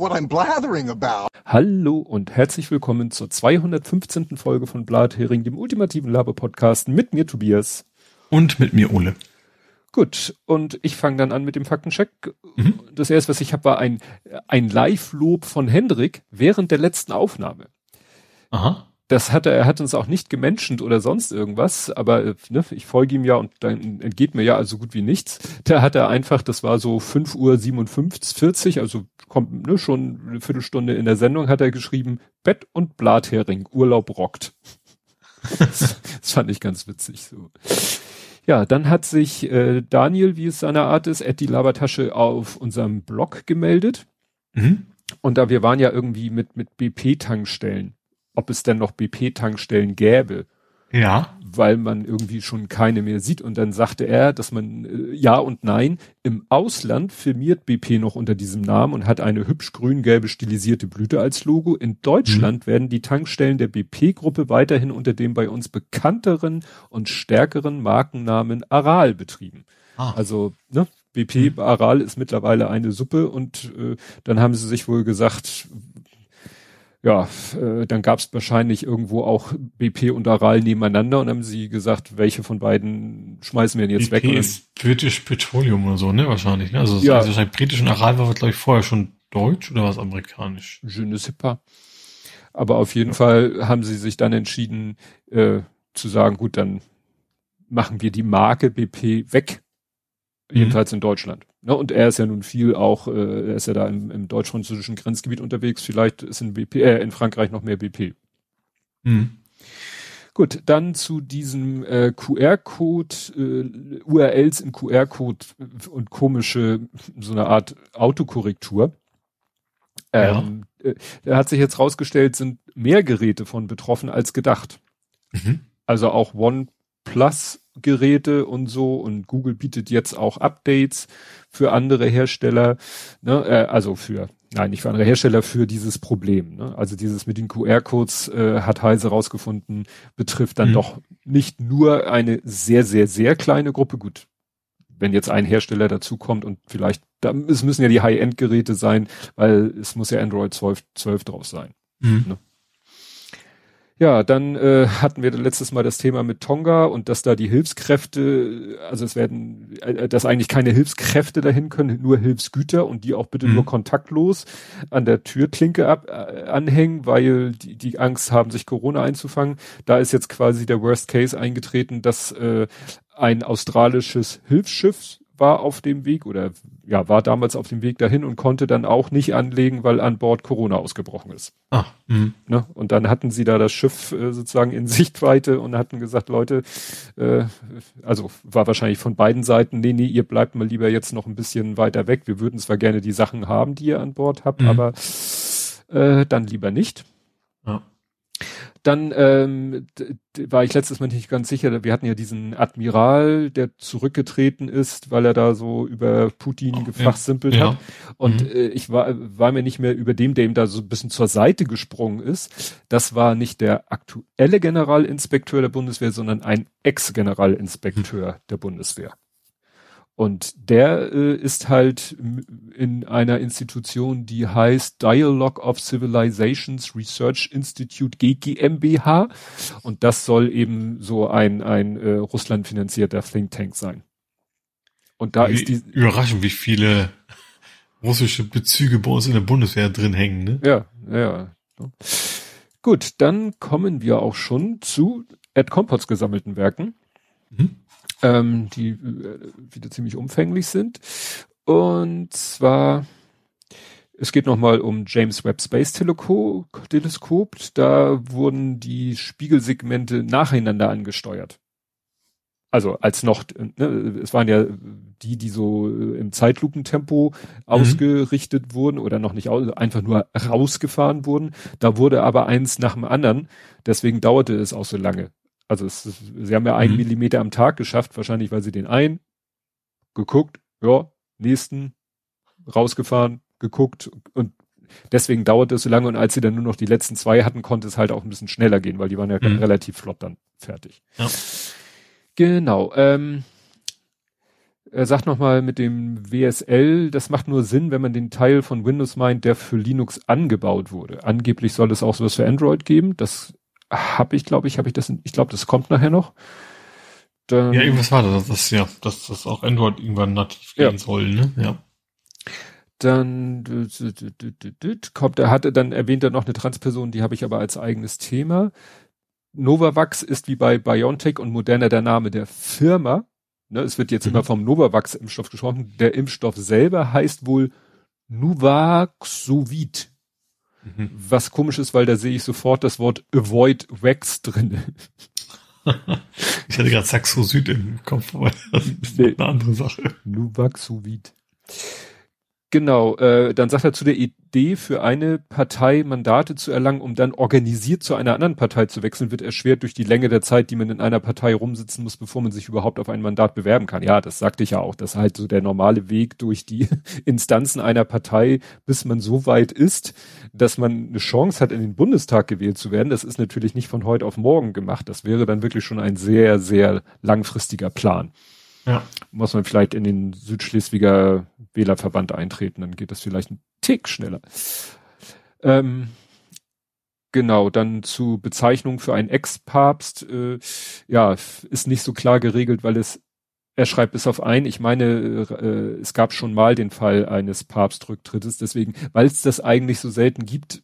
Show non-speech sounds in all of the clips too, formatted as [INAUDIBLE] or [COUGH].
what I'm blathering about. Hallo und herzlich willkommen zur 215. Folge von Blathering, dem ultimativen Laber-Podcast mit mir Tobias. Und mit mir Ole. Gut, und ich fange dann an mit dem Faktencheck. Mhm. Das erste, was ich habe, war ein, ein Live-Lob von Hendrik während der letzten Aufnahme. Aha das hat er, er hat uns auch nicht gemenschent oder sonst irgendwas, aber äh, ne, ich folge ihm ja und dann entgeht mir ja also gut wie nichts. Da hat er einfach, das war so fünf Uhr 57, 40, also kommt ne, schon eine Viertelstunde in der Sendung, hat er geschrieben, Bett und Blathering, Urlaub rockt. das, [LAUGHS] das fand ich ganz witzig so. Ja, dann hat sich äh, Daniel, wie es seine Art ist, Ed die Labertasche auf unserem Blog gemeldet. Mhm. Und da wir waren ja irgendwie mit, mit BP-Tankstellen ob es denn noch BP-Tankstellen gäbe. Ja. Weil man irgendwie schon keine mehr sieht. Und dann sagte er, dass man äh, ja und nein. Im Ausland firmiert BP noch unter diesem Namen und hat eine hübsch grün-gelbe stilisierte Blüte als Logo. In Deutschland mhm. werden die Tankstellen der BP-Gruppe weiterhin unter dem bei uns bekannteren und stärkeren Markennamen Aral betrieben. Ah. Also, ne? BP mhm. Aral ist mittlerweile eine Suppe und äh, dann haben sie sich wohl gesagt, ja, äh, dann gab es wahrscheinlich irgendwo auch BP und Aral nebeneinander und haben sie gesagt, welche von beiden schmeißen wir denn jetzt BP weg? ist British Petroleum oder so, ne? Wahrscheinlich. Ne? Also ja. Also wahrscheinlich britisch und Aral war, glaube ich, vorher schon deutsch oder was amerikanisch? Je ne sais pas. Aber auf jeden Fall haben sie sich dann entschieden, äh, zu sagen, gut, dann machen wir die Marke BP weg Mhm. Jedenfalls in Deutschland. Ne? Und er ist ja nun viel auch, äh, er ist ja da im, im deutsch-französischen Grenzgebiet unterwegs. Vielleicht ist in BP, äh, in Frankreich noch mehr BP. Mhm. Gut, dann zu diesem äh, QR-Code, äh, URLs im QR-Code und komische, so eine Art Autokorrektur. Ähm, ja. äh, da hat sich jetzt rausgestellt, sind mehr Geräte von betroffen als gedacht. Mhm. Also auch OnePlus Geräte und so und Google bietet jetzt auch Updates für andere Hersteller, ne, äh, also für, nein, nicht für andere Hersteller, für dieses Problem. Ne? Also dieses mit den QR-Codes äh, hat Heise rausgefunden, betrifft dann mhm. doch nicht nur eine sehr, sehr, sehr kleine Gruppe. Gut, wenn jetzt ein Hersteller dazukommt und vielleicht, da, es müssen ja die High-End-Geräte sein, weil es muss ja Android 12, 12 draus sein. Mhm. Ne? Ja, dann äh, hatten wir letztes Mal das Thema mit Tonga und dass da die Hilfskräfte, also es werden, äh, dass eigentlich keine Hilfskräfte dahin können, nur Hilfsgüter und die auch bitte mhm. nur kontaktlos an der Türklinke ab, äh, anhängen, weil die, die Angst haben, sich Corona einzufangen. Da ist jetzt quasi der Worst Case eingetreten, dass äh, ein australisches Hilfsschiff war auf dem Weg oder ja, war damals auf dem Weg dahin und konnte dann auch nicht anlegen, weil an Bord Corona ausgebrochen ist. Ah, mh. ne? Und dann hatten sie da das Schiff äh, sozusagen in [LAUGHS] Sichtweite und hatten gesagt, Leute, äh, also war wahrscheinlich von beiden Seiten, nee, nee, ihr bleibt mal lieber jetzt noch ein bisschen weiter weg. Wir würden zwar gerne die Sachen haben, die ihr an Bord habt, mhm. aber äh, dann lieber nicht. Ja. Dann ähm, war ich letztes Mal nicht ganz sicher, wir hatten ja diesen Admiral, der zurückgetreten ist, weil er da so über Putin oh, gefachsimpelt ja, hat. Ja. Und mhm. äh, ich war, war mir nicht mehr über dem, der ihm da so ein bisschen zur Seite gesprungen ist. Das war nicht der aktuelle Generalinspekteur der Bundeswehr, sondern ein Ex-Generalinspekteur mhm. der Bundeswehr. Und der äh, ist halt in einer Institution, die heißt Dialogue of Civilizations Research Institute GmbH. Und das soll eben so ein, ein äh, Russland finanzierter Think Tank sein. Und da wie, ist die. Überraschend, wie viele russische Bezüge bei uns in der Bundeswehr drin hängen, ne? Ja, ja. Gut, dann kommen wir auch schon zu Ed Compots gesammelten Werken. Mhm ähm, die äh, wieder ziemlich umfänglich sind. Und zwar, es geht nochmal um James Webb Space Teleskop. Da wurden die Spiegelsegmente nacheinander angesteuert. Also als noch, ne, es waren ja die, die so im Zeitlupentempo mhm. ausgerichtet wurden oder noch nicht einfach nur rausgefahren wurden. Da wurde aber eins nach dem anderen. Deswegen dauerte es auch so lange. Also es, sie haben ja einen mhm. Millimeter am Tag geschafft, wahrscheinlich weil sie den ein, geguckt, ja, nächsten, rausgefahren, geguckt und deswegen dauerte es so lange und als sie dann nur noch die letzten zwei hatten, konnte es halt auch ein bisschen schneller gehen, weil die waren ja mhm. relativ flott dann fertig. Ja. Genau. Ähm, Er sagt nochmal mit dem WSL, das macht nur Sinn, wenn man den Teil von Windows meint, der für Linux angebaut wurde. Angeblich soll es auch sowas für Android geben. Das habe ich, glaube ich, habe ich das, ich glaube, das kommt nachher noch. Dann, ja, irgendwas war das, das ja, dass das auch Android irgendwann nativ gehen ja. soll, ne? Ja. Dann kommt, er hatte, dann erwähnt er noch eine Transperson, die habe ich aber als eigenes Thema. Novavax ist wie bei BioNTech und Moderna der Name der Firma. Ne, es wird jetzt mhm. immer vom Novavax-Impfstoff gesprochen. Der Impfstoff selber heißt wohl Nuvaxovid. Mhm. Was komisch ist, weil da sehe ich sofort das Wort Avoid Wax drin. [LAUGHS] ich hatte gerade Saxo-Süd im Kopf, aber das ist nee. eine andere Sache. Nuvaxovid. Genau, äh, dann sagt er zu der Idee, für eine Partei Mandate zu erlangen, um dann organisiert zu einer anderen Partei zu wechseln, wird erschwert durch die Länge der Zeit, die man in einer Partei rumsitzen muss, bevor man sich überhaupt auf ein Mandat bewerben kann. Ja, das sagte ich ja auch. Das ist halt so der normale Weg durch die [LAUGHS] Instanzen einer Partei, bis man so weit ist, dass man eine Chance hat, in den Bundestag gewählt zu werden. Das ist natürlich nicht von heute auf morgen gemacht. Das wäre dann wirklich schon ein sehr, sehr langfristiger Plan. Ja. Muss man vielleicht in den Südschleswiger Wählerverband eintreten, dann geht das vielleicht ein Tick schneller. Ähm, genau, dann zu Bezeichnung für einen Ex-Papst, äh, ja, ist nicht so klar geregelt, weil es, er schreibt bis auf ein, ich meine, äh, es gab schon mal den Fall eines Papstrücktrittes, deswegen, weil es das eigentlich so selten gibt,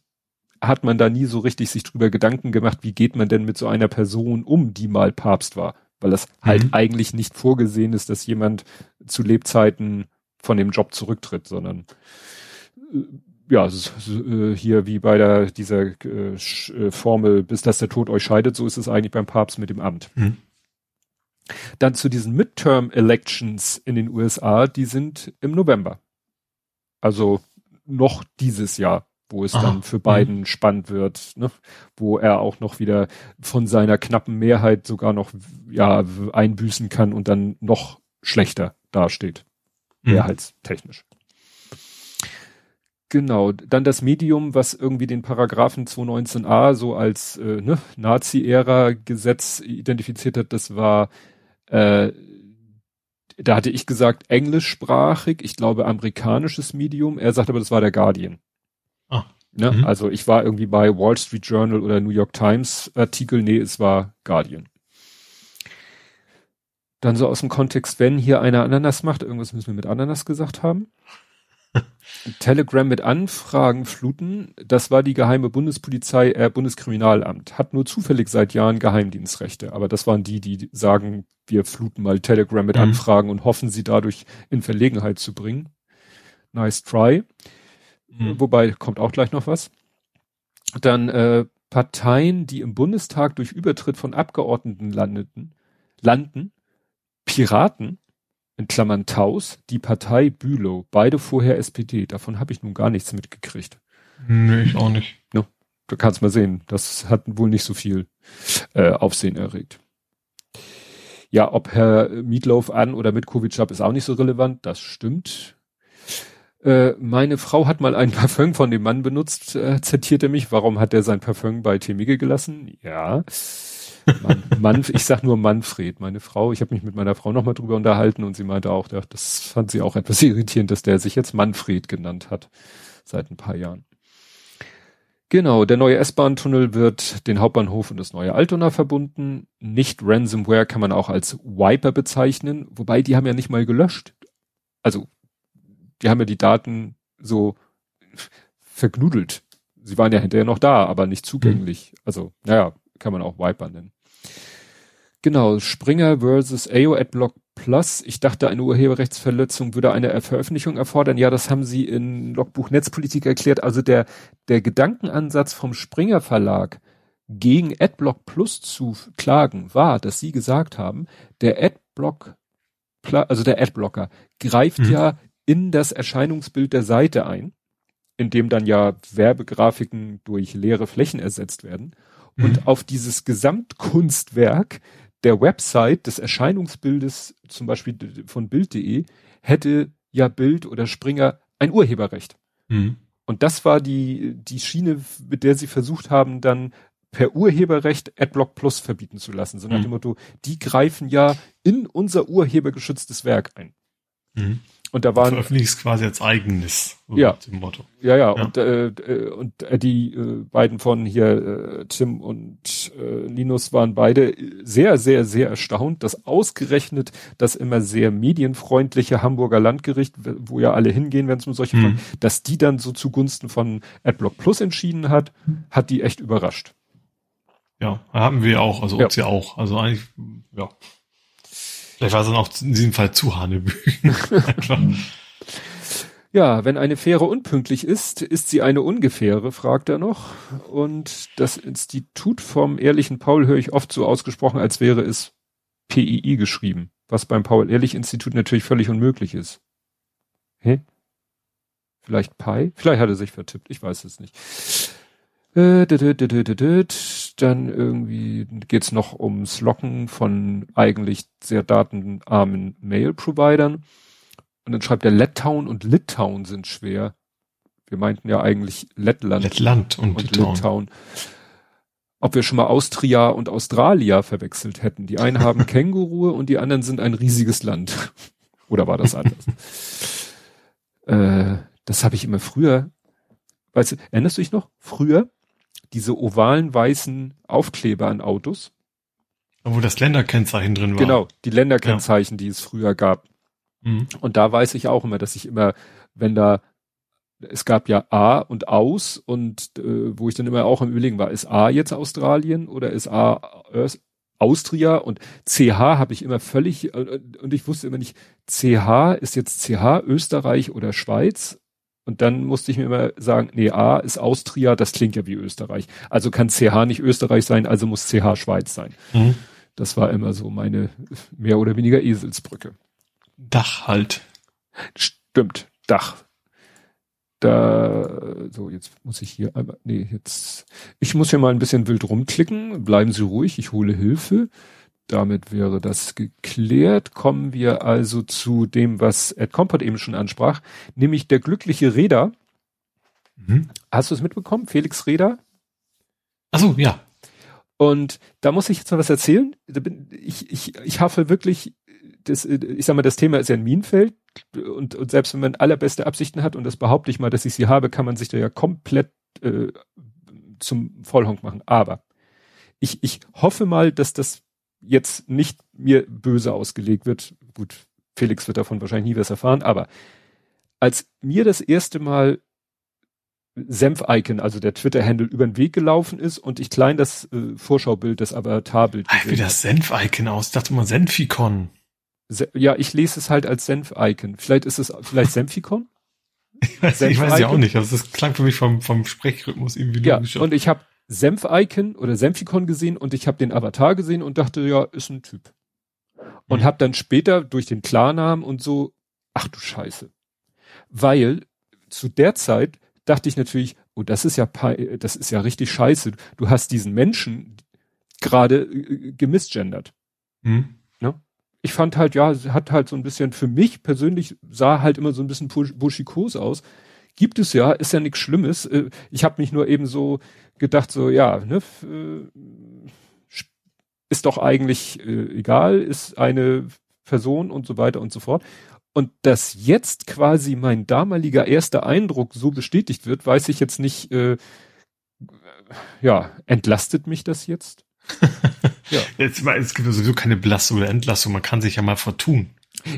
hat man da nie so richtig sich drüber Gedanken gemacht, wie geht man denn mit so einer Person um, die mal Papst war weil das halt mhm. eigentlich nicht vorgesehen ist, dass jemand zu Lebzeiten von dem Job zurücktritt, sondern äh, ja, äh, hier wie bei der dieser äh, Formel, bis dass der Tod euch scheidet, so ist es eigentlich beim Papst mit dem Amt. Mhm. Dann zu diesen Midterm Elections in den USA, die sind im November. Also noch dieses Jahr wo es Aha. dann für beiden mhm. spannend wird, ne? wo er auch noch wieder von seiner knappen Mehrheit sogar noch ja einbüßen kann und dann noch schlechter dasteht, mhm. mehrheitstechnisch. Genau, dann das Medium, was irgendwie den Paragraphen 219a so als äh, ne, Nazi-Ära-Gesetz identifiziert hat, das war, äh, da hatte ich gesagt, englischsprachig, ich glaube amerikanisches Medium, er sagt aber, das war der Guardian. Ah. Ne? Mhm. Also ich war irgendwie bei Wall Street Journal oder New York Times Artikel, nee, es war Guardian. Dann so aus dem Kontext, wenn hier einer Ananas macht, irgendwas müssen wir mit Ananas gesagt haben. [LAUGHS] Telegram mit Anfragen fluten, das war die geheime Bundespolizei, äh, Bundeskriminalamt, hat nur zufällig seit Jahren Geheimdienstrechte, aber das waren die, die sagen, wir fluten mal Telegram mit mhm. Anfragen und hoffen, sie dadurch in Verlegenheit zu bringen. Nice try. Mhm. Wobei kommt auch gleich noch was. Dann äh, Parteien, die im Bundestag durch Übertritt von Abgeordneten landeten, landen, Piraten, in Klammern Taus, die Partei Bülow, beide vorher SPD. Davon habe ich nun gar nichts mitgekriegt. Nee, ich auch nicht. No, du kannst mal sehen, das hat wohl nicht so viel äh, Aufsehen erregt. Ja, ob Herr Mietlauf an oder mit Covid ist auch nicht so relevant, das stimmt. Äh, meine Frau hat mal ein [LAUGHS] Parfüm von dem Mann benutzt, äh, zitierte mich. Warum hat er sein Parfüm bei Temige gelassen? Ja. Man, [LAUGHS] Mann, ich sag nur Manfred, meine Frau. Ich habe mich mit meiner Frau nochmal drüber unterhalten und sie meinte auch, das fand sie auch etwas [LAUGHS] irritierend, dass der sich jetzt Manfred genannt hat seit ein paar Jahren. Genau, der neue S-Bahn-Tunnel wird den Hauptbahnhof und das neue Altona verbunden. Nicht Ransomware kann man auch als Wiper bezeichnen, wobei die haben ja nicht mal gelöscht. Also die haben ja die Daten so vergnudelt. Sie waren ja hinterher noch da, aber nicht zugänglich. Mhm. Also, naja, kann man auch Wiper nennen. Genau, Springer versus AO Adblock Plus. Ich dachte, eine Urheberrechtsverletzung würde eine Veröffentlichung erfordern. Ja, das haben sie in Logbuch Netzpolitik erklärt. Also der, der Gedankenansatz vom Springer Verlag gegen Adblock Plus zu klagen war, dass sie gesagt haben, der Adblock, also der Adblocker greift mhm. ja in das Erscheinungsbild der Seite ein, in dem dann ja Werbegrafiken durch leere Flächen ersetzt werden. Mhm. Und auf dieses Gesamtkunstwerk der Website des Erscheinungsbildes, zum Beispiel von Bild.de, hätte ja Bild oder Springer ein Urheberrecht. Mhm. Und das war die, die Schiene, mit der sie versucht haben, dann per Urheberrecht Adblock Plus verbieten zu lassen. So nach mhm. dem Motto, die greifen ja in unser urhebergeschütztes Werk ein. Mhm. Und da waren. Veröffentlicht quasi als eigenes. So ja. Motto. Ja, ja. ja. Und, äh, äh und äh, die äh, beiden von hier, äh, Tim und äh, Linus, waren beide sehr, sehr, sehr erstaunt, dass ausgerechnet das immer sehr medienfreundliche Hamburger Landgericht, wo ja alle hingehen, wenn es um solche, mhm. dass die dann so zugunsten von AdBlock Plus entschieden hat, hat die echt überrascht. Ja, haben wir auch, also uns ja auch. Also eigentlich, ja. Vielleicht war es dann auch in diesem Fall zu Hanebüchen. [LAUGHS] ja, wenn eine Fähre unpünktlich ist, ist sie eine ungefähre, fragt er noch. Und das Institut vom ehrlichen Paul höre ich oft so ausgesprochen, als wäre es PII geschrieben, was beim Paul-Ehrlich-Institut natürlich völlig unmöglich ist. Hä? Vielleicht Pi? Vielleicht hat er sich vertippt, ich weiß es nicht. Äh, dann irgendwie geht's noch ums Locken von eigentlich sehr datenarmen Mail-Providern. Und dann schreibt er Letttown und Litauen sind schwer. Wir meinten ja eigentlich Lettland. Lettland und, und Litauen. Litauen. Ob wir schon mal Austria und Australia verwechselt hätten. Die einen haben [LAUGHS] Kängurue und die anderen sind ein riesiges Land. [LAUGHS] Oder war das anders? [LAUGHS] äh, das habe ich immer früher. Weißt du, erinnerst du dich noch? Früher diese ovalen weißen Aufkleber an Autos. Wo das Länderkennzeichen drin war. Genau, die Länderkennzeichen, ja. die es früher gab. Mhm. Und da weiß ich auch immer, dass ich immer, wenn da, es gab ja A und aus und äh, wo ich dann immer auch im Überlegen war, ist A jetzt Australien oder ist A äh, Austria und CH habe ich immer völlig äh, und ich wusste immer nicht, CH ist jetzt CH Österreich oder Schweiz und dann musste ich mir immer sagen, nee, A ist Austria, das klingt ja wie Österreich. Also kann CH nicht Österreich sein, also muss CH Schweiz sein. Mhm. Das war immer so meine mehr oder weniger Eselsbrücke. Dach halt. Stimmt, Dach. Da, so, jetzt muss ich hier einmal, nee, jetzt, ich muss hier mal ein bisschen wild rumklicken. Bleiben Sie ruhig, ich hole Hilfe. Damit wäre das geklärt. Kommen wir also zu dem, was Ed Compot eben schon ansprach, nämlich der glückliche Räder. Mhm. Hast du es mitbekommen? Felix Räder? Achso, ja. Und da muss ich jetzt mal was erzählen. Ich, ich, ich hoffe wirklich, das, ich sag mal, das Thema ist ja ein Minenfeld. Und, und selbst wenn man allerbeste Absichten hat, und das behaupte ich mal, dass ich sie habe, kann man sich da ja komplett äh, zum Vollhonk machen. Aber ich, ich hoffe mal, dass das jetzt nicht mir böse ausgelegt wird. Gut, Felix wird davon wahrscheinlich nie was erfahren, aber als mir das erste Mal Senf-Icon, also der Twitter-Handle, über den Weg gelaufen ist und ich klein das äh, Vorschaubild, das Avatarbild Ach, wie das Senf-Icon aus, dachte man Senfikon. Se ja, ich lese es halt als Senf-Icon. Vielleicht ist es, vielleicht Senfikon? [LAUGHS] ich weiß, ich weiß ja auch nicht, also das klang für mich vom, vom Sprechrhythmus irgendwie Ja, und ich habe Senf-Icon oder Senfikon gesehen und ich habe den Avatar gesehen und dachte, ja, ist ein Typ. Und mhm. habe dann später durch den Klarnamen und so, ach du Scheiße. Weil zu der Zeit dachte ich natürlich, oh, das ist ja das ist ja richtig scheiße. Du hast diesen Menschen gerade äh, gemisgendert. Mhm. Ne? Ich fand halt, ja, hat halt so ein bisschen, für mich persönlich sah halt immer so ein bisschen buschikos aus. Gibt es ja, ist ja nichts Schlimmes. Äh, ich habe mich nur eben so gedacht, so, ja, ne, äh, ist doch eigentlich äh, egal, ist eine Person und so weiter und so fort. Und dass jetzt quasi mein damaliger erster Eindruck so bestätigt wird, weiß ich jetzt nicht, äh, ja, entlastet mich das jetzt? [LAUGHS] ja. Jetzt, es gibt sowieso keine Belastung oder Entlastung, man kann sich ja mal vertun.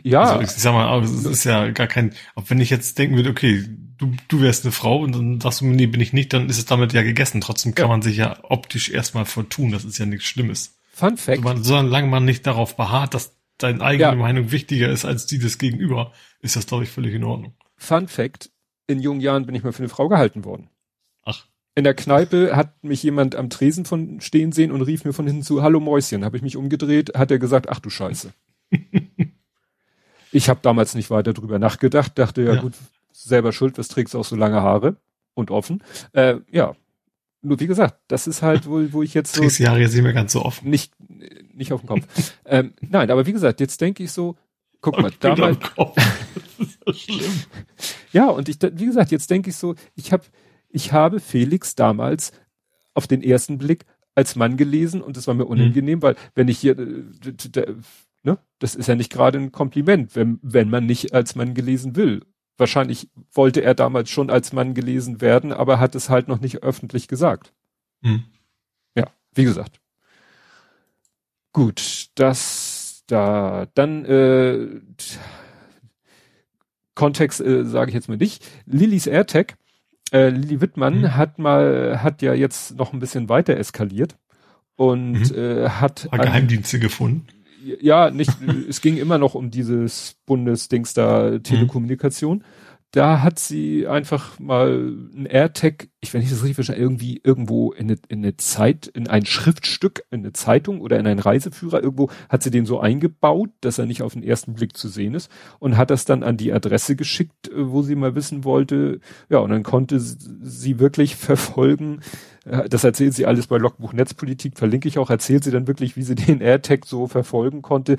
Ja. Also ich sag mal, es ist ja gar kein, auch wenn ich jetzt denken würde, okay, du, du wärst eine Frau und dann sagst du mir, nee, bin ich nicht, dann ist es damit ja gegessen. Trotzdem kann ja. man sich ja optisch erstmal vertun. Das ist ja nichts Schlimmes. Fun Fact. So, solange man nicht darauf beharrt, dass deine eigene ja. Meinung wichtiger ist als die des Gegenüber, ist das, glaube ich, völlig in Ordnung. Fun Fact. In jungen Jahren bin ich mal für eine Frau gehalten worden. Ach. In der Kneipe hat mich jemand am Tresen von stehen sehen und rief mir von hinten zu, hallo Mäuschen. Habe ich mich umgedreht, hat er gesagt, ach du Scheiße. [LAUGHS] ich habe damals nicht weiter drüber nachgedacht, dachte ja, ja. gut, selber schuld, was trägst du auch so lange Haare und offen. Äh, ja, nur wie gesagt, das ist halt, wo, wo ich jetzt so. Trägst die Haare nicht mehr ganz so offen. Nicht, nicht auf dem Kopf. [LAUGHS] ähm, nein, aber wie gesagt, jetzt denke ich so, guck mal, damals. das ist so schlimm. [LAUGHS] Ja, und ich, wie gesagt, jetzt denke ich so, ich habe, ich habe Felix damals auf den ersten Blick als Mann gelesen und das war mir mhm. unangenehm, mhm. weil wenn ich hier, äh, Ne? Das ist ja nicht gerade ein Kompliment, wenn, wenn man nicht als Mann gelesen will. Wahrscheinlich wollte er damals schon als Mann gelesen werden, aber hat es halt noch nicht öffentlich gesagt. Hm. Ja, wie gesagt. Gut, das da dann äh, Kontext äh, sage ich jetzt mal nicht. Lillys AirTag, äh, Lilly Wittmann hm. hat mal hat ja jetzt noch ein bisschen weiter eskaliert und mhm. äh, hat Geheimdienste gefunden. Ja, nicht. es ging immer noch um dieses Bundesdings da mhm. Telekommunikation. Mhm da hat sie einfach mal ein AirTag, ich wenn ich das richtig verstehe, irgendwie irgendwo in eine, in eine Zeit, in ein Schriftstück, in eine Zeitung oder in einen Reiseführer, irgendwo hat sie den so eingebaut, dass er nicht auf den ersten Blick zu sehen ist und hat das dann an die Adresse geschickt, wo sie mal wissen wollte, ja, und dann konnte sie wirklich verfolgen, das erzählt sie alles bei Logbuch Netzpolitik, verlinke ich auch, erzählt sie dann wirklich, wie sie [LAUGHS] den AirTag so verfolgen konnte.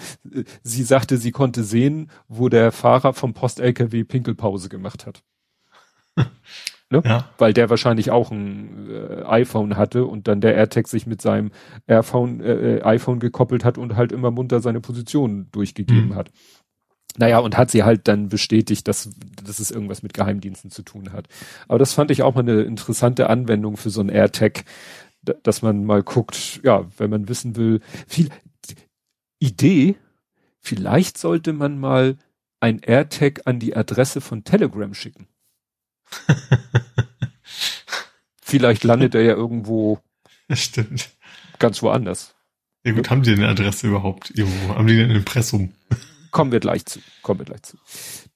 Sie sagte, sie konnte sehen, wo der Fahrer vom Post-LKW Pinkelpause gemacht hat. [LAUGHS] ne? ja. Weil der wahrscheinlich auch ein äh, iPhone hatte und dann der AirTag sich mit seinem Airphone, äh, äh iPhone gekoppelt hat und halt immer munter seine Position durchgegeben mhm. hat. Naja, und hat sie halt dann bestätigt, dass, dass es irgendwas mit Geheimdiensten zu tun hat. Aber das fand ich auch mal eine interessante Anwendung für so ein AirTag, dass man mal guckt, ja, wenn man wissen will, viel Idee, vielleicht sollte man mal ein AirTag an die Adresse von Telegram schicken. [LAUGHS] vielleicht landet er ja irgendwo das stimmt. ganz woanders. Ja gut, haben die eine Adresse überhaupt irgendwo? Haben die ein Impressum? Kommen wir gleich zu. Kommen wir gleich zu.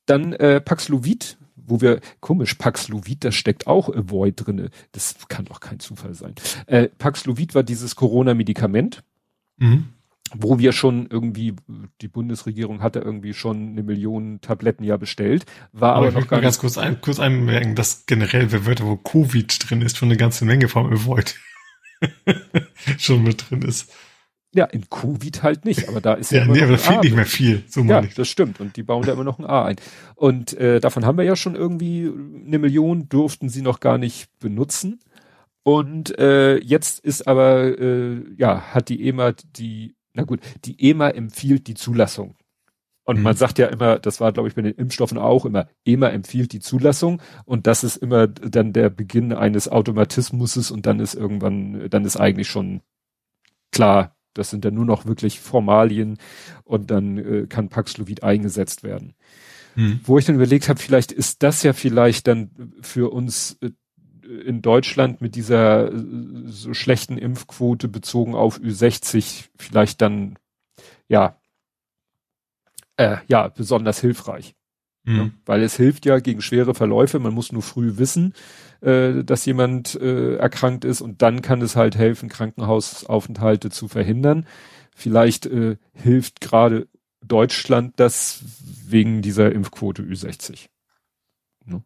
Dann äh, Paxlovid, wo wir, komisch, Paxlovid, da steckt auch Avoid drinne. Das kann doch kein Zufall sein. Äh, Paxlovid war dieses Corona-Medikament, mhm. wo wir schon irgendwie, die Bundesregierung hatte irgendwie schon eine Million Tabletten ja bestellt, war aber, aber noch gar ganz kurz, ein, kurz einmerken, dass generell, wer Wörter, wo Covid drin ist, schon eine ganze Menge vom Avoid [LAUGHS] schon mit drin ist. Ja, in Covid halt nicht, aber da ist ja, ja nee, da fehlt nicht mehr viel. So ja, ich. das stimmt. Und die bauen da immer noch ein A ein. Und äh, davon haben wir ja schon irgendwie eine Million, durften sie noch gar nicht benutzen. Und äh, jetzt ist aber, äh, ja, hat die EMA die, na gut, die EMA empfiehlt die Zulassung. Und mhm. man sagt ja immer, das war, glaube ich, bei den Impfstoffen auch immer, EMA empfiehlt die Zulassung und das ist immer dann der Beginn eines Automatismuses und dann ist irgendwann, dann ist eigentlich schon klar, das sind dann nur noch wirklich Formalien und dann äh, kann Paxlovid eingesetzt werden. Hm. Wo ich dann überlegt habe, vielleicht ist das ja vielleicht dann für uns äh, in Deutschland mit dieser äh, so schlechten Impfquote bezogen auf Ü60 vielleicht dann ja äh, ja besonders hilfreich. Mhm. Ja, weil es hilft ja gegen schwere Verläufe, man muss nur früh wissen, äh, dass jemand äh, erkrankt ist und dann kann es halt helfen, Krankenhausaufenthalte zu verhindern. Vielleicht äh, hilft gerade Deutschland das wegen dieser Impfquote Ü60. Ne?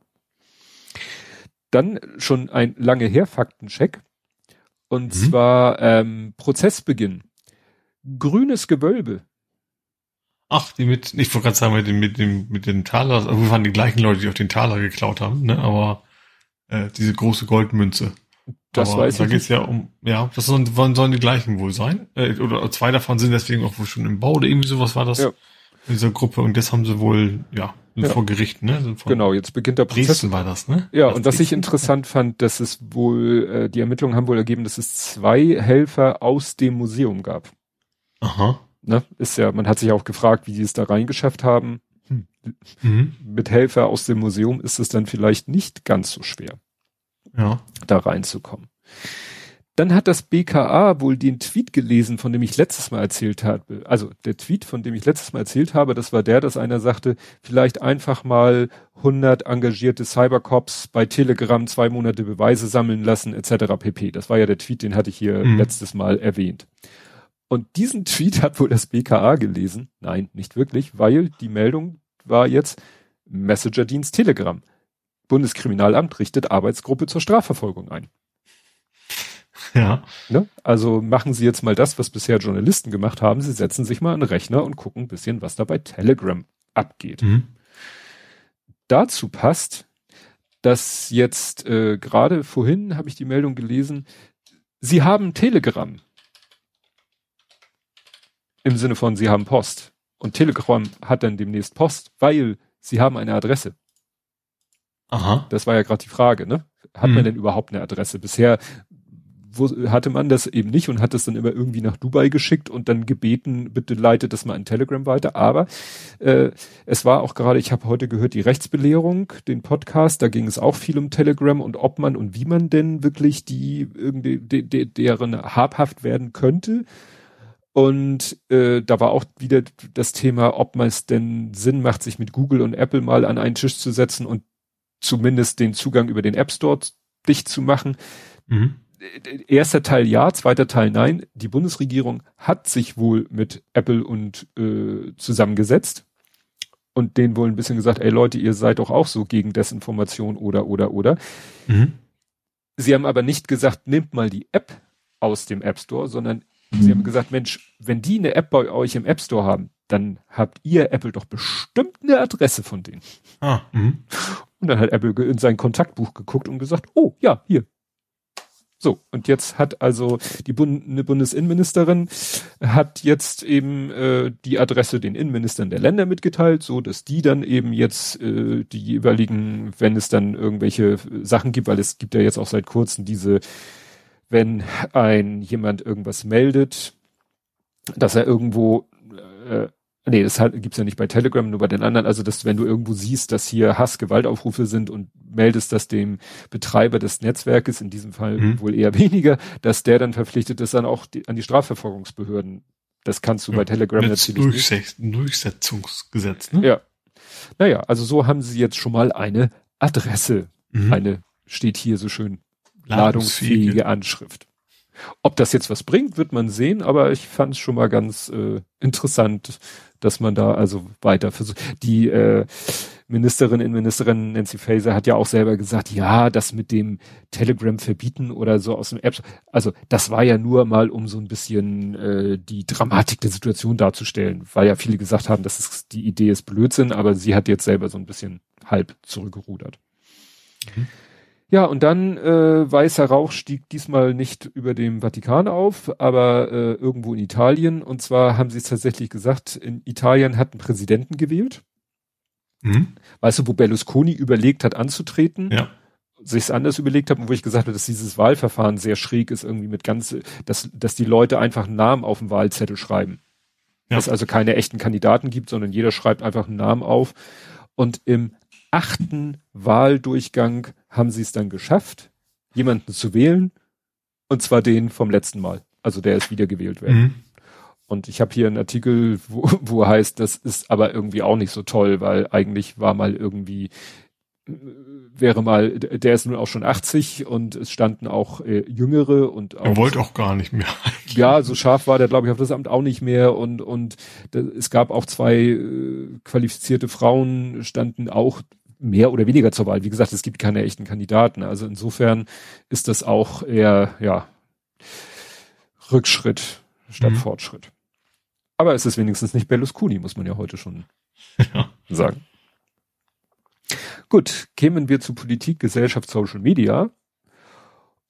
Dann schon ein lange her Faktencheck. Und mhm. zwar ähm, Prozessbeginn. Grünes Gewölbe Ach, die mit, ich wollte gerade sagen, mit dem, mit dem, mit dem Taler, also wir waren die gleichen Leute, die auch den Taler geklaut haben, ne? Aber äh, diese große Goldmünze. Das Aber weiß da ich. Da geht's ja um, ja, das sollen, sollen die gleichen wohl sein. Äh, oder zwei davon sind deswegen auch wohl schon im Bau oder irgendwie sowas war das. Ja. In dieser Gruppe. Und das haben sie wohl, ja, ja. vor Gericht, ne? genau, jetzt beginnt der Prozess. Dresden war das, ne? Ja, das und was ich interessant fand, dass es wohl, äh, die Ermittlungen haben wohl ergeben, dass es zwei Helfer aus dem Museum gab. Aha ne, ist ja, man hat sich auch gefragt, wie die es da reingeschafft haben. Hm. Mhm. Mit Helfer aus dem Museum ist es dann vielleicht nicht ganz so schwer, ja. da reinzukommen. Dann hat das BKA wohl den Tweet gelesen, von dem ich letztes Mal erzählt habe. Also der Tweet, von dem ich letztes Mal erzählt habe, das war der, dass einer sagte, vielleicht einfach mal 100 engagierte Cybercops bei Telegram zwei Monate Beweise sammeln lassen, etc. pp. Das war ja der Tweet, den hatte ich hier mhm. letztes Mal erwähnt. Und diesen Tweet hat wohl das BKA gelesen. Nein, nicht wirklich, weil die Meldung war jetzt Messenger-Dienst Telegram. Bundeskriminalamt richtet Arbeitsgruppe zur Strafverfolgung ein. Ja. Ne? Also machen Sie jetzt mal das, was bisher Journalisten gemacht haben. Sie setzen sich mal an den Rechner und gucken ein bisschen, was da bei Telegram abgeht. Mhm. Dazu passt, dass jetzt äh, gerade vorhin habe ich die Meldung gelesen, Sie haben Telegram. Im Sinne von, sie haben Post. Und Telegram hat dann demnächst Post, weil sie haben eine Adresse. Aha. Das war ja gerade die Frage, ne? Hat hm. man denn überhaupt eine Adresse? Bisher wo, hatte man das eben nicht und hat es dann immer irgendwie nach Dubai geschickt und dann gebeten, bitte leitet das mal in Telegram weiter. Aber äh, es war auch gerade, ich habe heute gehört, die Rechtsbelehrung, den Podcast, da ging es auch viel um Telegram und ob man und wie man denn wirklich die irgendwie de, de, deren habhaft werden könnte. Und äh, da war auch wieder das Thema, ob man es denn Sinn macht, sich mit Google und Apple mal an einen Tisch zu setzen und zumindest den Zugang über den App Store dicht zu machen. Mhm erster Teil ja, zweiter Teil nein. Die Bundesregierung hat sich wohl mit Apple und äh, zusammengesetzt und denen wohl ein bisschen gesagt, ey Leute, ihr seid doch auch so gegen Desinformation oder oder oder. Mhm. Sie haben aber nicht gesagt, nehmt mal die App aus dem App Store, sondern mhm. sie haben gesagt, Mensch, wenn die eine App bei euch im App Store haben, dann habt ihr Apple doch bestimmt eine Adresse von denen. Ah, mh. und dann hat Apple in sein Kontaktbuch geguckt und gesagt, oh ja, hier, so, und jetzt hat also die Bund eine Bundesinnenministerin hat jetzt eben äh, die Adresse den Innenministern der Länder mitgeteilt, so dass die dann eben jetzt äh, die jeweiligen, wenn es dann irgendwelche Sachen gibt, weil es gibt ja jetzt auch seit kurzem diese, wenn ein jemand irgendwas meldet, dass er irgendwo äh, Nee, das halt, gibt's ja nicht bei Telegram, nur bei den anderen. Also, dass wenn du irgendwo siehst, dass hier Hass-Gewaltaufrufe sind und meldest das dem Betreiber des Netzwerkes, in diesem Fall mhm. wohl eher weniger, dass der dann verpflichtet ist, dann auch die, an die Strafverfolgungsbehörden. Das kannst du ja, bei Telegram natürlich Durchsech nicht. Durchsetzungsgesetz, ne? Ja. Naja, also so haben sie jetzt schon mal eine Adresse. Mhm. Eine, steht hier so schön, ladungsfähige Anschrift. Ob das jetzt was bringt, wird man sehen, aber ich fand es schon mal ganz äh, interessant, dass man da also weiter versucht. Die äh, Ministerin, Innenministerin Nancy Faeser hat ja auch selber gesagt, ja, das mit dem Telegram verbieten oder so aus dem App, also das war ja nur mal, um so ein bisschen äh, die Dramatik der Situation darzustellen, weil ja viele gesagt haben, dass es, die Idee ist Blödsinn, aber sie hat jetzt selber so ein bisschen halb zurückgerudert. Mhm. Ja, und dann äh, weißer Rauch stieg diesmal nicht über dem Vatikan auf, aber äh, irgendwo in Italien. Und zwar haben sie es tatsächlich gesagt, in Italien hat ein Präsidenten gewählt. Mhm. Weißt du, wo Berlusconi überlegt hat anzutreten? Ja. Sich's anders überlegt hat und wo ich gesagt habe, dass dieses Wahlverfahren sehr schräg ist, irgendwie mit ganz, dass, dass die Leute einfach einen Namen auf dem Wahlzettel schreiben. Ja. Dass es also keine echten Kandidaten gibt, sondern jeder schreibt einfach einen Namen auf. Und im achten Wahldurchgang haben sie es dann geschafft, jemanden zu wählen, und zwar den vom letzten Mal. Also der ist wiedergewählt werden. Mhm. Und ich habe hier einen Artikel, wo, wo heißt, das ist aber irgendwie auch nicht so toll, weil eigentlich war mal irgendwie wäre mal, der ist nun auch schon 80 und es standen auch äh, Jüngere und auch. Er wollte auch gar nicht mehr. Eigentlich. Ja, so scharf war der, glaube ich, auf das Amt auch nicht mehr und, und da, es gab auch zwei äh, qualifizierte Frauen, standen auch mehr oder weniger zur Wahl. Wie gesagt, es gibt keine echten Kandidaten. Also insofern ist das auch eher, ja, Rückschritt statt mhm. Fortschritt. Aber es ist wenigstens nicht Berlusconi, muss man ja heute schon ja. sagen. Gut, kämen wir zu Politik, Gesellschaft, Social Media.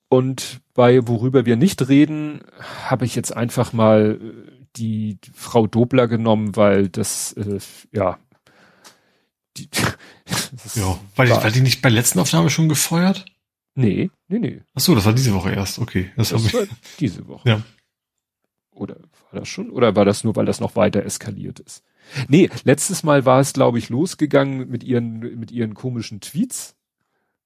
Und bei worüber wir nicht reden, habe ich jetzt einfach mal äh, die Frau Dobler genommen, weil das äh, ja die, [LAUGHS] ja, weil, war, die, die nicht bei der letzten Aufnahme schon gefeuert? Nee, nee, nee. Ach so, das war diese Woche erst, okay. Das, das war diese Woche. Ja. Oder war das schon? Oder war das nur, weil das noch weiter eskaliert ist? Nee, letztes Mal war es, glaube ich, losgegangen mit ihren, mit ihren komischen Tweets.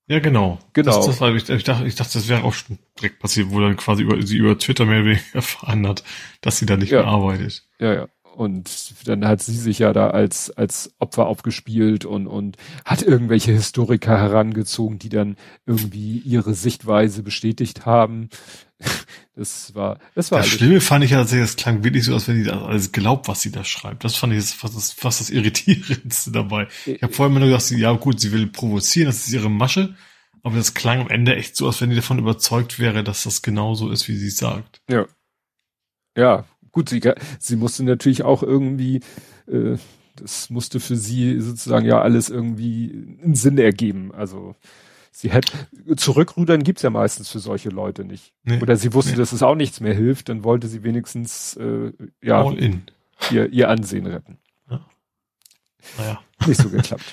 Ja, genau. Genau. Das, das war, ich, ich, dachte, ich dachte, das wäre auch schon direkt passiert, wo dann quasi über, sie über Twitter mehr erfahren hat, [LAUGHS] dass sie da nicht ja. mehr arbeitet. Ja, ja. Und dann hat sie sich ja da als, als Opfer aufgespielt und, und hat irgendwelche Historiker herangezogen, die dann irgendwie ihre Sichtweise bestätigt haben. [LAUGHS] Das war, das war. Das Schlimme fand ich ja tatsächlich, das klang wirklich so, als wenn die das alles glaubt, was sie da schreibt. Das fand ich fast das, fast das Irritierendste dabei. Ich habe immer nur gedacht, ja gut, sie will provozieren, das ist ihre Masche. Aber das klang am Ende echt so, als wenn die davon überzeugt wäre, dass das genauso ist, wie sie sagt. Ja. Ja, gut, sie, sie musste natürlich auch irgendwie, äh, das musste für sie sozusagen ja alles irgendwie einen Sinn ergeben. Also sie hätte zurückrudern gibt's ja meistens für solche Leute nicht. Nee, Oder sie wusste, nee. dass es auch nichts mehr hilft, dann wollte sie wenigstens äh, ja. Ihr, ihr Ansehen retten. naja. nicht so geklappt.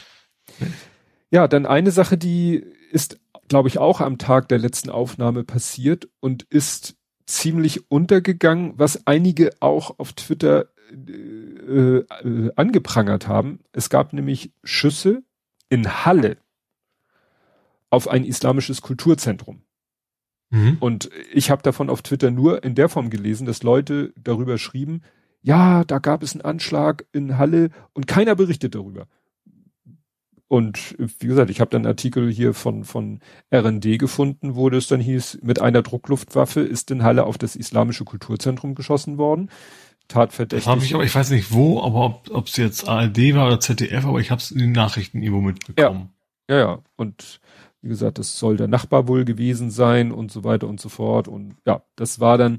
[LAUGHS] ja, dann eine Sache, die ist, glaube ich, auch am Tag der letzten Aufnahme passiert und ist ziemlich untergegangen, was einige auch auf Twitter äh, äh, angeprangert haben. Es gab nämlich Schüsse in Halle auf ein islamisches Kulturzentrum. Mhm. Und ich habe davon auf Twitter nur in der Form gelesen, dass Leute darüber schrieben, ja, da gab es einen Anschlag in Halle und keiner berichtet darüber. Und wie gesagt, ich habe dann einen Artikel hier von, von RND gefunden, wo das dann hieß, mit einer Druckluftwaffe ist in Halle auf das Islamische Kulturzentrum geschossen worden. Tatverdächtig. Habe ich aber, ich weiß nicht wo, aber ob es jetzt ARD war oder ZDF, aber ich habe es in den Nachrichten irgendwo mitbekommen. Ja, ja, ja. Und wie gesagt, das soll der Nachbar wohl gewesen sein und so weiter und so fort. Und ja, das war dann,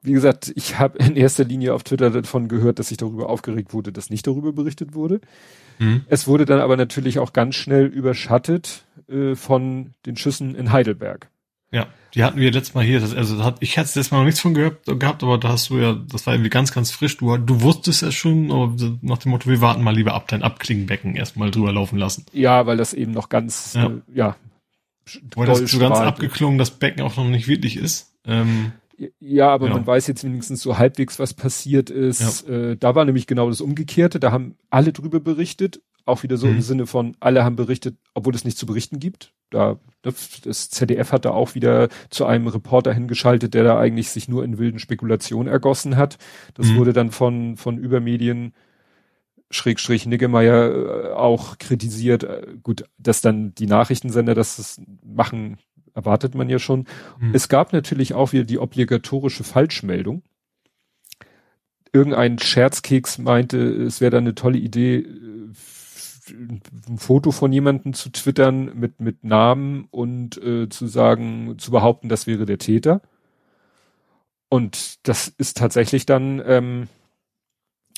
wie gesagt, ich habe in erster Linie auf Twitter davon gehört, dass sich darüber aufgeregt wurde, dass nicht darüber berichtet wurde. Mhm. Es wurde dann aber natürlich auch ganz schnell überschattet äh, von den Schüssen in Heidelberg. Ja, die hatten wir letztes Mal hier. Das, also das hat, ich hatte letztes Mal noch nichts von gehört, gehabt, aber da hast du ja, das war irgendwie ganz, ganz frisch. Du, du wusstest es schon, aber nach dem Motto, wir warten mal lieber ab, dein Abklingenbecken erstmal drüber laufen lassen. Ja, weil das eben noch ganz, ja, äh, ja weil das so ganz abgeklungen das Becken auch noch nicht wirklich ist. Ähm, ja, aber genau. man weiß jetzt wenigstens so halbwegs, was passiert ist. Ja. Äh, da war nämlich genau das Umgekehrte. Da haben alle drüber berichtet. Auch wieder so mhm. im Sinne von, alle haben berichtet, obwohl es nichts zu berichten gibt. Da, das ZDF hat da auch wieder zu einem Reporter hingeschaltet, der da eigentlich sich nur in wilden Spekulationen ergossen hat. Das mhm. wurde dann von, von Übermedien Schrägstrich Niggemeier äh, auch kritisiert. Äh, gut, dass dann die Nachrichtensender das machen, erwartet man ja schon. Hm. Es gab natürlich auch wieder die obligatorische Falschmeldung. Irgendein Scherzkeks meinte, es wäre da eine tolle Idee, äh, ein Foto von jemandem zu twittern mit, mit Namen und äh, zu sagen, zu behaupten, das wäre der Täter. Und das ist tatsächlich dann ähm,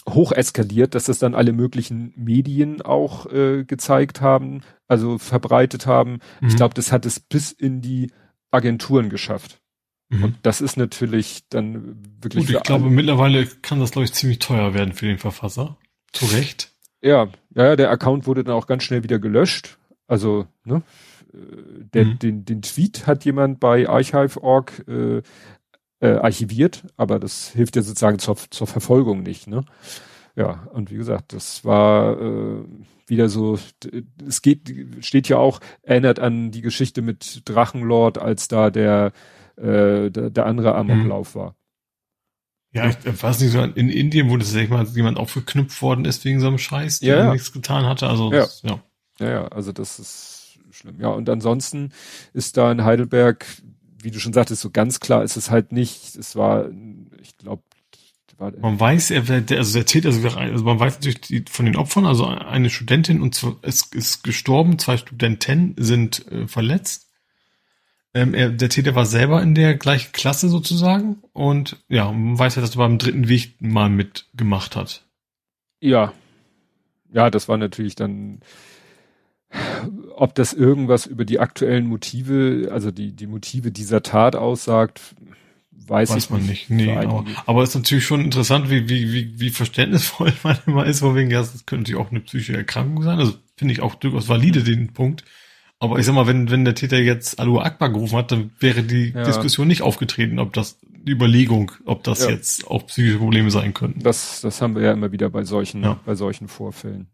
hoch eskaliert, dass das dann alle möglichen Medien auch äh, gezeigt haben, also verbreitet haben. Mhm. Ich glaube, das hat es bis in die Agenturen geschafft. Mhm. Und das ist natürlich dann wirklich. Gut, ich glaube, mittlerweile kann das, glaube ich, ziemlich teuer werden für den Verfasser. Zu Recht. Ja, ja, der Account wurde dann auch ganz schnell wieder gelöscht. Also, ne, der, mhm. den, den Tweet hat jemand bei Archive.org äh, äh, archiviert, aber das hilft ja sozusagen zur, zur Verfolgung nicht, ne? Ja, und wie gesagt, das war äh, wieder so, es geht, steht ja auch, erinnert an die Geschichte mit Drachenlord, als da der, äh, der, der andere Amoklauf mhm. war. Ja, ich weiß nicht so, in Indien, wo das sag ich mal jemand aufgeknüpft worden ist wegen so einem Scheiß, der ja, nichts getan hatte, also ja. Das, ja. Ja, ja, also das ist schlimm. Ja, und ansonsten ist da in Heidelberg wie du schon sagtest, so ganz klar ist es halt nicht. Es war, ich glaube, man weiß, er also der Täter, also man weiß natürlich von den Opfern, also eine Studentin und es ist gestorben, zwei Studenten sind äh, verletzt. Ähm, er, der Täter war selber in der gleichen Klasse sozusagen und ja, man weiß ja, dass er beim dritten Weg mal mitgemacht hat. Ja, ja, das war natürlich dann ob das irgendwas über die aktuellen Motive, also die, die Motive dieser Tat aussagt, weiß, weiß ich man nicht. Nee, aber, aber es ist natürlich schon interessant, wie, wie, wie, wie verständnisvoll [LAUGHS] man immer ist, wegen ja, das könnte natürlich auch eine psychische Erkrankung sein. Also finde ich auch durchaus valide den Punkt. Aber ich sag mal, wenn, wenn der Täter jetzt Alu Akbar gerufen hat, dann wäre die ja. Diskussion nicht aufgetreten, ob das die Überlegung, ob das ja. jetzt auch psychische Probleme sein könnten. Das, das haben wir ja immer wieder bei solchen, ja. bei solchen Vorfällen.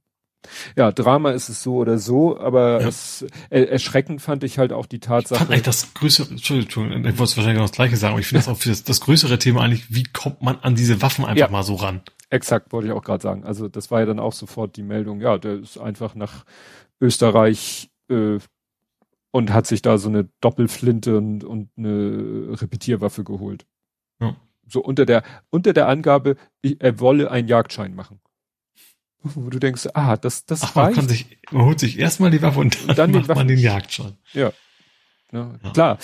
Ja, Drama ist es so oder so, aber ja. es, äh, erschreckend fand ich halt auch die Tatsache. Ich fand eigentlich das größere, Entschuldigung, ich wollte wahrscheinlich noch das Gleiche sagen, aber ich finde das auch für das, das, größere Thema eigentlich, wie kommt man an diese Waffen einfach ja. mal so ran? Exakt, wollte ich auch gerade sagen. Also das war ja dann auch sofort die Meldung, ja, der ist einfach nach Österreich äh, und hat sich da so eine Doppelflinte und, und eine Repetierwaffe geholt. Ja. So unter der, unter der Angabe, er wolle einen Jagdschein machen wo du denkst, ah, das, das Ach, man, kann sich, man holt sich erstmal die Waffe und dann, dann macht man den Jagdschein. Ja. ja. ja. Klar.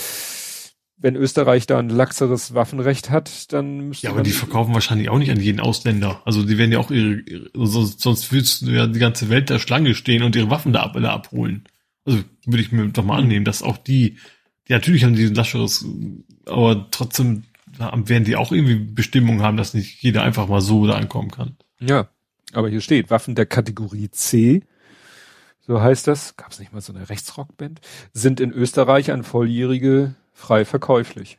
Wenn Österreich da ein laxeres Waffenrecht hat, dann müsste Ja, aber die verkaufen wahrscheinlich auch nicht an jeden Ausländer. Also die werden ja auch ihre, ihre sonst, sonst würdest du ja die ganze Welt der Schlange stehen und ihre Waffen da, ab, da abholen. Also würde ich mir doch mal annehmen, dass auch die, die natürlich haben die ein lascheres, aber trotzdem werden die auch irgendwie Bestimmungen haben, dass nicht jeder einfach mal so da ankommen kann. Ja, Aber hier steht, Waffen der Kategorie C, so heißt das, gab es nicht mal so eine Rechtsrockband, sind in Österreich an Volljährige frei verkäuflich.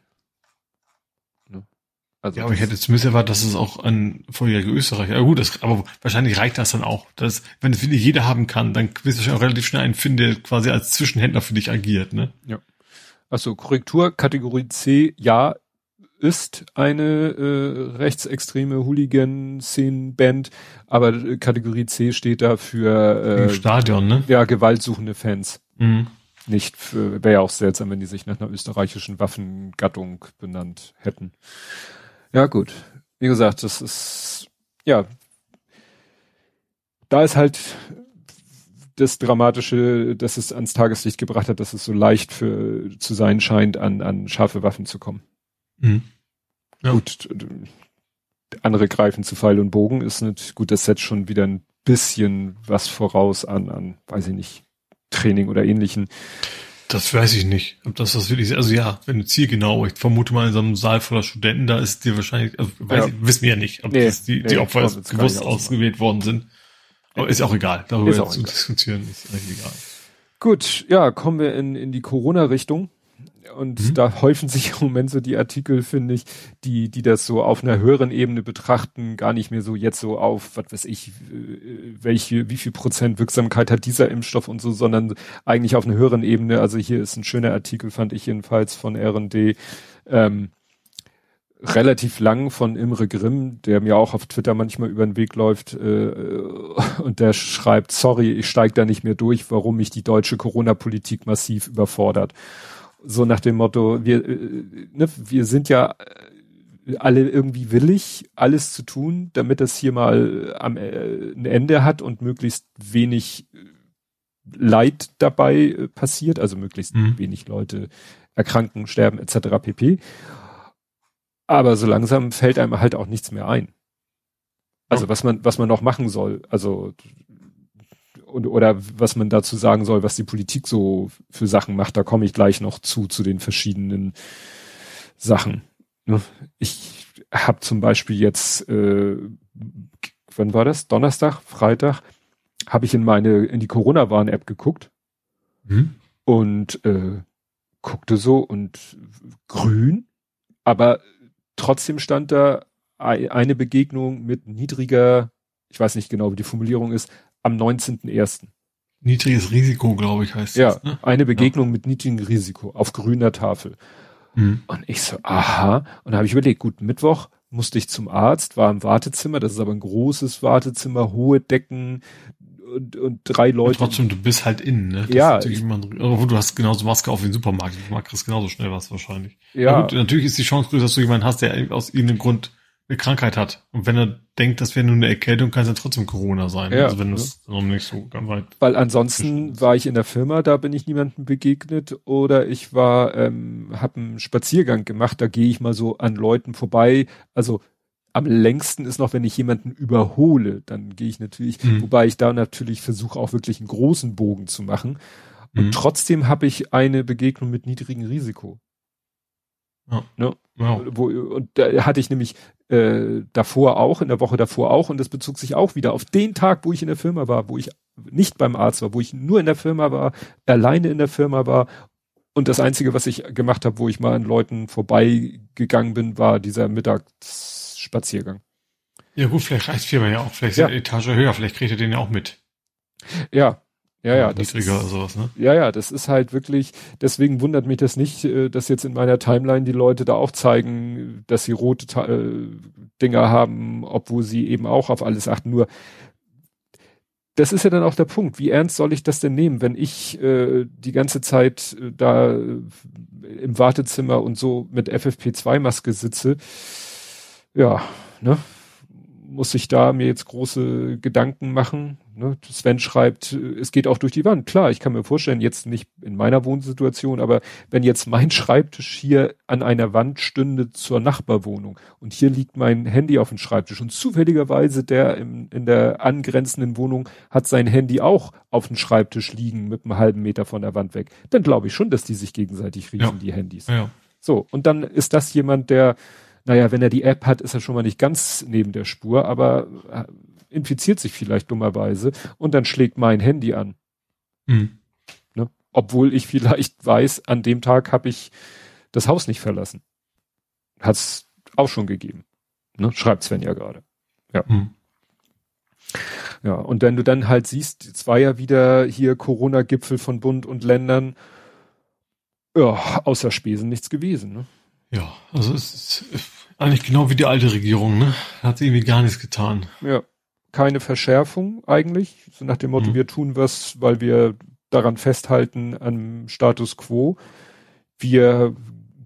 Also ja, aber ich hätte zumindest erwartet, dass es auch ein volljähriger Österreicher. Ja gut, das, aber wahrscheinlich reicht das dann auch. Das, wenn es wirklich jeder haben kann, dann wirst du wahrscheinlich auch relativ schnell einen finden, der quasi als Zwischenhändler für dich agiert, ne? Ja. Also Korrektur, Kategorie C, ja, ist eine äh, rechtsextreme Hooligan-Szenen-Band, aber äh, Kategorie C steht da für äh, Stadion, ne? Ja, gewaltsuchende Fans. Mhm. Nicht für, wäre ja auch seltsam, wenn die sich nach einer österreichischen Waffengattung benannt hätten. Ja, gut. Wie gesagt, das ist, ja, da ist halt das Dramatische, dass es ans Tageslicht gebracht hat, dass es so leicht für zu sein scheint, an, an scharfe Waffen zu kommen. Mhm. Ja. Gut, andere greifen zu Pfeil und Bogen ist nicht gut, das setzt schon wieder ein bisschen was voraus an, an, weiß ich nicht, Training oder ähnlichen. Das weiß ich nicht. Ob das das wirklich, also ja, wenn du zielgenau, ich vermute mal in so einem Saal voller Studenten, da ist dir wahrscheinlich, also weiß ja. ich, wissen wir ja nicht, ob nee, das die, nee, die Opfer bewusst ausgewählt worden sind. Aber ist auch egal, darüber ist auch zu egal. diskutieren, ist eigentlich egal. Gut, ja, kommen wir in, in die Corona-Richtung. Und mhm. da häufen sich im Moment so die Artikel, finde ich, die, die das so auf einer höheren Ebene betrachten, gar nicht mehr so jetzt so auf, was weiß ich, äh, welche, wie viel Prozent Wirksamkeit hat dieser Impfstoff und so, sondern eigentlich auf einer höheren Ebene. Also hier ist ein schöner Artikel, fand ich jedenfalls von R&D, ähm, relativ lang von Imre Grimm, der mir auch auf Twitter manchmal über den Weg läuft, äh, und der schreibt, sorry, ich steige da nicht mehr durch, warum mich die deutsche Corona-Politik massiv überfordert so nach dem Motto, wir, äh, ne, wir sind ja äh, alle irgendwie willig, alles zu tun, damit das hier mal am äh, ein Ende hat und möglichst wenig äh, Leid dabei äh, passiert, also möglichst mhm. wenig Leute erkranken, sterben etc. pp. Aber so langsam fällt einem halt auch nichts mehr ein. Also was man was man noch machen soll. Also und, oder was man dazu sagen soll, was die Politik so für Sachen macht, da komme ich gleich noch zu, zu den verschiedenen Sachen. Ich habe zum Beispiel jetzt, äh, wann war das? Donnerstag, Freitag, habe ich in meine, in die Corona-Warn-App geguckt hm? und äh, guckte so und grün, aber trotzdem stand da eine Begegnung mit niedriger, ich weiß nicht genau, wie die Formulierung ist, am 19.01. Niedriges Risiko, glaube ich, heißt ja, das. Ja, ne? eine Begegnung ja. mit niedrigem Risiko auf grüner Tafel. Mhm. Und ich so, aha. Und da habe ich überlegt, gut, Mittwoch musste ich zum Arzt, war im Wartezimmer, das ist aber ein großes Wartezimmer, hohe Decken und, und drei Leute. Aber trotzdem, du bist halt innen, ne? Das ja. Jemand, du hast genauso Maske auf wie im Supermarkt. Du kriegst genauso schnell was wahrscheinlich. Ja. Gut, natürlich ist die Chance größer, dass du jemanden hast, der aus irgendeinem Grund eine Krankheit hat. Und wenn er denkt, das wäre nur eine Erkältung, kann es ja trotzdem Corona sein. Ja, also wenn es ja. noch nicht so ganz weit. Weil ansonsten war ich in der Firma, da bin ich niemandem begegnet oder ich war, ähm, habe einen Spaziergang gemacht, da gehe ich mal so an Leuten vorbei. Also am längsten ist noch, wenn ich jemanden überhole, dann gehe ich natürlich, mhm. wobei ich da natürlich versuche auch wirklich einen großen Bogen zu machen. Und mhm. trotzdem habe ich eine Begegnung mit niedrigem Risiko. Ja. Ne? Ja. Wo, und da hatte ich nämlich äh, davor auch, in der Woche davor auch, und das bezog sich auch wieder auf den Tag, wo ich in der Firma war, wo ich nicht beim Arzt war, wo ich nur in der Firma war, alleine in der Firma war. Und das Einzige, was ich gemacht habe, wo ich mal an Leuten vorbeigegangen bin, war dieser Mittagsspaziergang. Ja gut, vielleicht reicht Firma ja auch, vielleicht ist ja. eine Etage höher, vielleicht kriegt ihr den ja auch mit. Ja, ja, ja. Das ist, sowas, ne? Ja, ja, das ist halt wirklich, deswegen wundert mich das nicht, äh, dass jetzt in meiner Timeline die Leute da auch zeigen, dass sie rote äh, Dinger haben, obwohl sie eben auch auf alles achten. Nur, das ist ja dann auch der Punkt. Wie ernst soll ich das denn nehmen, wenn ich äh, die ganze Zeit äh, da äh, im Wartezimmer und so mit FFP2-Maske sitze? Ja, ne? Muss ich da mir jetzt große Gedanken machen. Ne? Sven schreibt, es geht auch durch die Wand. Klar, ich kann mir vorstellen, jetzt nicht in meiner Wohnsituation, aber wenn jetzt mein Schreibtisch hier an einer Wand stünde zur Nachbarwohnung und hier liegt mein Handy auf dem Schreibtisch und zufälligerweise der im, in der angrenzenden Wohnung hat sein Handy auch auf dem Schreibtisch liegen mit einem halben Meter von der Wand weg, dann glaube ich schon, dass die sich gegenseitig riechen, ja. die Handys. Ja. So, und dann ist das jemand, der naja, wenn er die App hat, ist er schon mal nicht ganz neben der Spur, aber äh, infiziert sich vielleicht dummerweise und dann schlägt mein Handy an. Mhm. Ne? Obwohl ich vielleicht weiß, an dem Tag habe ich das Haus nicht verlassen. Hat's auch schon gegeben. Ne? Schreibt Sven ja gerade. Ja. Mhm. Ja, und wenn du dann halt siehst, es war ja wieder hier Corona-Gipfel von Bund und Ländern, ja, außer Spesen nichts gewesen. Ne? Ja, also es ist eigentlich genau wie die alte Regierung, ne? Hat irgendwie gar nichts getan. Ja, keine Verschärfung eigentlich, so nach dem Motto, mhm. wir tun was, weil wir daran festhalten am Status quo. Wir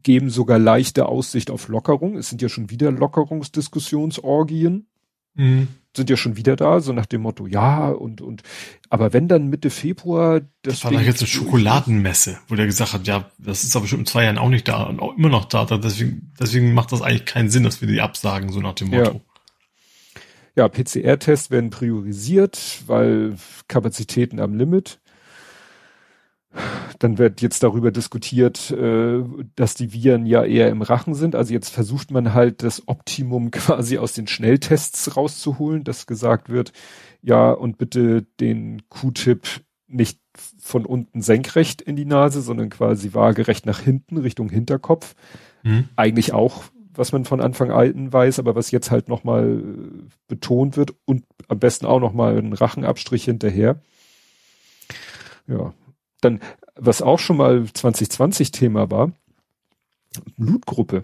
geben sogar leichte Aussicht auf Lockerung. Es sind ja schon wieder Lockerungsdiskussionsorgien. Mhm sind ja schon wieder da, so nach dem Motto, ja, und, und, aber wenn dann Mitte Februar das. Das war doch jetzt eine Schokoladenmesse, wo der gesagt hat, ja, das ist aber schon in zwei Jahren auch nicht da und auch immer noch da. Deswegen, deswegen macht das eigentlich keinen Sinn, dass wir die absagen, so nach dem Motto. Ja, ja PCR-Tests werden priorisiert, weil Kapazitäten am Limit. Dann wird jetzt darüber diskutiert, äh, dass die Viren ja eher im Rachen sind. Also jetzt versucht man halt das Optimum [LAUGHS] quasi aus den Schnelltests rauszuholen, dass gesagt wird, ja, und bitte den Q-Tip nicht von unten senkrecht in die Nase, sondern quasi waagerecht nach hinten, Richtung Hinterkopf. Mhm. Eigentlich auch, was man von Anfang an weiß, aber was jetzt halt nochmal äh, betont wird und am besten auch nochmal ein Rachenabstrich hinterher. Ja, dann, was auch schon mal 2020 Thema war, Blutgruppe.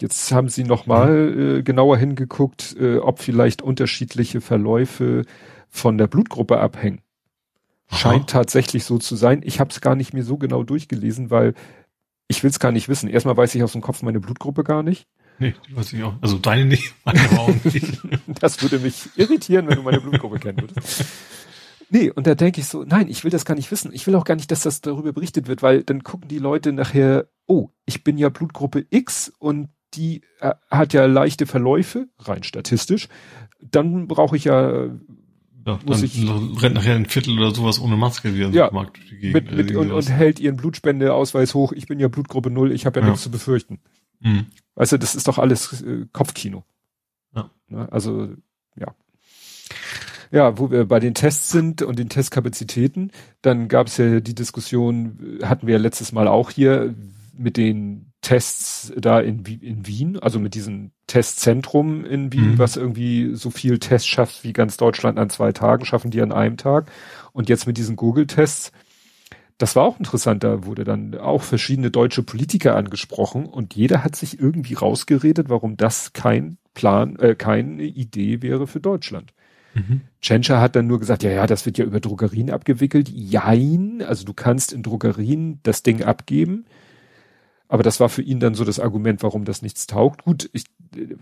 Jetzt haben sie nochmal äh, genauer hingeguckt, äh, ob vielleicht unterschiedliche Verläufe von der Blutgruppe abhängen. Scheint tatsächlich so zu sein. Ich habe es gar nicht mehr so genau durchgelesen, weil ich will es gar nicht wissen. Erstmal weiß ich aus dem Kopf meine Blutgruppe gar nicht. Nee, die weiß ich auch. Also deine nicht, meine auch nicht. [LAUGHS] das würde mich irritieren, wenn du meine Blutgruppe kennen würdest. Nee, und da denke ich so, nein, ich will das gar nicht wissen. Ich will auch gar nicht, dass das darüber berichtet wird, weil dann gucken die Leute nachher, oh, ich bin ja Blutgruppe X und die äh, hat ja leichte Verläufe, rein statistisch. Dann brauche ich ja ja, muss ich, rennt nachher ein Viertel oder sowas ohne Maske wieder ja, Markt mit, mit, und, und, hält ihren Blutspendeausweis hoch. Ich bin ja Blutgruppe Null, ich habe ja, ja, nichts zu befürchten. Mhm. Du, das ist doch alles äh, Kopfkino. Ja. Ne? Also, ja. Ja, wo wir bei den Tests sind und den Testkapazitäten, dann gab es ja die Diskussion, hatten wir ja letztes Mal auch hier mit den Tests da in, in Wien, also mit diesem Testzentrum in Wien, mhm. was irgendwie so viel Tests schafft wie ganz Deutschland an zwei Tagen, schaffen die an einem Tag. Und jetzt mit diesen Google-Tests, das war auch interessant, da wurde dann auch verschiedene deutsche Politiker angesprochen und jeder hat sich irgendwie rausgeredet, warum das kein Plan, äh, keine Idee wäre für Deutschland. Mhm. Tschentscher hat dann nur gesagt, ja, ja, das wird ja über Drogerien abgewickelt. Jein, also du kannst in Drogerien das Ding abgeben. Aber das war für ihn dann so das Argument, warum das nichts taugt. Gut, ich,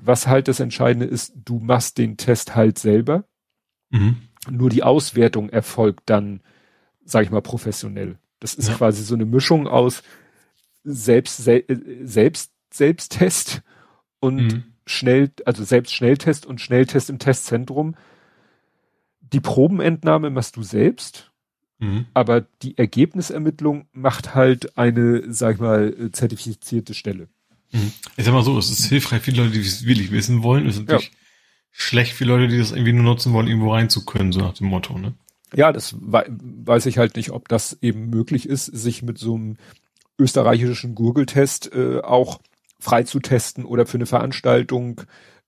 was halt das Entscheidende ist, du machst den Test halt selber. Mhm. Nur die Auswertung erfolgt dann, sag ich mal, professionell. Das ist ja. quasi so eine Mischung aus selbst, se selbst, Selbsttest und mhm. schnell, also selbst Schnelltest und Schnelltest im Testzentrum die Probenentnahme machst du selbst, mhm. aber die Ergebnisermittlung macht halt eine, sag ich mal, zertifizierte Stelle. Mhm. Ich sag mal so, es ist hilfreich für Leute, die es wirklich wissen wollen. Es ist natürlich ja. schlecht für Leute, die das irgendwie nur nutzen wollen, irgendwo rein zu können, so nach dem Motto, ne? Ja, das weiß ich halt nicht, ob das eben möglich ist, sich mit so einem österreichischen Google-Test äh, auch frei zu testen oder für eine Veranstaltung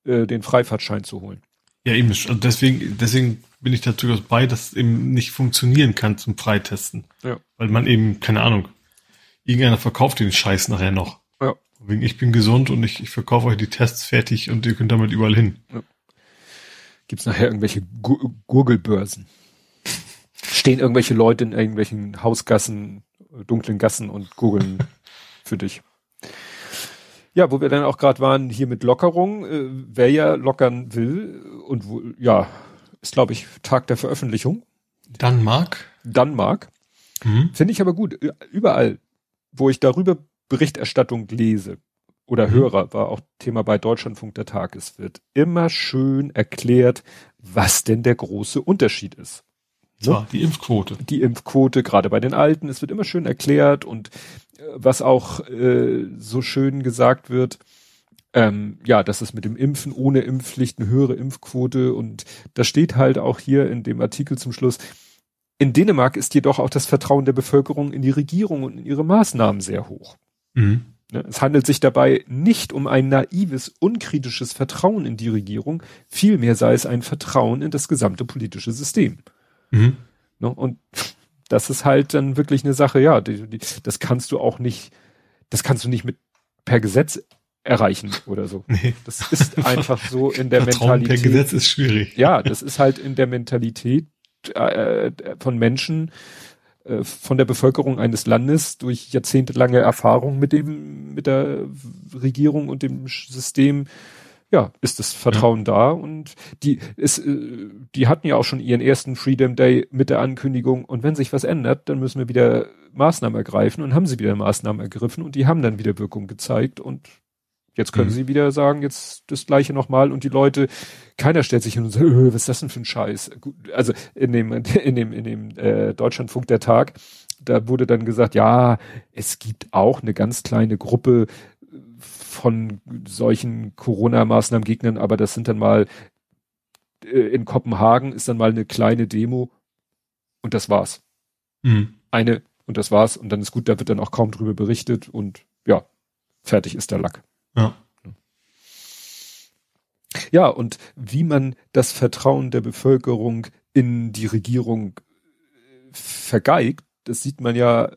äh, den Freifahrtschein zu holen. Ja, eben. Und deswegen, deswegen bin ich da durchaus bei, dass es eben nicht funktionieren kann zum Freitesten. Ja. Weil man eben, keine Ahnung, irgendeiner verkauft den Scheiß nachher noch. Ja. Wegen ich bin gesund und ich, ich verkaufe euch die Tests fertig und ihr könnt damit überall hin. Ja. Gibt's nachher irgendwelche Gurgelbörsen? [LAUGHS] Stehen irgendwelche Leute in irgendwelchen Hausgassen, dunklen Gassen und googeln [LAUGHS] für dich. Ja, wo wir dann auch gerade waren, hier mit Lockerung, äh, wer ja lockern will und wo, ja, ist, glaube ich, Tag der Veröffentlichung. Danmark. Danmark. Mhm. Finde ich aber gut. Überall, wo ich darüber Berichterstattung lese oder mhm. höre, war auch Thema bei Deutschlandfunk der Tag. Es wird immer schön erklärt, was denn der große Unterschied ist. Ne? die Impfquote. Die Impfquote, gerade bei den Alten, es wird immer schön erklärt und äh, was auch äh, so schön gesagt wird, ähm, ja, das ist mit dem Impfen ohne Impfpflicht eine höhere Impfquote und da steht halt auch hier in dem Artikel zum Schluss, in Dänemark ist jedoch auch das Vertrauen der Bevölkerung in die Regierung und in ihre Maßnahmen sehr hoch. Mhm. Ne, es handelt sich dabei nicht um ein naives, unkritisches Vertrauen in die Regierung, vielmehr sei es ein Vertrauen in das gesamte politische System. Mhm. Ne, und das ist halt dann wirklich eine Sache, ja, die, die, das kannst du auch nicht, das kannst du nicht mit per Gesetz erreichen oder so. Nee. Das ist [LAUGHS] einfach so in der Vertrauen Mentalität. Per Gesetz ist schwierig. Ja, das ist halt in der Mentalität äh, von Menschen, äh, von der Bevölkerung eines Landes durch jahrzehntelange Erfahrung mit dem, mit der Regierung und dem System, ja, ist das Vertrauen ja. da und die ist, äh, die hatten ja auch schon ihren ersten Freedom Day mit der Ankündigung und wenn sich was ändert, dann müssen wir wieder Maßnahmen ergreifen und haben sie wieder Maßnahmen ergriffen und die haben dann wieder Wirkung gezeigt und Jetzt können mhm. sie wieder sagen, jetzt das gleiche nochmal und die Leute, keiner stellt sich hin und sagt, öh, was ist das denn für ein Scheiß? Also in dem, [LAUGHS] in dem, in dem äh, Deutschlandfunk der Tag, da wurde dann gesagt, ja, es gibt auch eine ganz kleine Gruppe von solchen Corona-Maßnahmen-Gegnern, aber das sind dann mal äh, in Kopenhagen ist dann mal eine kleine Demo und das war's. Mhm. Eine und das war's und dann ist gut, da wird dann auch kaum drüber berichtet und ja, fertig ist der Lack. Ja. Ja, und wie man das Vertrauen der Bevölkerung in die Regierung äh, vergeigt, das sieht man ja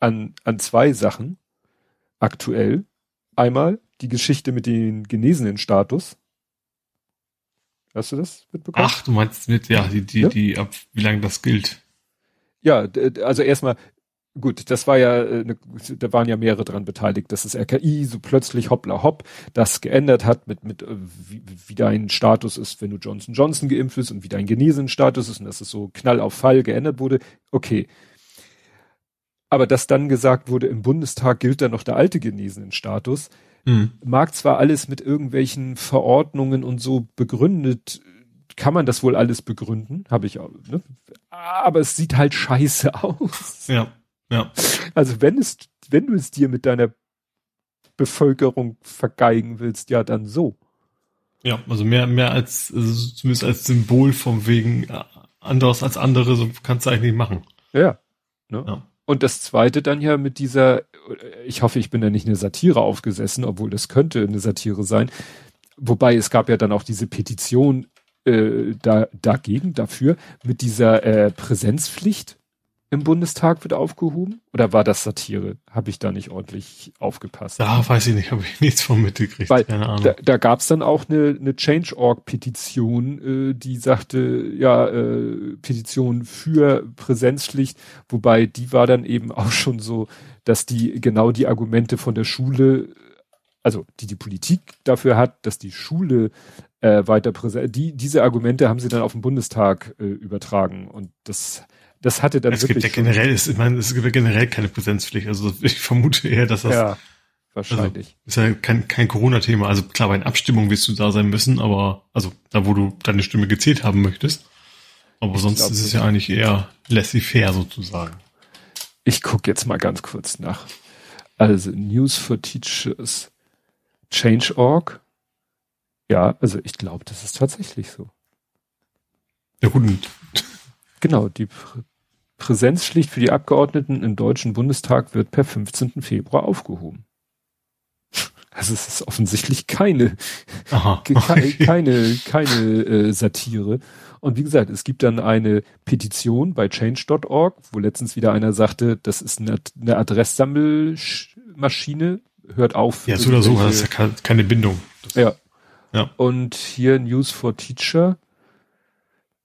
an, an zwei Sachen aktuell. Einmal die Geschichte mit dem genesenen Status. Hast du das mitbekommen? Ach, du meinst mit, ja, die, die, ja? die, ab wie lange das gilt. Ja, also erstmal, gut, das war ja, äh, ne, da waren ja mehrere dran beteiligt, dass das RKI so plötzlich hoppla hopp das geändert hat mit, mit äh, wie, wie dein Status ist, wenn du Johnson Johnson geimpft bist und wie dein Genesen-Status ist und dass es so knall auf Fall geändert wurde. Okay. Aber dass dann gesagt wurde, im Bundestag gilt dann noch der alte Genesenen-Status, mhm. mag zwar alles mit irgendwelchen Verordnungen und so begründet, kann man das wohl alles begründen, habe ich auch, ne? aber es sieht halt scheiße [LAUGHS] aus. Ja. Ja. Also wenn es, wenn du es dir mit deiner Bevölkerung vergeigen willst, ja dann so. Ja, also mehr, mehr als, also zumindest als Symbol vom wegen äh, anderes als andere, so kannst du eigentlich nicht machen. Ja. Ne? ja. Und das zweite dann ja mit dieser, ich hoffe, ich bin da nicht eine Satire aufgesessen, obwohl das könnte eine Satire sein. Wobei es gab ja dann auch diese Petition äh, da, dagegen, dafür, mit dieser äh, Präsenzpflicht im Bundestag wird aufgehoben? Oder war das Satire? Habe ich da nicht ordentlich aufgepasst? Ja, weiß ich nicht, habe ich nichts von mitgekriegt. Weil Keine Ahnung. Da, da gab es dann auch eine, eine Change.org-Petition, äh, die sagte, ja, äh, Petition für Präsenzpflicht, wobei die war dann eben [LAUGHS] auch schon so, dass die genau die Argumente von der Schule, also die die Politik dafür hat, dass die Schule äh, weiter präsent, die diese Argumente haben sie dann auf den Bundestag äh, übertragen und das das hatte dann es wirklich. Gibt ja generell, ich meine, es gibt ja generell keine Präsenzpflicht. Also [LAUGHS] ich vermute eher, dass das. Ja, wahrscheinlich. Also, ist ja kein, kein Corona-Thema. Also klar, bei den Abstimmungen wirst du da sein müssen, aber also da, wo du deine Stimme gezählt haben möchtest. Aber ich sonst ist es ja eigentlich eher laissez-faire sozusagen. Ich gucke jetzt mal ganz kurz nach. Also News for Teachers, Change.org. Ja, also ich glaube, das ist tatsächlich so. Ja gut. Genau, die Präsenzpflicht für die Abgeordneten im Deutschen Bundestag wird per 15. Februar aufgehoben. Also es ist offensichtlich keine, Aha, okay. keine, keine äh, Satire. Und wie gesagt, es gibt dann eine Petition bei change.org, wo letztens wieder einer sagte, das ist eine, eine Adresssammelmaschine, hört auf. Ja, so oder so, das ist ja keine Bindung. Das ja. ja. Und hier News for Teacher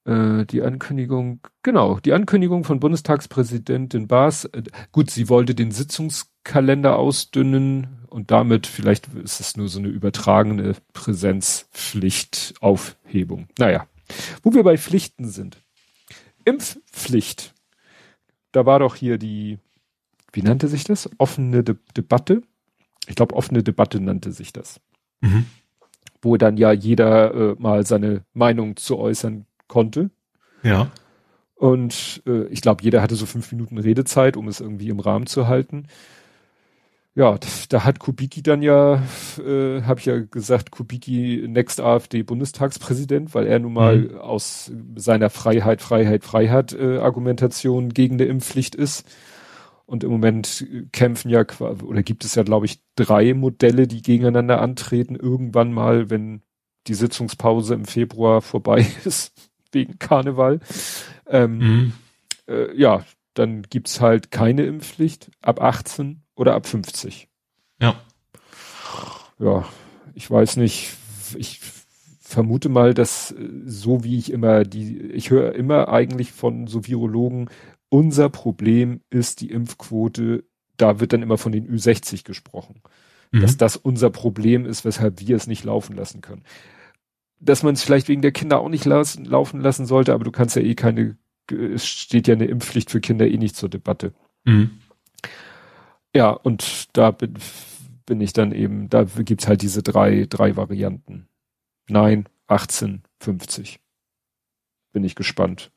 äh, die Ankündigung, genau, die Ankündigung von Bundestagspräsidentin Baas, äh, gut, sie wollte den Sitzungskalender ausdünnen und damit, vielleicht ist es nur so eine übertragene Präsenzpflichtaufhebung. Naja, wo wir bei Pflichten sind. Impfpflicht. Da war doch hier die, wie nannte sich das? Offene De Debatte. Ich glaube, offene Debatte nannte sich das. Mhm. Wo dann ja jeder äh, mal seine Meinung zu äußern konnte. Ja. Und äh, ich glaube, jeder hatte so fünf Minuten Redezeit, um es irgendwie im Rahmen zu halten. ja, da hat Kubicki dann ja, äh, habe ich ja gesagt, Kubicki next AfD-Bundestagspräsident, weil er nun mal mhm. aus seiner Freiheit, Freiheit, Freiheit äh, Argumentation gegen eine Impfpflicht ist. Und im Moment kämpfen ja, oder gibt es ja, glaube ich, drei Modelle, die gegeneinander antreten, irgendwann mal, wenn die Sitzungspause im Februar vorbei [LAUGHS] ist, wegen Karneval. Ähm, mhm. äh, ja, dann gibt's halt keine Impfpflicht ab 18 oder ab 50. Ja. Ja, ich weiß nicht, ich vermute mal, dass äh, so wie ich immer die, ich höre immer eigentlich von so Virologen, unser Problem ist die Impfquote, da wird dann immer von den Ü60 gesprochen. Mhm. Dass das unser Problem ist, weshalb wir es nicht laufen lassen können. Dass man es vielleicht wegen der Kinder auch nicht lassen, laufen lassen sollte, aber du kannst ja eh keine, es steht ja eine Impfpflicht für Kinder eh nicht zur Debatte. Mhm. Ja, und da bin, bin ich dann eben, da gibt's halt diese drei, drei Varianten. Nein, 18, 50. Bin ich gespannt.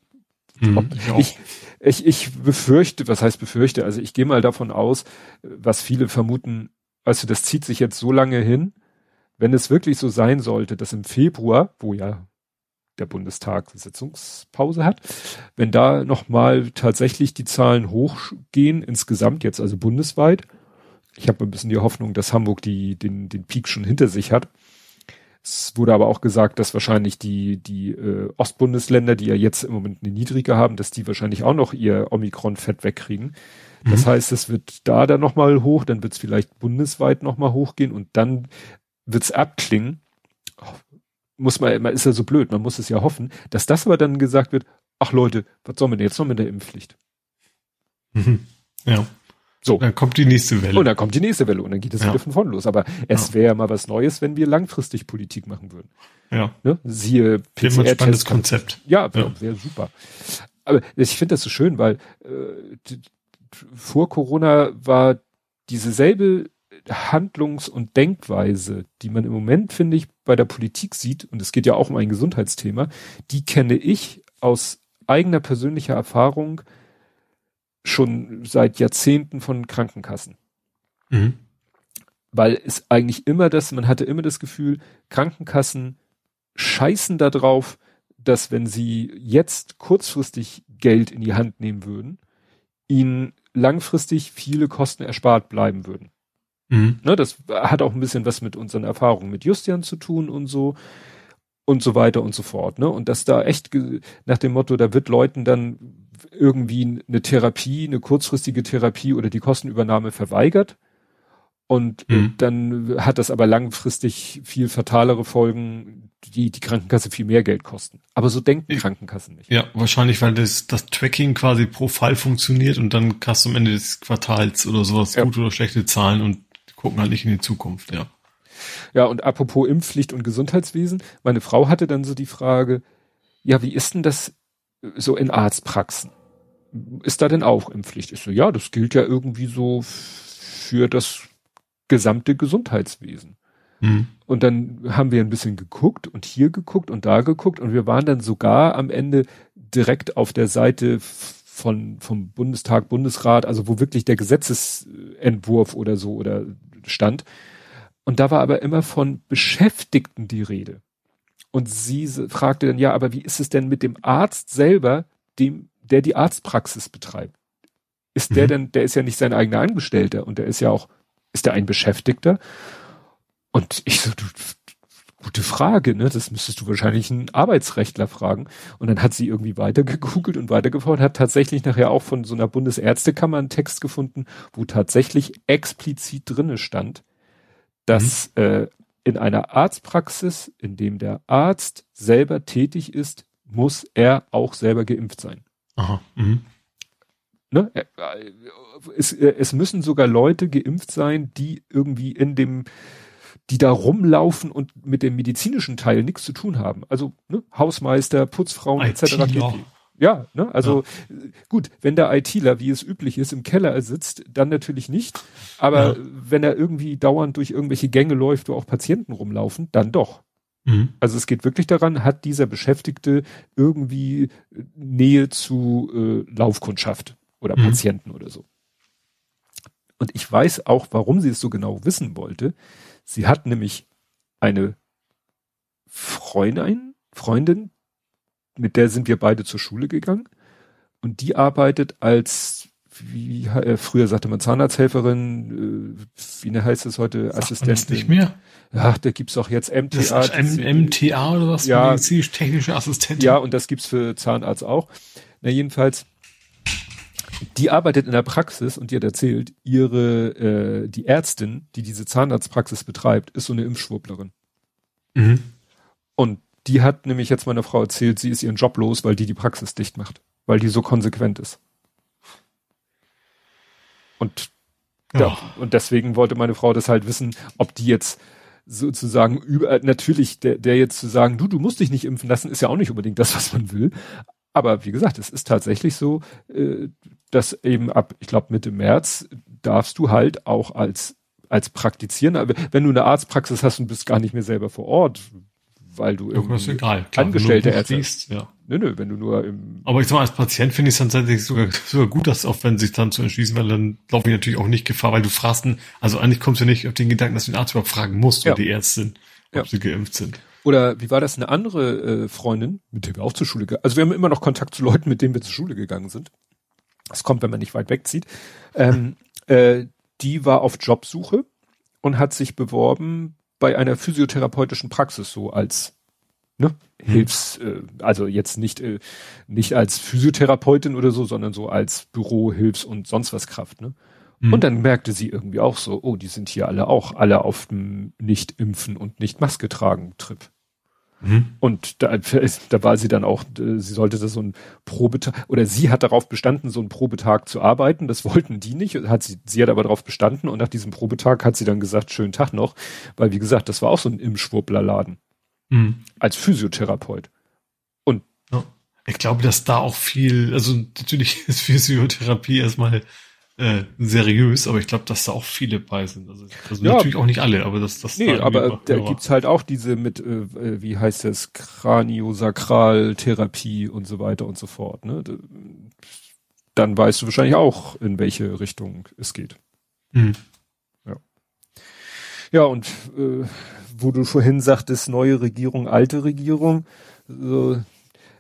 Mhm, ich, ich, ich befürchte, was heißt befürchte, also ich gehe mal davon aus, was viele vermuten, also das zieht sich jetzt so lange hin, wenn es wirklich so sein sollte, dass im Februar, wo ja der Bundestag Sitzungspause hat, wenn da nochmal tatsächlich die Zahlen hochgehen, insgesamt jetzt also bundesweit, ich habe ein bisschen die Hoffnung, dass Hamburg die, den, den Peak schon hinter sich hat. Es wurde aber auch gesagt, dass wahrscheinlich die, die äh, Ostbundesländer, die ja jetzt im Moment eine niedrige haben, dass die wahrscheinlich auch noch ihr Omikron-Fett wegkriegen. Mhm. Das heißt, es wird da dann nochmal hoch, dann wird es vielleicht bundesweit nochmal hochgehen und dann wird es abklingen muss man, man ist ja so blöd, man muss es ja hoffen, dass das aber dann gesagt wird, ach Leute, was sollen wir denn jetzt noch mit der Impfpflicht? Mhm. Ja. So. Dann kommt die nächste Welle. Und dann kommt die nächste Welle und dann geht es ja. wieder von vorn los. Aber es ja. wäre mal was Neues, wenn wir langfristig Politik machen würden. Ja. Ne? Siehe PCR. Ein spannendes Konzept. Ja, wäre ja. wär super. Aber ich finde das so schön, weil äh, vor Corona war diese selbe Handlungs- und Denkweise, die man im Moment, finde ich, bei der Politik sieht, und es geht ja auch um ein Gesundheitsthema, die kenne ich aus eigener persönlicher Erfahrung schon seit Jahrzehnten von Krankenkassen. Mhm. Weil es eigentlich immer das, man hatte immer das Gefühl, Krankenkassen scheißen darauf, dass wenn sie jetzt kurzfristig Geld in die Hand nehmen würden, ihnen langfristig viele Kosten erspart bleiben würden. Mhm. Ne, das hat auch ein bisschen was mit unseren Erfahrungen mit Justian zu tun und so und so weiter und so fort. Ne? Und dass da echt nach dem Motto, da wird Leuten dann irgendwie eine Therapie, eine kurzfristige Therapie oder die Kostenübernahme verweigert. Und mhm. dann hat das aber langfristig viel fatalere Folgen, die die Krankenkasse viel mehr Geld kosten. Aber so denken ich, Krankenkassen nicht. Ja, wahrscheinlich, weil das, das Tracking quasi pro Fall funktioniert und dann hast du am Ende des Quartals oder sowas ja. gute oder schlechte Zahlen und gucken halt nicht in die Zukunft, ja. Ja, und apropos Impfpflicht und Gesundheitswesen, meine Frau hatte dann so die Frage, ja, wie ist denn das so in Arztpraxen? Ist da denn auch Impfpflicht? Ich so, ja, das gilt ja irgendwie so für das gesamte Gesundheitswesen. Mhm. Und dann haben wir ein bisschen geguckt und hier geguckt und da geguckt und wir waren dann sogar am Ende direkt auf der Seite von, vom Bundestag, Bundesrat, also wo wirklich der Gesetzesentwurf oder so oder stand. Und da war aber immer von Beschäftigten die Rede. Und sie fragte dann, ja, aber wie ist es denn mit dem Arzt selber, dem, der die Arztpraxis betreibt? Ist der mhm. denn, der ist ja nicht sein eigener Angestellter und der ist ja auch, ist der ein Beschäftigter? Und ich so, du, gute Frage, ne? Das müsstest du wahrscheinlich einen Arbeitsrechtler fragen. Und dann hat sie irgendwie weiter gegoogelt und weitergefordert, hat tatsächlich nachher auch von so einer Bundesärztekammer einen Text gefunden, wo tatsächlich explizit drinne stand, dass mhm. äh, in einer Arztpraxis, in dem der Arzt selber tätig ist, muss er auch selber geimpft sein. Aha. Mhm. Ne? Äh, es, äh, es müssen sogar Leute geimpft sein, die irgendwie in dem die da rumlaufen und mit dem medizinischen Teil nichts zu tun haben. Also ne, Hausmeister, Putzfrauen etc. Ja, ne, also ja. gut, wenn der ITler, wie es üblich ist, im Keller sitzt, dann natürlich nicht. Aber ja. wenn er irgendwie dauernd durch irgendwelche Gänge läuft, wo auch Patienten rumlaufen, dann doch. Mhm. Also es geht wirklich daran, hat dieser Beschäftigte irgendwie Nähe zu äh, Laufkundschaft oder mhm. Patienten oder so. Und ich weiß auch, warum sie es so genau wissen wollte. Sie hat nämlich eine Freundin, Freundin, mit der sind wir beide zur Schule gegangen. Und die arbeitet als, wie äh, früher sagte man Zahnarzthelferin, äh, wie ne, heißt es heute, Sagt Assistentin. nicht mehr? Ja, da gibt's auch jetzt MTA. MTA oder was? Ja. Medizinisch-technische Assistentin. Ja, und das gibt's für Zahnarzt auch. Na, jedenfalls, die arbeitet in der Praxis und die hat erzählt, ihre, äh, die Ärztin, die diese Zahnarztpraxis betreibt, ist so eine Impfschwurblerin. Mhm. Und die hat nämlich jetzt meiner Frau erzählt, sie ist ihren Job los, weil die die Praxis dicht macht. Weil die so konsequent ist. Und, ja. ja. und deswegen wollte meine Frau das halt wissen, ob die jetzt sozusagen über, natürlich der, der jetzt zu sagen, du, du musst dich nicht impfen lassen, ist ja auch nicht unbedingt das, was man will. Aber wie gesagt, es ist tatsächlich so, äh, dass eben ab, ich glaube Mitte März darfst du halt auch als als Praktizierender, wenn du eine Arztpraxis hast und bist gar nicht mehr selber vor Ort, weil du irgendwie ist egal. Klar, Angestellte Ärzte ja. Nö, nö, wenn du nur im Aber ich sag mal, als Patient finde ich es dann tatsächlich sogar, sogar gut, dass auch wenn sich dann zu entschließen, weil dann laufe ich natürlich auch nicht Gefahr, weil du fragst, also eigentlich kommst du nicht auf den Gedanken, dass du den Arzt überhaupt fragen musst, ja. oder die Ärztin, ob ja. sie geimpft sind. Oder wie war das eine andere äh, Freundin, mit der wir auch zur Schule gegangen Also wir haben immer noch Kontakt zu Leuten, mit denen wir zur Schule gegangen sind. Das kommt, wenn man nicht weit wegzieht. Ähm, äh, die war auf Jobsuche und hat sich beworben bei einer physiotherapeutischen Praxis so als ne, hm. Hilfs, äh, also jetzt nicht äh, nicht als Physiotherapeutin oder so, sondern so als Büro, Hilfs und sonst was Kraft. Ne? Mhm. Und dann merkte sie irgendwie auch so, oh, die sind hier alle auch alle auf dem Nicht-Impfen und Nicht-Maske tragen Trip. Mhm. Und da, da war sie dann auch, sie sollte das so ein Probetag, oder sie hat darauf bestanden, so einen Probetag zu arbeiten. Das wollten die nicht. Hat sie, sie hat aber darauf bestanden und nach diesem Probetag hat sie dann gesagt, schönen Tag noch. Weil, wie gesagt, das war auch so ein Impfschwurblerladen. Mhm. Als Physiotherapeut. Und ja. ich glaube, dass da auch viel, also natürlich ist Physiotherapie erstmal äh, seriös, aber ich glaube, dass da auch viele bei sind. Also, also ja, natürlich auch nicht alle, aber das, das Nee, da aber da gibt's halt auch diese mit, äh, äh wie heißt das, Kraniosakraltherapie und so weiter und so fort. Ne? Dann weißt du wahrscheinlich auch, in welche Richtung es geht. Mhm. Ja. Ja, und äh, wo du vorhin sagtest, neue Regierung, alte Regierung, so,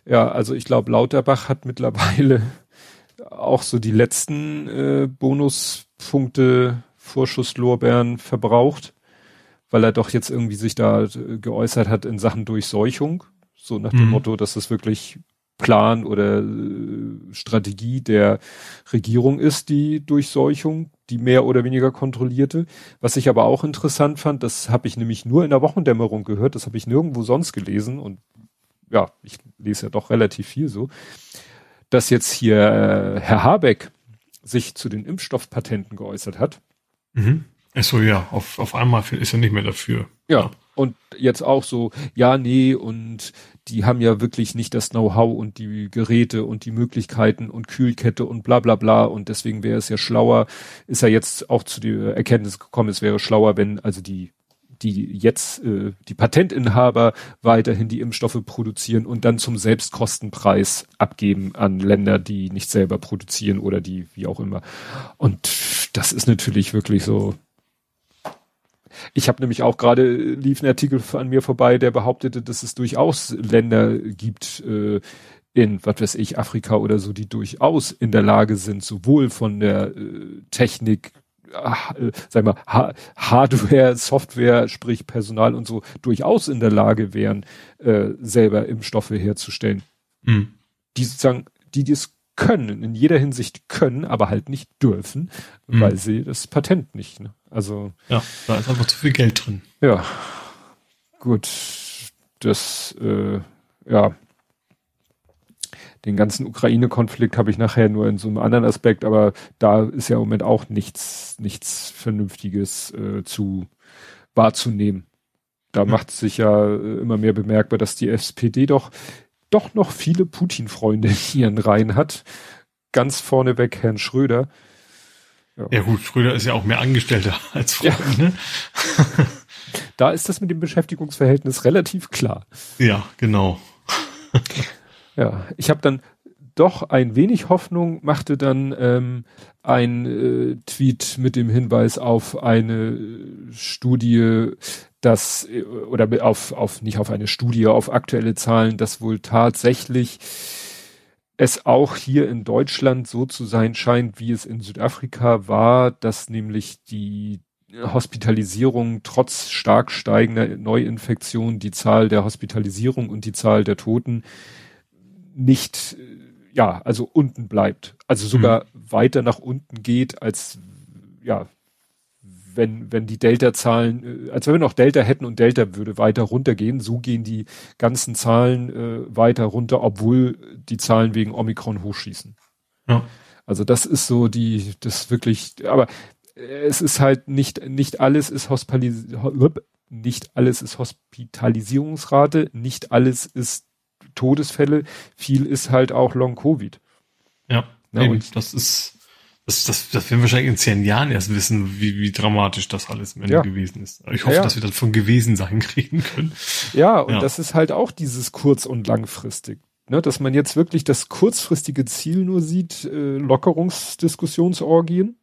ja, also ich glaube, Lauterbach hat mittlerweile auch so die letzten äh, Bonuspunkte Vorschusslorbeeren verbraucht, weil er doch jetzt irgendwie sich da äh, geäußert hat in Sachen Durchseuchung, so nach dem mhm. Motto, dass das wirklich Plan oder äh, Strategie der Regierung ist, die Durchseuchung, die mehr oder weniger kontrollierte. Was ich aber auch interessant fand, das habe ich nämlich nur in der Wochendämmerung gehört, das habe ich nirgendwo sonst gelesen und ja, ich lese ja doch relativ viel so dass jetzt hier äh, Herr Habeck sich zu den Impfstoffpatenten geäußert hat. Mhm. Achso, ja, auf, auf einmal ist er nicht mehr dafür. Ja, und jetzt auch so, ja, nee, und die haben ja wirklich nicht das Know-how und die Geräte und die Möglichkeiten und Kühlkette und bla bla bla und deswegen wäre es ja schlauer, ist er jetzt auch zu der Erkenntnis gekommen, es wäre schlauer, wenn also die die jetzt äh, die Patentinhaber weiterhin die Impfstoffe produzieren und dann zum Selbstkostenpreis abgeben an Länder, die nicht selber produzieren oder die wie auch immer. Und das ist natürlich wirklich so. Ich habe nämlich auch gerade lief ein Artikel an mir vorbei, der behauptete, dass es durchaus Länder gibt äh, in, was weiß ich, Afrika oder so, die durchaus in der Lage sind, sowohl von der äh, Technik äh, sag mal, ha Hardware, Software, sprich Personal und so, durchaus in der Lage wären, äh, selber Impfstoffe herzustellen. Mhm. Die sozusagen, die das können, in jeder Hinsicht können, aber halt nicht dürfen, mhm. weil sie das Patent nicht. Ne? Also ja, da ist einfach zu viel Geld drin. Ja, gut, das äh, ja den ganzen Ukraine-Konflikt habe ich nachher nur in so einem anderen Aspekt, aber da ist ja im Moment auch nichts, nichts Vernünftiges äh, zu wahrzunehmen. Da mhm. macht sich ja äh, immer mehr bemerkbar, dass die SPD doch, doch noch viele Putin-Freunde in ihren Reihen hat. Ganz vorneweg Herrn Schröder. Ja. ja gut, Schröder ist ja auch mehr Angestellter [LAUGHS] als Freund, ja. ne? da ist das mit dem Beschäftigungsverhältnis relativ klar. Ja, genau. [LAUGHS] Ja, ich habe dann doch ein wenig Hoffnung machte dann ähm, ein äh, Tweet mit dem Hinweis auf eine Studie, dass äh, oder auf auf nicht auf eine Studie, auf aktuelle Zahlen, dass wohl tatsächlich es auch hier in Deutschland so zu sein scheint, wie es in Südafrika war, dass nämlich die Hospitalisierung trotz stark steigender Neuinfektionen die Zahl der Hospitalisierung und die Zahl der Toten nicht ja, also unten bleibt. Also sogar mhm. weiter nach unten geht, als ja, wenn, wenn die Delta-Zahlen, äh, als wenn wir noch Delta hätten und Delta würde weiter runtergehen, so gehen die ganzen Zahlen äh, weiter runter, obwohl die Zahlen wegen Omikron hochschießen. Ja. Also das ist so die, das wirklich, aber es ist halt nicht, nicht alles ist Hospitalis nicht alles ist Hospitalisierungsrate, nicht alles ist Todesfälle, viel ist halt auch Long-Covid. Ja, ja eben, und das ist, das, das, das werden wir wahrscheinlich in zehn Jahren erst wissen, wie, wie dramatisch das alles am Ende ja. gewesen ist. Ich hoffe, ja, ja. dass wir das von gewesen sein [LAUGHS] kriegen können. Ja, und das ist halt auch dieses kurz- und langfristig. Ne, dass man jetzt wirklich das kurzfristige Ziel nur sieht, äh, Lockerungsdiskussionsorgien.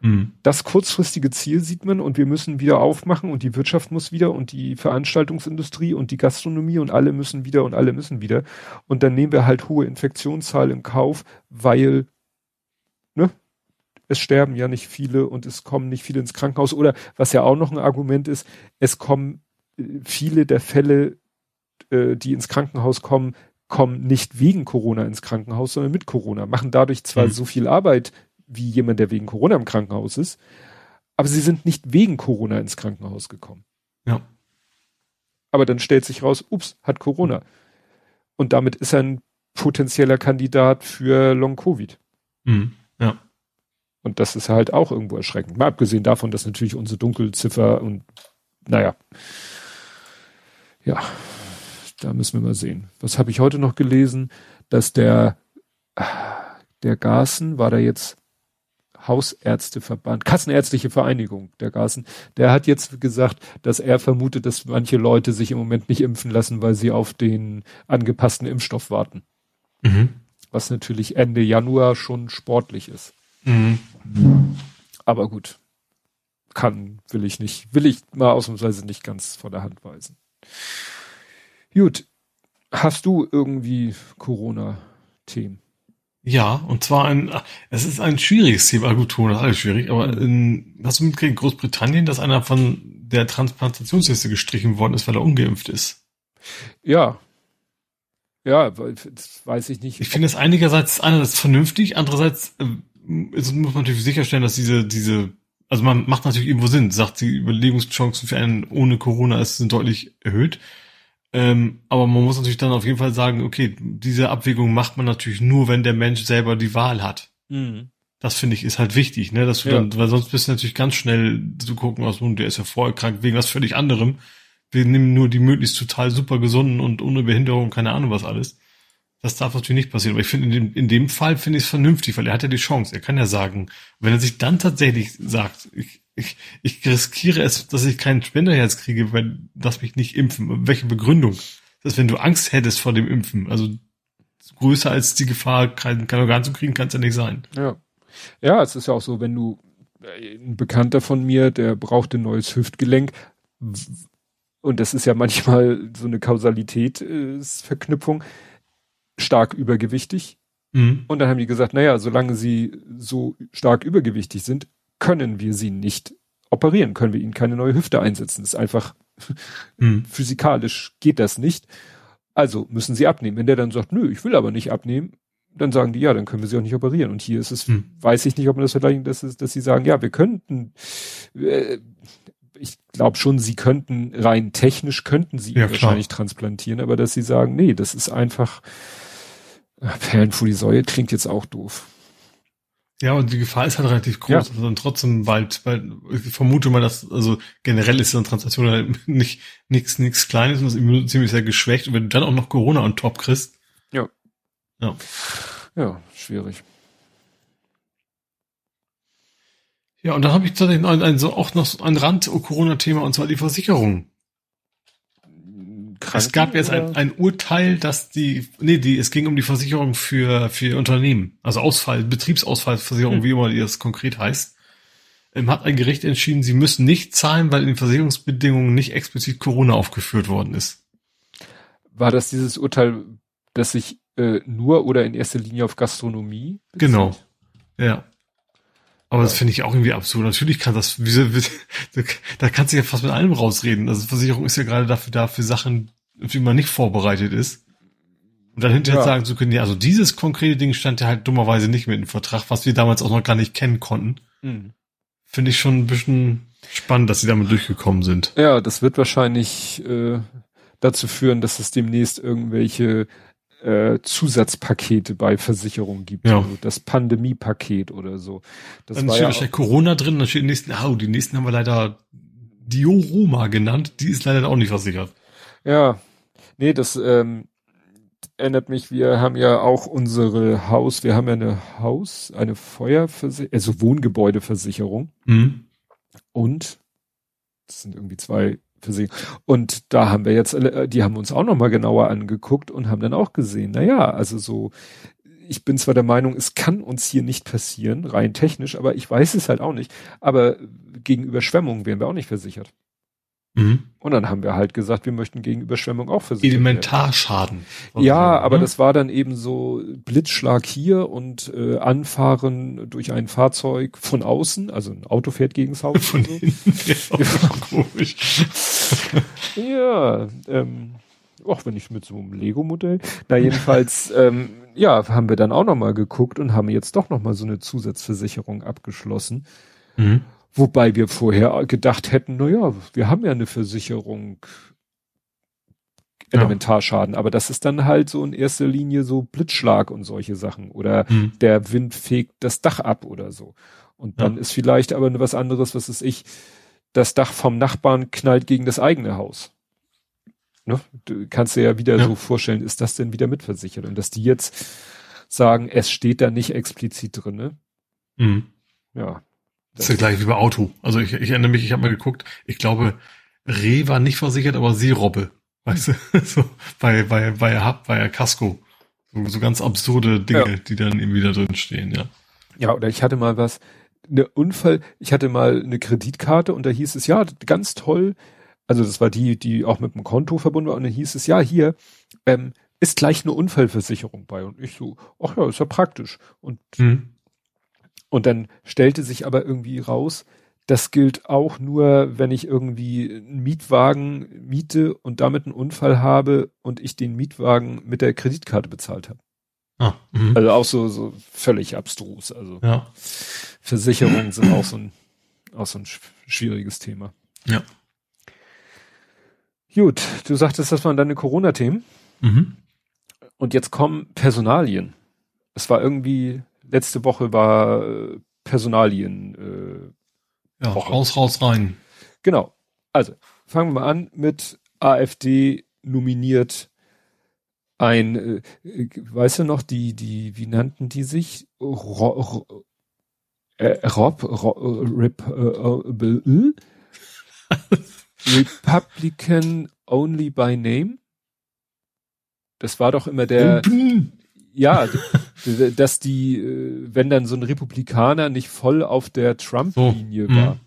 Mhm. Das kurzfristige Ziel sieht man und wir müssen wieder aufmachen und die Wirtschaft muss wieder und die Veranstaltungsindustrie und die Gastronomie und alle müssen wieder und alle müssen wieder. Und dann nehmen wir halt hohe Infektionszahlen in Kauf, weil, ne, es sterben ja nicht viele und es kommen nicht viele ins Krankenhaus. Oder was ja auch noch ein Argument ist, es kommen äh, viele der Fälle, äh, die ins Krankenhaus kommen, kommen nicht wegen Corona ins Krankenhaus, sondern mit Corona, machen dadurch zwar mhm. so viel Arbeit wie jemand, der wegen Corona im Krankenhaus ist. Aber sie sind nicht wegen Corona ins Krankenhaus gekommen. Ja. Aber dann stellt sich raus, ups, hat Corona. Und damit ist er ein potenzieller Kandidat für Long-Covid. Mhm. Ja. Und das ist halt auch irgendwo erschreckend. Mal abgesehen davon, dass natürlich unsere Dunkelziffer und naja. Ja, da müssen wir mal sehen. Was habe ich heute noch gelesen? Dass der, der Gasen war da jetzt Hausärzteverband, Kassenärztliche Vereinigung, der Gasen, der hat jetzt gesagt, dass er vermutet, dass manche Leute sich im Moment nicht impfen lassen, weil sie auf den angepassten Impfstoff warten. Mhm. Was natürlich Ende Januar schon sportlich ist. Mhm. Aber gut. Kann, will ich nicht, will ich mal ausnahmsweise nicht ganz von der Hand weisen. Gut. Hast du irgendwie Corona-Themen? Ja, und zwar ein, es ist ein schwieriges Thema, gut, Ton ist alles schwierig, aber in, hast du mitgekriegt, Großbritannien, dass einer von der Transplantationsliste gestrichen worden ist, weil er ungeimpft ist? Ja. Ja, das weiß ich nicht. Ich finde es einigerseits, einerseits vernünftig, andererseits äh, muss man natürlich sicherstellen, dass diese, diese, also man macht natürlich irgendwo Sinn, sagt, die Überlebenschancen für einen ohne Corona ist, sind deutlich erhöht. Ähm, aber man muss natürlich dann auf jeden Fall sagen, okay, diese Abwägung macht man natürlich nur, wenn der Mensch selber die Wahl hat. Mhm. Das finde ich ist halt wichtig, ne, dass du ja. dann, weil sonst bist du natürlich ganz schnell zu gucken, aus, der ist ja voll krank wegen was völlig anderem. Wir nehmen nur die möglichst total super gesunden und ohne Behinderung, keine Ahnung was alles. Das darf natürlich nicht passieren. Aber ich finde, in dem, in dem Fall finde ich es vernünftig, weil er hat ja die Chance. Er kann ja sagen, wenn er sich dann tatsächlich sagt, ich, ich, ich riskiere es, dass ich kein Spenderherz kriege, weil das mich nicht impfen. Welche Begründung? Das wenn du Angst hättest vor dem Impfen, also größer als die Gefahr, kein, kein Organ zu kriegen, kann es ja nicht sein. Ja. Ja, es ist ja auch so, wenn du, äh, ein Bekannter von mir, der braucht ein neues Hüftgelenk, und das ist ja manchmal so eine Kausalität, äh, stark übergewichtig. Mhm. Und dann haben die gesagt, naja, solange sie so stark übergewichtig sind, können wir sie nicht operieren, können wir ihnen keine neue Hüfte einsetzen. Das ist einfach [LAUGHS] hm. physikalisch geht das nicht. Also müssen sie abnehmen. Wenn der dann sagt, nö, ich will aber nicht abnehmen, dann sagen die, ja, dann können wir sie auch nicht operieren. Und hier ist es, hm. weiß ich nicht, ob man das vergleichen, dass, dass sie sagen, ja, wir könnten, äh, ich glaube schon, sie könnten rein technisch könnten sie ja, wahrscheinlich transplantieren, aber dass sie sagen, nee, das ist einfach äh, Perlen vor die Säue klingt jetzt auch doof. Ja, und die Gefahr ist halt relativ groß. Ja. Also dann trotzdem bald, weil ich vermute mal, dass, also generell ist so eine Translation halt nicht nichts nichts Kleines und das Immun ziemlich sehr geschwächt. Und wenn du dann auch noch Corona on top kriegst. Ja. Ja. Ja, schwierig. Ja, und dann habe ich tatsächlich ein, ein, so auch noch ein Rand-Corona-Thema und zwar die Versicherung. Kranken, es gab jetzt ein, ein Urteil, dass die, nee, die, es ging um die Versicherung für, für Unternehmen. Also Ausfall, Betriebsausfallversicherung, hm. wie immer die das konkret heißt. Ähm, hat ein Gericht entschieden, sie müssen nicht zahlen, weil in den Versicherungsbedingungen nicht explizit Corona aufgeführt worden ist. War das dieses Urteil, das sich äh, nur oder in erster Linie auf Gastronomie bezieht? Genau. Ja. Aber das finde ich auch irgendwie absurd. Natürlich kann das, wie, wie, da kannst du ja fast mit allem rausreden. Also Versicherung ist ja gerade dafür da, für Sachen, die man nicht vorbereitet ist. Und dann hinterher ja. sagen zu können, ja, also dieses konkrete Ding stand ja halt dummerweise nicht mit im Vertrag, was wir damals auch noch gar nicht kennen konnten. Mhm. Finde ich schon ein bisschen spannend, dass sie damit durchgekommen sind. Ja, das wird wahrscheinlich äh, dazu führen, dass es demnächst irgendwelche äh, Zusatzpakete bei Versicherungen gibt. Ja. Also das Pandemie-Paket oder so. Das dann steht ja wahrscheinlich Corona drin, dann steht im nächsten, oh, die nächsten haben wir leider Dioroma genannt, die ist leider auch nicht versichert. Ja, nee, das ähm, erinnert mich, wir haben ja auch unsere Haus, wir haben ja eine Haus, eine Feuerversicherung, also Wohngebäudeversicherung. Mhm. Und das sind irgendwie zwei Versicherungen. Und da haben wir jetzt, äh, die haben uns auch nochmal genauer angeguckt und haben dann auch gesehen, na ja, also so, ich bin zwar der Meinung, es kann uns hier nicht passieren, rein technisch, aber ich weiß es halt auch nicht. Aber gegen Überschwemmungen wären wir auch nicht versichert. Mhm. Und dann haben wir halt gesagt, wir möchten gegen Überschwemmung auch versichert Elementarschaden. Ja, aber ne? das war dann eben so Blitzschlag hier und äh, Anfahren durch ein Fahrzeug von außen, also ein Auto fährt gegens Haus. [LAUGHS] Von so. hinten ja, komisch. [LAUGHS] ja, ähm, auch wenn ich mit so einem Lego-Modell. Na jedenfalls, ähm, ja, haben wir dann auch nochmal geguckt und haben jetzt doch nochmal so eine Zusatzversicherung abgeschlossen. Mhm. Wobei wir vorher gedacht hätten, na ja, wir haben ja eine Versicherung Elementarschaden, ja. aber das ist dann halt so in erster Linie so Blitzschlag und solche Sachen oder mhm. der Wind fegt das Dach ab oder so. Und dann ja. ist vielleicht aber was anderes, was ist ich, das Dach vom Nachbarn knallt gegen das eigene Haus. Ne? Du kannst dir ja wieder ja. so vorstellen, ist das denn wieder mitversichert? Und dass die jetzt sagen, es steht da nicht explizit drin, ne? Mhm. Ja, das ist ja gleich wie bei Auto. Also ich, ich erinnere mich, ich habe mal geguckt, ich glaube, Reh war nicht versichert, aber Seerobbe. [LAUGHS] Weißt du, so bei, bei, bei Hub, bei Casco. So, so ganz absurde Dinge, ja. die dann eben wieder drin stehen, ja. Ja, oder ich hatte mal was, eine Unfall, ich hatte mal eine Kreditkarte und da hieß es, ja, ganz toll, also das war die, die auch mit dem Konto verbunden war, und dann hieß es, ja, hier, ähm, ist gleich eine Unfallversicherung bei. Und ich so, ach ja, ist ja praktisch. Und hm. Und dann stellte sich aber irgendwie raus, das gilt auch nur, wenn ich irgendwie einen Mietwagen miete und damit einen Unfall habe und ich den Mietwagen mit der Kreditkarte bezahlt habe. Ah, mh. also auch so, so völlig abstrus. Also ja. Versicherungen sind auch so ein, auch so ein schwieriges Thema. Ja. Gut, du sagtest, das waren deine Corona-Themen. Mhm. Und jetzt kommen Personalien. Es war irgendwie letzte Woche war äh, Personalien. Äh, ja, Woche. raus, raus, rein. Genau. Also, fangen wir mal an mit AfD nominiert ein, äh, weißt du noch, die, die, wie nannten die sich? Ro, Ro, äh, Rob, Ro, Rip, äh, äh, Republican Only by Name? Das war doch immer der, ja, dass die, äh, wenn dann so ein Republikaner nicht voll auf der Trump-Linie so, war,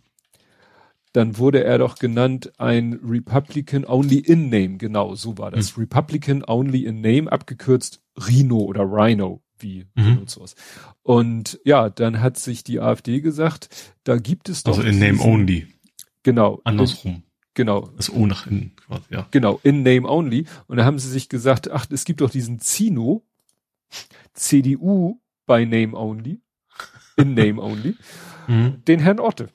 dann wurde er doch genannt ein Republican only in name, genau, so war das. Mhm. Republican only in name, abgekürzt Rhino oder Rhino, wie mhm. benutzt was. Und ja, dann hat sich die AfD gesagt, da gibt es doch. Also in name only. Genau. Andersrum. Genau. Das O nach innen quasi, ja. Genau, in name only. Und da haben sie sich gesagt, ach, es gibt doch diesen Zino, CDU by name only, in name only, [LAUGHS] mhm. den Herrn Otte.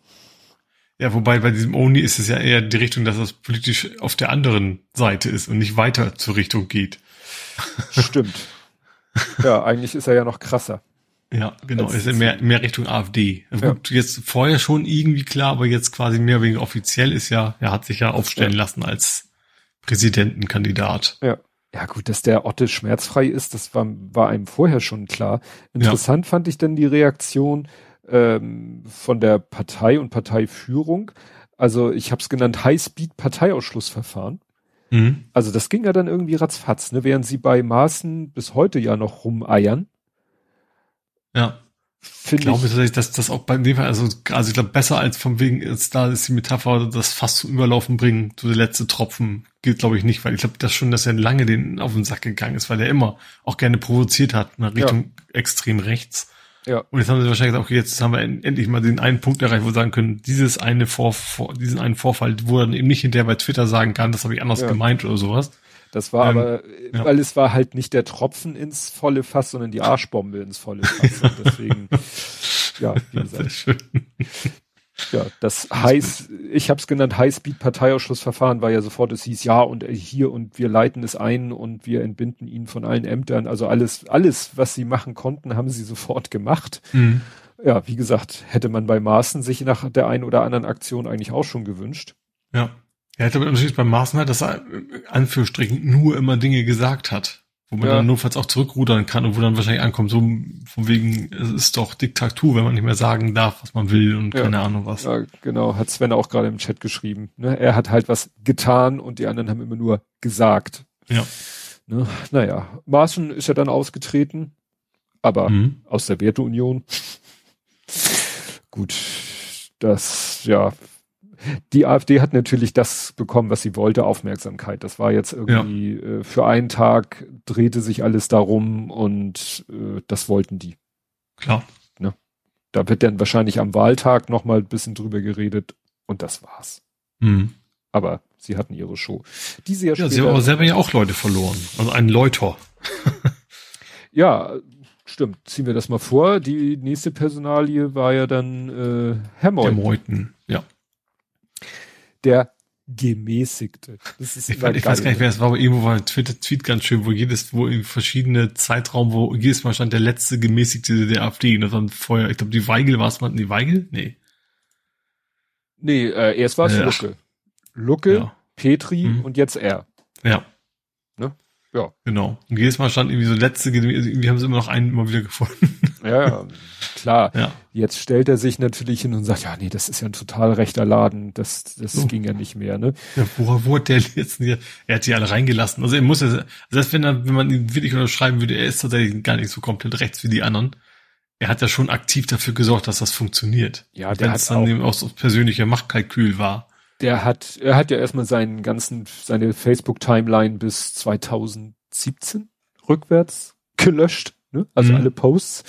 Ja, wobei bei diesem Only ist es ja eher die Richtung, dass es politisch auf der anderen Seite ist und nicht weiter zur Richtung geht. [LAUGHS] Stimmt. ja, eigentlich ist er ja noch krasser. Ja, genau. Ist mehr, mehr Richtung AfD. Ja. Gut, jetzt vorher schon irgendwie klar, aber jetzt quasi mehr wegen offiziell ist ja, er hat sich ja aufstellen ja. lassen als Präsidentenkandidat. Ja. Ja gut, dass der Otte schmerzfrei ist, das war, war einem vorher schon klar. Interessant ja. fand ich dann die Reaktion ähm, von der Partei und Parteiführung. Also ich habe es genannt High-Speed-Parteiausschlussverfahren. Mhm. Also das ging ja dann irgendwie ratzfatz, ne? während sie bei Maßen bis heute ja noch rumeiern. Ja. Find ich glaube tatsächlich, dass das auch beim dem Fall, also, also ich glaube, besser als von wegen, jetzt da ist die Metapher, das fast zum Überlaufen bringen, so der letzte Tropfen, gilt glaube ich nicht, weil ich glaube, das schon, dass er lange den auf den Sack gegangen ist, weil er immer auch gerne provoziert hat, in Richtung ja. extrem rechts. Ja. Und jetzt haben sie wahrscheinlich gesagt, okay, jetzt haben wir endlich mal den einen Punkt erreicht, wo wir sagen können, dieses eine Vor, Vor diesen einen Vorfall, wo er dann eben nicht hinterher bei Twitter sagen kann, das habe ich anders ja. gemeint oder sowas. Das war ähm, aber, ja. weil es war halt nicht der Tropfen ins volle Fass, sondern die Arschbombe ins volle Fass. Und deswegen, [LAUGHS] ja, wie gesagt. Ja, das heißt, ich habe es genannt, Highspeed-Parteiausschussverfahren war ja sofort, es hieß ja und hier und wir leiten es ein und wir entbinden ihn von allen Ämtern. Also alles, alles, was sie machen konnten, haben sie sofort gemacht. Mhm. Ja, wie gesagt, hätte man bei Maaßen sich nach der einen oder anderen Aktion eigentlich auch schon gewünscht. Ja. Er hätte aber natürlich beim Maaßen halt, dass er Anführungsstrichen nur immer Dinge gesagt hat wo man ja. dann notfalls auch zurückrudern kann und wo dann wahrscheinlich ankommt, so von wegen, es ist doch Diktatur, wenn man nicht mehr sagen darf, was man will und ja. keine Ahnung was. Ja, genau, hat Sven auch gerade im Chat geschrieben. Ne? Er hat halt was getan und die anderen haben immer nur gesagt. Ja. Ne? Naja, Maaßen ist ja dann ausgetreten, aber mhm. aus der Werteunion. Gut, das, ja, die AfD hat natürlich das bekommen, was sie wollte, Aufmerksamkeit. Das war jetzt irgendwie ja. äh, für einen Tag drehte sich alles darum und äh, das wollten die. Klar. Ne? Da wird dann wahrscheinlich am Wahltag nochmal ein bisschen drüber geredet und das war's. Mhm. Aber sie hatten ihre Show. Die sie ja, ja sie haben aber selber ja auch Leute verloren. Also ein Leuter. [LAUGHS] ja, stimmt. Ziehen wir das mal vor. Die nächste Personalie war ja dann äh, Herr Meuthen. Ja der gemäßigte. Das ist ich, fand, ich weiß gar nicht, wer es war, aber irgendwo war ein Twitter-Tweet ganz schön, wo jedes, wo in verschiedene Zeitraum, wo jedes Mal stand der letzte gemäßigte der AfD. Und das waren vorher, ich glaube, die Weigel war es mal, die Weigel? Nee. Nee, äh, erst war es äh, Lucke. Lucke, ja. Petri mhm. und jetzt er. Ja. Ne? Ja. Genau. Und jedes Mal stand irgendwie so letzte, irgendwie haben sie immer noch einen immer wieder gefunden. Ja, ja, klar. Ja. Jetzt stellt er sich natürlich hin und sagt, ja, nee, das ist ja ein total rechter Laden, das, das so. ging ja nicht mehr, ne? Ja, wo, wo hat der jetzt hier, er hat die alle reingelassen. Also er muss ja, selbst wenn er, wenn man ihn wirklich unterschreiben würde, er ist tatsächlich gar nicht so komplett rechts wie die anderen. Er hat ja schon aktiv dafür gesorgt, dass das funktioniert. Ja, der hat dann auch, eben auch so persönlicher Machtkalkül war. Der hat, er hat ja erstmal seinen ganzen, seine Facebook-Timeline bis 2017 rückwärts gelöscht ne? Also mhm. alle Posts.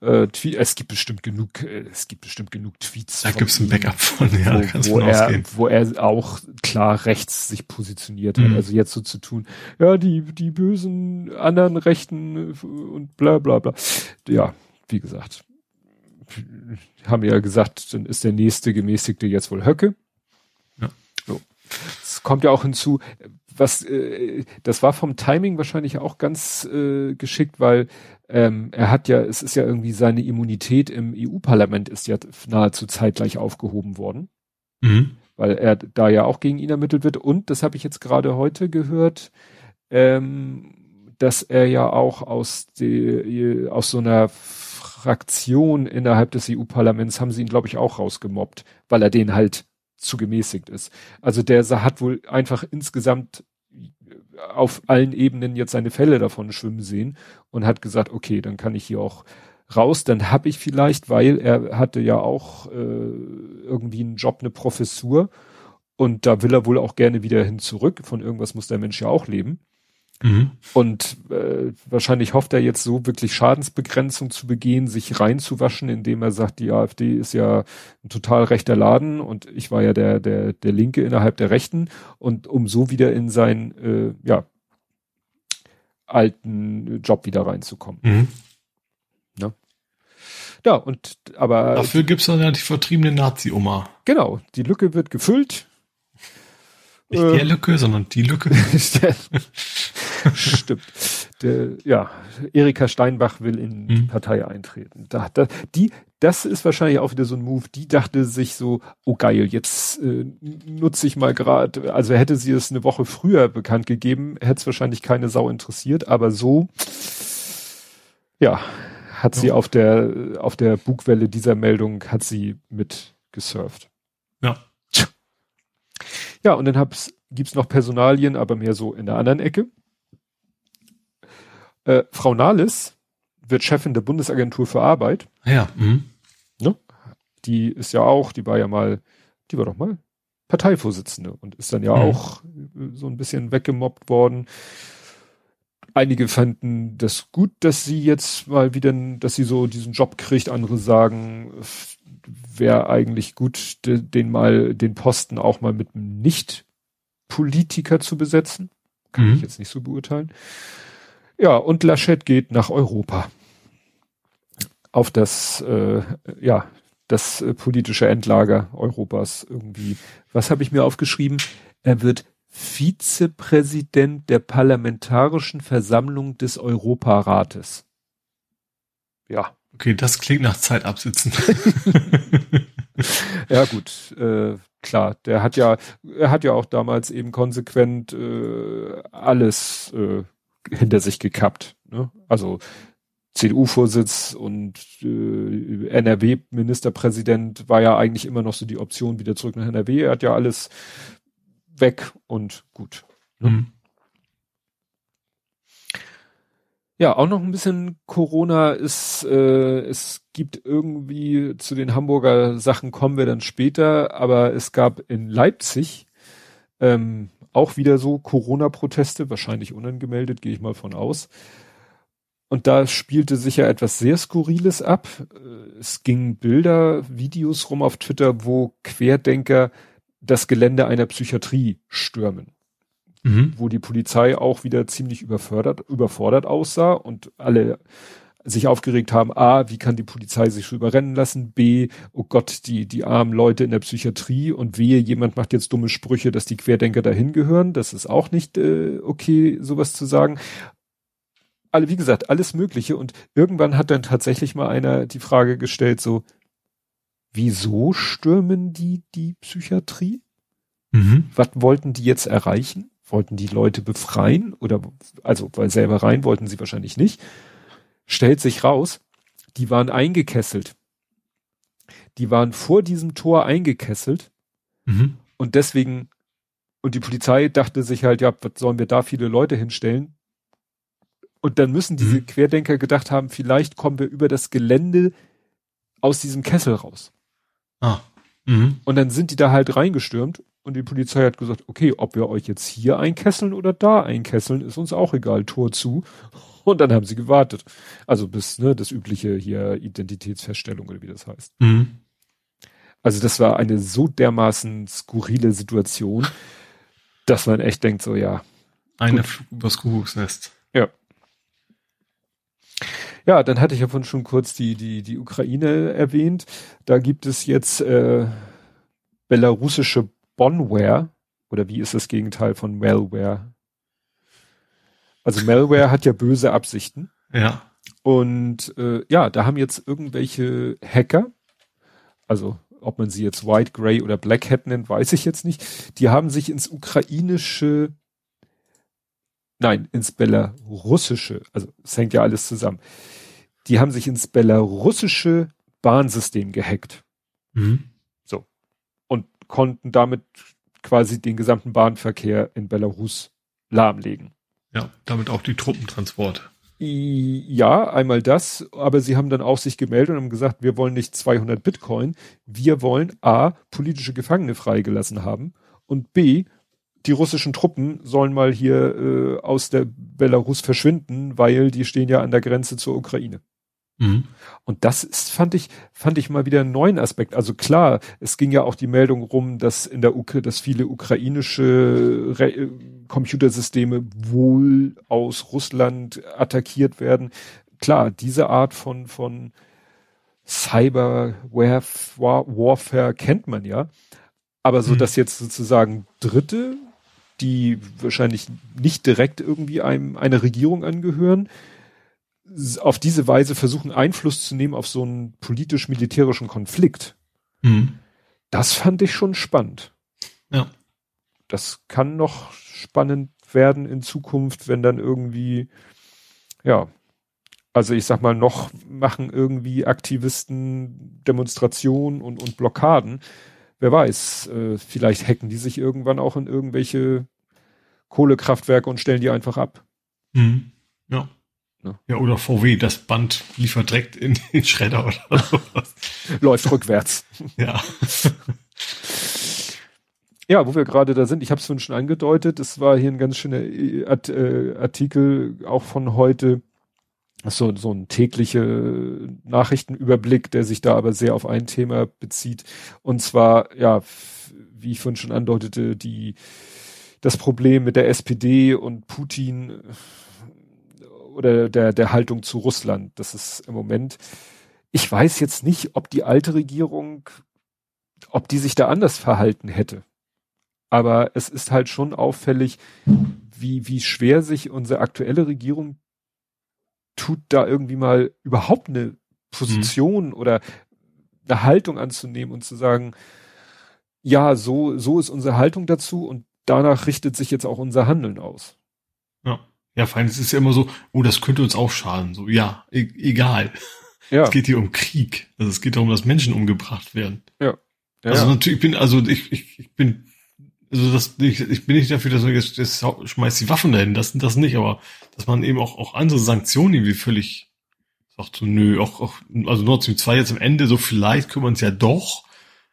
Äh, es gibt bestimmt genug, äh, es gibt bestimmt genug Tweets. Da gibt's ein Backup von, ja, wo, wo er, wo er auch klar rechts sich positioniert hat. Mhm. Also jetzt so zu tun, ja, die, die bösen anderen Rechten und bla bla bla. Ja, wie gesagt. Haben wir ja gesagt, dann ist der nächste Gemäßigte jetzt wohl Höcke. So. Es kommt ja auch hinzu, was äh, das war vom Timing wahrscheinlich auch ganz äh, geschickt, weil ähm, er hat ja, es ist ja irgendwie seine Immunität im EU-Parlament ist ja nahezu zeitgleich aufgehoben worden, mhm. weil er da ja auch gegen ihn ermittelt wird. Und das habe ich jetzt gerade heute gehört, ähm, dass er ja auch aus die, aus so einer Fraktion innerhalb des EU-Parlaments haben sie ihn, glaube ich, auch rausgemobbt, weil er den halt zu gemäßigt ist. Also der hat wohl einfach insgesamt auf allen Ebenen jetzt seine Fälle davon schwimmen sehen und hat gesagt, okay, dann kann ich hier auch raus, dann habe ich vielleicht, weil er hatte ja auch äh, irgendwie einen Job, eine Professur und da will er wohl auch gerne wieder hin zurück. Von irgendwas muss der Mensch ja auch leben. Mhm. Und äh, wahrscheinlich hofft er jetzt so wirklich Schadensbegrenzung zu begehen, sich reinzuwaschen, indem er sagt, die AfD ist ja ein total rechter Laden und ich war ja der der der Linke innerhalb der Rechten und um so wieder in seinen äh, ja alten Job wieder reinzukommen. Mhm. Ja. Ja, und aber. Dafür gibt's dann ja die vertriebene Nazi-Oma. Genau, die Lücke wird gefüllt nicht äh, der Lücke, sondern die Lücke. [LAUGHS] [LAUGHS] [LAUGHS] Stimmt. Der, ja, Erika Steinbach will in die mhm. Partei eintreten. Da, da, die, das ist wahrscheinlich auch wieder so ein Move. Die dachte sich so, oh geil, jetzt äh, nutze ich mal gerade. Also hätte sie es eine Woche früher bekannt gegeben, hätte es wahrscheinlich keine Sau interessiert. Aber so, ja, hat sie auf der auf der Bugwelle dieser Meldung hat sie mit gesurft. Ja. Ja, und dann hab's, gibt's noch Personalien, aber mehr so in der anderen Ecke. Äh, Frau Nahles wird Chefin der Bundesagentur für Arbeit. Ja. Mhm. Ne? Die ist ja auch, die war ja mal, die war doch mal Parteivorsitzende und ist dann ja mhm. auch so ein bisschen weggemobbt worden. Einige fanden das gut, dass sie jetzt mal wieder, dass sie so diesen Job kriegt. Andere sagen, wäre eigentlich gut, den mal, den Posten auch mal mit einem Nicht-Politiker zu besetzen. Kann mhm. ich jetzt nicht so beurteilen. Ja, und Laschet geht nach Europa. Auf das, äh, ja, das äh, politische Endlager Europas irgendwie. Was habe ich mir aufgeschrieben? Er wird Vizepräsident der Parlamentarischen Versammlung des Europarates. Ja. Okay, das klingt nach Zeit absitzen. [LAUGHS] ja gut, äh, klar. Der hat ja, er hat ja auch damals eben konsequent äh, alles äh, hinter sich gekappt. Ne? Also CDU-Vorsitz und äh, NRW-Ministerpräsident war ja eigentlich immer noch so die Option wieder zurück nach NRW. Er hat ja alles weg und gut. Ne? Mhm. Ja, auch noch ein bisschen Corona ist, äh, es gibt irgendwie zu den Hamburger Sachen kommen wir dann später, aber es gab in Leipzig ähm, auch wieder so Corona-Proteste, wahrscheinlich unangemeldet, gehe ich mal von aus. Und da spielte sich ja etwas sehr Skurriles ab. Es gingen Bilder, Videos rum auf Twitter, wo Querdenker das Gelände einer Psychiatrie stürmen. Mhm. Wo die Polizei auch wieder ziemlich überfordert, überfordert aussah und alle sich aufgeregt haben, A, wie kann die Polizei sich so überrennen lassen? B, oh Gott, die, die armen Leute in der Psychiatrie und wehe, jemand macht jetzt dumme Sprüche, dass die Querdenker dahin gehören. Das ist auch nicht äh, okay, sowas zu sagen alle, wie gesagt, alles Mögliche. Und irgendwann hat dann tatsächlich mal einer die Frage gestellt, so, wieso stürmen die die Psychiatrie? Mhm. Was wollten die jetzt erreichen? Wollten die Leute befreien? Oder, also, weil selber rein wollten sie wahrscheinlich nicht. Stellt sich raus, die waren eingekesselt. Die waren vor diesem Tor eingekesselt. Mhm. Und deswegen, und die Polizei dachte sich halt, ja, was sollen wir da viele Leute hinstellen? Und dann müssen diese mhm. Querdenker gedacht haben, vielleicht kommen wir über das Gelände aus diesem Kessel raus. Ah. Mhm. Und dann sind die da halt reingestürmt und die Polizei hat gesagt, okay, ob wir euch jetzt hier einkesseln oder da einkesseln, ist uns auch egal, Tor zu. [LAUGHS] Und dann haben sie gewartet. Also bis, ne, das übliche hier Identitätsfeststellung oder wie das heißt. Mhm. Also das war eine so dermaßen skurrile Situation, dass man echt denkt, so ja. Eine übers Kuckucksnest. Ja. Ja, dann hatte ich ja von schon kurz die, die, die Ukraine erwähnt. Da gibt es jetzt äh, belarussische Bonware. Oder wie ist das Gegenteil von Malware? Also Malware hat ja böse Absichten. [LAUGHS] Ja. Und äh, ja, da haben jetzt irgendwelche Hacker, also ob man sie jetzt White, Grey oder Black Hat nennt, weiß ich jetzt nicht. Die haben sich ins ukrainische nein, ins belarussische, also es hängt ja alles zusammen. Die haben sich ins belarussische Bahnsystem gehackt. Mhm. So. Und konnten damit quasi den gesamten Bahnverkehr in Belarus lahmlegen. Ja, damit auch die Truppentransporte. Ja, einmal das, aber sie haben dann auch sich gemeldet und haben gesagt, wir wollen nicht 200 Bitcoin, wir wollen A, politische Gefangene freigelassen haben und B, die russischen Truppen sollen mal hier äh, aus der Belarus verschwinden, weil die stehen ja an der Grenze zur Ukraine. Mhm. Und das ist, fand ich, fand ich mal wieder einen neuen Aspekt. Also klar, es ging ja auch die Meldung rum, dass in der Ukraine, dass viele ukrainische Re äh, Computersysteme wohl aus Russland attackiert werden. Klar, diese Art von, von Cyber Warfare kennt man ja. Aber so, mhm. dass jetzt sozusagen Dritte die wahrscheinlich nicht direkt irgendwie einem, einer Regierung angehören, auf diese Weise versuchen Einfluss zu nehmen auf so einen politisch-militärischen Konflikt. Mhm. Das fand ich schon spannend. Ja. Das kann noch spannend werden in Zukunft, wenn dann irgendwie, ja, also ich sag mal, noch machen irgendwie Aktivisten Demonstrationen und, und Blockaden wer weiß, äh, vielleicht hacken die sich irgendwann auch in irgendwelche Kohlekraftwerke und stellen die einfach ab. Mhm. Ja. Ja. Ja, oder VW, das Band liefert direkt in [LAUGHS] den Schredder oder [LAUGHS] sowas. Läuft rückwärts. Ja. Ja, wo wir gerade da sind, ich habe es schon angedeutet, es war hier ein ganz schöner äh, Artikel auch von heute, so, so ein tägliche Nachrichtenüberblick, der sich da aber sehr auf ein Thema bezieht. Und zwar, ja, wie ich vorhin schon andeutete, die, das Problem mit der SPD und Putin äh, oder der, der Haltung zu Russland. Das ist im Moment, ich weiß jetzt nicht, ob die alte Regierung, ob die sich da anders verhalten hätte. Aber es ist halt schon auffällig, wie, wie schwer sich unsere aktuelle Regierung tut, da irgendwie mal überhaupt eine Position mhm. oder eine Haltung anzunehmen und zu sagen, ja, so, so ist unsere Haltung dazu und danach richtet sich jetzt auch unser Handeln aus. Ja. Ja, vor allem, es ist ja immer so, oh, das könnte uns auch schaden. So, ja, e egal. Ja. Es geht hier um Krieg. Also es geht darum, dass Menschen umgebracht werden. Ja. ja also natürlich bin, also ich, ich, ich bin also das, ich, ich bin nicht dafür, dass man jetzt, jetzt schmeißt die Waffen dahin, das, das nicht, aber dass man eben auch, auch andere Sanktionen irgendwie völlig sagt so, nö, auch, auch also Nord Stream 2 jetzt am Ende, so vielleicht wir uns ja doch,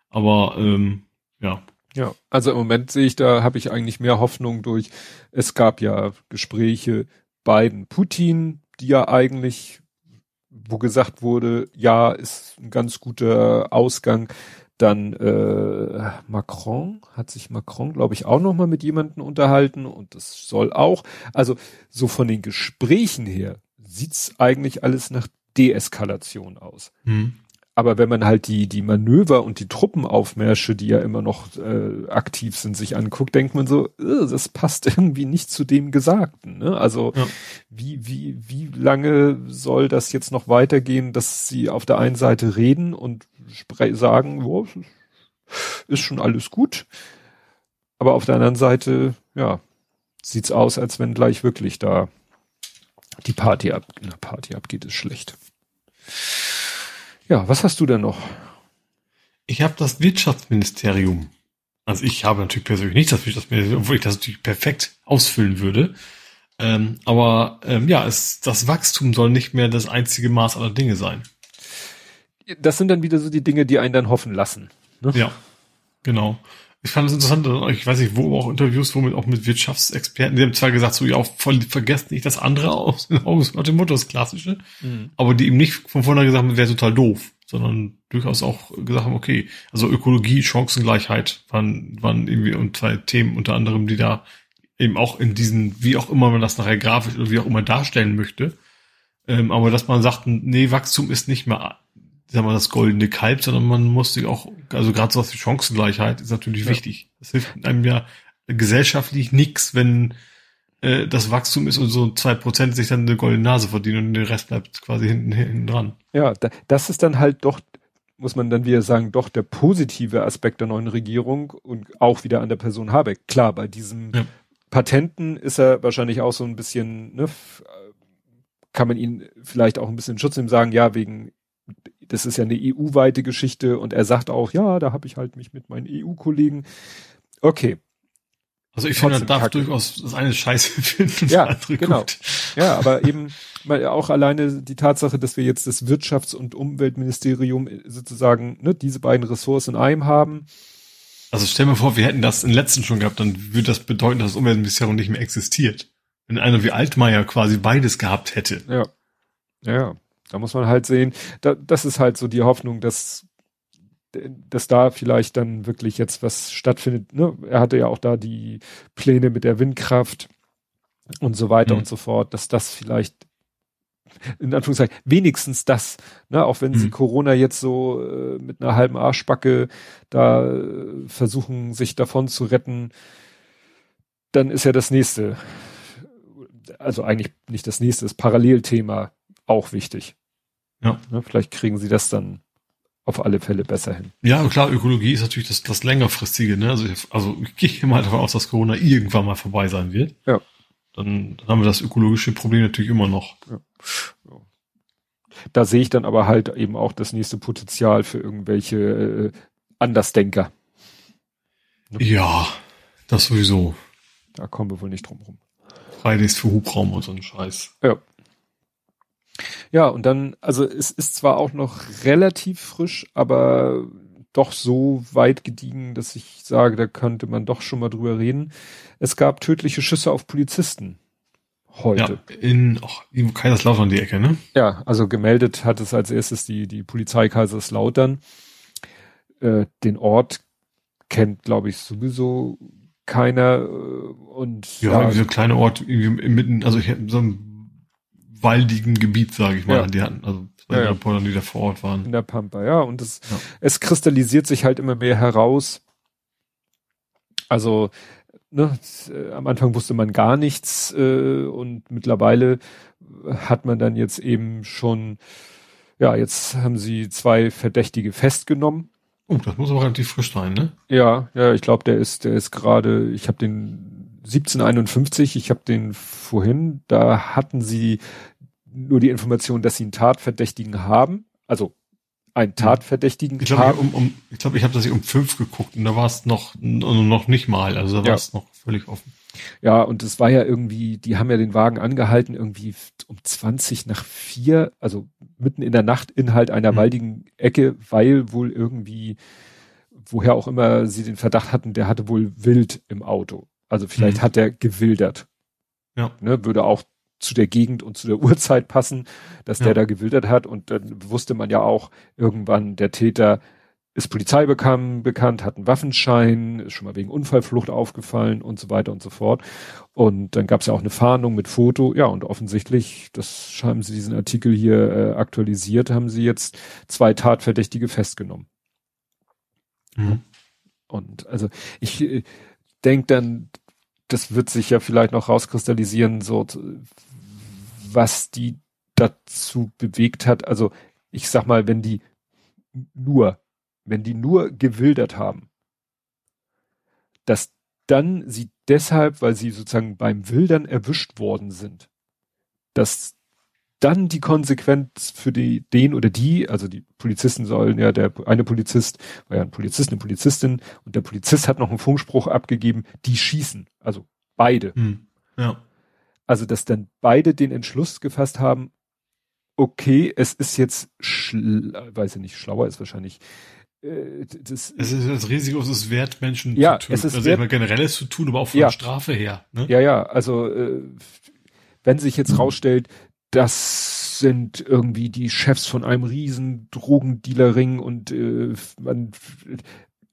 aber ähm, ja. Ja, also im Moment sehe ich, da habe ich eigentlich mehr Hoffnung durch, es gab ja Gespräche Biden, Putin, die ja eigentlich, wo gesagt wurde, ja, ist ein ganz guter Ausgang. Dann äh, Macron, hat sich Macron, glaube ich, auch noch mal mit jemandem unterhalten und das soll auch, also so von den Gesprächen her sieht's eigentlich alles nach Deeskalation aus. Hm. Aber wenn man halt die, die Manöver und die Truppenaufmärsche, die ja immer noch äh, aktiv sind, sich anguckt, denkt man so, äh, das passt [LAUGHS] irgendwie nicht zu dem Gesagten. Ne? Also ja. wie, wie, wie lange soll das jetzt noch weitergehen, dass sie auf der einen Seite reden und sagen, oh, ist schon alles gut. Aber auf der anderen Seite, ja, sieht's aus, als wenn gleich wirklich da die Party ab, na, Party abgeht, ist schlecht. Ja, was hast du denn noch? Ich habe das Wirtschaftsministerium. Also ich habe natürlich persönlich nicht das Wirtschaftsministerium, obwohl ich das natürlich perfekt ausfüllen würde. Ähm, aber ähm, ja, es, das Wachstum soll nicht mehr das einzige Maß aller Dinge sein das sind dann wieder so die Dinge, die einen dann hoffen lassen. Ne? Ja, genau. Ich fand es interessant, ich weiß nicht, wo auch Interviews, wo mit, auch mit Wirtschaftsexperten, die haben zwar gesagt, so, ja, voll, vergesst nicht das andere aus, aus dem Motto, das Klassische, mhm. aber die eben nicht von vornherein gesagt haben, wäre total doof, sondern durchaus auch gesagt haben, okay, also Ökologie, Chancengleichheit waren, waren irgendwie und zwei Themen unter anderem, die da eben auch in diesen, wie auch immer man das nachher grafisch oder wie auch immer darstellen möchte, ähm, aber dass man sagt, nee, Wachstum ist nicht mehr sag mal, das goldene Kalb, sondern man muss sich auch, also gerade so was wie Chancengleichheit ist natürlich ja. wichtig. Das hilft einem ja gesellschaftlich nix, wenn äh, das Wachstum ist und so zwei Prozent sich dann eine goldene Nase verdienen und der Rest bleibt quasi hinten, hinten dran. Ja, da, das ist dann halt doch, muss man dann wieder sagen, doch der positive Aspekt der neuen Regierung und auch wieder an der Person Habeck. Klar, bei diesem ja. Patenten ist er wahrscheinlich auch so ein bisschen, ne, kann man ihn vielleicht auch ein bisschen Schutz nehmen, sagen, ja, wegen das ist ja eine EU-weite Geschichte und er sagt auch, ja, da habe ich halt mich mit meinen EU-Kollegen. Okay. Also ich finde, er darf Kacke. durchaus das eine Scheiße [LAUGHS] finden. Ja, genau. Gut. Ja, aber eben mal auch alleine die Tatsache, dass wir jetzt das Wirtschafts- und Umweltministerium sozusagen ne, diese beiden Ressourcen in einem haben. Also stell mir vor, wir hätten das im letzten schon gehabt, dann würde das bedeuten, dass das Umweltministerium nicht mehr existiert. Wenn einer wie Altmaier quasi beides gehabt hätte. Ja. Ja. Da muss man halt sehen, da, das ist halt so die Hoffnung, dass, dass da vielleicht dann wirklich jetzt was stattfindet. Ne? Er hatte ja auch da die Pläne mit der Windkraft und so weiter mhm. und so fort, dass das vielleicht in Anführungszeichen wenigstens das, ne, auch wenn mhm. sie Corona jetzt so äh, mit einer halben Arschbacke da äh, versuchen, sich davon zu retten, dann ist ja das nächste, also eigentlich nicht das nächste, das Parallelthema auch wichtig. Ja. Ne, vielleicht kriegen sie das dann auf alle Fälle besser hin. Ja, klar, Ökologie ist natürlich das, das längerfristige, ne? Also, ich, also ich gehe mal davon aus, dass Corona irgendwann mal vorbei sein wird. Ja. Dann, dann haben wir das ökologische Problem natürlich immer noch. Ja. Da sehe ich dann aber halt eben auch das nächste Potenzial für irgendwelche äh, Andersdenker. Ne? Ja, das sowieso. Da kommen wir wohl nicht drum rum. Fridays für Hubraum und so ein Scheiß. Ja. Ja, und dann, also es ist zwar auch noch relativ frisch, aber doch so weit gediegen, dass ich sage, da könnte man doch schon mal drüber reden. Es gab tödliche Schüsse auf Polizisten heute. Ja, in, oh, in Kaiserslautern die Ecke, ne? Ja, also gemeldet hat es als erstes die, die Polizei Kaiserslautern. Äh, den Ort kennt, glaube ich, sowieso keiner äh, und ja, ja so ein kleiner Ort irgendwie mitten, also ich so einem waldigen Gebiet, sage ich mal, ja. die hatten, also bei ja, Reportern, die da vor Ort waren. In der Pampa, ja, und es, ja. es kristallisiert sich halt immer mehr heraus. Also ne, am Anfang wusste man gar nichts äh, und mittlerweile hat man dann jetzt eben schon, ja, jetzt haben sie zwei Verdächtige festgenommen. Oh, das muss aber relativ frisch sein, ne? Ja, ja, ich glaube, der ist, der ist gerade, ich habe den 1751, ich habe den vorhin, da hatten sie nur die Information, dass sie einen Tatverdächtigen haben, also einen Tatverdächtigen ich glaub, haben. Ich, um, um, ich glaube, ich habe das um fünf geguckt und da war es noch noch nicht mal, also da war es noch völlig offen. Ja, und es war ja irgendwie, die haben ja den Wagen angehalten, irgendwie um 20 nach vier, also mitten in der Nacht in halt einer mhm. waldigen Ecke, weil wohl irgendwie, woher auch immer sie den Verdacht hatten, der hatte wohl wild im Auto. Also vielleicht mhm. hat er gewildert. Ja. Ne, würde auch zu der Gegend und zu der [LAUGHS] Uhrzeit passen, dass ja. der da gewildert hat. Und dann wusste man ja auch irgendwann, der Täter ist Polizei bekam, bekannt, hat einen Waffenschein, ist schon mal wegen Unfallflucht aufgefallen und so weiter und so fort. Und dann gab es ja auch eine Fahndung mit Foto. Ja, und offensichtlich, das haben sie diesen Artikel hier äh, aktualisiert, haben sie jetzt zwei Tatverdächtige festgenommen. Mhm. Und also ich äh, denke dann, das wird sich ja vielleicht noch rauskristallisieren, so was die dazu bewegt hat. Also ich sag mal, wenn die nur, wenn die nur gewildert haben, dass dann sie deshalb, weil sie sozusagen beim Wildern erwischt worden sind, dass dann die Konsequenz für die, den oder die, also die Polizisten sollen ja, der eine Polizist war ja ein Polizist, eine Polizistin und der Polizist hat noch einen Funkspruch abgegeben, die schießen, also beide. Hm, ja. Also, dass dann beide den Entschluss gefasst haben, okay, es ist jetzt, weiß ich nicht, schlauer ist wahrscheinlich, äh, das, es ist das Risiko, es ist wert, Menschen ja, zu tun. Es ist also wert, generelles zu tun, aber auch von ja. der Strafe her. Ne? Ja, ja, also äh, wenn sich jetzt rausstellt, das sind irgendwie die Chefs von einem riesen Drogendealerring und äh, man,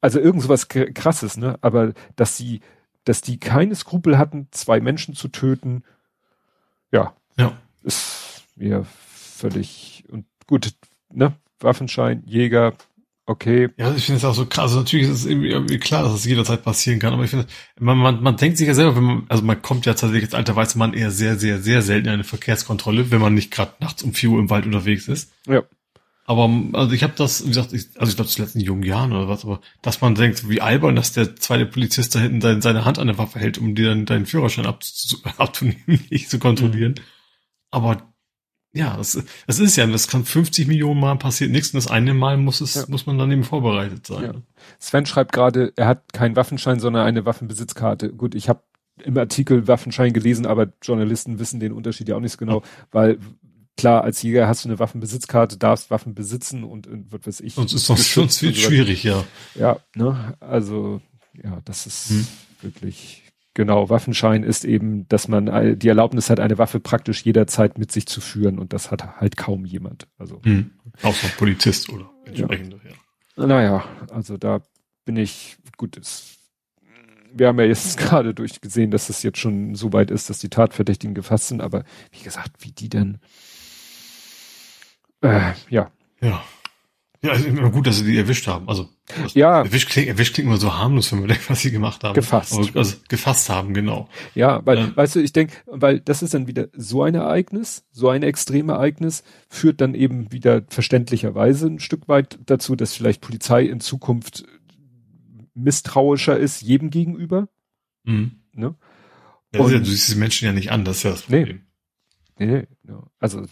also irgend sowas krasses, ne? Aber dass sie, dass die keine Skrupel hatten, zwei Menschen zu töten, ja, ja. ist mir völlig und gut, ne? Waffenschein, Jäger, okay. Ja, ich finde es auch so krass. Also natürlich ist es irgendwie klar, dass es jederzeit passieren kann, aber ich finde, man, man, man denkt sich ja selber, wenn man, also man kommt ja tatsächlich als alter weißer Mann eher sehr, sehr, sehr selten in eine Verkehrskontrolle, wenn man nicht gerade nachts um vier Uhr im Wald unterwegs ist. Ja. Aber also ich habe das, wie gesagt, ich, also ich glaube, zuletzt in jungen Jahren oder was, aber dass man denkt, wie albern, dass der zweite Polizist da hinten seine, seine Hand an der Waffe hält, um dir dann deinen Führerschein [LAUGHS] abzunehmen, nicht zu kontrollieren. Mhm. Aber ja, das, das ist ja, das kann 50 Millionen Mal passieren, nichts und das eine Mal muss es, ja. muss man dann eben vorbereitet sein. Ja. Sven schreibt gerade, er hat keinen Waffenschein, sondern eine Waffenbesitzkarte. Gut, ich habe im Artikel Waffenschein gelesen, aber Journalisten wissen den Unterschied ja auch nicht so genau, ja. weil klar, als Jäger hast du eine Waffenbesitzkarte, darfst Waffen besitzen und, und was weiß ich. Sonst ist das viel schwierig, ja. Ja, ne, also, ja, das ist hm. wirklich, genau, Waffenschein ist eben, dass man die Erlaubnis hat, eine Waffe praktisch jederzeit mit sich zu führen und das hat halt kaum jemand, also. Hm. Außer Polizist oder entsprechend, ja. ja. Naja, also da bin ich, gut, ist, wir haben ja jetzt [LAUGHS] gerade durchgesehen, dass es jetzt schon so weit ist, dass die Tatverdächtigen gefasst sind, aber wie gesagt, wie die denn, äh, ja. Ja. Ja, ist immer gut, dass sie die erwischt haben. Also ja. erwischt klingt, erwischt klingt immer so harmlos, wenn wir [LAUGHS] denken, was sie gemacht haben. Gefasst. Aber, also gefasst haben, genau. Ja, weil, ja. weißt du, ich denke, weil das ist dann wieder so ein Ereignis, so ein extremes Ereignis, führt dann eben wieder verständlicherweise ein Stück weit dazu, dass vielleicht Polizei in Zukunft misstrauischer ist jedem gegenüber. Mhm. Ne? Ja, Und, du siehst die Menschen ja nicht an, das ist ja das Problem. Nee, nee, nee. Also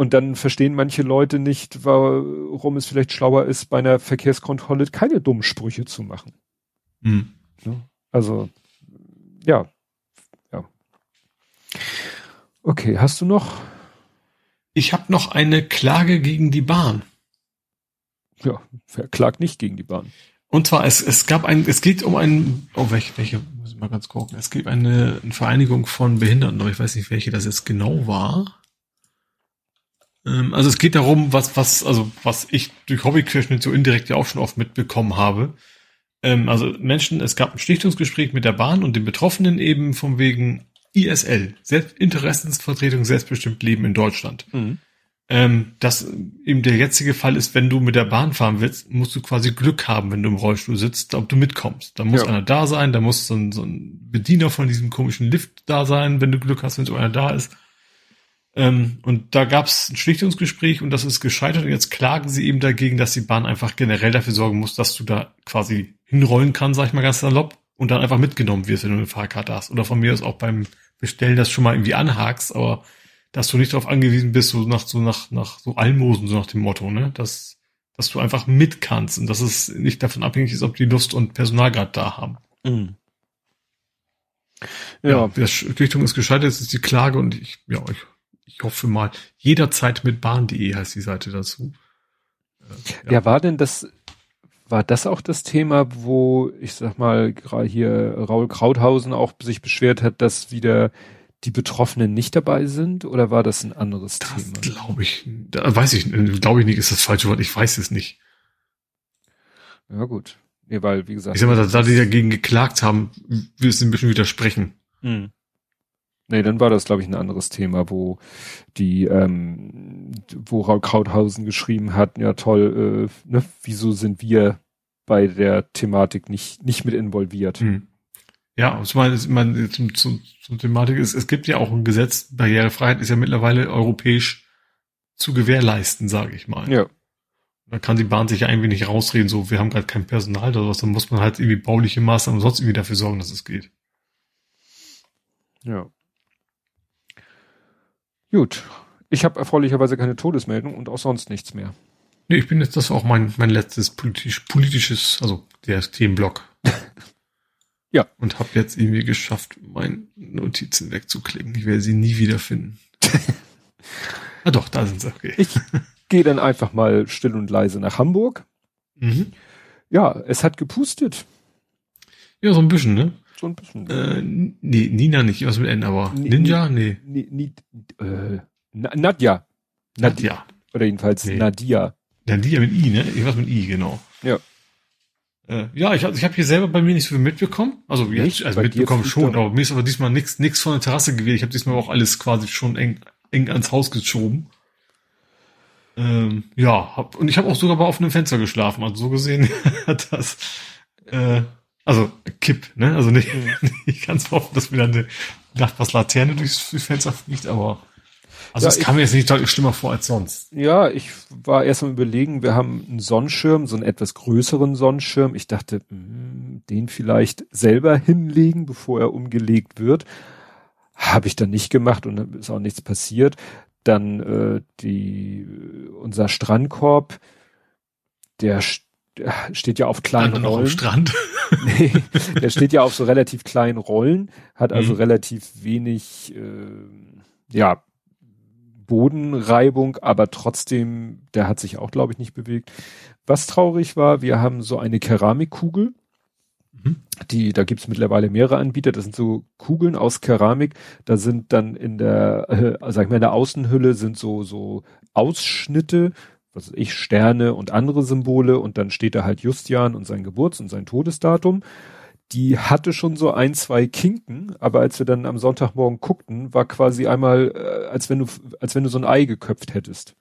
und dann verstehen manche Leute nicht, warum es vielleicht schlauer ist, bei einer Verkehrskontrolle keine dummen Sprüche zu machen. Mhm. Also, ja. Ja. Okay, hast du noch? Ich habe noch eine Klage gegen die Bahn. Ja, wer klagt nicht gegen die Bahn? Und zwar, es, es gab ein, es geht um ein, oh, welche, welche, muss ich mal ganz gucken. Es gibt eine, eine Vereinigung von Behinderten, aber ich weiß nicht, welche das jetzt genau war. Ähm, also es geht darum, was, was, also was ich durch Hobbyquerschnitt so indirekt ja auch schon oft mitbekommen habe. Ähm, also Menschen, es gab ein Schlichtungsgespräch mit der Bahn und den Betroffenen eben von wegen ISL, Selbst Interessensvertretung selbstbestimmt Leben in Deutschland. Mhm. Ähm, dass eben der jetzige Fall ist, wenn du mit der Bahn fahren willst, musst du quasi Glück haben, wenn du im Rollstuhl sitzt, ob du mitkommst. Da muss ja. einer da sein, da muss so ein, so ein Bediener von diesem komischen Lift da sein, wenn du Glück hast, wenn so einer da ist. Ähm, und da gab es ein Schlichtungsgespräch und das ist gescheitert und jetzt klagen sie eben dagegen, dass die Bahn einfach generell dafür sorgen muss, dass du da quasi hinrollen kannst, sag ich mal ganz salopp, und dann einfach mitgenommen wirst, wenn du eine Fahrkarte hast. Oder von mir aus auch beim Bestellen das schon mal irgendwie anhakst, aber dass du nicht darauf angewiesen bist, so nach, so nach, nach so Almosen, so nach dem Motto, ne, dass, dass du einfach mit kannst und dass es nicht davon abhängig ist, ob die Lust und Personal gerade da haben. Mhm. Ja, ja, die Schlichtung ist gescheitert, jetzt ist die Klage und ich, ja, ich ich hoffe mal, jederzeit mit Bahn.de heißt die Seite dazu. Äh, ja. ja, war denn das, war das auch das Thema, wo ich sag mal, gerade hier Raul Krauthausen auch sich beschwert hat, dass wieder die Betroffenen nicht dabei sind oder war das ein anderes das Thema? Glaube ich, da weiß ich, glaube ich nicht, ist das falsche Wort, ich weiß es nicht. Ja, gut. Nee, weil, wie gesagt. Ich sag mal, da, da die dagegen geklagt haben, will es ein bisschen widersprechen. Mhm. Nee, dann war das, glaube ich, ein anderes Thema, wo die, ähm, wo Raul Krauthausen geschrieben hat, ja toll, äh, ne, wieso sind wir bei der Thematik nicht, nicht mit involviert? Hm. Ja, ich meine, ich meine zum, zum, zum Thematik ist, es gibt ja auch ein Gesetz, Barrierefreiheit ist ja mittlerweile europäisch zu gewährleisten, sage ich mal. Ja. Da kann die Bahn sich ja ein wenig rausreden, so, wir haben gerade kein Personal oder was, dann muss man halt irgendwie bauliche Maßnahmen und sonst irgendwie dafür sorgen, dass es geht. Ja. Gut. Ich habe erfreulicherweise keine Todesmeldung und auch sonst nichts mehr. Nee, ich bin jetzt, das auch mein, mein letztes politisch, politisches, also der Themenblock. [LAUGHS] ja. Und habe jetzt irgendwie geschafft, meine Notizen wegzuklicken. Ich werde sie nie wiederfinden. [LAUGHS] ah doch, da sind sie. Okay. Ich gehe dann einfach mal still und leise nach Hamburg. Mhm. Ja, es hat gepustet. Ja, so ein bisschen, ne? So ein bisschen. Äh, nee, Nina nicht, was mit N, aber N Ninja? Nee. nee, nee äh, Nadja. Nadja. Oder jedenfalls nee. Nadia. Nadia mit I, ne? Irgendwas mit I, genau. Ja. Äh, ja, ich, ich habe hier selber bei mir nicht so viel mitbekommen. Also, jetzt, also mitbekommen schon, aber mir ist aber diesmal nichts nix von der Terrasse gewählt. Ich habe diesmal auch alles quasi schon eng, eng ans Haus geschoben. Ähm, ja, hab, und ich habe auch sogar bei offenem Fenster geschlafen. Also so gesehen [LAUGHS] hat das äh, also Kipp, ne? Also nicht, mhm. [LAUGHS] nicht ganz hoffen, dass mir dann eine Nachbarslaterne durchs Fenster fliegt, aber also es ja, kam mir jetzt nicht deutlich schlimmer vor als sonst. Ja, ich war erst am überlegen, wir haben einen Sonnenschirm, so einen etwas größeren Sonnenschirm. Ich dachte, mh, hm, den vielleicht selber hinlegen, bevor er umgelegt wird. Habe ich dann nicht gemacht und ist auch nichts passiert. Dann äh, die unser Strandkorb, der steht ja auf kleinen Rollen. Strand. [LAUGHS] nee, der steht ja auf so relativ kleinen Rollen, hat also mhm. relativ wenig, äh, ja, Bodenreibung, aber trotzdem, der hat sich auch, glaube ich, nicht bewegt. Was traurig war, wir haben so eine Keramikkugel, mhm. die, da gibt's mittlerweile mehrere Anbieter, das sind so Kugeln aus Keramik, da sind dann in der, äh, sag ich mal, in der Außenhülle sind so, so Ausschnitte was weiß ich, Sterne und andere Symbole und dann steht da halt Justian und sein Geburts- und sein Todesdatum. Die hatte schon so ein, zwei Kinken, aber als wir dann am Sonntagmorgen guckten, war quasi einmal, äh, als wenn du, als wenn du so ein Ei geköpft hättest.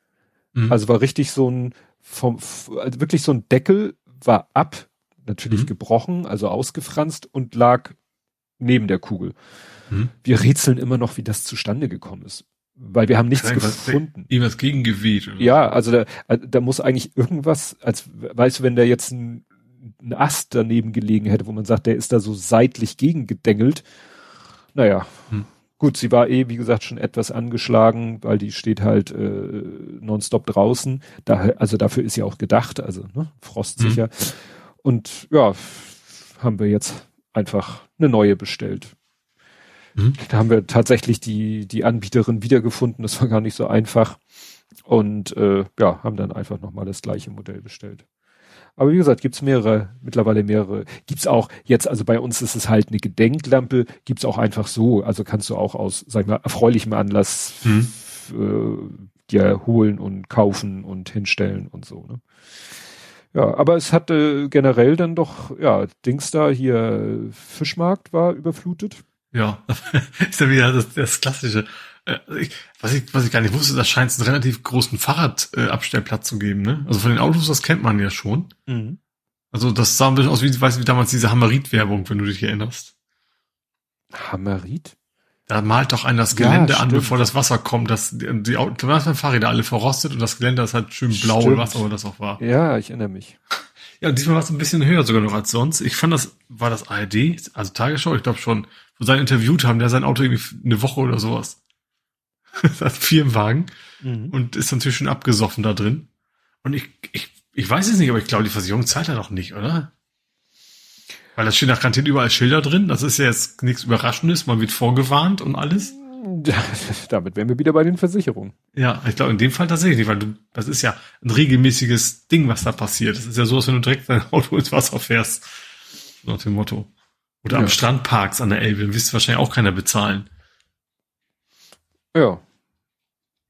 Mhm. Also war richtig so ein, vom, also wirklich so ein Deckel war ab, natürlich mhm. gebrochen, also ausgefranst und lag neben der Kugel. Mhm. Wir rätseln immer noch, wie das zustande gekommen ist weil wir haben nichts gefunden. Irgendwas gegengeweht. Ja, also da, also da muss eigentlich irgendwas, als weißt du, wenn da jetzt ein, ein Ast daneben gelegen hätte, wo man sagt, der ist da so seitlich gegengedengelt. Naja, hm. gut, sie war eh, wie gesagt, schon etwas angeschlagen, weil die steht halt äh, nonstop draußen. Da, also dafür ist sie auch gedacht, also ne, frostsicher. Hm. Und ja, haben wir jetzt einfach eine neue bestellt. Mhm. Da haben wir tatsächlich die, die Anbieterin wiedergefunden. Das war gar nicht so einfach. Und äh, ja, haben dann einfach nochmal das gleiche Modell bestellt. Aber wie gesagt, gibt's mehrere, mittlerweile mehrere. Gibt's auch jetzt, also bei uns ist es halt eine Gedenklampe, gibt's auch einfach so. Also kannst du auch aus, sag ich mal, erfreulichem Anlass mhm. äh, dir holen und kaufen und hinstellen und so. Ne? Ja, aber es hatte generell dann doch, ja, Dings da hier, Fischmarkt war überflutet. Ja, [LAUGHS] ist ja wieder das, das Klassische. Äh, ich, was, ich, was ich gar nicht wusste, da scheint es einen relativ großen Fahrradabstellplatz äh, zu geben, ne? Also von den Autos, das kennt man ja schon. Mhm. Also das sah ein bisschen aus wie, weißt du, wie damals diese Hammerit-Werbung, wenn du dich erinnerst. Hammerit? Da malt doch einer das Gelände ja, an, bevor das Wasser kommt. Das, die, die Fahrräder alle verrostet und das Gelände ist halt schön blau, stimmt. was aber das auch war. Ja, ich erinnere mich. Ja, diesmal war es ein bisschen höher sogar noch als sonst. Ich fand das, war das ARD, also Tagesschau, ich glaube schon, sie interviewt haben, der sein Auto irgendwie eine Woche oder sowas. [LAUGHS] hat vier im Wagen mhm. und ist natürlich schon abgesoffen da drin. Und ich, ich, ich weiß es nicht, aber ich glaube, die Versicherung zahlt er doch nicht, oder? Weil das steht nach Garantiert überall Schilder drin. Das ist ja jetzt nichts Überraschendes. Man wird vorgewarnt und alles. [LAUGHS] Damit wären wir wieder bei den Versicherungen. Ja, ich glaube in dem Fall tatsächlich, weil du, das ist ja ein regelmäßiges Ding, was da passiert. Das ist ja so, als wenn du direkt dein [LAUGHS] Auto ins Wasser fährst. Nach dem Motto. Oder ja. am Strand parkst an der Elbe, dann wirst du wahrscheinlich auch keiner bezahlen. Ja.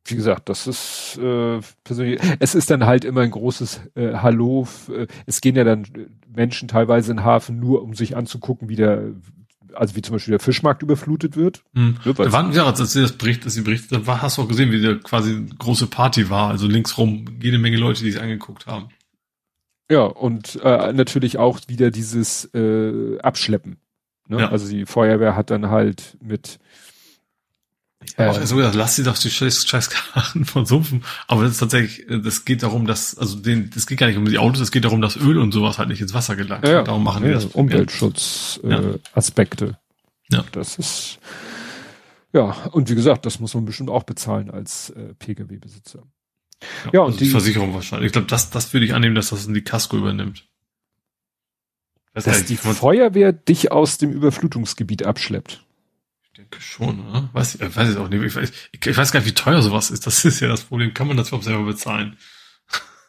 Wie gesagt, das ist äh, persönlich, es ist dann halt immer ein großes äh, Hallo. Äh, es gehen ja dann Menschen teilweise in den Hafen nur, um sich anzugucken, wie der, also wie zum Beispiel der Fischmarkt überflutet wird. Mhm. da waren, ja, als sie das berichtet, als sie berichtet, da hast du auch gesehen, wie der quasi eine große Party war. Also linksrum jede Menge Leute, die sich angeguckt haben. Ja, und äh, natürlich auch wieder dieses äh, Abschleppen. Ne? Ja. Also die Feuerwehr hat dann halt mit ja, äh, also lass sie doch die scheiß, scheiß Karten [LAUGHS] von Sumpfen. Aber das ist tatsächlich, das geht darum, dass, also den, das geht gar nicht um die Autos, es geht darum, dass Öl und sowas halt nicht ins Wasser gelangt. Ja, Darum machen ja, wir das. Umweltschutz, äh, ja. Aspekte. Ja. Das ist, ja, und wie gesagt, das muss man bestimmt auch bezahlen als äh, Pkw-Besitzer. Ja, ja, und also die Versicherung wahrscheinlich. Ich glaube, das, das würde ich annehmen, dass das in die Casco übernimmt. Das dass die Feuerwehr dich aus dem Überflutungsgebiet abschleppt denke schon, oder? Weiß, ich weiß ich auch nicht. Ich weiß, ich weiß gar nicht, wie teuer sowas ist. Das ist ja das Problem. Kann man das überhaupt selber bezahlen?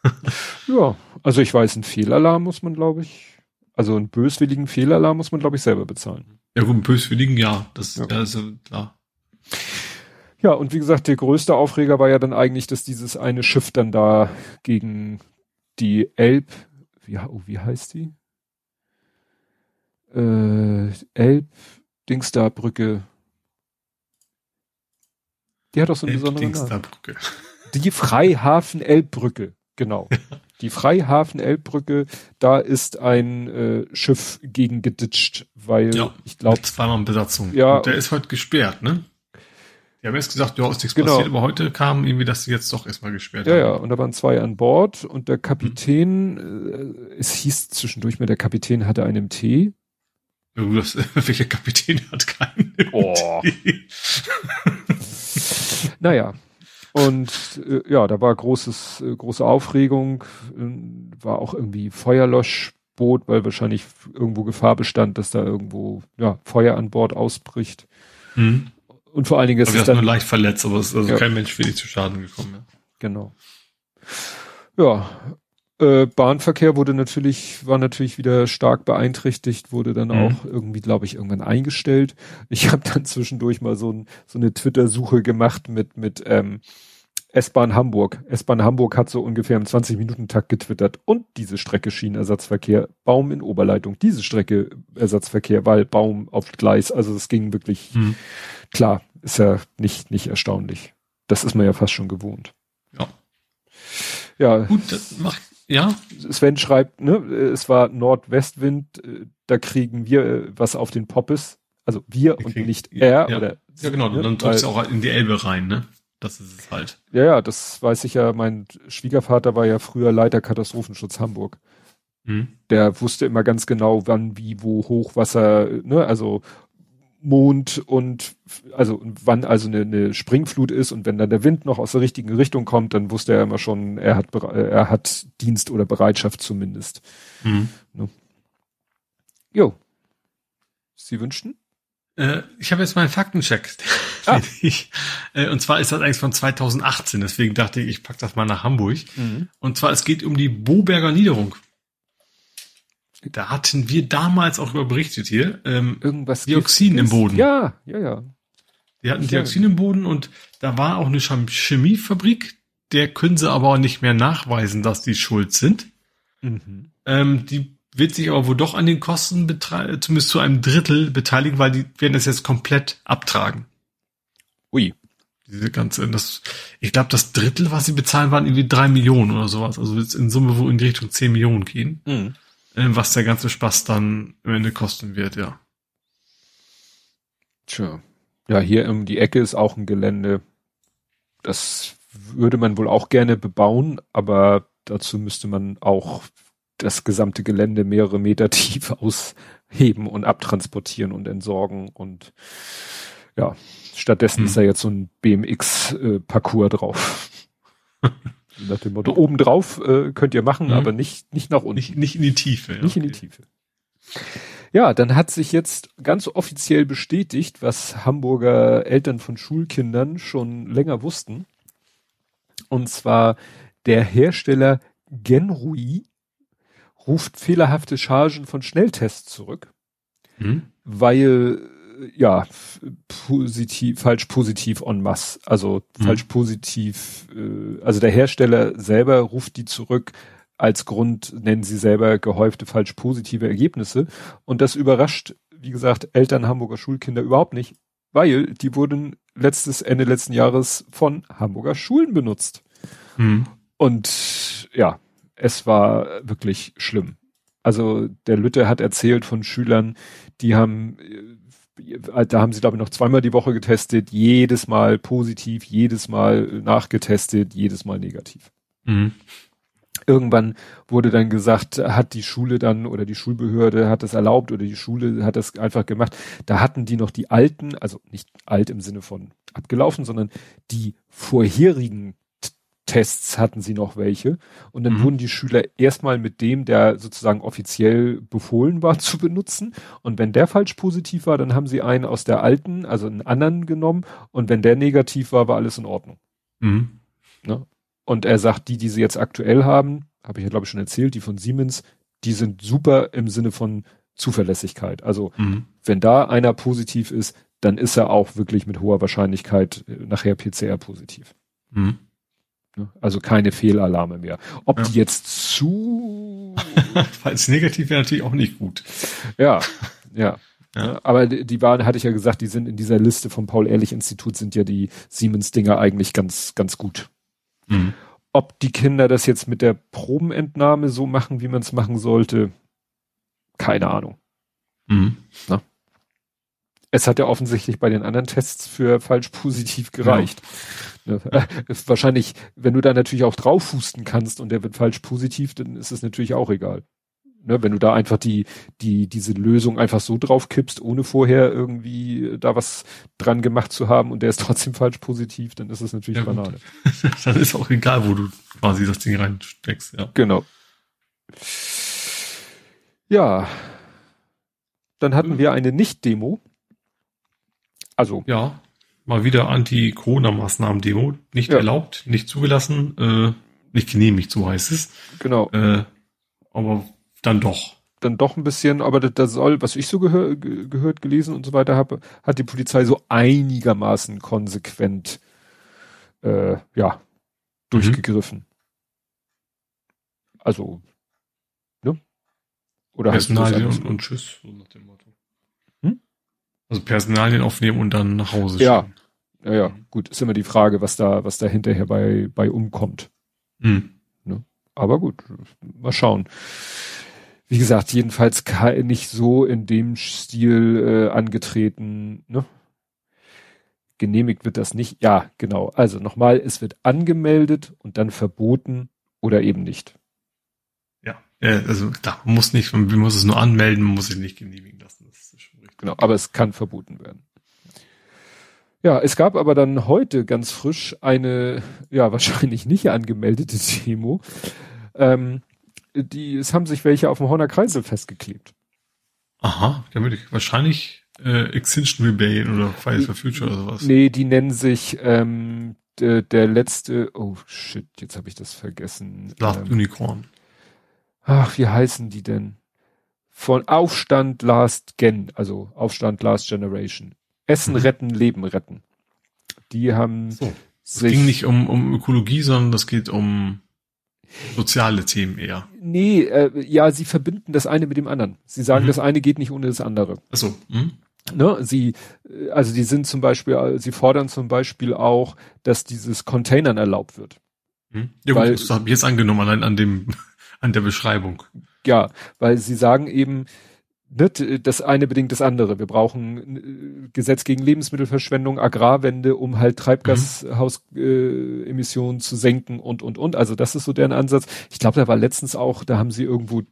[LAUGHS] ja, also ich weiß, einen Fehlalarm muss man, glaube ich, also einen böswilligen Fehlalarm muss man, glaube ich, selber bezahlen. Ja, gut, einen böswilligen, ja. Das ja. ja ist ja klar. Ja, und wie gesagt, der größte Aufreger war ja dann eigentlich, dass dieses eine Schiff dann da gegen die Elb, wie, oh, wie heißt die? Äh, Elb, Dingsda-Brücke, die hat doch so einen besonderen Namen. Die Freihafen-Elbbrücke, genau. [LAUGHS] Die Freihafen-Elbbrücke, da ist ein äh, Schiff gegen geditscht, weil ja, ich glaube. Zweimal Besatzung. Ja. Und der ist heute gesperrt, ne? Die haben erst gesagt, ja, ist nichts genau. passiert, aber heute kam irgendwie, dass sie jetzt doch erstmal gesperrt ja, haben. Ja, ja, und da waren zwei an Bord und der Kapitän, hm. äh, es hieß zwischendurch mal, der Kapitän hatte einen MT. Ja, das, [LAUGHS] welcher Kapitän hat keinen oh. [LAUGHS] Naja. Und äh, ja, da war großes, äh, große Aufregung, äh, war auch irgendwie Feuerlöschboot, weil wahrscheinlich irgendwo Gefahr bestand, dass da irgendwo ja, Feuer an Bord ausbricht. Mhm. Und vor allen Dingen ist es dann nur leicht verletzt, aber es ist also ja. kein Mensch wirklich zu Schaden gekommen. Ja. Genau. Ja, äh, Bahnverkehr wurde natürlich, war natürlich wieder stark beeinträchtigt, wurde dann mhm. auch irgendwie, glaube ich, irgendwann eingestellt. Ich habe dann zwischendurch mal so, ein, so eine Twitter-Suche gemacht mit, mit ähm, S-Bahn Hamburg. S-Bahn Hamburg hat so ungefähr im 20-Minuten-Takt getwittert und diese Strecke Schienenersatzverkehr, Baum in Oberleitung, diese Strecke Ersatzverkehr, weil Baum auf Gleis. Also es ging wirklich, mhm. klar, ist ja nicht, nicht erstaunlich. Das ist man ja fast schon gewohnt. Ja. Ja. Gut, das macht ja. Sven schreibt, ne, es war Nordwestwind, äh, da kriegen wir äh, was auf den Poppes. Also wir, wir und nicht er ja. oder. Ja, genau, ne? dann drückst du auch in die Elbe rein, ne? Das ist es halt. Ja, ja, das weiß ich ja. Mein Schwiegervater war ja früher Leiter Katastrophenschutz Hamburg. Mhm. Der wusste immer ganz genau, wann, wie, wo Hochwasser, ne, also Mond und also wann also eine, eine Springflut ist und wenn dann der Wind noch aus der richtigen Richtung kommt, dann wusste er immer schon, er hat er hat Dienst oder Bereitschaft zumindest. Mhm. Ne? Jo. Sie wünschten? Äh, ich habe jetzt meinen Faktencheck. Ah. [LAUGHS] Äh, und zwar ist das eigentlich von 2018, deswegen dachte ich, ich pack das mal nach Hamburg. Mhm. Und zwar, es geht um die Boberger Niederung. Da hatten wir damals auch über berichtet hier. Ähm, Irgendwas Dioxin im Boden. Ja, ja, ja. Die hatten Dioxin im Boden und da war auch eine Chemiefabrik. Der können sie aber auch nicht mehr nachweisen, dass die schuld sind. Mhm. Ähm, die wird sich aber wohl doch an den Kosten zumindest zu einem Drittel beteiligen, weil die werden das jetzt komplett abtragen. Ui. Diese ganze, das, ich glaube, das Drittel, was sie bezahlen, waren irgendwie drei Millionen oder sowas. Also jetzt in Summe wo in die Richtung zehn Millionen gehen. Mhm. Was der ganze Spaß dann am Ende kosten wird, ja. Tja. Ja, hier um die Ecke ist auch ein Gelände. Das würde man wohl auch gerne bebauen, aber dazu müsste man auch das gesamte Gelände mehrere Meter tief [LAUGHS] ausheben und abtransportieren und entsorgen und ja, stattdessen hm. ist da jetzt so ein BMX-Parcours äh, drauf. [LAUGHS] Nach dem Motto, obendrauf äh, könnt ihr machen, hm. aber nicht, nicht nach unten. Nicht, nicht in die Tiefe. Ja, nicht in die Tiefe. Ja, dann hat sich jetzt ganz offiziell bestätigt, was Hamburger Eltern von Schulkindern schon länger wussten. Und zwar der Hersteller Genrui ruft fehlerhafte Chargen von Schnelltests zurück, mhm. weil ja positiv falsch positiv en masse, also mhm. falsch positiv, äh, also der Hersteller selber ruft die zurück als Grund nennen sie selber gehäufte falsch positive Ergebnisse und das überrascht, wie gesagt, Eltern Hamburger Schulkinder überhaupt nicht, weil die wurden letztes Ende letzten Jahres von Hamburger Schulen benutzt. Mhm. Und ja, es war wirklich schlimm. Also der Lütte hat erzählt von Schülern, die haben, äh, da haben sie glaube ich noch zweimal die Woche getestet, jedes Mal positiv, jedes Mal nachgetestet, jedes Mal negativ. Mhm. Irgendwann wurde dann gesagt, hat die Schule dann oder die Schulbehörde hat das erlaubt oder die Schule hat das einfach gemacht. Da hatten die noch die alten, also nicht alt im Sinne von abgelaufen, sondern die vorherigen Tests hatten sie noch welche. Und dann mhm. wurden die Schüler erstmal mit dem, der sozusagen offiziell befohlen war, [LAUGHS] zu benutzen. Und wenn der falsch positiv war, dann haben sie einen aus der alten, also einen anderen genommen. Und wenn der negativ war, war alles in Ordnung. Mhm. Ne? Und er sagt, die, die sie jetzt aktuell haben, habe ich ja glaube ich schon erzählt, die von Siemens, die sind super im Sinne von Zuverlässigkeit. Also mhm. wenn da einer positiv ist, dann ist er auch wirklich mit hoher Wahrscheinlichkeit äh, nachher PCR positiv. Mhm. Ne? Also keine Fehlalarme mehr. Ob ja. die jetzt zu. [LAUGHS] Falls negativ wäre natürlich auch nicht gut. Ja, ja. Ja. Aber die waren, hatte ich ja gesagt, die sind in dieser Liste vom Paul-Ehrlich-Institut sind ja die Siemens-Dinger eigentlich ganz, ganz gut. Mhm. Ob die Kinder das jetzt mit der Probenentnahme so machen, wie man es machen sollte, keine Ahnung. Mhm. Na? Es hat ja offensichtlich bei den anderen Tests für falsch positiv gereicht. Ja. Ne? [LAUGHS] Wahrscheinlich, wenn du da natürlich auch drauf husten kannst und der wird falsch positiv, dann ist es natürlich auch egal. Ne, wenn du da einfach die, die, diese Lösung einfach so drauf kippst, ohne vorher irgendwie da was dran gemacht zu haben und der ist [LAUGHS] trotzdem falsch positiv, dann ist es natürlich ja, Banane. [LAUGHS] dann ist auch egal, wo du quasi das Ding reinsteckst, ja. Genau. Ja. Dann hatten wir eine Nicht-Demo. Also. Ja, mal wieder Anti-Corona-Maßnahmen-Demo. Nicht ja. erlaubt, nicht zugelassen, äh, nicht genehmigt, so heißt es. Genau. Äh, aber dann doch. Dann doch ein bisschen, aber das, das soll, was ich so gehör, gehört, gelesen und so weiter habe, hat die Polizei so einigermaßen konsequent äh, ja durchgegriffen. Mhm. Also, ne? Oder Personalien und, und Tschüss, so nach dem Motto. Also Personalien aufnehmen und dann nach Hause ja. schicken. Ja, ja, gut, ist immer die Frage, was da, was da hinterher bei, bei umkommt. Mhm. Ne? Aber gut, mal schauen wie gesagt, jedenfalls nicht so in dem Stil äh, angetreten. Ne? Genehmigt wird das nicht. Ja, genau. Also nochmal, es wird angemeldet und dann verboten oder eben nicht. Ja, also da muss nicht, man muss es nur anmelden, man muss es nicht genehmigen lassen. Das ist schon. Genau, aber es kann verboten werden. Ja, es gab aber dann heute ganz frisch eine, ja, wahrscheinlich nicht angemeldete Demo. Ähm, die, es haben sich welche auf dem Horner Kreisel festgeklebt. Aha, da würde ich wahrscheinlich äh, Extinction Rebellion oder Fridays for Future oder sowas. Nee, die nennen sich ähm, der, der letzte, oh shit, jetzt habe ich das vergessen. Last ähm, Unicorn. Ach, wie heißen die denn? Von Aufstand Last Gen, also Aufstand Last Generation. Essen mhm. retten, Leben retten. Die haben so. Es ging nicht um, um Ökologie, sondern das geht um soziale Themen eher. Nee, äh, ja, sie verbinden das eine mit dem anderen. Sie sagen, mhm. das eine geht nicht ohne das andere. Ach so. Mhm. Ne, sie, äh, also die sind zum Beispiel, äh, sie fordern zum Beispiel auch, dass dieses Containern erlaubt wird. Mhm. Ja, weil, gut, das habe ich jetzt angenommen, allein an dem, [LAUGHS] an der Beschreibung. Ja, weil sie sagen eben, das eine bedingt das andere. Wir brauchen äh, Gesetz gegen Lebensmittelverschwendung, Agrarwende, um halt Treibgashausemissionen mhm. äh, zu senken und, und, und. Also das ist so deren Ansatz. Ich glaube, da war letztens auch, da haben sie irgendwo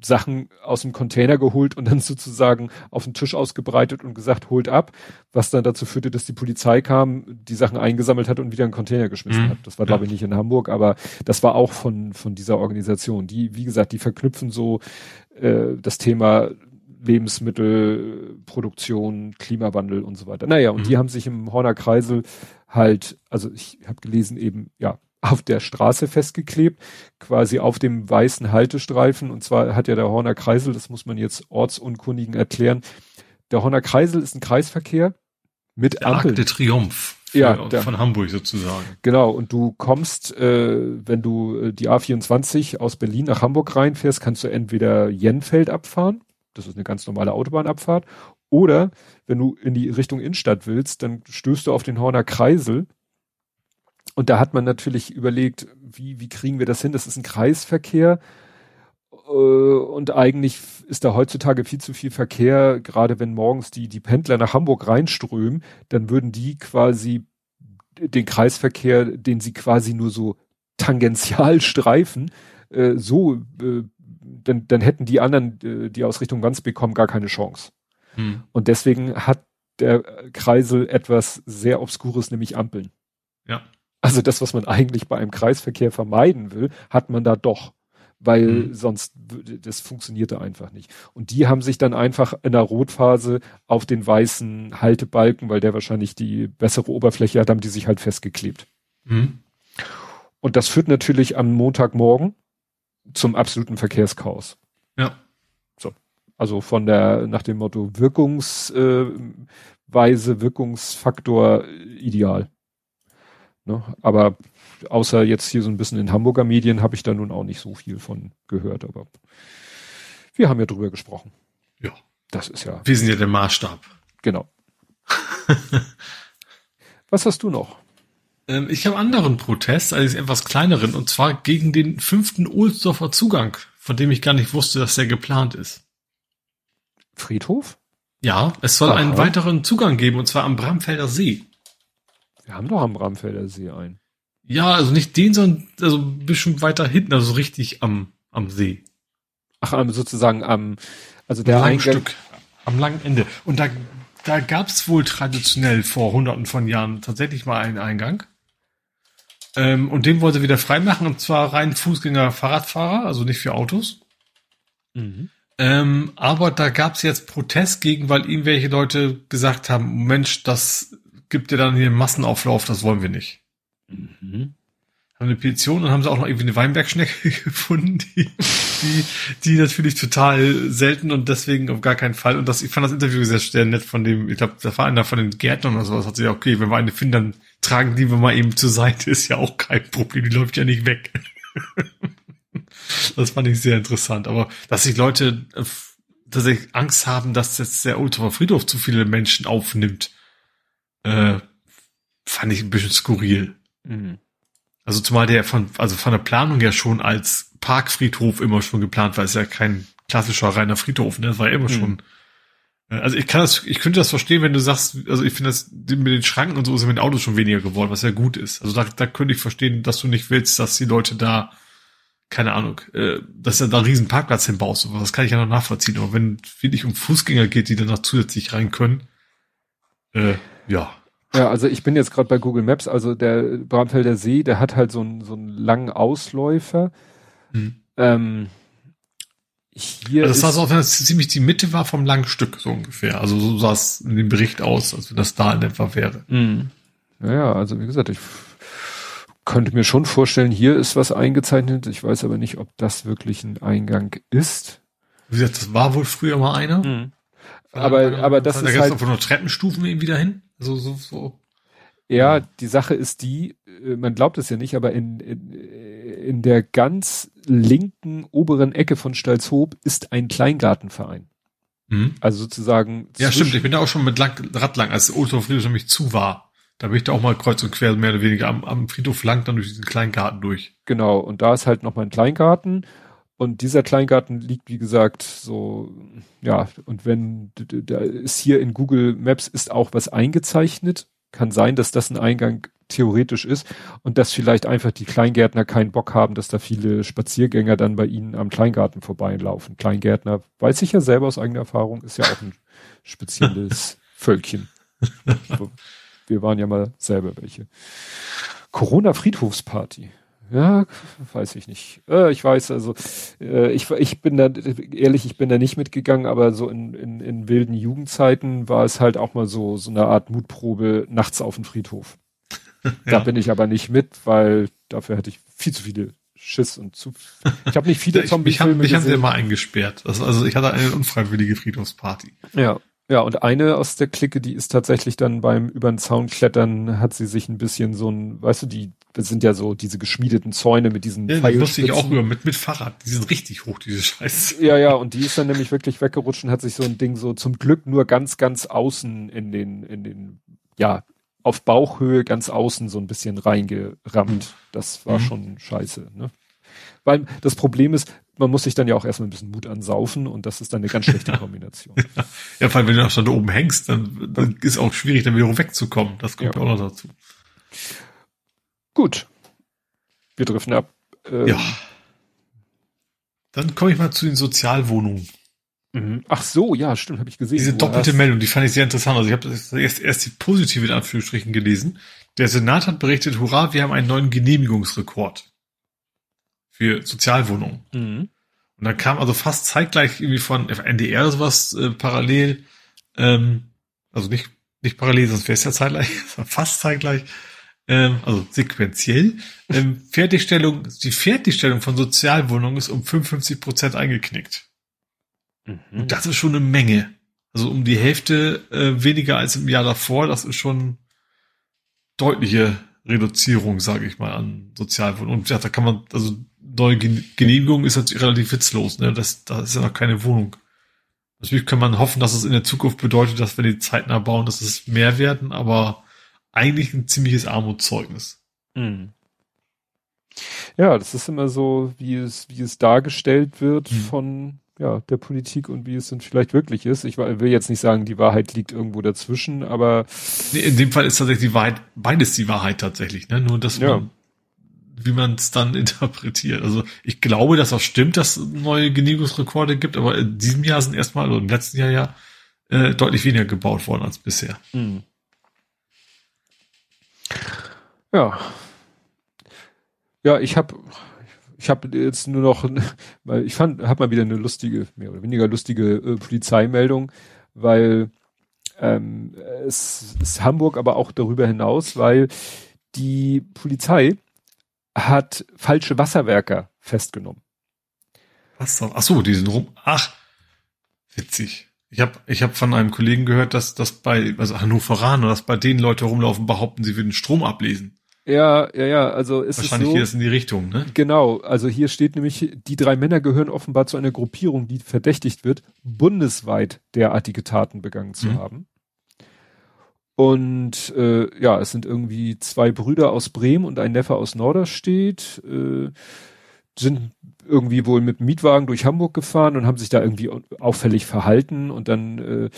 Sachen aus dem Container geholt und dann sozusagen auf den Tisch ausgebreitet und gesagt, holt ab, was dann dazu führte, dass die Polizei kam, die Sachen eingesammelt hat und wieder in den Container geschmissen mhm. hat. Das war, glaube ich, nicht in Hamburg, aber das war auch von, von dieser Organisation. Die, wie gesagt, die verknüpfen so äh, das Thema Lebensmittelproduktion, Klimawandel und so weiter. Naja, und mhm. die haben sich im Horner Kreisel halt, also ich habe gelesen eben, ja, auf der Straße festgeklebt, quasi auf dem weißen Haltestreifen. Und zwar hat ja der Horner Kreisel, das muss man jetzt Ortsunkundigen erklären, der Horner Kreisel ist ein Kreisverkehr mit der Ampeln. Arc de Triumph. ja, der, von Hamburg sozusagen. Genau, und du kommst, äh, wenn du äh, die A24 aus Berlin nach Hamburg reinfährst, kannst du entweder Jenfeld abfahren das ist eine ganz normale Autobahnabfahrt. Oder wenn du in die Richtung Innenstadt willst, dann stößt du auf den Horner Kreisel. Und da hat man natürlich überlegt, wie, wie kriegen wir das hin? Das ist ein Kreisverkehr. Äh, und eigentlich ist da heutzutage viel zu viel Verkehr, gerade wenn morgens die, die Pendler nach Hamburg reinströmen, dann würden die quasi den Kreisverkehr, den sie quasi nur so tangential [LAUGHS] streifen, äh, so äh, dann, dann hätten die anderen, äh, die aus Richtung Wandsbek kommen, gar keine Chance. Hm. Und deswegen hat der Kreisel etwas sehr Obskures, nämlich Ampeln. Ja. Also das, was man eigentlich bei einem Kreisverkehr vermeiden will, hat man da doch. Weil hm. sonst, das funktionierte einfach nicht. Und die haben sich dann einfach in der Rotphase auf den weißen Haltebalken, weil der wahrscheinlich die bessere Oberfläche hat, haben die sich halt festgeklebt. Hm. Und das führt natürlich am Montagmorgen zum absoluten Verkehrschaos. Ja. So. Also von der, nach dem Motto Wirkungsweise, äh, Wirkungsfaktor ideal. Ne? Aber außer jetzt hier so ein bisschen in Hamburger Medien habe ich da nun auch nicht so viel von gehört, aber wir haben ja drüber gesprochen. Ja. Das ist ja. Wir sind ja der Maßstab. Genau. [LAUGHS] Was hast du noch? Ähm, ich habe anderen Protest, also etwas kleineren, und zwar gegen den fünften Ohlsdorfer Zugang, von dem ich gar nicht wusste, dass der geplant ist. Friedhof? Ja, es soll Aha. einen weiteren Zugang geben, und zwar am Bramfelder See. Wir haben doch am Bramfelder See einen. Ja, also nicht den, sondern also ein bisschen weiter hinten, also richtig am, am See. Ach, sozusagen am, also der Eingang. Stück, am langen Ende. Und da, da gab's wohl traditionell vor hunderten von Jahren tatsächlich mal einen Eingang. Ähm, und den wollte sie wieder freimachen, und zwar rein Fußgänger, Fahrradfahrer, also nicht für Autos. Mhm. Ähm, aber da gab es jetzt Protest gegen, weil irgendwelche Leute gesagt haben, Mensch, das gibt ja dann hier einen Massenauflauf, das wollen wir nicht. Mhm. Haben eine Petition und haben sie auch noch irgendwie eine Weinbergschnecke [LAUGHS] gefunden, die, die, die natürlich total selten und deswegen auf gar keinen Fall. Und das, ich fand das Interview sehr, sehr nett von dem, ich glaube, da war einer von den Gärtnern oder sowas, hat sie ja, okay, wenn wir eine finden, dann tragen die wir mal eben zur Seite, ist ja auch kein Problem, die läuft ja nicht weg. [LAUGHS] das fand ich sehr interessant. Aber dass sich Leute äh, tatsächlich Angst haben, dass jetzt der Ultra Friedhof zu viele Menschen aufnimmt, äh, fand ich ein bisschen skurril. Mhm. Also zumal der von, also von der Planung ja schon als Parkfriedhof immer schon geplant war, ist ja kein klassischer reiner Friedhof, ne? Das war ja immer mhm. schon also ich kann das, ich könnte das verstehen, wenn du sagst, also ich finde das mit den Schranken und so ist mit den Autos schon weniger geworden, was ja gut ist. Also da, da könnte ich verstehen, dass du nicht willst, dass die Leute da, keine Ahnung, äh, dass du da einen riesen Parkplatz hinbaust. Aber das kann ich ja noch nachvollziehen. Aber wenn es wirklich um Fußgänger geht, die dann noch zusätzlich rein können, äh, ja. Ja, also ich bin jetzt gerade bei Google Maps, also der Bramfelder See, der hat halt so einen, so einen langen Ausläufer. Hm. Ähm, hier also das sah so aus, wenn das ziemlich die Mitte war vom langen Stück, so ungefähr. Also so sah es in dem Bericht aus, als wenn das da in etwa wäre. Mhm. Naja, also wie gesagt, ich könnte mir schon vorstellen, hier ist was eingezeichnet. Ich weiß aber nicht, ob das wirklich ein Eingang ist. Wie gesagt, das war wohl früher mal einer. Mhm. Aber, da, aber das da ist halt... Da nur Treppenstufen irgendwie dahin. Also so, so. Ja, die Sache ist die, äh, man glaubt es ja nicht, aber in, in, in der ganz linken oberen Ecke von Stalzhoop ist ein Kleingartenverein. Mhm. Also sozusagen. Ja, stimmt. Ich bin da auch schon mit lang, Radlang, als Otto Friedrich nämlich zu war. Da bin ich da auch mal kreuz und quer mehr oder weniger am, am Friedhof lang dann durch diesen Kleingarten durch. Genau. Und da ist halt noch mal ein Kleingarten. Und dieser Kleingarten liegt, wie gesagt, so, ja, und wenn, da ist hier in Google Maps ist auch was eingezeichnet kann sein, dass das ein Eingang theoretisch ist und dass vielleicht einfach die Kleingärtner keinen Bock haben, dass da viele Spaziergänger dann bei ihnen am Kleingarten vorbeilaufen. Kleingärtner, weiß ich ja selber aus eigener Erfahrung, ist ja auch ein spezielles [LAUGHS] Völkchen. Wir waren ja mal selber welche. Corona-Friedhofsparty. Ja, weiß ich nicht. Äh, ich weiß, also äh, ich, ich bin da, ehrlich, ich bin da nicht mitgegangen, aber so in, in, in wilden Jugendzeiten war es halt auch mal so, so eine Art Mutprobe nachts auf dem Friedhof. [LAUGHS] ja. Da bin ich aber nicht mit, weil dafür hätte ich viel zu viele Schiss und zu. Ich habe nicht [LAUGHS] viele Zombie-Filme Ich, ich, habe immer eingesperrt. Also, also ich hatte eine unfreiwillige Friedhofsparty. Ja. Ja, und eine aus der Clique, die ist tatsächlich dann beim über den Zaun klettern, hat sie sich ein bisschen so ein, weißt du, die das sind ja so diese geschmiedeten Zäune mit diesen ja, Pfeilspitzen. ich auch über mit mit Fahrrad. Die sind richtig hoch, diese Scheiße. Ja, ja, und die ist dann nämlich wirklich weggerutscht und hat sich so ein Ding so zum Glück nur ganz, ganz außen in den, in den, ja, auf Bauchhöhe ganz außen so ein bisschen reingerammt. Das war mhm. schon scheiße, ne? Weil das Problem ist, man muss sich dann ja auch erstmal ein bisschen Mut ansaufen und das ist dann eine ganz schlechte [LAUGHS] Kombination. ja, vor allem, wenn du auch schon da oben hängst, dann, dann ist auch schwierig, dann wieder wegzukommen. Das kommt ja, auch noch dazu. Gut. Wir driften ab. Ähm, ja. Dann komme ich mal zu den Sozialwohnungen. Mhm. Ach so, ja, stimmt, habe ich gesehen. Diese doppelte Meldung, die fand ich sehr interessant. Also ich habe erst, erst die positive in Anführungsstrichen gelesen. Der Senat hat berichtet, hurra, wir haben einen neuen Genehmigungsrekord für Sozialwohnungen. Mhm. Und dann kam also fast zeitgleich irgendwie von NDR oder sowas äh, parallel, ähm, also nicht, nicht parallel, sonst wäre es ja zeitgleich, [LAUGHS] fast zeitgleich, ähm, also sequenziell. Ähm, Fertigstellung, die Fertigstellung von Sozialwohnungen ist um 55 Prozent eingeknickt. Mhm. Und das ist schon eine Menge. Also um die Hälfte äh, weniger als im Jahr davor, das ist schon deutliche Reduzierung, sage ich mal, an Sozialwohnungen. Und ja, da kann man, also neue Genehmigung ist natürlich relativ witzlos, ne? Das, da ist ja noch keine Wohnung. Natürlich kann man hoffen, dass es in der Zukunft bedeutet, dass wenn die zeitnah bauen, dass es mehr werden, aber eigentlich ein ziemliches Armutszeugnis. Mhm. Ja, das ist immer so, wie es, wie es dargestellt wird mhm. von ja, der Politik und wie es dann vielleicht wirklich ist. Ich will jetzt nicht sagen, die Wahrheit liegt irgendwo dazwischen, aber. Nee, in dem Fall ist tatsächlich die Wahrheit, beides die Wahrheit tatsächlich, ne? Nur, dass ja. man wie man es dann [LAUGHS] interpretiert. Also ich glaube, dass auch stimmt, dass es neue Genehmigungsrekorde gibt, aber in diesem Jahr sind erstmal, oder im letzten Jahr ja, äh, deutlich weniger gebaut worden als bisher. Mhm. Ja. Ja, ich habe ich habe jetzt nur noch, [LAUGHS] weil ich fand, habe mal wieder eine lustige, mehr oder weniger lustige äh, Polizeimeldung, weil ähm, es ist Hamburg, aber auch darüber hinaus, weil die Polizei hat falsche Wasserwerker festgenommen. Was? Ach so, die sind rum. Ach, witzig. Ich habe ich hab von einem Kollegen gehört, dass das bei also Hannoveraner, dass bei denen Leute rumlaufen, behaupten, sie würden Strom ablesen. Ja, ja, ja, also ist Wahrscheinlich es so, geht es in die Richtung, ne? Genau, also hier steht nämlich, die drei Männer gehören offenbar zu einer Gruppierung, die verdächtigt wird, bundesweit derartige Taten begangen zu mhm. haben. Und äh, ja, es sind irgendwie zwei Brüder aus Bremen und ein Neffe aus Norderstedt, äh, sind irgendwie wohl mit Mietwagen durch Hamburg gefahren und haben sich da irgendwie auffällig verhalten. Und dann äh,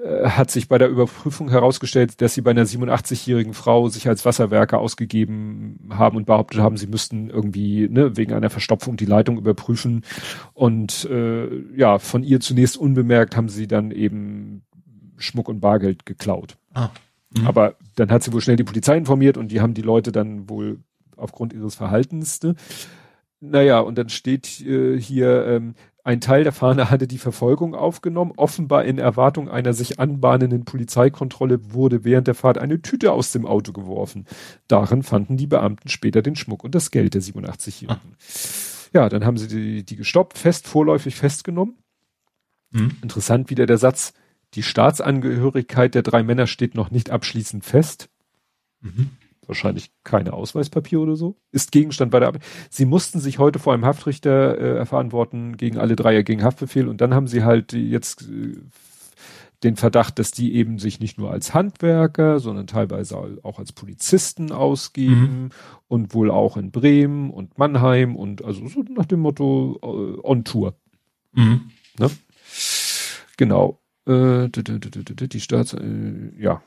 äh hat sich bei der Überprüfung herausgestellt, dass sie bei einer 87-jährigen Frau sich als Wasserwerker ausgegeben haben und behauptet haben, sie müssten irgendwie ne, wegen einer Verstopfung die Leitung überprüfen. Und äh, ja, von ihr zunächst unbemerkt haben sie dann eben Schmuck und Bargeld geklaut. Ah. Mhm. Aber dann hat sie wohl schnell die Polizei informiert und die haben die Leute dann wohl aufgrund ihres Verhaltens. Ne? Naja, und dann steht äh, hier, ähm, Ein Teil der Fahne hatte die Verfolgung aufgenommen. Offenbar in Erwartung einer sich anbahnenden Polizeikontrolle wurde während der Fahrt eine Tüte aus dem Auto geworfen. Darin fanden die Beamten später den Schmuck und das Geld der 87-Jährigen. Ah. Ja, dann haben sie die, die gestoppt, fest, vorläufig festgenommen. Mhm. Interessant wieder der Satz, die Staatsangehörigkeit der drei Männer steht noch nicht abschließend fest. Mhm wahrscheinlich keine Ausweispapier oder so, ist Gegenstand bei der Arbeit. Sie mussten sich heute vor einem Haftrichter äh, verantworten gegen alle Dreier gegen Haftbefehl und dann haben sie halt jetzt äh, den Verdacht, dass die eben sich nicht nur als Handwerker, sondern teilweise auch als Polizisten ausgeben mhm. und wohl auch in Bremen und Mannheim und also so nach dem Motto äh, on Tour. Mhm. Ne? Genau. Äh, die Staats, äh, ja,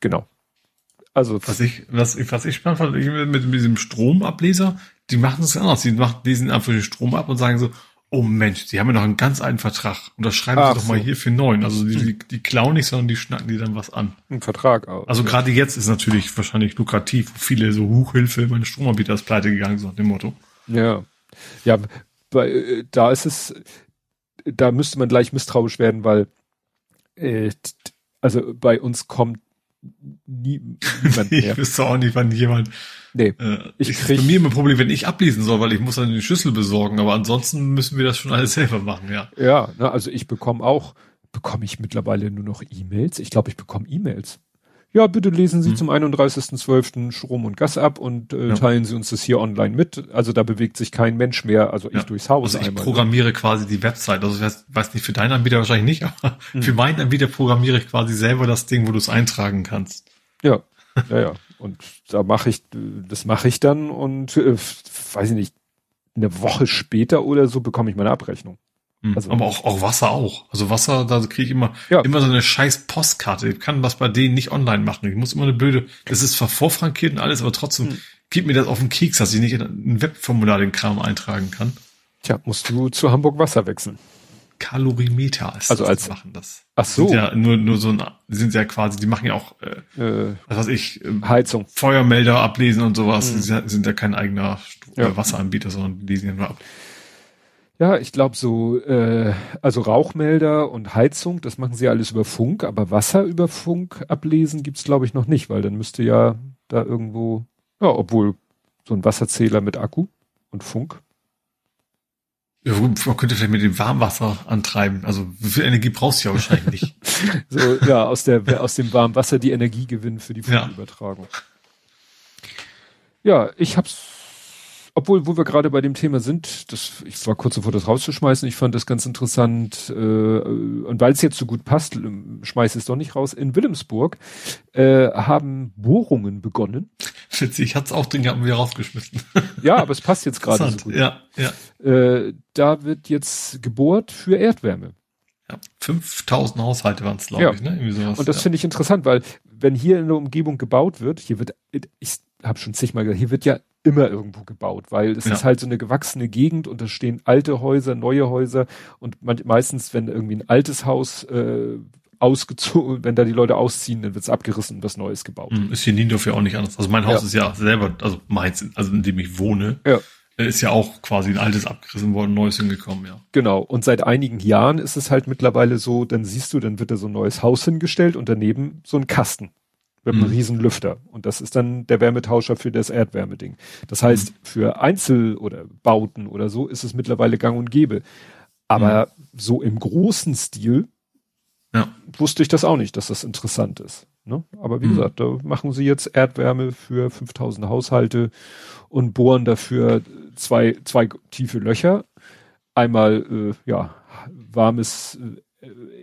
genau. Also was ich, was, was ich spannend fand, mit, mit diesem Stromableser, die machen das anders. Die machen, lesen einfach den Strom ab und sagen so, oh Mensch, die haben ja noch einen ganz alten Vertrag. Und das schreiben Ach sie doch so. mal hier für neun. Also die, die, die klauen nicht, sondern die schnacken die dann was an. Ein Vertrag auch. Also ja. gerade jetzt ist natürlich wahrscheinlich lukrativ. Viele so Hochhilfe, meine Stromanbieter ist pleite gegangen, so nach dem Motto. Ja. Ja, bei, da ist es, da müsste man gleich misstrauisch werden, weil äh, also bei uns kommt nie, niemand [LAUGHS] mehr. ich wüsste auch nicht, wann jemand. Nee. Äh, ich krieg, bei mir immer ein Problem, wenn ich ablesen soll, weil ich muss dann den Schlüssel besorgen, aber ansonsten müssen wir das schon alles [LAUGHS] selber machen, ja. Ja, na, also ich bekomme auch, bekomme ich mittlerweile nur noch E-Mails. Ich glaube, ich bekomme E-Mails ja, bitte lesen Sie hm. zum 31.12. Strom und Gas ab und äh, ja. teilen Sie uns das hier online mit. Also da bewegt sich kein Mensch mehr, also ich ja. durchs Haus. Also ich einmal. programmiere quasi die Website. Also ich weiß, nicht, für deinen Anbieter wahrscheinlich nicht, aber hm. für meinen Anbieter programmiere ich quasi selber das Ding, wo du es eintragen kannst. Ja, ja, ja. Und da mache ich, das mache ich dann und äh, weiß ich nicht, eine Woche später oder so bekomme ich meine Abrechnung. Hm. Also, aber auch, auch Wasser auch. Also Wasser, da kriege ich immer, ja. immer so eine scheiß Postkarte. Ich kann das bei denen nicht online machen. Ich muss immer eine blöde, das ist zwar vorfrankiert und alles, aber trotzdem hm. gibt mir das auf den Keks, dass ich nicht in ein Webformular den Kram eintragen kann. Tja, musst du zu Hamburg Wasser wechseln. Kalorimeter ist also als machen das. Ach so. Sind ja nur nur so ein sind ja quasi, die machen ja auch äh, äh, was weiß ich, äh, Heizung, Feuermelder ablesen und sowas. Mhm. Die sind ja kein eigener ja. Wasseranbieter, sondern die lesen ja nur ab. Ja, ich glaube so, äh, also Rauchmelder und Heizung, das machen sie alles über Funk, aber Wasser über Funk ablesen gibt's glaube ich noch nicht, weil dann müsste ja da irgendwo, ja, obwohl so ein Wasserzähler mit Akku und Funk. Ja, man könnte vielleicht mit dem Warmwasser antreiben. Also wie viel Energie brauchst du ja wahrscheinlich nicht. [LAUGHS] so, ja, aus der aus dem warmen Wasser die Energie gewinnen für die Funkübertragung. Ja, ja ich hab's obwohl, wo wir gerade bei dem Thema sind, das, ich war kurz davor, das rauszuschmeißen. Ich fand das ganz interessant. Äh, und weil es jetzt so gut passt, ähm, schmeiße es doch nicht raus. In Wilhelmsburg äh, haben Bohrungen begonnen. Witzig, ich hatte es auch drin gehabt und wieder rausgeschmissen. [LAUGHS] ja, aber es passt jetzt gerade so gut. Ja, ja. Äh, da wird jetzt gebohrt für Erdwärme. Ja, 5000 Haushalte waren es, glaube ja. ich. Ne? Irgendwie sowas, und das ja. finde ich interessant, weil wenn hier in der Umgebung gebaut wird, hier wird, ich habe schon zigmal gesagt, hier wird ja immer irgendwo gebaut, weil es ja. ist halt so eine gewachsene Gegend und da stehen alte Häuser, neue Häuser und man, meistens, wenn irgendwie ein altes Haus äh, ausgezogen, wenn da die Leute ausziehen, dann wird es abgerissen und was Neues gebaut. Hm, ist hier in Niendorf ja auch nicht anders. Also mein Haus ja. ist ja selber, also meins, also in dem ich wohne, ja. Äh, ist ja auch quasi ein altes abgerissen worden, neues hingekommen, ja. Genau. Und seit einigen Jahren ist es halt mittlerweile so, dann siehst du, dann wird da so ein neues Haus hingestellt und daneben so ein Kasten mit einem mhm. riesen Lüfter. Und das ist dann der Wärmetauscher für das Erdwärmeding. Das heißt, mhm. für Einzel- oder Bauten oder so ist es mittlerweile gang und gäbe. Aber mhm. so im großen Stil ja. wusste ich das auch nicht, dass das interessant ist. Ne? Aber wie mhm. gesagt, da machen sie jetzt Erdwärme für 5000 Haushalte und bohren dafür zwei, zwei tiefe Löcher. Einmal, äh, ja, warmes äh,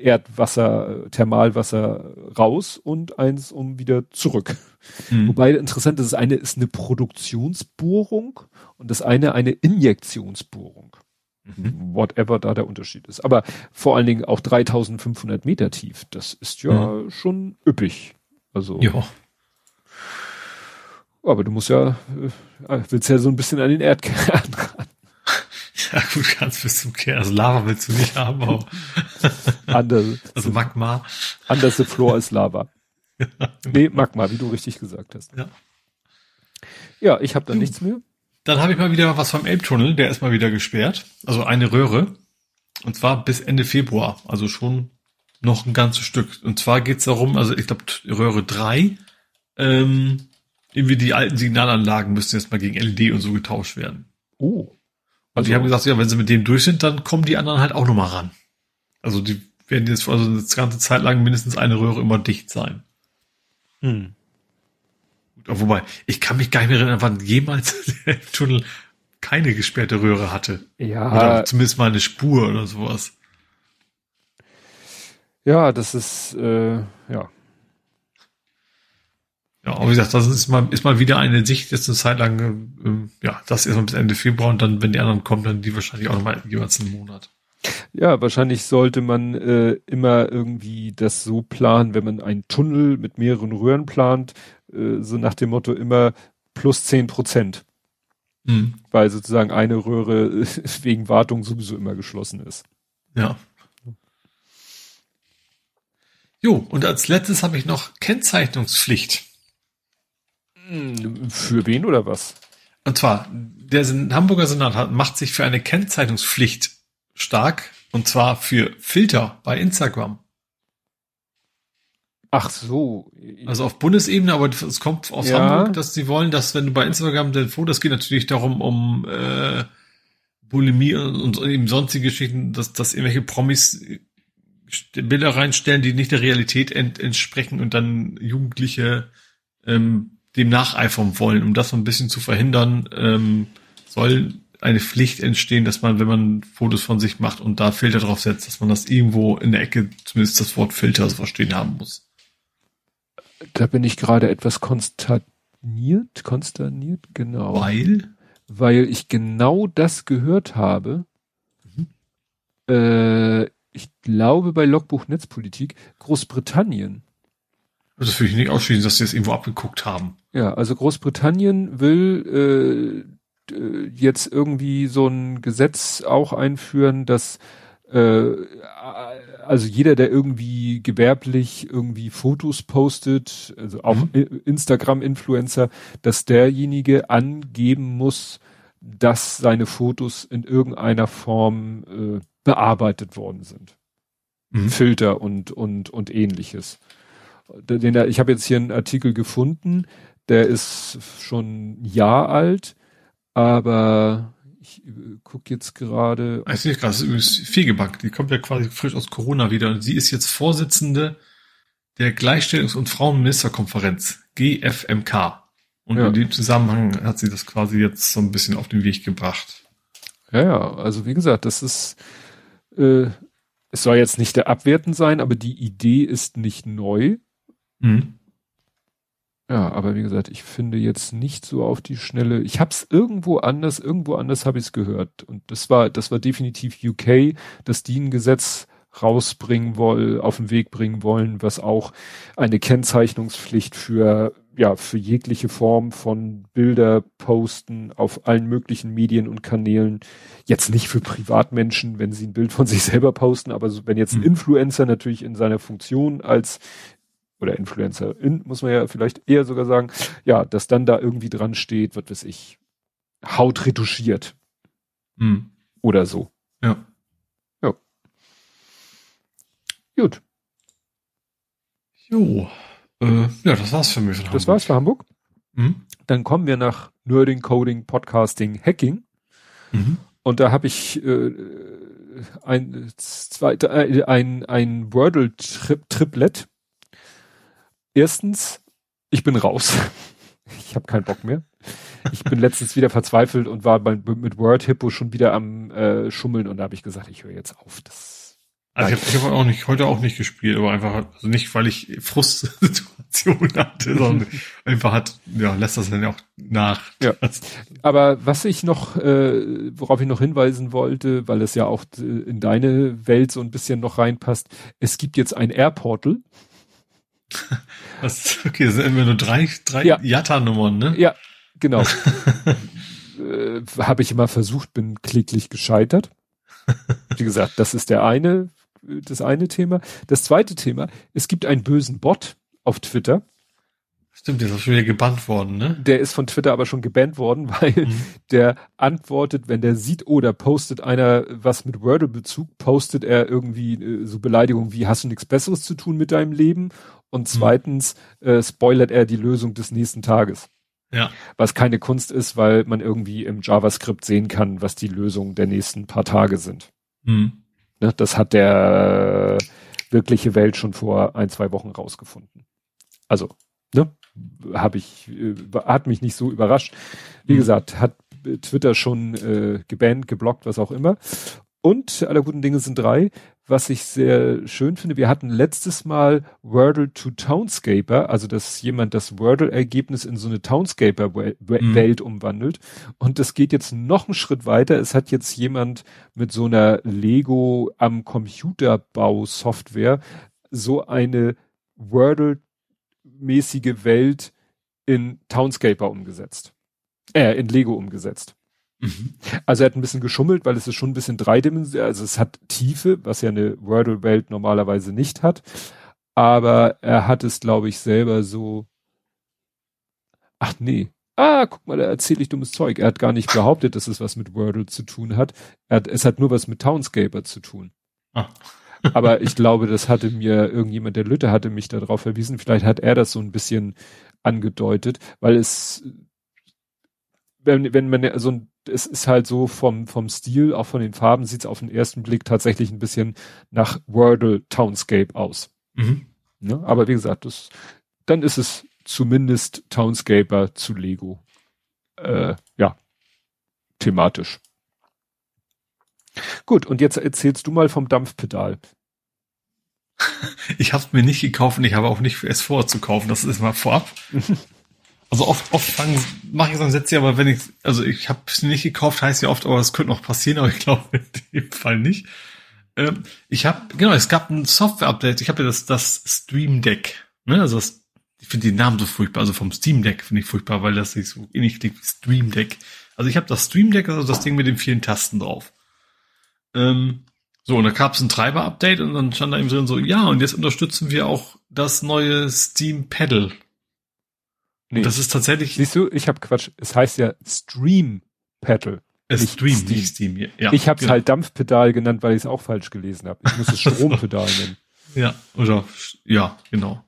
Erdwasser, Thermalwasser raus und eins um wieder zurück. Mhm. Wobei interessant ist, das eine ist eine Produktionsbohrung und das eine eine Injektionsbohrung. Mhm. Whatever da der Unterschied ist. Aber vor allen Dingen auch 3500 Meter tief. Das ist ja mhm. schon üppig. Also. Ja. Aber du musst ja, äh, willst ja so ein bisschen an den [LAUGHS] Erdkern ran. [LAUGHS] Ja, gut, ganz bis zum Kern. Also Lava willst du nicht haben, aber. [LAUGHS] Under, also Magma. Under the floor ist Lava. [LAUGHS] nee, Magma, wie du richtig gesagt hast. Ja. Ja, ich habe da nichts mehr. Dann habe ich mal wieder was vom Elbtunnel, der ist mal wieder gesperrt. Also eine Röhre. Und zwar bis Ende Februar, also schon noch ein ganzes Stück. Und zwar geht's darum, also ich glaube Röhre 3, ähm, irgendwie die alten Signalanlagen müssen jetzt mal gegen LED und so getauscht werden. Oh. Also die haben gesagt, ja, wenn sie mit dem durch sind, dann kommen die anderen halt auch nochmal ran. Also die werden jetzt also eine ganze Zeit lang mindestens eine Röhre immer dicht sein. Hm. Wobei, ich kann mich gar nicht mehr erinnern, wann jemals [LAUGHS] der Tunnel keine gesperrte Röhre hatte. Ja. Oder zumindest mal eine Spur oder sowas. Ja, das ist, äh, ja. Ja, aber wie gesagt, das ist mal, ist mal wieder eine Sicht, jetzt eine Zeit lang, äh, ja, das erstmal bis Ende Februar und dann, wenn die anderen kommen, dann die wahrscheinlich auch nochmal jeweils einen Monat. Ja, wahrscheinlich sollte man äh, immer irgendwie das so planen, wenn man einen Tunnel mit mehreren Röhren plant, äh, so nach dem Motto immer plus zehn Prozent. Mhm. Weil sozusagen eine Röhre [LAUGHS] wegen Wartung sowieso immer geschlossen ist. Ja. Jo, und als letztes habe ich noch Kennzeichnungspflicht. Für wen oder was? Und zwar, der Hamburger Senat hat, macht sich für eine Kennzeichnungspflicht stark, und zwar für Filter bei Instagram. Ach so. Also auf Bundesebene, aber es kommt aus ja. Hamburg, dass sie wollen, dass wenn du bei Instagram den Fotos geht natürlich darum um äh, Bulimie und, und eben sonstige Geschichten, dass, dass irgendwelche Promis Bilder reinstellen, die nicht der Realität ent, entsprechen und dann Jugendliche ähm, dem nacheifern wollen, um das so ein bisschen zu verhindern, ähm, soll eine Pflicht entstehen, dass man, wenn man Fotos von sich macht und da Filter drauf setzt, dass man das irgendwo in der Ecke zumindest das Wort Filter so verstehen haben muss. Da bin ich gerade etwas konsterniert, konsterniert, genau. Weil? Weil ich genau das gehört habe. Mhm. Äh, ich glaube bei Logbuch Netzpolitik, Großbritannien. Das will ich nicht ausschließen, dass sie es irgendwo abgeguckt haben. Ja, also Großbritannien will äh, jetzt irgendwie so ein Gesetz auch einführen, dass äh, also jeder, der irgendwie gewerblich irgendwie Fotos postet, also auch mhm. Instagram-Influencer, dass derjenige angeben muss, dass seine Fotos in irgendeiner Form äh, bearbeitet worden sind. Mhm. Filter und, und, und ähnliches. Den, ich habe jetzt hier einen Artikel gefunden, der ist schon ein Jahr alt, aber ich äh, gucke jetzt gerade. Ich sehe gerade, das ist übrigens Fegebank, die kommt ja quasi frisch aus Corona wieder und sie ist jetzt Vorsitzende der Gleichstellungs- und Frauenministerkonferenz, GFMK. Und ja. in dem Zusammenhang hat sie das quasi jetzt so ein bisschen auf den Weg gebracht. Ja, ja, also wie gesagt, das ist äh, es soll jetzt nicht der abwertend sein, aber die Idee ist nicht neu. Mhm. Ja, aber wie gesagt, ich finde jetzt nicht so auf die Schnelle. Ich habe es irgendwo anders, irgendwo anders habe ich es gehört. Und das war, das war definitiv UK, dass die ein Gesetz rausbringen wollen, auf den Weg bringen wollen, was auch eine Kennzeichnungspflicht für ja, für jegliche Form von Bilder posten auf allen möglichen Medien und Kanälen. Jetzt nicht für Privatmenschen, wenn sie ein Bild von sich selber posten, aber so, wenn jetzt ein mhm. Influencer natürlich in seiner Funktion als oder Influencerin, muss man ja vielleicht eher sogar sagen, ja, dass dann da irgendwie dran steht, was weiß ich, Haut retuschiert. Mhm. Oder so. Ja. Ja. Gut. Jo. Äh, ja, das war's für mich. Das war's für Hamburg. Mhm. Dann kommen wir nach Nerding, Coding, Podcasting, Hacking. Mhm. Und da habe ich äh, ein, zwei, äh, ein, ein Wordle-Triplet. Erstens, ich bin raus. [LAUGHS] ich habe keinen Bock mehr. Ich bin letztens wieder verzweifelt und war bei, mit Word Hippo schon wieder am äh, Schummeln und da habe ich gesagt, ich höre jetzt auf. Das also ich habe hab auch nicht, heute auch nicht gespielt, aber einfach, also nicht, weil ich Frustsituationen [LAUGHS] hatte, sondern [LAUGHS] einfach hat, ja, lässt das dann ja auch nach. Ja. Aber was ich noch, äh, worauf ich noch hinweisen wollte, weil es ja auch äh, in deine Welt so ein bisschen noch reinpasst, es gibt jetzt ein Airportal. [LAUGHS] Was, okay, das sind immer nur drei, drei ja. Jatta-Nummern, ne? Ja, genau. [LAUGHS] äh, habe ich immer versucht, bin kläglich gescheitert. Wie gesagt, das ist der eine das eine Thema. Das zweite Thema, es gibt einen bösen Bot auf Twitter. Stimmt, der ist auch schon wieder gebannt worden, ne? Der ist von Twitter aber schon gebannt worden, [LAUGHS] weil mhm. der antwortet, wenn der sieht, oder oh, postet einer was mit Wordle-Bezug, postet er irgendwie äh, so Beleidigungen wie, hast du nichts Besseres zu tun mit deinem Leben? Und mhm. zweitens äh, spoilert er die Lösung des nächsten Tages. Ja. Was keine Kunst ist, weil man irgendwie im JavaScript sehen kann, was die Lösungen der nächsten paar Tage sind. Mhm. Ne, das hat der wirkliche Welt schon vor ein, zwei Wochen rausgefunden. Also, ne, habe ich, äh, hat mich nicht so überrascht. Wie mhm. gesagt, hat Twitter schon äh, gebannt, geblockt, was auch immer. Und aller guten Dinge sind drei. Was ich sehr schön finde, wir hatten letztes Mal Wordle to Townscaper, also dass jemand das Wordle-Ergebnis in so eine Townscaper-Welt mhm. umwandelt. Und das geht jetzt noch einen Schritt weiter. Es hat jetzt jemand mit so einer Lego am Computerbau-Software so eine Wordle mäßige Welt in Townscaper umgesetzt. Äh, in Lego umgesetzt. Mhm. Also er hat ein bisschen geschummelt, weil es ist schon ein bisschen dreidimensional, also es hat Tiefe, was ja eine Wordle-Welt normalerweise nicht hat. Aber er hat es, glaube ich, selber so. Ach nee. Ah, guck mal, da erzähle ich dummes Zeug. Er hat gar nicht behauptet, dass es was mit Wordle zu tun hat. Hat es hat nur was mit Townscaper zu tun. Ah. [LAUGHS] Aber ich glaube, das hatte mir irgendjemand, der Lütte hatte mich darauf verwiesen. Vielleicht hat er das so ein bisschen angedeutet, weil es, wenn, wenn man so ein, es ist halt so vom, vom Stil, auch von den Farben, sieht es auf den ersten Blick tatsächlich ein bisschen nach Wordle Townscape aus. Mhm. Ne? Aber wie gesagt, das, dann ist es zumindest Townscaper zu Lego. Äh, ja, thematisch. Gut, und jetzt erzählst du mal vom Dampfpedal. [LAUGHS] Ich habe es mir nicht gekauft und ich habe auch nicht es vor zu kaufen. Das ist mal vorab. [LAUGHS] Also oft, oft fangen, mache ich so ein Sätze, aber wenn ich, also ich habe es nicht gekauft, heißt ja oft, aber es könnte noch passieren, aber ich glaube [LAUGHS] in dem Fall nicht. Ähm, ich habe, genau, es gab ein Software-Update. Ich habe ja das, das Stream Deck. Ne? Also das, ich finde den Namen so furchtbar. Also vom Steam Deck finde ich furchtbar, weil das sich so ähnlich klingt wie Stream Deck. Also ich habe das Stream Deck, also das Ding mit den vielen Tasten drauf. Ähm, so, und da gab es ein Treiber-Update und dann stand da eben drin so, ja, und jetzt unterstützen wir auch das neue Steam Pedal. Nee. Und das ist tatsächlich. Siehst du, ich habe Quatsch. Es heißt ja Stream Pedal. Es nicht Stream, Steam. nicht Steam. Ja, ich habe es genau. halt Dampfpedal genannt, weil ich es auch falsch gelesen habe. Ich muss es [LAUGHS] Strompedal nennen. Ja, oder ja, genau.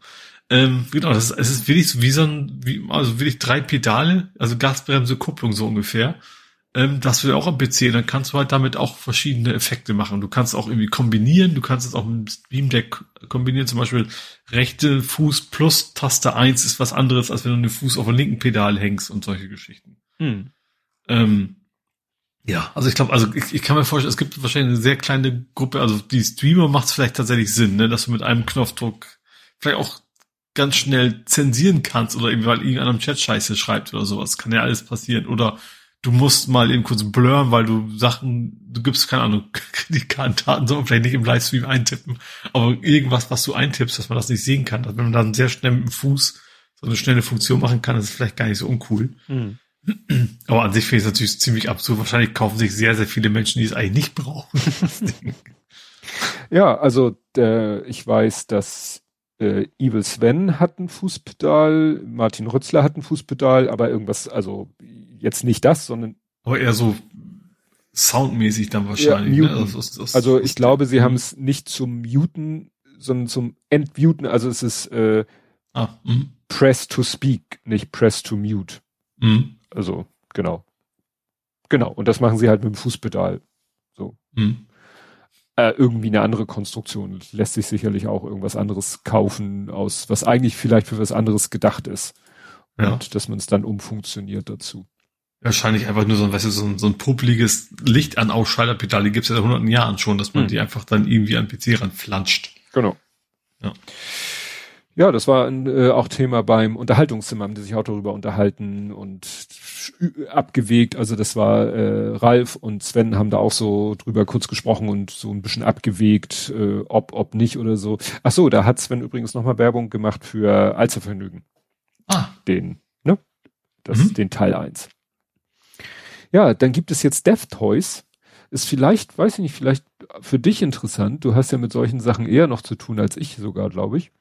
Ähm, genau, das ist, es ist wirklich so wie so ein, wie, also wirklich drei Pedale, also Gasbremse, Kupplung so ungefähr ähm, das will auch am PC, dann kannst du halt damit auch verschiedene Effekte machen. Du kannst auch irgendwie kombinieren, du kannst es auch mit dem Steam Deck kombinieren, zum Beispiel rechte Fuß plus Taste 1 ist was anderes, als wenn du den Fuß auf dem linken Pedal hängst und solche Geschichten. Hm. Ähm, ja, also ich glaube, also ich, ich kann mir vorstellen, es gibt wahrscheinlich eine sehr kleine Gruppe, also die Streamer macht es vielleicht tatsächlich Sinn, ne, dass du mit einem Knopfdruck vielleicht auch ganz schnell zensieren kannst oder irgendwie, weil irgendeiner im Chat Scheiße schreibt oder sowas. Kann ja alles passieren. Oder du musst mal eben kurz blurren, weil du Sachen, du gibst, keine Ahnung, [LAUGHS] Kreditkartendaten, so vielleicht nicht im Livestream eintippen, aber irgendwas, was du eintippst, dass man das nicht sehen kann. Also wenn man dann sehr schnell mit dem Fuß so eine schnelle Funktion machen kann, ist es vielleicht gar nicht so uncool. Mhm. [CLEARS THROAT] Aber an sich finde ich es natürlich ziemlich absurd. Wahrscheinlich kaufen sich sehr, sehr viele Menschen, die es eigentlich nicht brauchen. [LAUGHS] ja, also äh, ich weiß, dass äh, Evil Sven hat ein Fußpedal, Martin Rützler hat ein Fußpedal, aber irgendwas, also jetzt nicht das, sondern. Aber eher so soundmäßig dann wahrscheinlich. Ja, ne? also, das, das, also ich glaube, sie haben es nicht zum Muten, sondern zum Entmuten. Also es ist äh, ah, mhm. Press to Speak, nicht Press to Mute. Mhm. Also genau, genau. Und das machen sie halt mit dem Fußpedal. So. Mhm. Äh, irgendwie eine andere Konstruktion lässt sich sicherlich auch irgendwas anderes kaufen aus, was eigentlich vielleicht für was anderes gedacht ist. Ja. Und dass man es dann umfunktioniert dazu. Wahrscheinlich einfach nur so ein, weißt du, so ein, so ein publiges Licht an Ausschalterpedal, die gibt's ja seit hunderten Jahren schon, dass man mhm. die einfach dann irgendwie an PC ranflanscht. Genau. Ja. Ja, das war ein, äh, auch Thema beim Unterhaltungszimmer, haben die sich auch darüber unterhalten und abgewegt. Also das war äh, Ralf und Sven haben da auch so drüber kurz gesprochen und so ein bisschen abgewegt, äh, ob, ob nicht oder so. Ach so, da hat Sven übrigens nochmal Werbung gemacht für Allzervergnügen. Ah. Den, ne? Das, mhm. den Teil eins. Ja, dann gibt es jetzt Death Toys. Ist vielleicht, weiß ich nicht, vielleicht für dich interessant. Du hast ja mit solchen Sachen eher noch zu tun als ich sogar, glaube ich.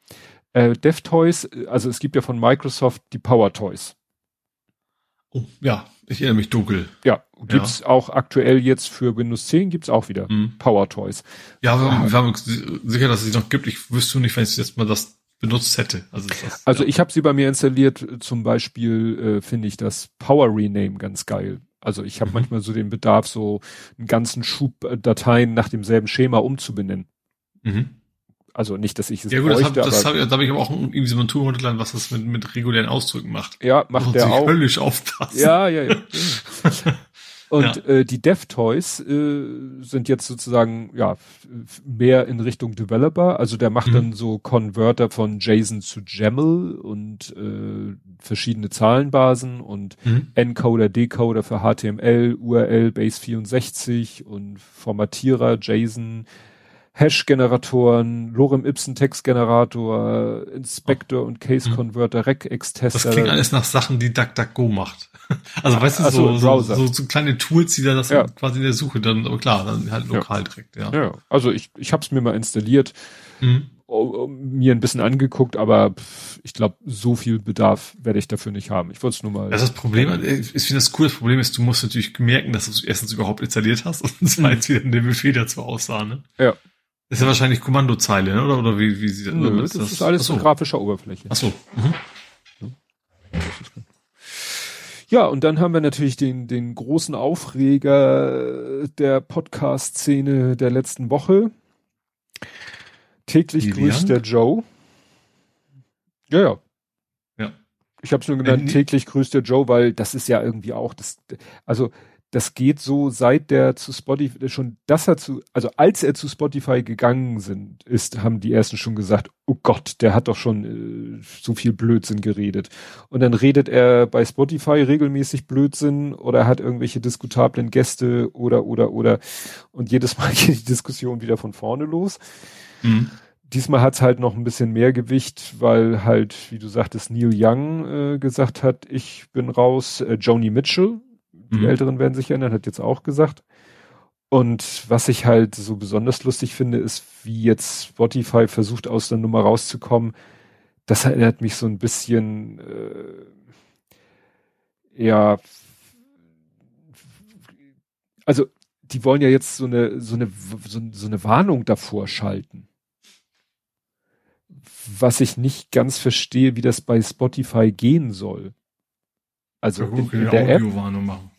Äh, DevToys, also es gibt ja von Microsoft die Power Toys. Oh, ja, ich erinnere mich dunkel. Ja, gibt's ja. auch aktuell jetzt für Windows 10 gibt's auch wieder mhm. Power Toys. Ja, wir, wir haben sicher, dass es sie noch gibt. Ich wüsste nicht, wenn ich jetzt mal das benutzt hätte. Also, das, also ja. ich habe sie bei mir installiert. Zum Beispiel äh, finde ich das Power Rename ganz geil. Also ich habe mhm. manchmal so den Bedarf, so einen ganzen Schub Dateien nach demselben Schema umzubenennen. Mhm. Also nicht, dass ich es Ja gut, bräuchte, das, hab, das hab, da habe ich aber auch irgendwie so ein Tool runtergeladen, was das mit, mit regulären Ausdrücken macht. Ja, macht der auch. höllisch aufpassen. Ja, ja, ja. [LAUGHS] Und ja. äh, die DevToys äh, sind jetzt sozusagen ja mehr in Richtung Developer. Also der macht mhm. dann so Converter von JSON zu JAML und äh, verschiedene Zahlenbasen und mhm. Encoder, Decoder für HTML, URL, Base 64 und Formatierer, JSON, Hash-Generatoren, Lorem-Ipsen-Textgenerator, Inspector und Case-Converter, mhm. Regex-Tester. Das klingt alles nach Sachen, die DuckDuckGo macht. [LAUGHS] Also weißt du, so, so, so, so, kleine Tools, die da das ja. quasi in der Suche dann, aber klar, dann halt lokal ja. direkt, ja. Ja, also ich, ich habe es mir mal installiert, mhm. mir ein bisschen angeguckt, aber ich glaube, so viel Bedarf werde ich dafür nicht haben. Ich wollte es nur mal. Das ist das Problem, ich finde das cool, das Problem ist, du musst natürlich merken, dass du es erstens überhaupt installiert hast [LAUGHS] und zweitens mhm. wieder der Befehl dazu aussah, ne? Ja. Das ist ja wahrscheinlich Kommandozeile, ne? oder? Oder wie, wie sieht Nö, das? Das ist alles so grafischer Oberfläche. Ach so. Mhm. Ja, und dann haben wir natürlich den, den großen Aufreger der Podcast-Szene der letzten Woche. Täglich Lilian? grüßt der Joe. Ja, ja. Ja. Ich habe es nur genannt, äh, täglich grüßt der Joe, weil das ist ja irgendwie auch das, also das geht so seit der zu Spotify schon, dass er zu, also als er zu Spotify gegangen sind, ist, haben die ersten schon gesagt, oh Gott, der hat doch schon äh, so viel Blödsinn geredet. Und dann redet er bei Spotify regelmäßig Blödsinn oder hat irgendwelche diskutablen Gäste oder oder oder und jedes Mal [LAUGHS] geht die Diskussion wieder von vorne los. Mhm. Diesmal hat's halt noch ein bisschen mehr Gewicht, weil halt, wie du sagtest, Neil Young äh, gesagt hat, ich bin raus. Äh, Joni Mitchell, die mhm. Älteren werden sich erinnern, hat jetzt auch gesagt. Und was ich halt so besonders lustig finde, ist, wie jetzt Spotify versucht, aus der Nummer rauszukommen. Das erinnert mich so ein bisschen, äh, ja, also die wollen ja jetzt so eine, so eine, so, so eine Warnung davor schalten. Was ich nicht ganz verstehe, wie das bei Spotify gehen soll. Also ja, in, in der App. Machen.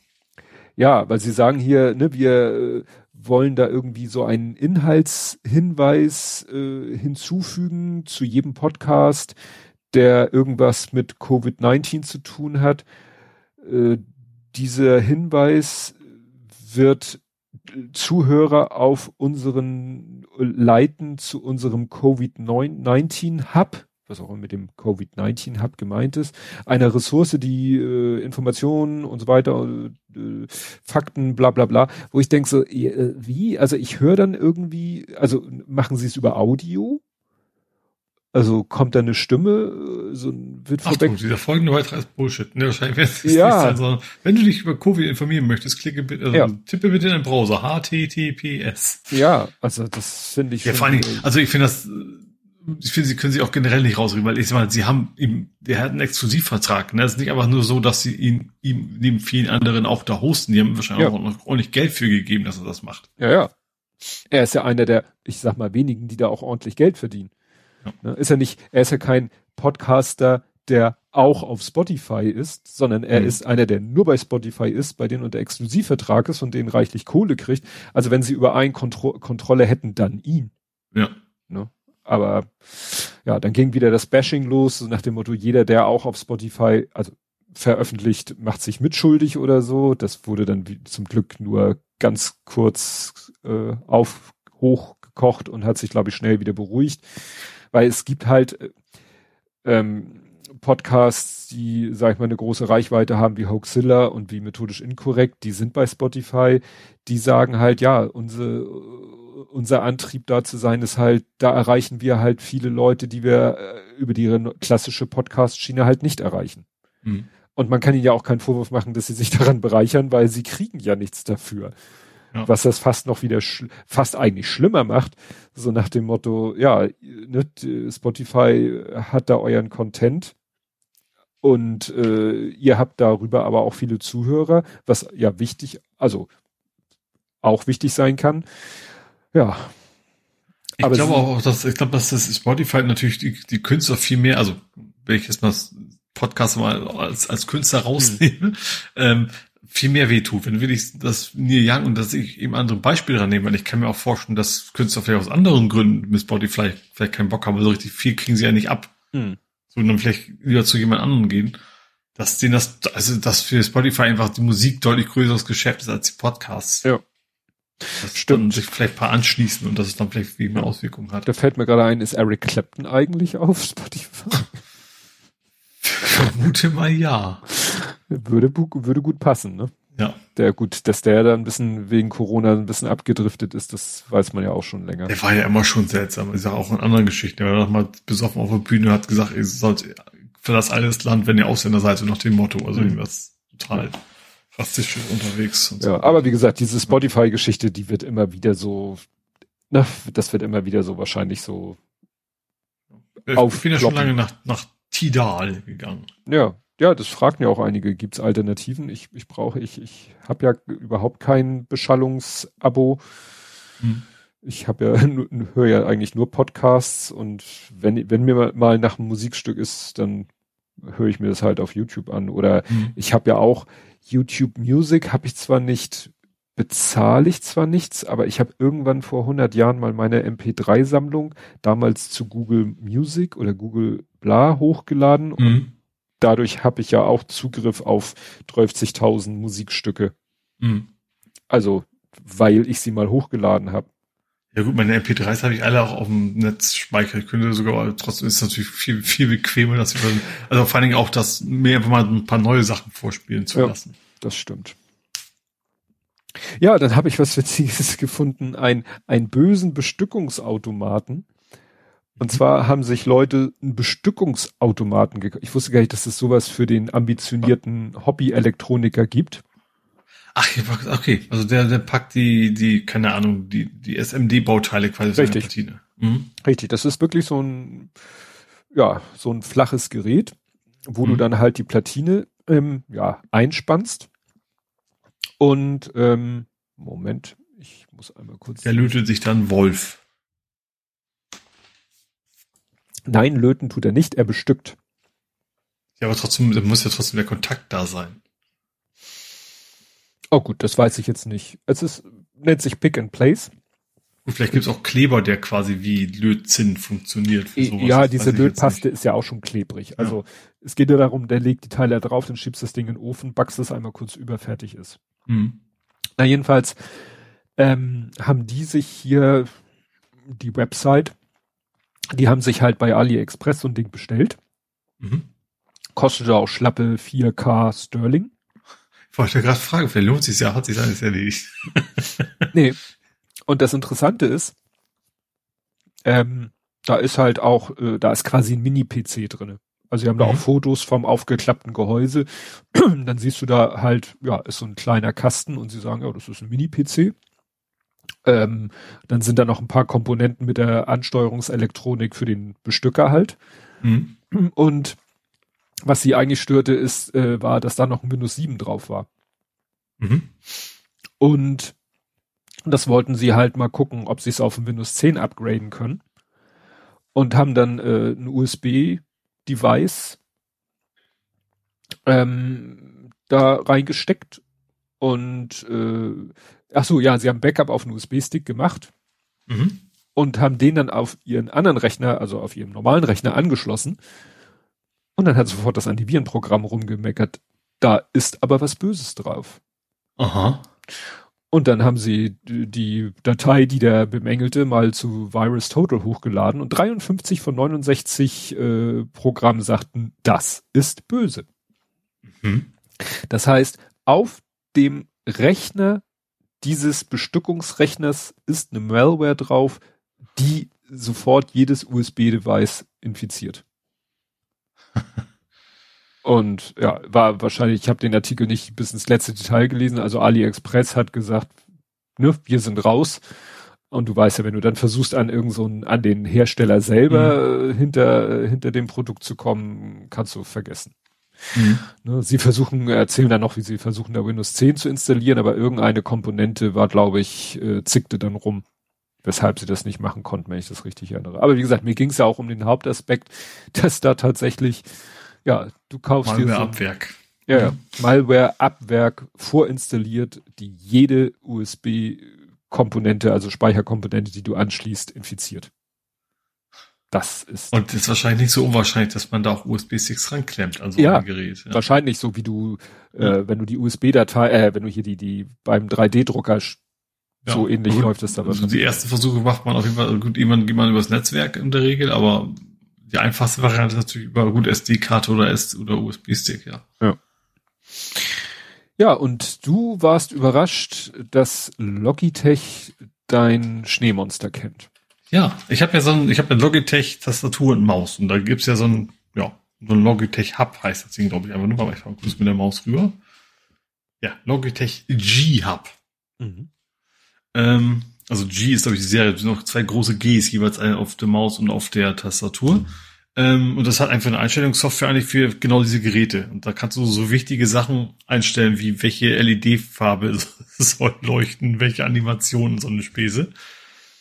Ja, weil sie sagen hier, ne, wir äh, wollen da irgendwie so einen Inhaltshinweis äh, hinzufügen zu jedem Podcast, der irgendwas mit Covid-19 zu tun hat. Äh, dieser Hinweis wird Zuhörer auf unseren leiten zu unserem Covid-19 Hub was auch immer mit dem Covid-19 Hub gemeint ist, einer Ressource, die äh, Informationen und so weiter, äh, Fakten, bla bla bla, wo ich denke so, äh, wie? Also ich höre dann irgendwie, also machen sie es über Audio? Also kommt da eine Stimme, äh, so wird Achtung, dieser folgende Beitrag ist Bullshit. Ne, wahrscheinlich wird es ja. nicht sein, wenn du dich über Covid informieren möchtest, klicke bitte, also ja. tippe bitte in den Browser HTTPS. Ja, also das finde ich. Ja, vor allen Dingen, also ich finde das ich finde, sie können sich auch generell nicht rausreden, weil ich sag mal, sie haben ihm, der hat einen Exklusivvertrag. Ne? Es ist nicht einfach nur so, dass sie ihn, ihm neben vielen anderen auch da hosten. Die haben wahrscheinlich ja. auch noch ordentlich Geld für gegeben, dass er das macht. Ja, ja. Er ist ja einer der, ich sag mal, wenigen, die da auch ordentlich Geld verdienen. Ja. Ne? Ist er nicht, er ist ja kein Podcaster, der auch auf Spotify ist, sondern er mhm. ist einer, der nur bei Spotify ist, bei denen unter Exklusivvertrag ist und denen reichlich Kohle kriegt. Also wenn sie über einen Kontro Kontrolle hätten, dann ihn. Ja. Ne? Aber ja, dann ging wieder das Bashing los, so nach dem Motto, jeder, der auch auf Spotify, also veröffentlicht, macht sich mitschuldig oder so. Das wurde dann zum Glück nur ganz kurz äh, auf hochgekocht und hat sich, glaube ich, schnell wieder beruhigt. Weil es gibt halt äh, ähm, Podcasts, die, sag ich mal, eine große Reichweite haben, wie Hoaxilla und wie methodisch inkorrekt, die sind bei Spotify, die sagen halt, ja, unsere unser Antrieb da zu sein ist halt, da erreichen wir halt viele Leute, die wir äh, über die klassische Podcast-Schiene halt nicht erreichen. Mhm. Und man kann ihnen ja auch keinen Vorwurf machen, dass sie sich [LAUGHS] daran bereichern, weil sie kriegen ja nichts dafür. Ja. Was das fast noch wieder, fast eigentlich schlimmer macht. So nach dem Motto, ja, ne, Spotify hat da euren Content und äh, ihr habt darüber aber auch viele Zuhörer, was ja wichtig, also auch wichtig sein kann. Ja. Ich glaube auch, dass ich glaube, dass das Spotify natürlich die, die Künstler viel mehr, also wenn ich jetzt mal Podcast mal als, als Künstler rausnehme, hm. ähm, viel mehr wehtut. Wenn wirklich das Neil Young und dass ich eben andere Beispiele dran nehme, weil ich kann mir auch vorstellen, dass Künstler vielleicht aus anderen Gründen mit Spotify vielleicht keinen Bock haben, aber so richtig viel kriegen sie ja nicht ab. Hm. So, und dann vielleicht lieber zu jemand anderem gehen. Dass denen das, also, dass für Spotify einfach die Musik deutlich größeres Geschäft ist als die Podcasts. Ja. Das stimmt. sich vielleicht ein paar anschließen und dass es dann vielleicht wie mehr Auswirkungen hat. Da fällt mir gerade ein, ist Eric Clapton eigentlich auf Spotify? [LAUGHS] Vermute mal ja. Würde, würde gut passen, ne? Ja. Der gut, dass der da ein bisschen wegen Corona ein bisschen abgedriftet ist, das weiß man ja auch schon länger. Der war ja immer schon seltsam. Ich sage auch in anderen Geschichten. Er war noch mal besoffen auf der Bühne hat gesagt, ihr sollt für das alles Land, wenn ihr Ausländer seid, so nach dem Motto. Also mhm. irgendwas total rastisch unterwegs. ja, so. aber wie gesagt, diese Spotify-Geschichte, die wird immer wieder so, na, das wird immer wieder so wahrscheinlich so. Ich bin ja schon lange nach, nach Tidal gegangen. Ja, ja, das fragen ja auch einige. Gibt's Alternativen? Ich, ich brauche, ich, ich habe ja überhaupt kein Beschallungsabo. Hm. Ich habe ja, [LAUGHS] höre ja eigentlich nur Podcasts und wenn, wenn mir mal nach einem Musikstück ist, dann höre ich mir das halt auf YouTube an. Oder hm. ich habe ja auch YouTube Music, habe ich zwar nicht, bezahle ich zwar nichts, aber ich habe irgendwann vor 100 Jahren mal meine MP3-Sammlung damals zu Google Music oder Google Bla hochgeladen. Mhm. Und dadurch habe ich ja auch Zugriff auf 30.000 Musikstücke. Mhm. Also, weil ich sie mal hochgeladen habe. Ja gut, meine MP3s habe ich alle auch auf dem Netz speichern. Ich könnte sogar, aber trotzdem ist es natürlich viel, viel bequemer, dass ich, also vor allen Dingen auch das mehr einfach mal ein paar neue Sachen vorspielen zu ja, lassen. Das stimmt. Ja, dann habe ich was Witziges [LAUGHS] gefunden, ein, ein bösen Bestückungsautomaten. Und zwar haben sich Leute einen Bestückungsautomaten gekauft. Ich wusste gar nicht, dass es sowas für den ambitionierten Hobby-Elektroniker gibt. Ach, okay. Also der, der packt die, die, keine Ahnung, die, die SMD-Bauteile quasi Richtig. Platine. Mhm. Richtig. Das ist wirklich so ein, ja, so ein flaches Gerät, wo mhm. du dann halt die Platine, ähm, ja, einspannst. Und, ähm, Moment, ich muss einmal kurz. Der lötet sich dann Wolf. Nein, löten tut er nicht, er bestückt. Ja, aber trotzdem, da muss ja trotzdem der Kontakt da sein. Oh gut, das weiß ich jetzt nicht. Es ist, nennt sich Pick and Place. Und vielleicht gibt es auch Kleber, der quasi wie Lötzinn funktioniert. Für sowas. Ja, diese Lötpaste ist ja auch schon klebrig. Also ja. es geht ja darum, der legt die Teile drauf, dann schiebst das Ding in den Ofen, backst es einmal kurz über, fertig ist. Mhm. Na jedenfalls ähm, haben die sich hier die Website die haben sich halt bei AliExpress so ein Ding bestellt. Mhm. Kostete auch schlappe 4K Sterling. Ich wollte gerade fragen, vielleicht lohnt sich ja, hat sich alles erledigt. [LAUGHS] nee. Und das Interessante ist, ähm, da ist halt auch, äh, da ist quasi ein Mini-PC drinne. Also sie haben mhm. da auch Fotos vom aufgeklappten Gehäuse. [CLEARS THROAT] Dann siehst du da halt, ja, ist so ein kleiner Kasten und sie sagen, ja, das ist ein Mini-PC. Ähm, dann sind da noch ein paar Komponenten mit der Ansteuerungselektronik für den Bestücker halt. Mhm. Und was sie eigentlich störte, ist, äh, war, dass da noch ein Windows 7 drauf war. Mhm. Und das wollten sie halt mal gucken, ob sie es auf ein Windows 10 upgraden können. Und haben dann äh, ein USB-Device ähm, da reingesteckt und äh, ach so, ja, sie haben Backup auf einen USB-Stick gemacht mhm. und haben den dann auf ihren anderen Rechner, also auf ihrem normalen Rechner angeschlossen. Und dann hat sofort das Antivirenprogramm rumgemeckert. Da ist aber was Böses drauf. Aha. Und dann haben sie die Datei, die der bemängelte, mal zu Virus Total hochgeladen und 53 von 69 äh, Programmen sagten, das ist böse. Mhm. Das heißt, auf dem Rechner dieses Bestückungsrechners ist eine Malware drauf, die sofort jedes USB-Device infiziert. Und ja, war wahrscheinlich, ich habe den Artikel nicht bis ins letzte Detail gelesen, also AliExpress hat gesagt, ne, wir sind raus. Und du weißt ja, wenn du dann versuchst, an irgend so einen, an den Hersteller selber mhm. hinter, hinter dem Produkt zu kommen, kannst du vergessen. Mhm. Ne, sie versuchen, erzählen dann noch, wie sie versuchen, da Windows 10 zu installieren, aber irgendeine Komponente war, glaube ich, äh, zickte dann rum, weshalb sie das nicht machen konnten, wenn ich das richtig erinnere. Aber wie gesagt, mir ging es ja auch um den Hauptaspekt, [LAUGHS] dass da tatsächlich, ja, du kaufst Malware dir so, Abwerk. Ja, ja, Malware Abwerk vorinstalliert, die jede USB Komponente, also Speicherkomponente, die du anschließt, infiziert. Das ist. Und ist wahrscheinlich nicht so unwahrscheinlich, dass man da auch USB-Sticks ranklemmt an so ja, ein Gerät. Ja, wahrscheinlich so wie du, äh, wenn du die USB-Datei, äh, wenn du hier die, die beim 3D-Drucker ja, so ähnlich gut, läuft es da also Die ersten Versuche macht man auf jeden Fall, also gut, jemand geht man übers Netzwerk in der Regel, aber die einfachste Variante ist natürlich über gut SD-Karte oder S oder USB-Stick, ja. Ja. Ja, und du warst überrascht, dass Logitech dein Schneemonster kennt. Ja, ich habe ja so ein, ich habe eine Logitech Tastatur und Maus und da gibt's ja so ein, ja, so ein Logitech Hub heißt das Ding, glaube ich, einfach nur, aber ich mal kurz mit der Maus rüber. Ja, Logitech G Hub. Mhm. Ähm, also G ist, glaube ich, die Serie, es sind noch zwei große Gs, jeweils eine auf der Maus und auf der Tastatur. Mhm. Ähm, und das hat einfach eine Einstellungssoftware eigentlich für genau diese Geräte. Und da kannst du so wichtige Sachen einstellen, wie welche LED-Farbe [LAUGHS] soll leuchten, welche Animationen, so eine Späße.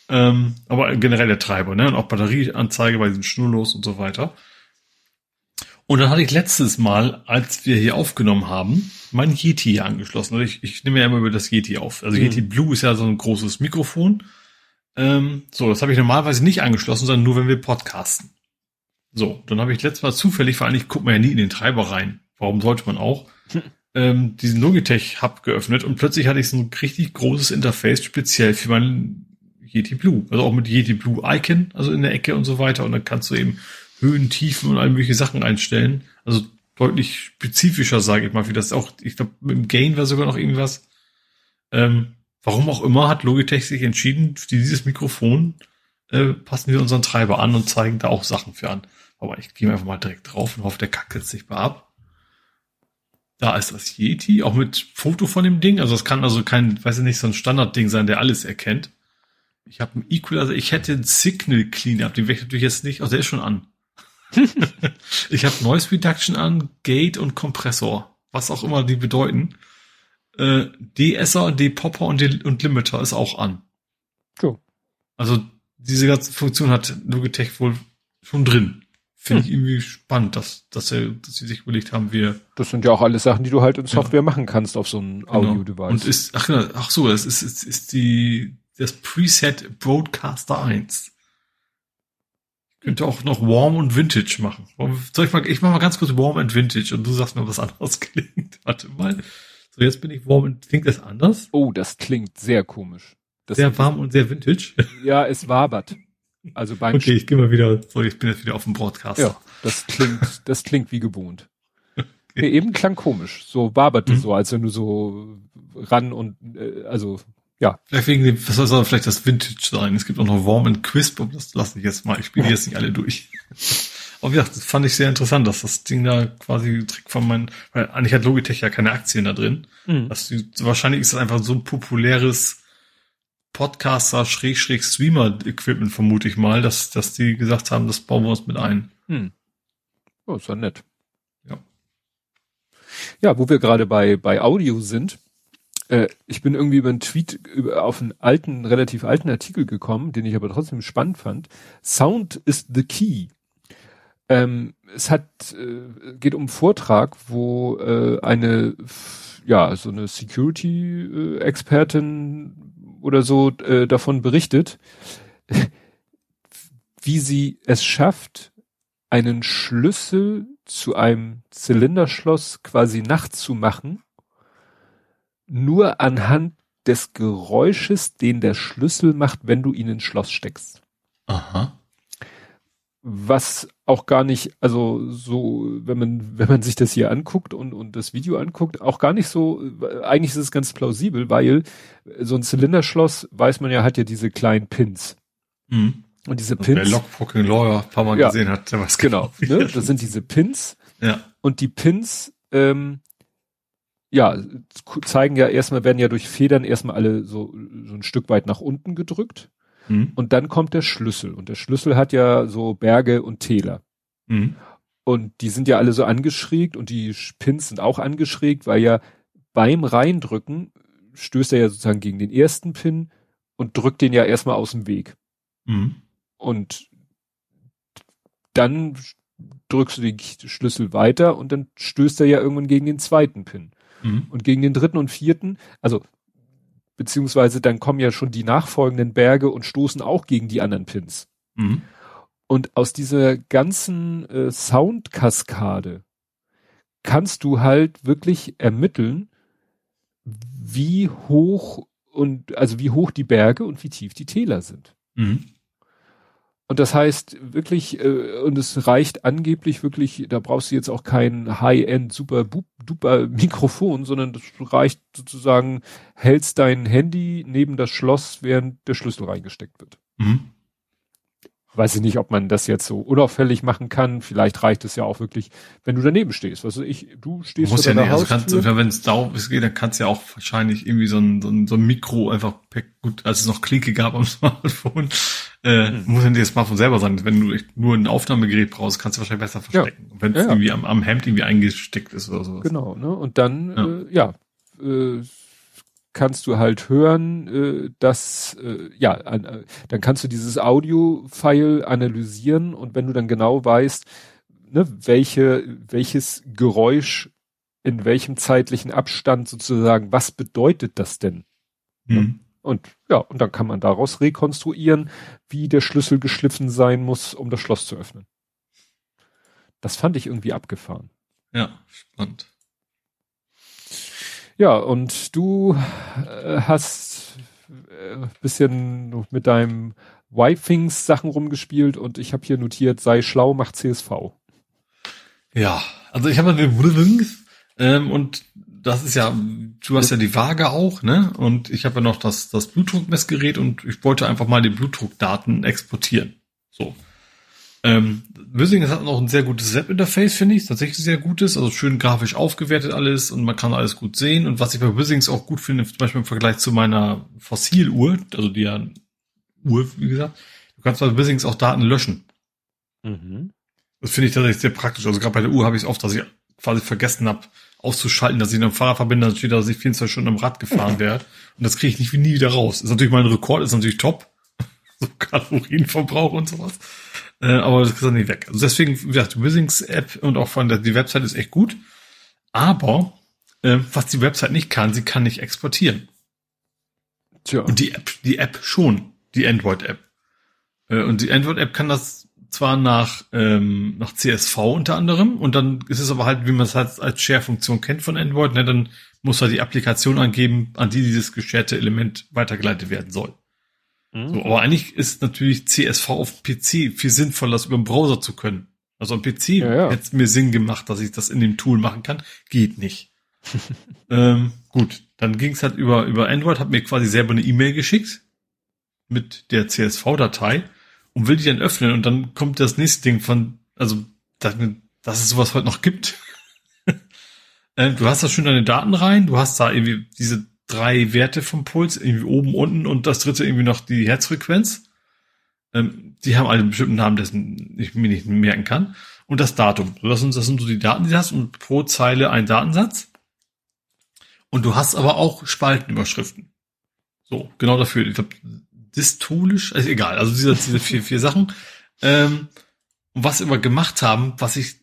Ähm, aber generell der Treiber, ne? Und auch Batterieanzeige bei diesen Schnurlos und so weiter. Und dann hatte ich letztes Mal, als wir hier aufgenommen haben, mein Yeti hier angeschlossen. Also ich, ich nehme ja immer über das Yeti auf. Also mhm. Yeti Blue ist ja so ein großes Mikrofon. Ähm, so, das habe ich normalerweise nicht angeschlossen, sondern nur, wenn wir podcasten. So, dann habe ich letztes Mal zufällig, vor allem ich gucke mir ja nie in den Treiber rein. Warum sollte man auch? ähm, diesen Logitech Hub geöffnet und plötzlich hatte ich so ein richtig großes Interface speziell für meinen Yeti Blue. Also auch mit Yeti Blue Icon, also in der Ecke und so weiter. Und dann kannst du eben Höhen, Tiefen und all mögliche Sachen einstellen. Also deutlich spezifischer, sage ich mal, wie das auch, ich glaube, mit dem Gain war sogar noch irgendwas. Ähm, warum auch immer hat Logitech sich entschieden, für dieses Mikrofon äh, passen wir unseren Treiber an und zeigen da auch Sachen für an. Aber ich gehe einfach mal direkt drauf und hoffe, der kackt jetzt nicht mal ab. Da ist das Yeti, auch mit Foto von dem Ding. Also es kann also kein, weiß ich nicht, so ein Standardding sein, der alles erkennt. Ich habe einen Equalizer, ich hätte einen Signal Cleanup, den werde ich natürlich jetzt nicht, oh, der ist schon an. Ich habe Noise Reduction an, Gate und Kompressor, was auch immer die bedeuten. Äh, DSer, D-Popper und, und Limiter ist auch an. So. Also diese ganze Funktion hat Logitech wohl schon drin. Finde hm. ich irgendwie spannend, dass, dass, er, dass sie sich überlegt haben, wir. Das sind ja auch alles Sachen, die du halt in Software ja. machen kannst auf so einem genau. Audio-Device. Und ist, ach genau, ach so, das ist, ist, ist die, das Preset Broadcaster 1. Könnte auch noch Warm und Vintage machen. Soll ich mal, ich mach mal ganz kurz Warm und Vintage und du sagst mir, was anderes [LAUGHS] klingt. Warte mal. So, jetzt bin ich Warm und, klingt das anders? Oh, das klingt sehr komisch. Das sehr warm und sehr Vintage. [LAUGHS] Ja, es wabert. Also beim Okay, ich gehe mal wieder, so, ich bin jetzt wieder auf dem Broadcast. Ja, das klingt, das klingt wie gewohnt. [LAUGHS] Okay. Eben klang komisch. So waberte mhm. so, als wenn du so ran und, äh, also, ja. Vielleicht wegen dem, was soll vielleicht das Vintage sein? Es gibt auch noch Warm and Crisp, und das lasse ich jetzt mal, ich spiele ja. jetzt nicht alle durch. [LAUGHS] Aber wie gesagt, das fand ich sehr interessant, dass das Ding da quasi Trick von meinen, weil eigentlich hat Logitech ja keine Aktien da drin. Mhm. Das, wahrscheinlich ist das einfach so ein populäres Podcaster, Schräg, Streamer-Equipment, vermute ich mal, dass, dass die gesagt haben, das bauen wir uns mit ein. Hm. Oh, ist ja nett. Ja. Ja, wo wir gerade bei, bei Audio sind, äh, ich bin irgendwie über einen Tweet über, auf einen alten, relativ alten Artikel gekommen, den ich aber trotzdem spannend fand. Sound is the key. Ähm, es hat, äh, geht um einen Vortrag, wo äh, eine, ja, so eine Security-Expertin oder so äh, davon berichtet, [LAUGHS] wie sie es schafft, einen Schlüssel zu einem Zylinderschloss quasi nachzumachen, nur anhand des Geräusches, den der Schlüssel macht, wenn du ihn ins Schloss steckst. Aha was auch gar nicht, also so, wenn man, wenn man sich das hier anguckt und, und das Video anguckt, auch gar nicht so, eigentlich ist es ganz plausibel, weil so ein Zylinderschloss, weiß man ja, hat ja diese kleinen Pins. Mhm. Und diese Pins. Wer Lockpicking Lawyer ein paar Mal ja, gesehen hat, der weiß genau. genau ne? Das sind diese Pins. Ja. Und die Pins, ähm, ja, zeigen ja erstmal, werden ja durch Federn erstmal alle so, so ein Stück weit nach unten gedrückt. Mhm. Und dann kommt der Schlüssel. Und der Schlüssel hat ja so Berge und Täler. Mhm. Und die sind ja alle so angeschrägt und die Pins sind auch angeschrägt, weil ja beim Reindrücken stößt er ja sozusagen gegen den ersten Pin und drückt den ja erstmal aus dem Weg. Mhm. Und dann drückst du den Schlüssel weiter und dann stößt er ja irgendwann gegen den zweiten Pin. Mhm. Und gegen den dritten und vierten, also beziehungsweise dann kommen ja schon die nachfolgenden Berge und stoßen auch gegen die anderen Pins. Mhm. Und aus dieser ganzen äh, Soundkaskade kannst du halt wirklich ermitteln, wie hoch und also wie hoch die Berge und wie tief die Täler sind. Mhm. Und das heißt wirklich, äh, und es reicht angeblich wirklich, da brauchst du jetzt auch kein High-End super duper Mikrofon, sondern das reicht sozusagen, hältst dein Handy neben das Schloss, während der Schlüssel reingesteckt wird. Mhm weiß ich nicht, ob man das jetzt so unauffällig machen kann. Vielleicht reicht es ja auch wirklich, wenn du daneben stehst. Also ich, du stehst vor ja nicht, also kannst, wenn es da geht, dann kannst du ja auch wahrscheinlich irgendwie so ein, so ein, so ein Mikro einfach, gut, als es noch Klinke gab am [LAUGHS] Smartphone, äh, hm. muss ja nicht das Smartphone selber sein. Wenn du nur ein Aufnahmegerät brauchst, kannst du wahrscheinlich besser verstecken. Ja. Wenn es ja, irgendwie am, am Hemd irgendwie eingesteckt ist oder sowas. Genau, ne? Und dann, ja, äh, ja äh, kannst du halt hören, äh, dass äh, ja, an, äh, dann kannst du dieses Audio-File analysieren und wenn du dann genau weißt, ne, welche welches Geräusch in welchem zeitlichen Abstand sozusagen, was bedeutet das denn? Mhm. Und ja, und dann kann man daraus rekonstruieren, wie der Schlüssel geschliffen sein muss, um das Schloss zu öffnen. Das fand ich irgendwie abgefahren. Ja, spannend. Ja, und du äh, hast äh, bisschen mit deinem Y-Things Sachen rumgespielt und ich habe hier notiert, sei schlau, mach CSV. Ja, also ich habe den Wings ähm, und das ist ja, du hast ja die Waage auch, ne? Und ich habe ja noch das, das Blutdruckmessgerät und ich wollte einfach mal die Blutdruckdaten exportieren. So. Ähm, Wissing hat noch ein sehr gutes Webinterface, finde ich, tatsächlich sehr gutes, also schön grafisch aufgewertet alles und man kann alles gut sehen. Und was ich bei Wissings auch gut finde, zum Beispiel im Vergleich zu meiner Fossiluhr, also die ja Uhr, wie gesagt, du kannst bei Wissings auch Daten löschen. Mhm. Das finde ich tatsächlich sehr praktisch. Also gerade bei der Uhr habe ich es oft, dass ich quasi vergessen habe, auszuschalten, dass ich in einem Fahrradverbinder steht, dass ich 24 Stunden am Rad gefahren [LAUGHS] werde. Und das kriege ich nicht wie nie wieder raus. Ist natürlich mein Rekord, ist natürlich top. [LAUGHS] so Kalorienverbrauch und sowas. Äh, aber das ist dann nicht weg. Also deswegen, wie gesagt, Wissings App und auch von der, die Website ist echt gut. Aber, äh, was die Website nicht kann, sie kann nicht exportieren. Tja. Und die App, die App schon, die Android-App. Äh, und die Android-App kann das zwar nach, ähm, nach CSV unter anderem, und dann ist es aber halt, wie man es halt als Share-Funktion kennt von Android, ne, dann muss halt die Applikation angeben, an die dieses gescherte Element weitergeleitet werden soll. Mhm. So, aber eigentlich ist natürlich CSV auf PC viel sinnvoller, das über den Browser zu können. Also am PC ja, ja. hätte es mir Sinn gemacht, dass ich das in dem Tool machen kann. Geht nicht. [LAUGHS] ähm, gut, dann ging es halt über, über Android, hat mir quasi selber eine E-Mail geschickt mit der CSV-Datei und will die dann öffnen und dann kommt das nächste Ding von, also, dass, dass es sowas heute noch gibt. [LAUGHS] ähm, du hast da schön deine Daten rein, du hast da irgendwie diese drei Werte vom Puls, irgendwie oben, unten und das dritte irgendwie noch die Herzfrequenz. Ähm, die haben alle einen bestimmten Namen, dessen ich mir nicht merken kann. Und das Datum. Das sind, das sind so die Daten, die du hast und pro Zeile ein Datensatz. Und du hast aber auch Spaltenüberschriften. So, genau dafür. Ich glaube, dystolisch, also egal, also diese, diese vier, vier Sachen. Ähm, und was aber gemacht haben, was ich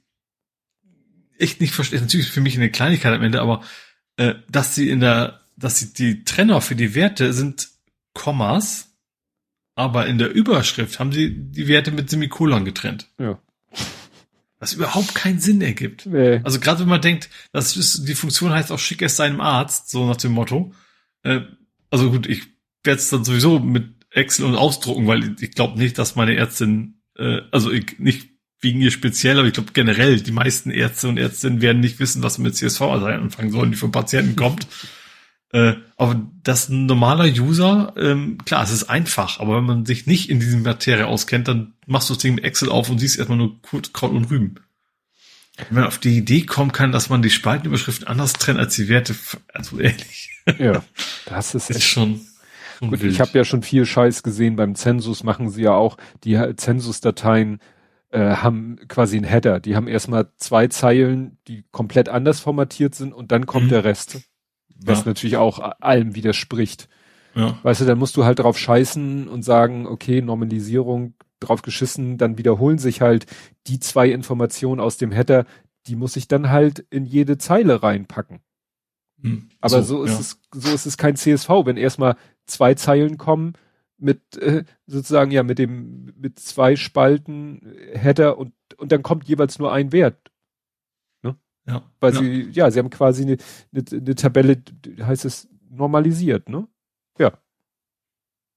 echt nicht verstehe, natürlich für mich eine Kleinigkeit am Ende, aber äh, dass sie in der dass die, die Trenner für die Werte sind Kommas, aber in der Überschrift haben sie die Werte mit Semikolon getrennt. Ja. Was überhaupt keinen Sinn ergibt. Nee. Also gerade wenn man denkt, das ist, die Funktion heißt auch schick es seinem Arzt, so nach dem Motto. Äh, also gut, ich werde es dann sowieso mit Excel und ausdrucken, weil ich, glaube nicht, dass meine Ärztin, äh, also ich, nicht wegen ihr speziell, aber ich glaube generell, die meisten Ärzte und Ärztinnen werden nicht wissen, was mit CSV anfangen sollen, die von Patienten kommt. [LAUGHS] Äh, aber das ein normaler User, ähm, klar, es ist einfach, aber wenn man sich nicht in diesem Materie auskennt, dann machst du das Ding mit Excel auf und siehst erstmal nur Kraut und Rüben. Wenn man auf die Idee kommen kann, dass man die Spaltenüberschriften anders trennt als die Werte, also ehrlich. [LAUGHS] Ja, das ist, [LAUGHS] ist schon. Gut, wild. ich habe ja schon viel Scheiß gesehen beim Zensus, machen sie ja auch die Zensusdateien äh, haben quasi einen Header. Die haben erstmal zwei Zeilen, die komplett anders formatiert sind und dann kommt mhm. der Rest. Was ja. natürlich auch allem widerspricht. Ja. Weißt du, dann musst du halt drauf scheißen und sagen, okay, Normalisierung drauf geschissen, dann wiederholen sich halt die zwei Informationen aus dem Header, die muss ich dann halt in jede Zeile reinpacken. Hm. Aber so, so ist ja. es, so ist es kein CSV, wenn erstmal zwei Zeilen kommen mit äh, sozusagen ja mit dem mit zwei Spalten äh, Header und und dann kommt jeweils nur ein Wert. Ja. Weil ja. sie ja, sie haben quasi eine, eine, eine Tabelle, heißt es normalisiert, ne? Ja.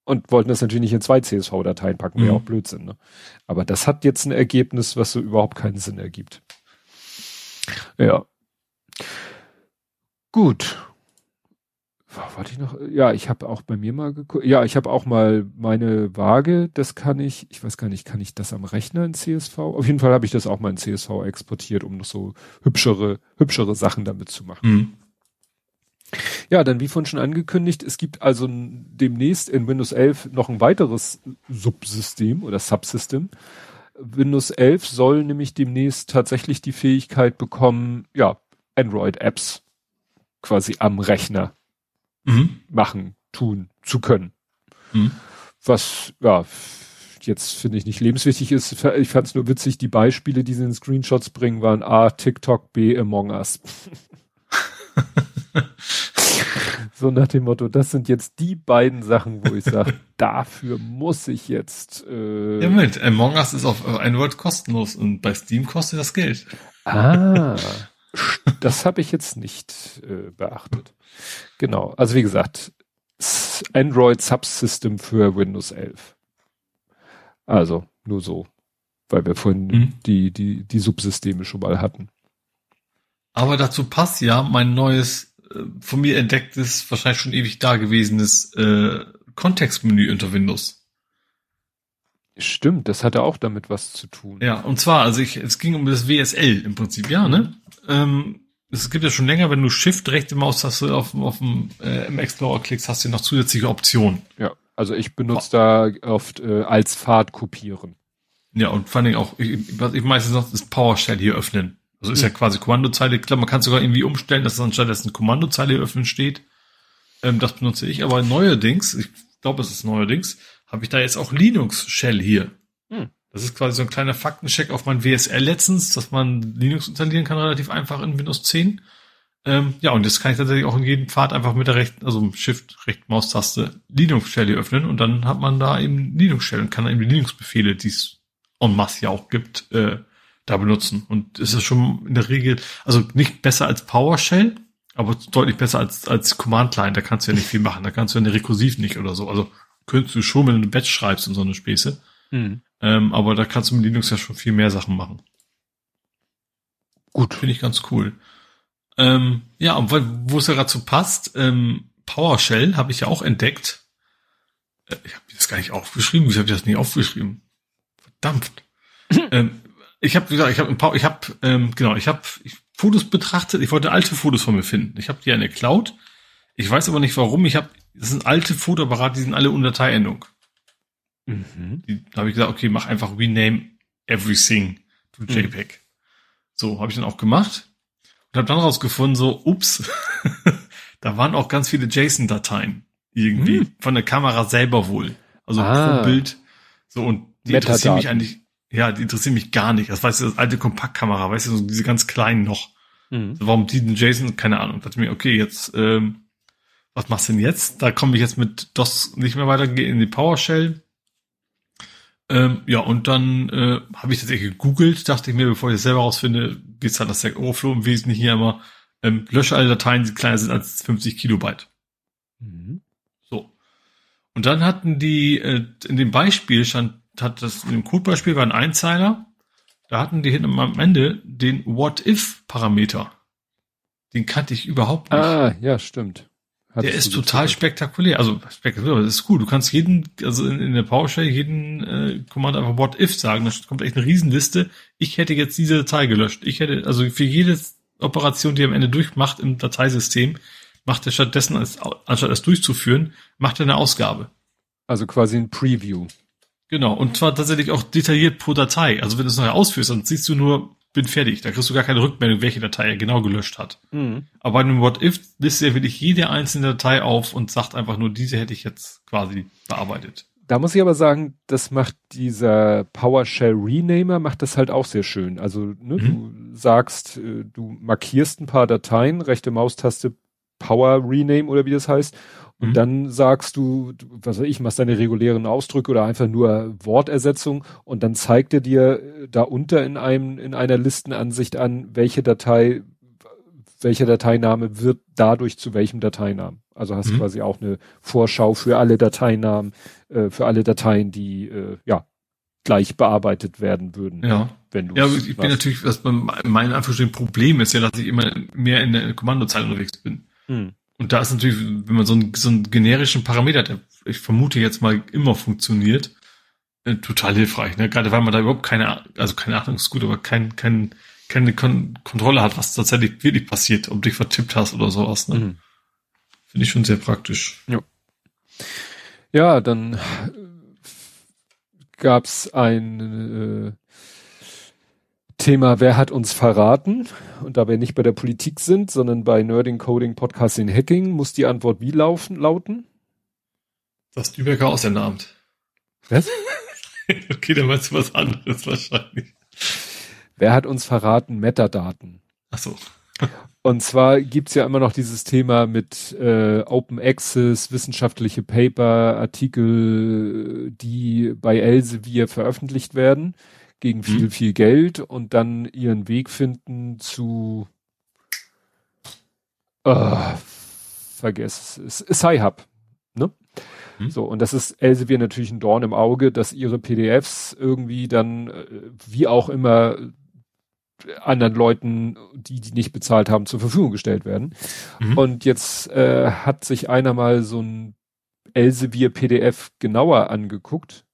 Und wollten das natürlich nicht in zwei CSV-Dateien packen, wäre mhm. auch Blödsinn, ne? Aber das hat jetzt ein Ergebnis, was so überhaupt keinen Sinn ergibt. Ja. Gut. Warte ich noch? Ja, ich habe auch bei mir mal geguckt. Ja, ich habe auch mal meine Waage, das kann ich, ich weiß gar nicht, kann ich das am Rechner in CSV? Auf jeden Fall habe ich das auch mal in CSV exportiert, um noch so hübschere, hübschere Sachen damit zu machen. Mhm. Ja, dann wie vorhin schon angekündigt, es gibt also demnächst in Windows 11 noch ein weiteres Subsystem oder Subsystem. Windows 11 soll nämlich demnächst tatsächlich die Fähigkeit bekommen, ja, Android-Apps quasi am Rechner mhm. machen, tun zu können. Mhm. Was, ja, jetzt finde ich nicht lebenswichtig ist. Ich fand es nur witzig, die Beispiele, die sie in Screenshots bringen, waren A, TikTok, B, Among Us. [LAUGHS] so nach dem Motto, das sind jetzt die beiden Sachen, wo ich sage, [LAUGHS] dafür muss ich jetzt. Äh ja, Moment, Among Us ist auf Android kostenlos und bei Steam kostet das Geld. Ah, [LAUGHS] das habe ich jetzt nicht äh, beachtet. Genau, also wie gesagt, Android Subsystem für Windows 11. Also nur so, weil wir vorhin mhm. die, die, die Subsysteme schon mal hatten. Aber dazu passt ja mein neues, äh, von mir entdecktes, wahrscheinlich schon ewig dagewesenes äh, Kontextmenü unter Windows. Stimmt, das hatte auch damit was zu tun. Ja, und zwar, also ich, es ging um das WSL im Prinzip, ja, ne? Ähm, es gibt ja schon länger, wenn du Shift rechte Maustaste auf, auf dem äh, im Explorer klickst, hast du noch zusätzliche Optionen. Ja, also ich benutze da oft äh, als Pfad kopieren. Ja, und vor allem auch, ich, was ich meistens noch, ist PowerShell hier öffnen. Also ist mhm. ja quasi Kommandozeile. Klar, man kann sogar irgendwie umstellen, dass es anstatt eine Kommandozeile öffnen steht. Ähm, das benutze ich, aber neuerdings, ich glaube, es ist neuerdings, habe ich da jetzt auch Linux Shell hier. Mhm. Das ist quasi so ein kleiner Faktencheck auf mein WSL letztens, dass man Linux installieren kann relativ einfach in Windows 10. Ähm, ja, und das kann ich tatsächlich auch in jedem Pfad einfach mit der rechten, also Shift, rechten Maustaste Linux Shell hier öffnen und dann hat man da eben Linux Shell und kann dann eben die Linux-Befehle, die es en masse ja auch gibt, äh, da benutzen. Und es ist schon in der Regel, also nicht besser als PowerShell, aber deutlich besser als, als Command Line. Da kannst du ja nicht viel machen. Da kannst du ja eine rekursiv nicht oder so. Also könntest du schon, wenn du ein Batch schreibst und so eine Späße. Hm. Ähm, aber da kannst du mit Linux ja schon viel mehr Sachen machen. Gut. Finde ich ganz cool. Ähm, ja, und wo es ja gerade so passt, ähm, PowerShell habe ich ja auch entdeckt. Äh, ich habe das gar nicht aufgeschrieben. Wieso habe ich das nicht aufgeschrieben? Verdammt. [CLEARS THROAT] ähm, ich habe gesagt, ich habe ich habe ähm, genau, ich habe Fotos betrachtet. Ich wollte alte Fotos von mir finden. Ich habe die in der Cloud. Ich weiß aber nicht warum. Ich habe das sind alte Fotoapparate, die sind alle unter Dateiendung. Mhm. Da habe ich gesagt, okay, mach einfach rename everything to JPEG. Mhm. So, habe ich dann auch gemacht und habe dann rausgefunden, so, ups, [LAUGHS] da waren auch ganz viele JSON-Dateien irgendwie mhm. von der Kamera selber wohl. Also ah. pro Bild. So, und die interessieren mich eigentlich, ja, die interessieren mich gar nicht. Das weißt du, das alte Kompaktkamera, weißt du, so diese ganz kleinen noch. Mhm. So, warum die den JSON, keine Ahnung. Da dachte mir, okay, jetzt, ähm, was machst du denn jetzt? Da komme ich jetzt mit DOS nicht mehr weiter, gehe in die PowerShell ähm, ja, und dann äh, habe ich tatsächlich gegoogelt, dachte ich mir, bevor ich das selber rausfinde, geht's halt das Stack Overflow im Wesentlichen hier immer, ähm, lösche alle Dateien, die kleiner sind als 50 Kilobyte. Mhm. So. Und dann hatten die, äh, in dem Beispiel stand, hat das, in dem Codebeispiel war ein Einzeiler, da hatten die hinten am Ende den What-If-Parameter. Den kannte ich überhaupt nicht. Ah, ja, stimmt. Der ist total zurück? spektakulär. Also spektakulär, das ist cool. Du kannst jeden, also in, in der PowerShell jeden äh, Command einfach What if sagen. Da kommt echt eine Riesenliste. Ich hätte jetzt diese Datei gelöscht. Ich hätte, also für jede Operation, die er am Ende durchmacht im Dateisystem, macht er stattdessen, als, anstatt das durchzuführen, macht er eine Ausgabe. Also quasi ein Preview. Genau, und zwar tatsächlich auch detailliert pro Datei. Also wenn du es nachher ausführst, dann siehst du nur, bin fertig. Da kriegst du gar keine Rückmeldung, welche Datei er genau gelöscht hat. Mhm. Aber bei einem What-If listet er wirklich jede einzelne Datei auf und sagt einfach nur, diese hätte ich jetzt quasi bearbeitet. Da muss ich aber sagen, das macht dieser PowerShell Renamer, macht das halt auch sehr schön. Also ne, mhm. du sagst, äh, du markierst ein paar Dateien, rechte Maustaste Power Rename oder wie das heißt und mhm. dann sagst du, was weiß ich, machst deine regulären Ausdrücke oder einfach nur Wortersetzung und dann zeigt er dir äh, da unter in einem, in einer Listenansicht an, welche Datei, welcher Dateiname wird dadurch zu welchem Dateinamen. Also hast mhm. quasi auch eine Vorschau für alle Dateinamen, äh, für alle Dateien, die, äh, ja, gleich bearbeitet werden würden. Ja. Wenn du ja, ich bin natürlich, was mein Anführungsstrichen Problem ist ja, dass ich immer mehr in der Kommandozeile unterwegs bin. Mhm. Und da ist natürlich, wenn man so einen, so einen generischen Parameter, der ich vermute jetzt mal immer funktioniert, äh, total hilfreich. Ne? Gerade weil man da überhaupt keine, also keine Ahnung ist gut, aber kein, kein, keine Kon Kontrolle hat, was tatsächlich wirklich passiert, ob du dich vertippt hast oder sowas. Ne? Mhm. Finde ich schon sehr praktisch. Ja, ja dann gab's ein äh, Thema Wer hat uns verraten? Und da wir nicht bei der Politik sind, sondern bei Nerding, Coding, Podcasting, Hacking, muss die Antwort wie laufen, lauten? Das Lübecker Ausländeраmt. Was? [LAUGHS] okay, dann meinst du was anderes wahrscheinlich. Wer hat uns verraten? Metadaten. Ach so. Und zwar gibt's ja immer noch dieses Thema mit äh, Open Access, wissenschaftliche Paper, Artikel, die bei Elsevier veröffentlicht werden gegen viel, mhm. viel Geld und dann ihren Weg finden zu äh, vergess es, Sci-Hub, ne? Mhm. So, und das ist Elsevier natürlich ein Dorn im Auge, dass ihre PDFs irgendwie dann, äh, wie auch immer, anderen Leuten, die die nicht bezahlt haben, zur Verfügung gestellt werden. Mhm. Und jetzt äh, hat sich einer mal so ein Elsevier PDF genauer angeguckt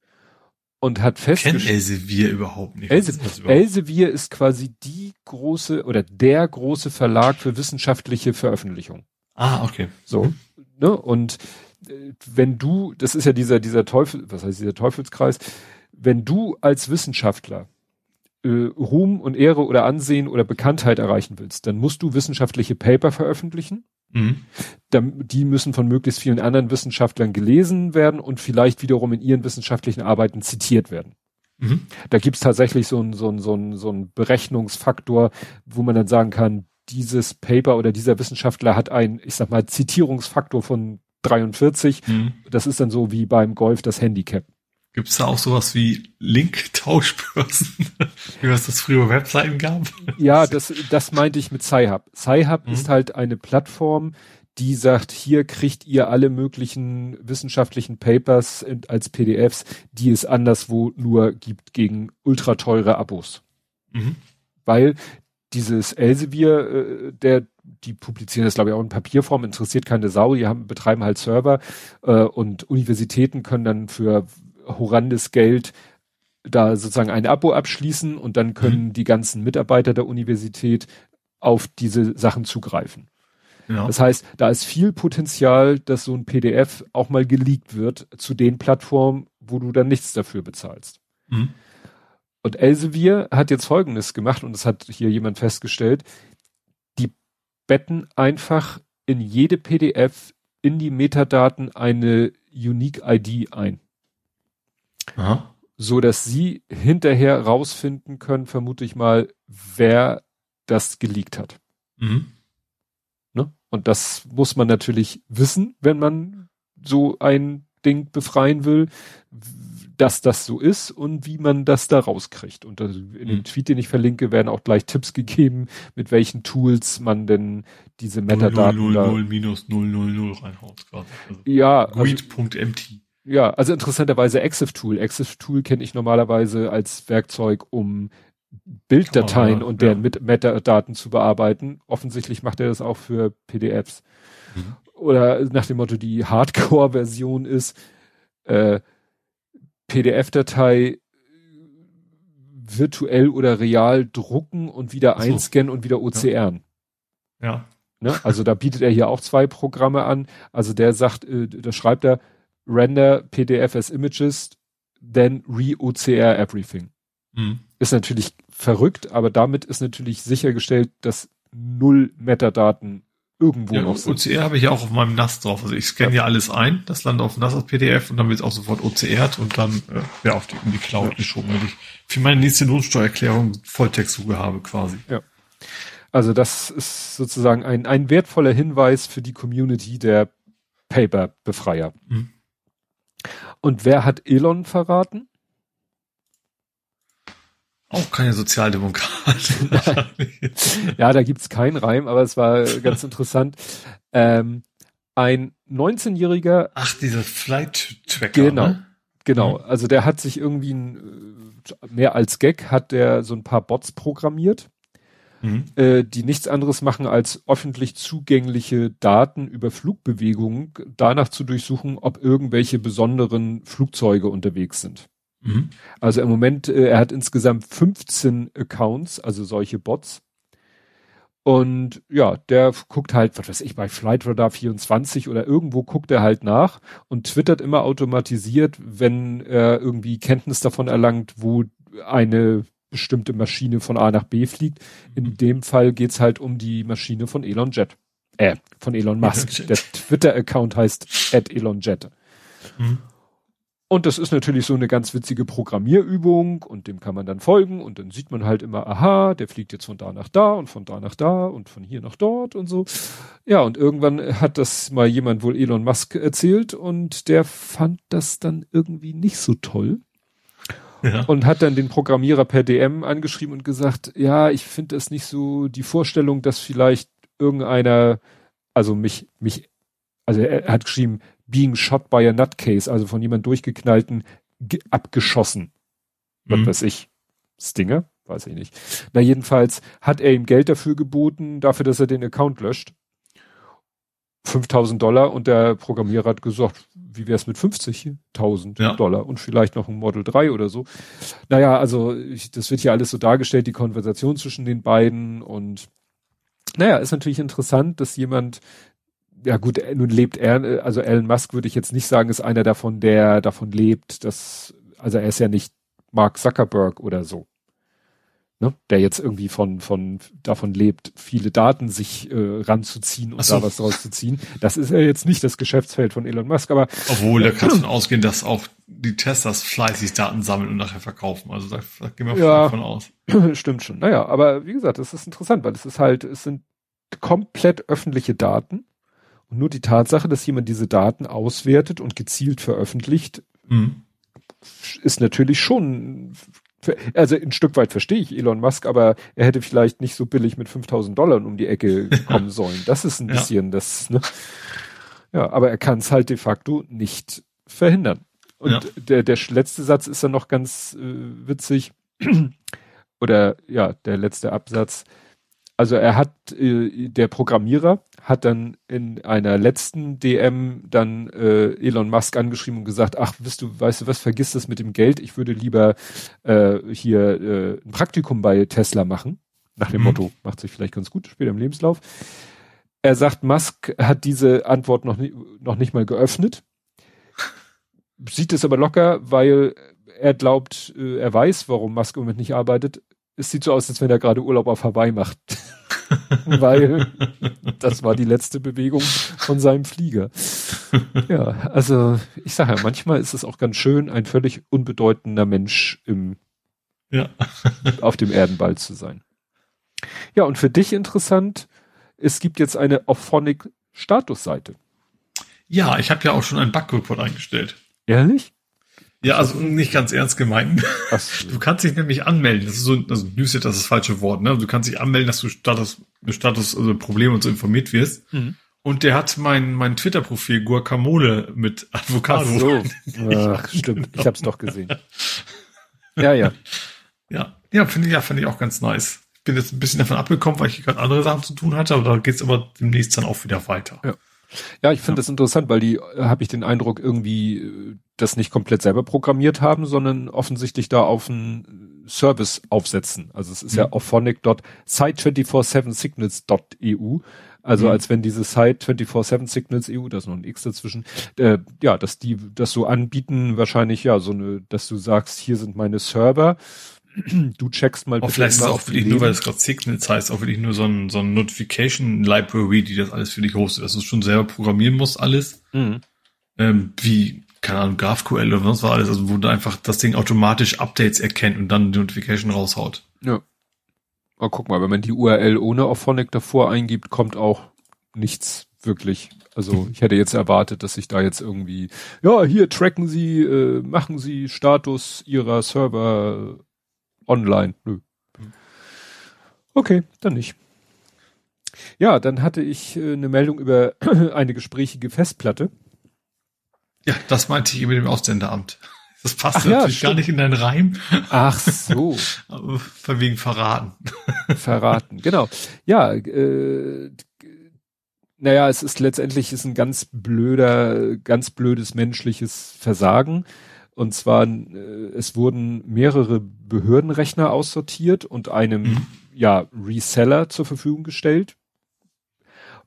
und hat festgestellt. Elsevier überhaupt nicht. Else, überhaupt? Elsevier ist quasi die große oder der große Verlag für wissenschaftliche Veröffentlichung. Ah, okay. So, ne? Und äh, wenn du, das ist ja dieser dieser Teufel, was heißt dieser Teufelskreis, wenn du als Wissenschaftler äh, Ruhm und Ehre oder Ansehen oder Bekanntheit erreichen willst, dann musst du wissenschaftliche Paper veröffentlichen Mhm. Die müssen von möglichst vielen anderen Wissenschaftlern gelesen werden und vielleicht wiederum in ihren wissenschaftlichen Arbeiten zitiert werden. Mhm. Da gibt's tatsächlich so einen so so ein, so ein Berechnungsfaktor, wo man dann sagen kann, dieses Paper oder dieser Wissenschaftler hat einen, ich sag mal, Zitierungsfaktor von 43. Mhm. Das ist dann so wie beim Golf das Handicap. Gibt es da auch sowas wie Link-Tauschbörsen, [LAUGHS] wie es das früher Webseiten gab? Ja, das, das meinte ich mit Sci-Hub. Sci-Hub mhm. ist halt eine Plattform, die sagt, hier kriegt ihr alle möglichen wissenschaftlichen Papers als PDFs, die es anderswo nur gibt gegen ultra teure Abos. Mhm. Weil dieses Elsevier, äh, der, die publizieren das glaube ich auch in Papierform, interessiert keine Sau, die haben, betreiben halt Server äh, und Universitäten können dann für horrendes Geld da sozusagen ein Abo abschließen und dann können mhm. die ganzen Mitarbeiter der Universität auf diese Sachen zugreifen. Ja. Das heißt, da ist viel Potenzial, dass so ein PDF auch mal geleakt wird zu den Plattformen, wo du dann nichts dafür bezahlst. Mhm. Und Elsevier hat jetzt Folgendes gemacht und das hat hier jemand festgestellt. Die betten einfach in jede PDF in die Metadaten eine Unique ID ein. Aha. So dass sie hinterher rausfinden können, vermute ich mal, wer das geleakt hat. Mhm. Ne? Und das muss man natürlich wissen, wenn man so ein Ding befreien will, dass das so ist und wie man das da rauskriegt. Und in dem mhm. Tweet, den ich verlinke, werden auch gleich Tipps gegeben, mit welchen Tools man denn diese Metadaten 0, 0, 0, minus 000 reinhaut. Also ja. Read.mt. Ja, also interessanterweise Exif Tool. Exif Tool kenne ich normalerweise als Werkzeug, um Bilddateien oh, und deren ja. Metadaten zu bearbeiten. Offensichtlich macht er das auch für PDFs. Mhm. oder nach dem Motto die Hardcore-Version ist, äh, PDF-Datei virtuell oder real drucken und wieder so. einscannen und wieder OCRen. Ja. ja. Ne? Also da bietet er hier auch zwei Programme an. Also der sagt, äh, da schreibt er Render PDF as Images, then re-OCR everything. Mhm. Ist natürlich verrückt, aber damit ist natürlich sichergestellt, dass null Metadaten irgendwo ja, noch sind. OCR habe ich ja auch auf meinem NAS drauf. Also ich scanne ja. ja alles ein, das landet auf NAS als PDF und dann wird es auch sofort OCRt und dann äh, ja, auf die, in die Cloud ja. geschoben, wenn ich für meine nächste Lohnsteuererklärung Volltextsuche habe quasi. Ja. Also das ist sozusagen ein, ein wertvoller Hinweis für die Community der Paper-Befreier. Mhm. Und wer hat Elon verraten? Auch keine Sozialdemokrat. [LAUGHS] ja, da gibt's keinen Reim, aber es war ganz [LAUGHS] interessant. Ähm, ein 19-jähriger. Ach, dieser Flight Tracker. Genau. Ne? Genau. Mhm. Also der hat sich irgendwie ein, äh, mehr als Gag hat der so ein paar Bots programmiert, mhm. äh, die nichts anderes machen als öffentlich zugängliche Daten über Flugbewegungen danach zu durchsuchen, ob irgendwelche besonderen Flugzeuge unterwegs sind. Mhm. Also im Moment, äh, er hat insgesamt 15 Accounts, also solche Bots. Und ja, der guckt halt, was weiß ich, bei Flightradar 24 oder irgendwo guckt er halt nach und twittert immer automatisiert, wenn er irgendwie Kenntnis davon erlangt, wo eine bestimmte Maschine von A nach B fliegt. In mhm. dem Fall geht's halt um die Maschine von Elon Jet. Äh, von Elon Musk. Der Twitter-Account heißt at Elon Jet. Mhm. Und das ist natürlich so eine ganz witzige Programmierübung und dem kann man dann folgen und dann sieht man halt immer, aha, der fliegt jetzt von da nach da und von da nach da und von hier nach dort und so. Ja, und irgendwann hat das mal jemand wohl Elon Musk erzählt und der fand das dann irgendwie nicht so toll. Ja. Und hat dann den Programmierer per DM angeschrieben und gesagt, ja, ich finde das nicht so die Vorstellung, dass vielleicht irgendeiner, also mich, mich, also er hat geschrieben, being shot by a nutcase, also von jemand durchgeknallten, abgeschossen. Was mhm. weiß ich. Stinger? Weiß ich nicht. Na, jedenfalls hat er ihm Geld dafür geboten, dafür, dass er den Account löscht. 5000 Dollar und der Programmierer hat gesagt, wie wär's mit 50.000 ja. Dollar und vielleicht noch ein Model 3 oder so. Naja, also ich, das wird hier alles so dargestellt, die Konversation zwischen den beiden und naja, ist natürlich interessant, dass jemand ja gut, nun lebt er, also Elon Musk würde ich jetzt nicht sagen, ist einer davon, der davon lebt, dass, also er ist ja nicht Mark Zuckerberg oder so. Ne, der jetzt irgendwie von, von, davon lebt, viele Daten sich äh, ranzuziehen und so. da was draus zu ziehen. Das ist ja jetzt nicht das Geschäftsfeld von Elon Musk, aber. Obwohl, da kann schon ausgehen, dass auch die Teslas fleißig Daten sammeln und nachher verkaufen. Also da, da gehen wir ja, davon aus. [CLEARS THROAT] Stimmt schon. Naja, aber wie gesagt, das ist interessant, weil es ist halt, es sind komplett öffentliche Daten und nur die Tatsache, dass jemand diese Daten auswertet und gezielt veröffentlicht, mhm. ist natürlich schon, also ein Stück weit verstehe ich Elon Musk, aber er hätte vielleicht nicht so billig mit 5000 Dollar um die Ecke [LAUGHS] kommen sollen. Das ist ein ja. bisschen das, ne? Ja, aber er kann es halt de facto nicht verhindern. Und ja. der, der letzte Satz ist dann noch ganz äh, witzig. [CLEARS THROAT] Oder ja, der letzte Absatz. Also er hat, äh, der Programmierer hat dann in einer letzten DM dann äh, Elon Musk angeschrieben und gesagt, ach, wisst du, weißt du was, vergiss das mit dem Geld, ich würde lieber äh, hier äh, ein Praktikum bei Tesla machen. Nach dem mhm. Motto, macht sich vielleicht ganz gut später im Lebenslauf. Er sagt, Musk hat diese Antwort noch, nie, noch nicht mal geöffnet. Sieht es aber locker, weil er glaubt, äh, er weiß, warum Musk im Moment nicht arbeitet es sieht so aus, als wenn er gerade Urlaub auf Hawaii macht. [LAUGHS] Weil das war die letzte Bewegung von seinem Flieger. Ja, also ich sage ja, manchmal ist es auch ganz schön, ein völlig unbedeutender Mensch im, ja. [LAUGHS] auf dem Erdenball zu sein. Ja, und für dich interessant, es gibt jetzt eine Auphonic Statusseite. Ja, ich habe ja auch schon einen Bug-Report eingestellt. Ehrlich? Ja, also nicht ganz ernst gemeint. Was? [LAUGHS] Du kannst dich nämlich anmelden. Das ist so, also Newsletter ist das falsche Wort, ne? Du kannst dich anmelden, dass du Status, Status, also Problem und so informiert wirst. Mhm. Und der hat mein, mein Twitter-Profil Guacamole mit Avocado. Ach so. [LAUGHS] Ach, stimmt. Ich hab's doch gesehen. Ja, ja. Ja, ja, finde ich, ja, finde ich auch ganz nice. Ich bin jetzt ein bisschen davon abgekommen, weil ich gerade andere Sachen zu tun hatte, aber da geht's aber demnächst dann auch wieder weiter. Ja. Ja, ich finde ja. das interessant, weil die, äh, habe ich den Eindruck, irgendwie äh, das nicht komplett selber programmiert haben, sondern offensichtlich da auf einen Service aufsetzen. Also es ist mhm. ja auphonic.site247signals.eu. Also mhm. als wenn diese Site 24/7 Signals EU, da ist noch ein X dazwischen, äh, ja, dass die das so anbieten, wahrscheinlich ja, so eine, dass du sagst, hier sind meine Server [CLEARS THROAT] du checkst mal. Auch vielleicht ist es auch wirklich nur, weil es gerade Signals heißt, auch wirklich nur so ein, so ein Notification Library, die das alles für dich hostet, dass du es schon selber programmieren musst, alles. Mhm. Ähm, wie, keine Ahnung, GraphQL oder was war alles, also wo du einfach das Ding automatisch Updates erkennt und dann die Notification raushaut. Ja. Aber guck mal, wenn man die URL ohne Auphonic davor eingibt, kommt auch nichts wirklich. Also ich hätte jetzt erwartet, dass sich da jetzt irgendwie, ja, hier tracken Sie, äh, machen Sie Status Ihrer Server online. Nö. Okay, dann nicht. Ja, dann hatte ich äh, eine Meldung über [CLEARS THROAT] eine gesprächige Festplatte. Ja, das meinte ich mit dem Ausländeramt. [LAUGHS] Das passt Ach natürlich ja, gar nicht in deinen Reim. Ach so. [LAUGHS] Aber wegen verraten. [LAUGHS] Verraten, genau. Ja, äh, naja, es ist letztendlich ist ein ganz blöder, ganz blödes menschliches Versagen. Und zwar, äh, es wurden mehrere Behördenrechner aussortiert und einem mhm. ja, Reseller zur Verfügung gestellt.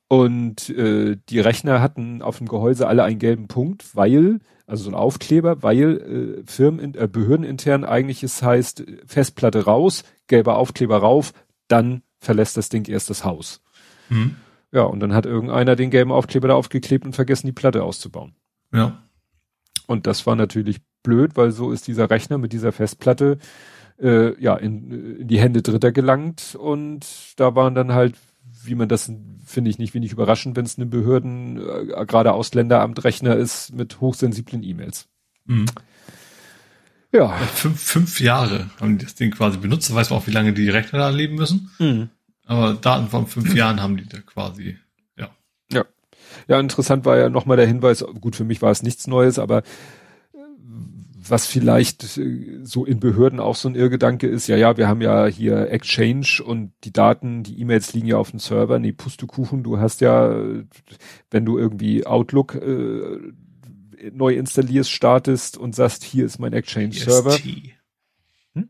Und äh, die Rechner hatten auf dem Gehäuse alle einen gelben Punkt, weil, also so ein Aufkleber, weil äh, Firmen, äh, behördenintern eigentlich es heißt, Festplatte raus, gelber Aufkleber rauf, dann verlässt das Ding erst das Haus. Mhm. Ja, und dann hat irgendeiner den gelben Aufkleber da aufgeklebt und vergessen, die Platte auszubauen. Ja. Und das war natürlich blöd, weil so ist dieser Rechner mit dieser Festplatte äh, ja in, in die Hände Dritter gelangt und da waren dann halt, wie man das finde ich nicht wenig überraschend, wenn es eine Behörden, äh, gerade Ausländeramt-Rechner ist mit hochsensiblen E-Mails. Mhm. Ja. Fünf, fünf Jahre haben die das Ding quasi benutzt. Da weiß man auch, wie lange die Rechner da leben müssen. Mhm. Aber Daten von fünf Jahren haben die da quasi, ja. Ja. Ja, interessant war ja nochmal der Hinweis, gut, für mich war es nichts Neues, aber was vielleicht äh, so in Behörden auch so ein Irrgedanke ist, ja, ja, wir haben ja hier Exchange und die Daten, die E-Mails liegen ja auf dem Server. Nee, Pustekuchen, du hast ja, wenn du irgendwie Outlook äh, neu installierst, startest und sagst, hier ist mein Exchange-Server. Hm?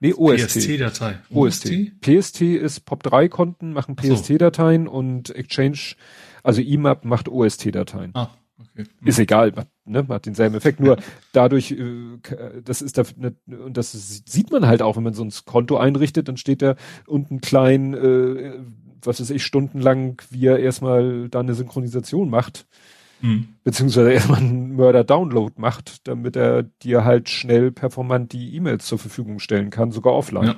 Nee, OST. PST-Datei. OST. PST ist POP3-Konten, machen PST-Dateien und Exchange, also IMAP macht OST-Dateien. Ah. Okay. Ist egal, ne, hat denselben Effekt. Nur [LAUGHS] dadurch, äh, das ist da, ne, und das sieht man halt auch, wenn man so ein Konto einrichtet, dann steht da unten klein, äh, was weiß ich, stundenlang, wie er erstmal da eine Synchronisation macht. Mhm. Beziehungsweise erstmal einen Mörder-Download macht, damit er dir halt schnell performant die E-Mails zur Verfügung stellen kann, sogar offline. Ja.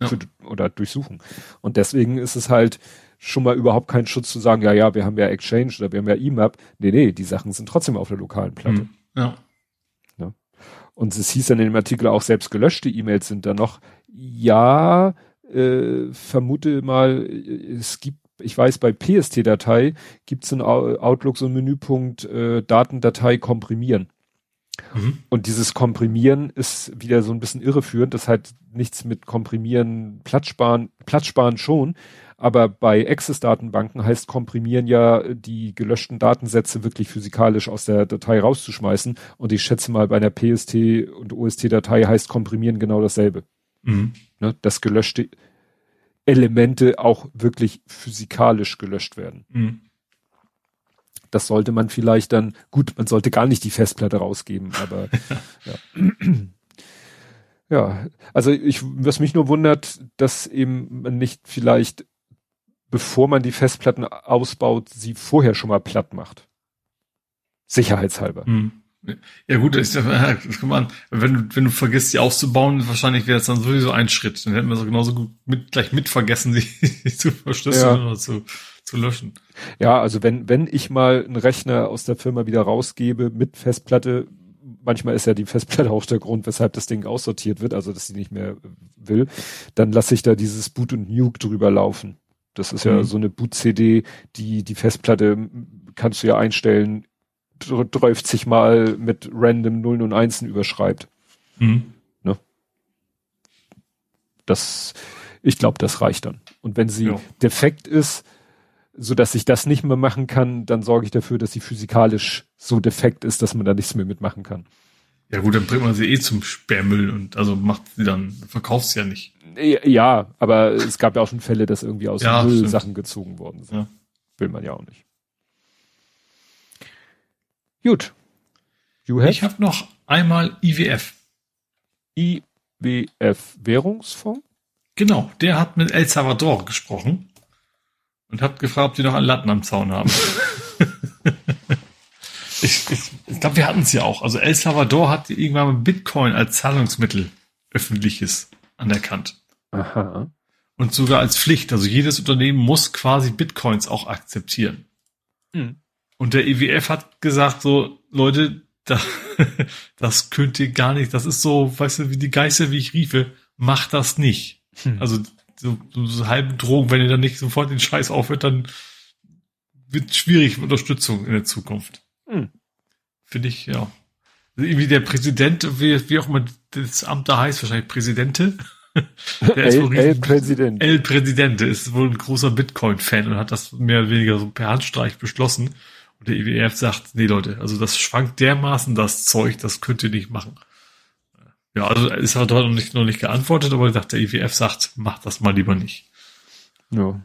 Ja. Für, oder durchsuchen. Und deswegen ist es halt, schon mal überhaupt keinen Schutz zu sagen, ja, ja, wir haben ja Exchange oder wir haben ja EMAP. Nee, nee, die Sachen sind trotzdem auf der lokalen Platte. Mhm. Ja. ja. Und es hieß dann in dem Artikel auch, selbst gelöschte E-Mails sind da noch. Ja, äh, vermute mal, es gibt, ich weiß, bei PST-Datei gibt es in Outlook so einen Menüpunkt äh, Datendatei komprimieren. Mhm. Und dieses Komprimieren ist wieder so ein bisschen irreführend. Das hat nichts mit Komprimieren, Platzsparen, Platzsparen schon, aber bei Access-Datenbanken heißt komprimieren ja, die gelöschten Datensätze wirklich physikalisch aus der Datei rauszuschmeißen. Und ich schätze mal, bei einer PST und OST-Datei heißt komprimieren genau dasselbe. Mhm. Ne, dass gelöschte Elemente auch wirklich physikalisch gelöscht werden. Mhm. Das sollte man vielleicht dann, gut, man sollte gar nicht die Festplatte rausgeben, aber [LAUGHS] ja. ja, also ich, was mich nur wundert, dass eben man nicht vielleicht bevor man die Festplatten ausbaut, sie vorher schon mal platt macht. Sicherheitshalber. Hm. Ja gut, ist ja, [LAUGHS] guck mal, wenn du, wenn du vergisst, sie auszubauen, wahrscheinlich wäre es dann sowieso ein Schritt. Dann hätten wir so genauso gut mit, gleich mit vergessen, [LAUGHS] sie zu verschlüsseln ja. oder zu, zu löschen. Ja, also wenn, wenn ich mal einen Rechner aus der Firma wieder rausgebe mit Festplatte, manchmal ist ja die Festplatte [LAUGHS] auch der Grund, weshalb das Ding aussortiert wird, also dass sie nicht mehr will, dann lasse ich da dieses Boot und Nuke drüber laufen. Das ist ja mhm. so eine Boot-CD, die, die Festplatte kannst du ja einstellen, 30 mal mit random Nullen und Einsen überschreibt. Mhm. Ne? Das, ich glaube, das reicht dann. Und wenn sie ja. defekt ist, so dass ich das nicht mehr machen kann, dann sorge ich dafür, dass sie physikalisch so defekt ist, dass man da nichts mehr mitmachen kann. Ja gut, dann bringt man sie eh zum Sperrmüll und also macht sie dann, verkauft sie ja nicht. Ja, aber es gab ja auch schon Fälle, dass irgendwie aus ja, Müll Sachen gezogen worden sind. Ja. Will man ja auch nicht. Gut. Ich habe noch einmal IWF. IWF Währungsfonds? Genau, der hat mit El Salvador gesprochen und hat gefragt, ob die noch einen Latten am Zaun haben. [LAUGHS] ich glaube, wir hatten es ja auch. Also El Salvador hat irgendwann mal Bitcoin als Zahlungsmittel öffentliches anerkannt. Aha. Und sogar als Pflicht. Also jedes Unternehmen muss quasi Bitcoins auch akzeptieren. Hm. Und der EWF hat gesagt, so, Leute, da, [LAUGHS] das könnt ihr gar nicht. Das ist so, weißt du, wie die Geister, wie ich riefe, macht das nicht. Hm. Also so, so, so halben Drogen, wenn ihr dann nicht sofort den Scheiß aufhört, dann wird schwierig mit Unterstützung in der Zukunft. Hm. Finde ich, ja. Also irgendwie der Präsident, wie, wie auch immer das Amt da heißt, wahrscheinlich Präsidente. [LAUGHS] Der ist El, El Präsident. El Präsidente ist wohl ein großer Bitcoin-Fan und hat das mehr oder weniger so per Handstreich beschlossen. Und der IWF e sagt, nee Leute, also das schwankt dermaßen das Zeug, das könnt ihr nicht machen. Ja, also ist halt noch nicht, noch nicht geantwortet, aber sagt, der IWF sagt, macht das mal lieber nicht. Ja.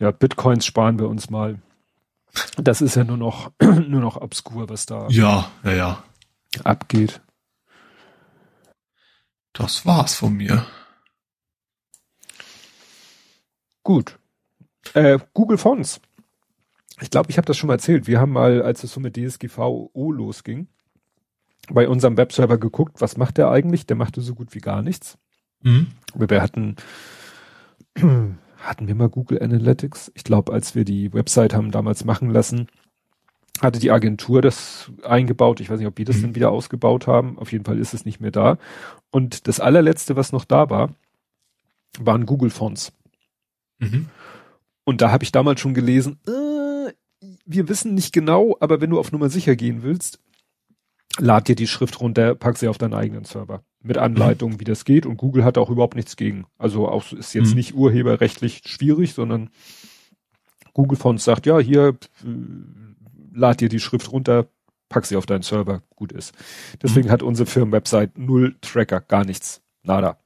Ja, Bitcoins sparen wir uns mal. Das ist ja nur noch, [CLEARS THROAT] nur noch obskur, was da ja, ja, ja. abgeht. Das war's von mir. Gut. Äh, Google Fonts. Ich glaube, ich habe das schon mal erzählt. Wir haben mal, als es so mit DSGVO losging, bei unserem Webserver geguckt, was macht der eigentlich? Der machte so gut wie gar nichts. Mhm. Wir hatten, hatten wir mal Google Analytics? Ich glaube, als wir die Website haben damals machen lassen, hatte die Agentur das eingebaut. Ich weiß nicht, ob die das mhm. dann wieder ausgebaut haben. Auf jeden Fall ist es nicht mehr da. Und das allerletzte, was noch da war, waren Google Fonts. Mhm. Und da habe ich damals schon gelesen, äh, wir wissen nicht genau, aber wenn du auf Nummer sicher gehen willst, lad dir die Schrift runter, pack sie auf deinen eigenen Server. Mit Anleitung, wie das geht. Und Google hat auch überhaupt nichts gegen. Also auch ist jetzt mhm. nicht urheberrechtlich schwierig, sondern Google Fonts sagt, ja, hier, äh, lad dir die Schrift runter, pack sie auf deinen Server, gut ist. Deswegen mhm. hat unsere Firmenwebsite null Tracker, gar nichts. Nada.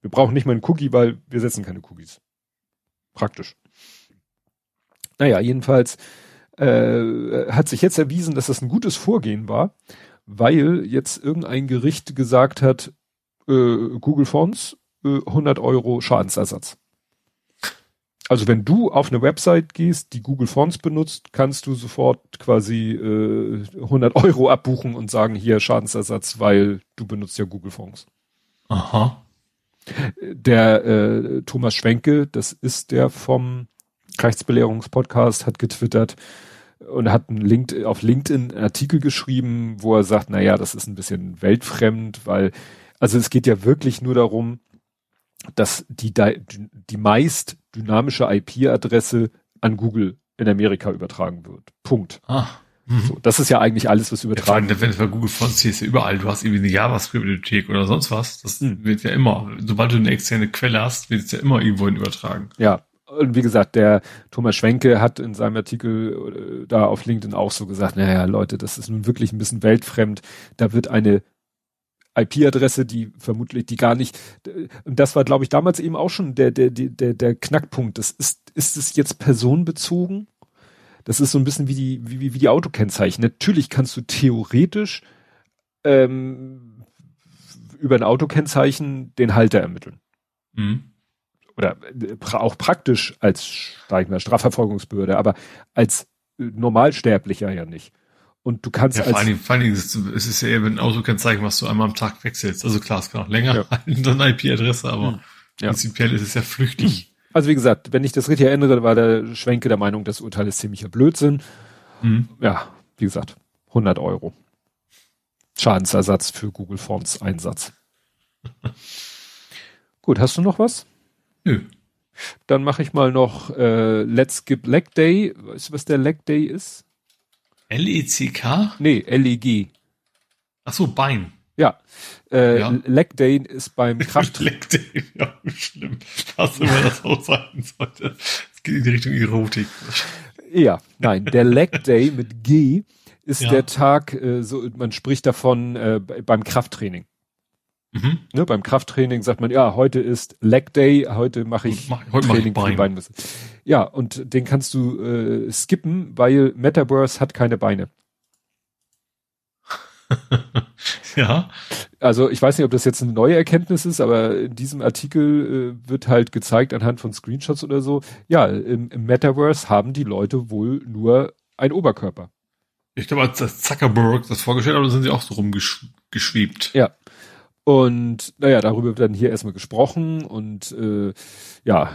Wir brauchen nicht mal einen Cookie, weil wir setzen keine Cookies. Praktisch. Naja, jedenfalls äh, hat sich jetzt erwiesen, dass das ein gutes Vorgehen war, weil jetzt irgendein Gericht gesagt hat, äh, Google Fonts, äh, 100 Euro Schadensersatz. Also wenn du auf eine Website gehst, die Google Fonts benutzt, kannst du sofort quasi äh, 100 Euro abbuchen und sagen, hier Schadensersatz, weil du benutzt ja Google Fonts. Aha. Der äh, Thomas Schwenke, das ist der vom Rechtsbelehrungspodcast, hat getwittert, und hat einen Link, auf LinkedIn einen Artikel geschrieben, wo er sagt, na ja, das ist ein bisschen weltfremd, weil, also es geht ja wirklich nur darum, dass die, die meist dynamische IP-Adresse an Google in Amerika übertragen wird. Punkt. Ah. Mhm. So, das ist ja eigentlich alles, was übertragen wird. Ja, wenn es bei Google Fonts ist ja überall, du hast irgendwie eine JavaScript-Bibliothek oder sonst was. Das mhm. wird ja immer, sobald du eine externe Quelle hast, wird es ja immer irgendwohin übertragen. Ja, und wie gesagt, der Thomas Schwenke hat in seinem Artikel äh, da auf LinkedIn auch so gesagt, naja, Leute, das ist nun wirklich ein bisschen weltfremd. Da wird eine IP-Adresse, die vermutlich, die gar nicht, und das war, glaube ich, damals eben auch schon der, der, der, der Knackpunkt. Das ist, ist es jetzt personenbezogen? Das ist so ein bisschen wie die, wie, wie die Autokennzeichen. Natürlich kannst du theoretisch ähm, über ein Autokennzeichen den Halter ermitteln. Mhm oder äh, auch praktisch als, sag ich mal, Strafverfolgungsbehörde, aber als äh, Normalsterblicher ja nicht. Und du kannst ja, als, vor allen Dingen, vor allen Dingen ist es ist ja eben ein Autokennzeichen, was du einmal am Tag wechselst. Also klar, es kann auch länger ja. [LAUGHS] halten, dann IP-Adresse, aber hm. ja. prinzipiell ist es ja flüchtig. Hm. Also wie gesagt, wenn ich das richtig erinnere, war der Schwenke der Meinung, das Urteil ist ziemlicher Blödsinn. Mhm. Ja, wie gesagt, 100 Euro. Schadensersatz für Google Forms Einsatz. [LAUGHS] Gut, hast du noch was? Nö. Dann mache ich mal noch äh, Let's Skip Leg Day. Weißt du, was der Leg Day ist? L-E-C-K? Nee, L-E-G. Ach so, Bein. Ja. Äh, ja. Leg Day ist beim [LAUGHS] Kraft. Leg Day, ja, schlimm. Was immer das auch sein sollte. Es geht in die Richtung Erotik. Ja, nein, der Leg Day mit G ist ja. der Tag, äh, so man spricht davon äh, beim Krafttraining. Mhm. Ne, beim Krafttraining sagt man, ja, heute ist Leg Day, heute mache ich mach, heute Training mach ich Beine. Beine. Ja, und den kannst du äh, skippen, weil Metaverse hat keine Beine. [LAUGHS] ja. Also ich weiß nicht, ob das jetzt eine neue Erkenntnis ist, aber in diesem Artikel äh, wird halt gezeigt anhand von Screenshots oder so, ja, im, im Metaverse haben die Leute wohl nur ein Oberkörper. Ich glaube, als Zuckerberg das vorgestellt hat, sind sie auch so rumgeschwebt. Ja. Und naja, darüber wird dann hier erstmal gesprochen und äh, ja,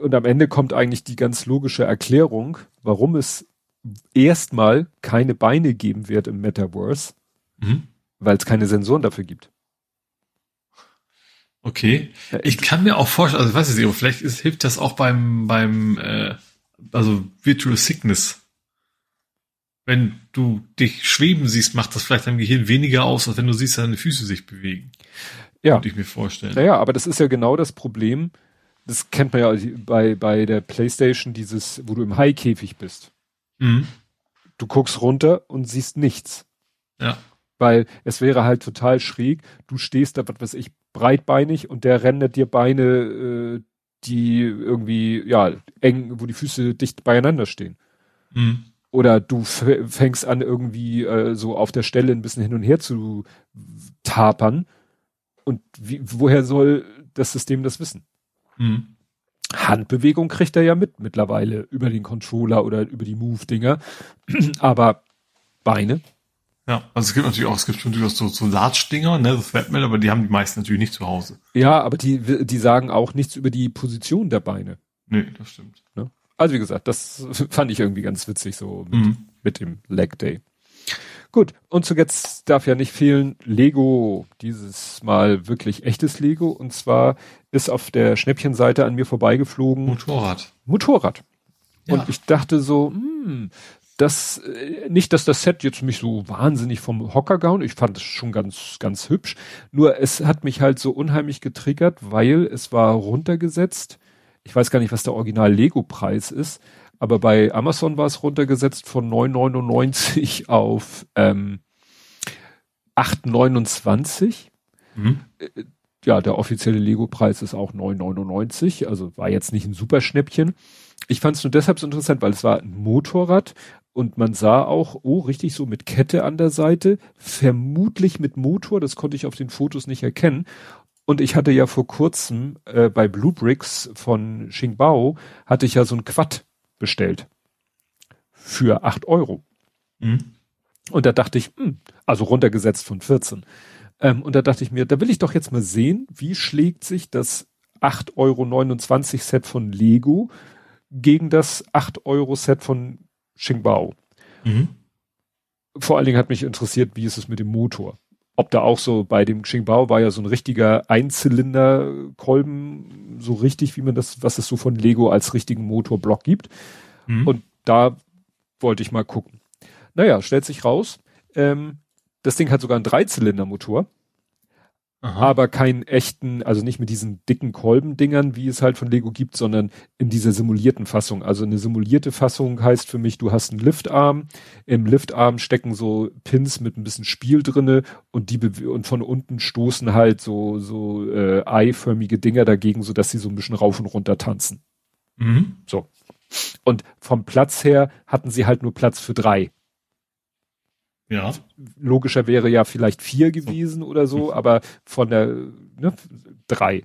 und am Ende kommt eigentlich die ganz logische Erklärung, warum es erstmal keine Beine geben wird im Metaverse, mhm. weil es keine Sensoren dafür gibt. Okay. Ich kann mir auch vorstellen, also ich weiß nicht, vielleicht ist, hilft das auch beim, beim äh, also Virtual Sickness wenn du dich schweben siehst, macht das vielleicht deinem Gehirn weniger aus, als wenn du siehst, deine Füße sich bewegen. Ja. Könnte ich mir vorstellen. Naja, aber das ist ja genau das Problem. Das kennt man ja bei, bei der Playstation, dieses, wo du im Haikäfig bist. Mhm. Du guckst runter und siehst nichts. Ja. Weil es wäre halt total schräg. Du stehst da, was weiß ich, breitbeinig und der rennt dir Beine, äh, die irgendwie, ja, eng, wo die Füße dicht beieinander stehen. Mhm oder du fängst an irgendwie äh, so auf der Stelle ein bisschen hin und her zu tapern. Und wie, woher soll das System das wissen? Mhm. Handbewegung kriegt er ja mit mittlerweile über den Controller oder über die Move-Dinger. [CLEARS THROAT] aber Beine. Ja, also es gibt natürlich auch, es gibt durchaus so, so Large-Dinger, ne, das Webmail, aber die haben die meisten natürlich nicht zu Hause. Ja, aber die, die sagen auch nichts über die Position der Beine. Nee, das stimmt. Ne? Also wie gesagt, das [LAUGHS] fand ich irgendwie ganz witzig so mit, mhm. mit dem Leg Day. Gut, und zu jetzt darf ja nicht fehlen Lego, dieses Mal wirklich echtes Lego. Und zwar ist auf der Schnäppchenseite an mir vorbeigeflogen. Motorrad. Motorrad. Ja. Und ich dachte so, hm, das, äh, nicht, dass das Set jetzt mich so wahnsinnig vom Hocker gaun. Ich fand es schon ganz, ganz hübsch. Nur es hat mich halt so unheimlich getriggert, weil es war runtergesetzt ich weiß gar nicht, was der Original Lego-Preis ist, aber bei Amazon war es runtergesetzt von 9,99 [LAUGHS] auf ähm, 8,29. Mhm. Äh, ja, der offizielle Lego-Preis ist auch 9,99, also war jetzt nicht ein super Schnäppchen. Ich fand es nur deshalb so interessant, weil es war ein Motorrad und man sah auch, oh, richtig so mit Kette an der Seite, vermutlich mit Motor, das konnte ich auf den Fotos nicht erkennen. Und ich hatte ja vor kurzem äh, bei Blue Bricks von Xingbao hatte ich ja so ein Quad bestellt. Für acht Euro. Mhm. Und da dachte ich, mh, hm, also runtergesetzt von 14. Ähm, und da dachte ich mir, da will ich doch jetzt mal sehen, wie schlägt sich das 8,29 Euro Set von Lego gegen das 8 Euro Set von Xingbao. Mhm. Vor allen Dingen hat mich interessiert, wie ist es mit dem Motor ob da auch so bei dem Xingbao war ja so ein richtiger Einzylinderkolben, so richtig, wie man das, was es so von Lego als richtigen Motorblock gibt. Mhm. Und da wollte ich mal gucken. Naja, stellt sich raus, ähm, das Ding hat sogar einen Dreizylindermotor. Aha. aber keinen echten, also nicht mit diesen dicken Kolbendingern, wie es halt von Lego gibt, sondern in dieser simulierten Fassung. Also eine simulierte Fassung heißt für mich, du hast einen Liftarm, im Liftarm stecken so Pins mit ein bisschen Spiel drinne und die und von unten stoßen halt so so äh, eiförmige Dinger dagegen, so dass sie so ein bisschen rauf und runter tanzen. Mhm. So. Und vom Platz her hatten sie halt nur Platz für drei. Ja. Logischer wäre ja vielleicht vier gewesen oder so, aber von der ne, drei.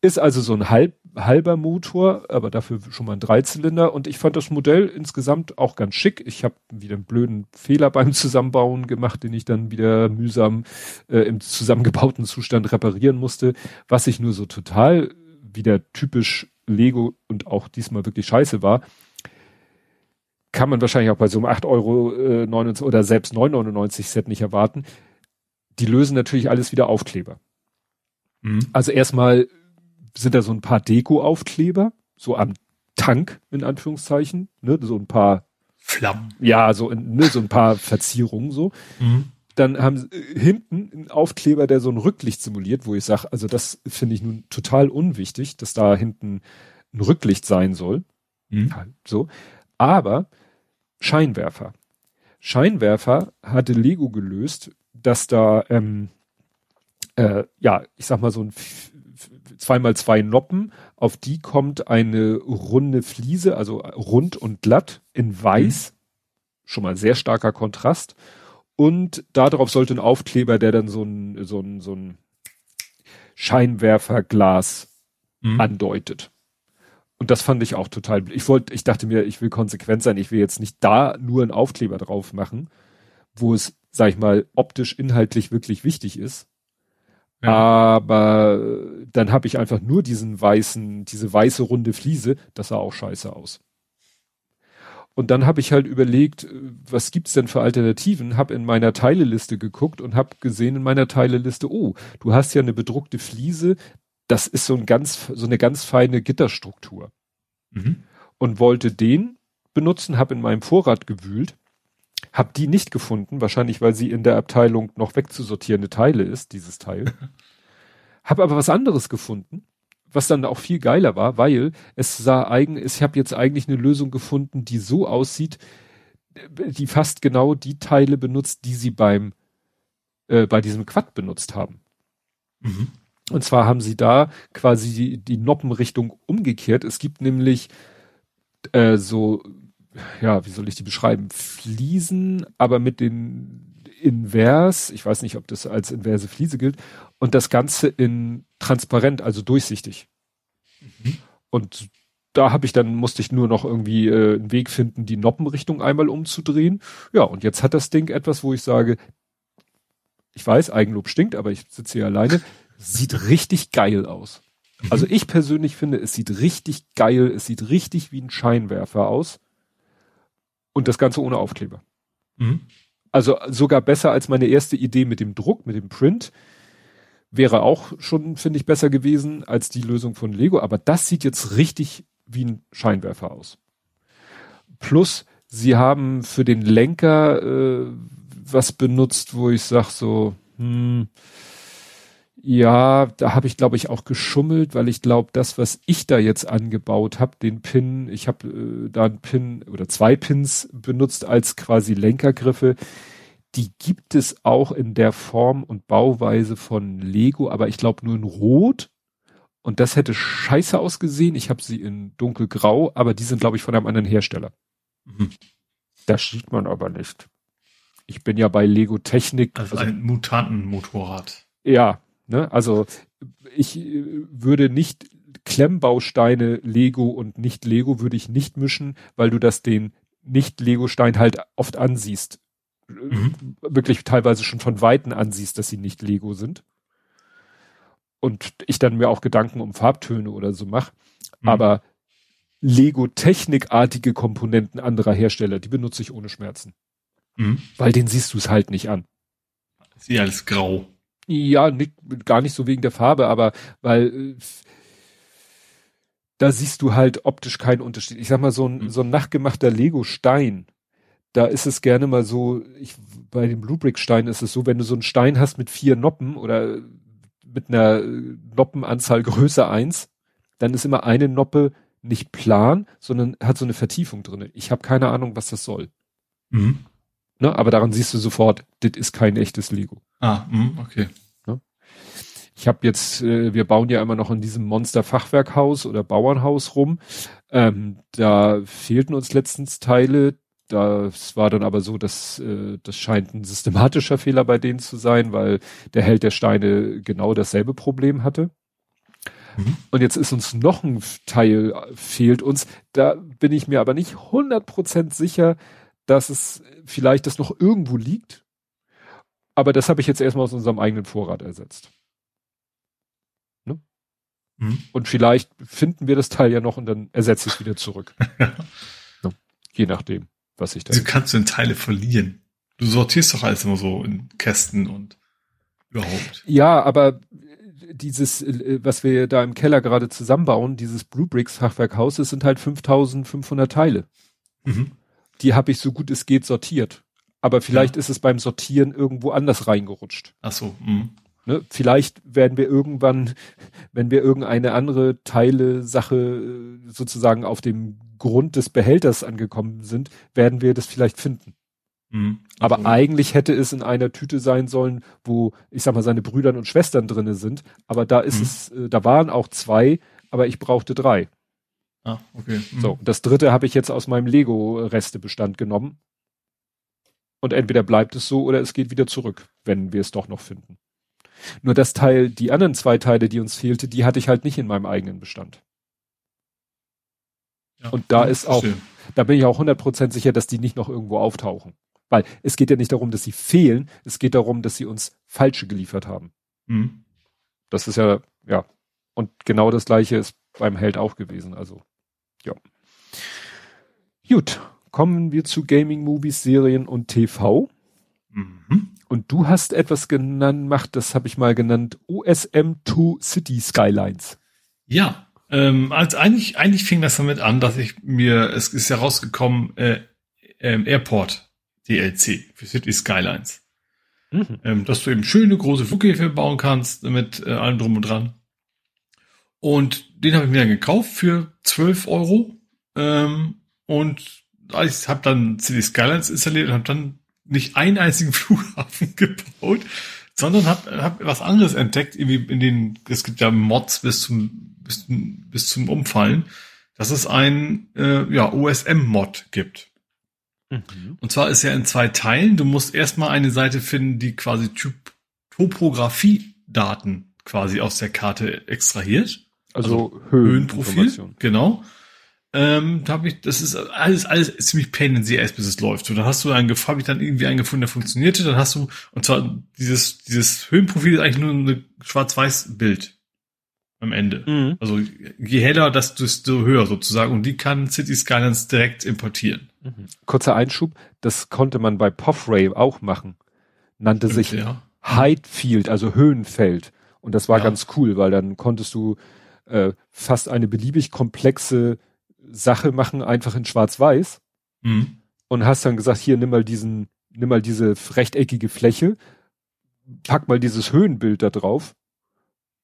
Ist also so ein halb, halber Motor, aber dafür schon mal ein Dreizylinder. Und ich fand das Modell insgesamt auch ganz schick. Ich habe wieder einen blöden Fehler beim Zusammenbauen gemacht, den ich dann wieder mühsam äh, im zusammengebauten Zustand reparieren musste. Was ich nur so total wieder typisch Lego und auch diesmal wirklich scheiße war, kann man wahrscheinlich auch bei so einem 8 Euro äh, 99, oder selbst 9,99 Set nicht erwarten. Die lösen natürlich alles wieder Aufkleber. Mhm. Also erstmal sind da so ein paar Deko-Aufkleber, so am Tank, in Anführungszeichen, ne, so ein paar Flammen. Ja, so, ne, so ein paar Verzierungen so. Mhm. Dann haben sie äh, hinten einen Aufkleber, der so ein Rücklicht simuliert, wo ich sage, also das finde ich nun total unwichtig, dass da hinten ein Rücklicht sein soll. Mhm. So. Aber Scheinwerfer. Scheinwerfer hatte Lego gelöst, dass da, ähm, äh, ja, ich sag mal so ein zweimal zwei Noppen, auf die kommt eine runde Fliese, also rund und glatt in weiß, mhm. schon mal sehr starker Kontrast. Und darauf sollte ein Aufkleber, der dann so ein, so ein, so ein Scheinwerferglas mhm. andeutet. Und das fand ich auch total, ich wollte, ich dachte mir, ich will konsequent sein, ich will jetzt nicht da nur einen Aufkleber drauf machen, wo es, sag ich mal, optisch inhaltlich wirklich wichtig ist. Ja. Aber dann habe ich einfach nur diesen weißen, diese weiße runde Fliese, das sah auch scheiße aus. Und dann habe ich halt überlegt, was gibt's denn für Alternativen? Hab in meiner Teileliste geguckt und habe gesehen in meiner Teileliste, oh, du hast ja eine bedruckte Fliese, das ist so ein ganz, so eine ganz feine Gitterstruktur. Mhm. Und wollte den benutzen, habe in meinem Vorrat gewühlt, habe die nicht gefunden, wahrscheinlich weil sie in der Abteilung noch wegzusortierende Teile ist, dieses Teil. [LAUGHS] habe aber was anderes gefunden, was dann auch viel geiler war, weil es sah eigen, ich habe jetzt eigentlich eine Lösung gefunden, die so aussieht, die fast genau die Teile benutzt, die sie beim äh, bei diesem Quad benutzt haben. Mhm. Und zwar haben sie da quasi die, die Noppenrichtung umgekehrt. Es gibt nämlich äh, so, ja, wie soll ich die beschreiben? Fliesen, aber mit den Invers, ich weiß nicht, ob das als inverse Fliese gilt, und das Ganze in transparent, also durchsichtig. Mhm. Und da habe ich dann, musste ich nur noch irgendwie äh, einen Weg finden, die Noppenrichtung einmal umzudrehen. Ja, und jetzt hat das Ding etwas, wo ich sage, ich weiß, Eigenlob stinkt, aber ich sitze hier alleine sieht richtig geil aus. Also ich persönlich finde, es sieht richtig geil, es sieht richtig wie ein Scheinwerfer aus. Und das Ganze ohne Aufkleber. Mhm. Also sogar besser als meine erste Idee mit dem Druck, mit dem Print. Wäre auch schon, finde ich, besser gewesen als die Lösung von Lego. Aber das sieht jetzt richtig wie ein Scheinwerfer aus. Plus, sie haben für den Lenker äh, was benutzt, wo ich sag so, hm, ja, da habe ich, glaube ich, auch geschummelt, weil ich glaube, das, was ich da jetzt angebaut habe, den Pin, ich habe äh, da einen Pin oder zwei Pins benutzt als quasi Lenkergriffe. Die gibt es auch in der Form und Bauweise von Lego, aber ich glaube nur in Rot. Und das hätte scheiße ausgesehen. Ich habe sie in dunkelgrau, aber die sind, glaube ich, von einem anderen Hersteller. Mhm. Das sieht man aber nicht. Ich bin ja bei Lego Technik. Also, also ein Mutantenmotorrad. Ja, Ne? Also ich äh, würde nicht Klemmbausteine Lego und nicht Lego würde ich nicht mischen, weil du das den nicht Lego-Stein halt oft ansiehst. Mhm. Wirklich teilweise schon von Weitem ansiehst, dass sie nicht Lego sind. Und ich dann mir auch Gedanken um Farbtöne oder so mache. Mhm. Aber Lego-Technikartige Komponenten anderer Hersteller, die benutze ich ohne Schmerzen. Mhm. Weil den siehst du es halt nicht an. Sie als grau. Ja, nicht, gar nicht so wegen der Farbe, aber weil äh, da siehst du halt optisch keinen Unterschied. Ich sag mal, so ein, mhm. so ein nachgemachter Lego-Stein, da ist es gerne mal so, ich, bei dem Bluebrick-Stein ist es so, wenn du so einen Stein hast mit vier Noppen oder mit einer äh, Noppenanzahl größer eins, dann ist immer eine Noppe nicht plan, sondern hat so eine Vertiefung drinne. Ich habe keine Ahnung, was das soll. Mhm. Ne? Aber daran siehst du sofort, das ist kein echtes Lego. Ah, mh, okay. Ne? Ich habe jetzt, äh, wir bauen ja immer noch in diesem Monster-Fachwerkhaus oder Bauernhaus rum. Ähm, da fehlten uns letztens Teile. Das war dann aber so, dass äh, das scheint ein systematischer Fehler bei denen zu sein, weil der Held der Steine genau dasselbe Problem hatte. Mhm. Und jetzt ist uns noch ein Teil fehlt uns. Da bin ich mir aber nicht hundert Prozent sicher, dass es vielleicht das noch irgendwo liegt. Aber das habe ich jetzt erstmal aus unserem eigenen Vorrat ersetzt. Ne? Mhm. Und vielleicht finden wir das Teil ja noch und dann ersetze ich es wieder zurück. [LAUGHS] ne? Je nachdem, was ich da. Also kannst du in Teile verlieren. Du sortierst doch alles immer so in Kästen und überhaupt. Ja, aber dieses, äh, was wir da im Keller gerade zusammenbauen, dieses Blue Bricks Fachwerkhaus, das sind halt 5500 Teile. Mhm die habe ich so gut es geht sortiert. Aber vielleicht ja. ist es beim Sortieren irgendwo anders reingerutscht. Ach so. Mh. Ne? Vielleicht werden wir irgendwann, [LAUGHS] wenn wir irgendeine andere Teile, Sache äh, sozusagen auf dem Grund des Behälters angekommen sind, werden wir das vielleicht finden. Mhm. Aber also. eigentlich hätte es in einer Tüte sein sollen, wo, ich sag mal, seine Brüder und Schwestern drinne sind. Aber da ist mhm. es, äh, da waren auch zwei, aber ich brauchte drei. Ah, okay. Mhm. So, das dritte habe ich jetzt aus meinem Lego-Restebestand genommen. Und entweder bleibt es so oder es geht wieder zurück, wenn wir es doch noch finden. Nur das Teil, die anderen zwei Teile, die uns fehlte, die hatte ich halt nicht in meinem eigenen Bestand. Ja, und da ist auch, da bin ich auch 100% sicher, dass die nicht noch irgendwo auftauchen. Weil es geht ja nicht darum, dass sie fehlen, es geht darum, dass sie uns falsche geliefert haben. Mhm. Das ist ja, ja. Und genau das gleiche ist beim Held auch gewesen, also, ja. Gut, kommen wir zu Gaming, Movies, Serien und TV. Mhm. Und du hast etwas genannt, das habe ich mal genannt, OSM2 City Skylines. Ja, ähm, also eigentlich, eigentlich fing das damit an, dass ich mir, es ist ja rausgekommen, äh, ähm, Airport DLC für City Skylines. Mhm. Ähm, dass du eben schöne große Flughäfen bauen kannst mit äh, allem drum und dran. Und den habe ich mir dann gekauft für 12 Euro. Ähm, und ich habe dann City Skylines installiert und habe dann nicht einen einzigen [LAUGHS] Flughafen gebaut, sondern habe hab was anderes entdeckt, irgendwie in den, es gibt ja Mods bis zum, bis, bis zum Umfallen, dass es ein äh, ja, OSM-Mod gibt. Mhm. Und zwar ist er in zwei Teilen. Du musst erstmal eine Seite finden, die quasi Typ Topografie-Daten quasi aus der Karte extrahiert. Also, also Höhenprofil. Genau ähm, da habe ich, das ist alles, alles ziemlich pain in the ass, bis es läuft. Und dann hast du einen, habe ich dann irgendwie einen gefunden, der funktionierte. Dann hast du, und zwar dieses, dieses Höhenprofil ist eigentlich nur ein Schwarz-Weiß-Bild am Ende. Mhm. Also je heller, desto höher sozusagen. Und die kann City Skylines direkt importieren. Mhm. Kurzer Einschub, das konnte man bei Poffray auch machen. Nannte Stimmt, sich ja. Height Field, also Höhenfeld. Und das war ja. ganz cool, weil dann konntest du äh, fast eine beliebig komplexe Sache machen, einfach in Schwarz-Weiß. Mhm. Und hast dann gesagt, hier, nimm mal diesen, nimm mal diese rechteckige Fläche, pack mal dieses Höhenbild da drauf.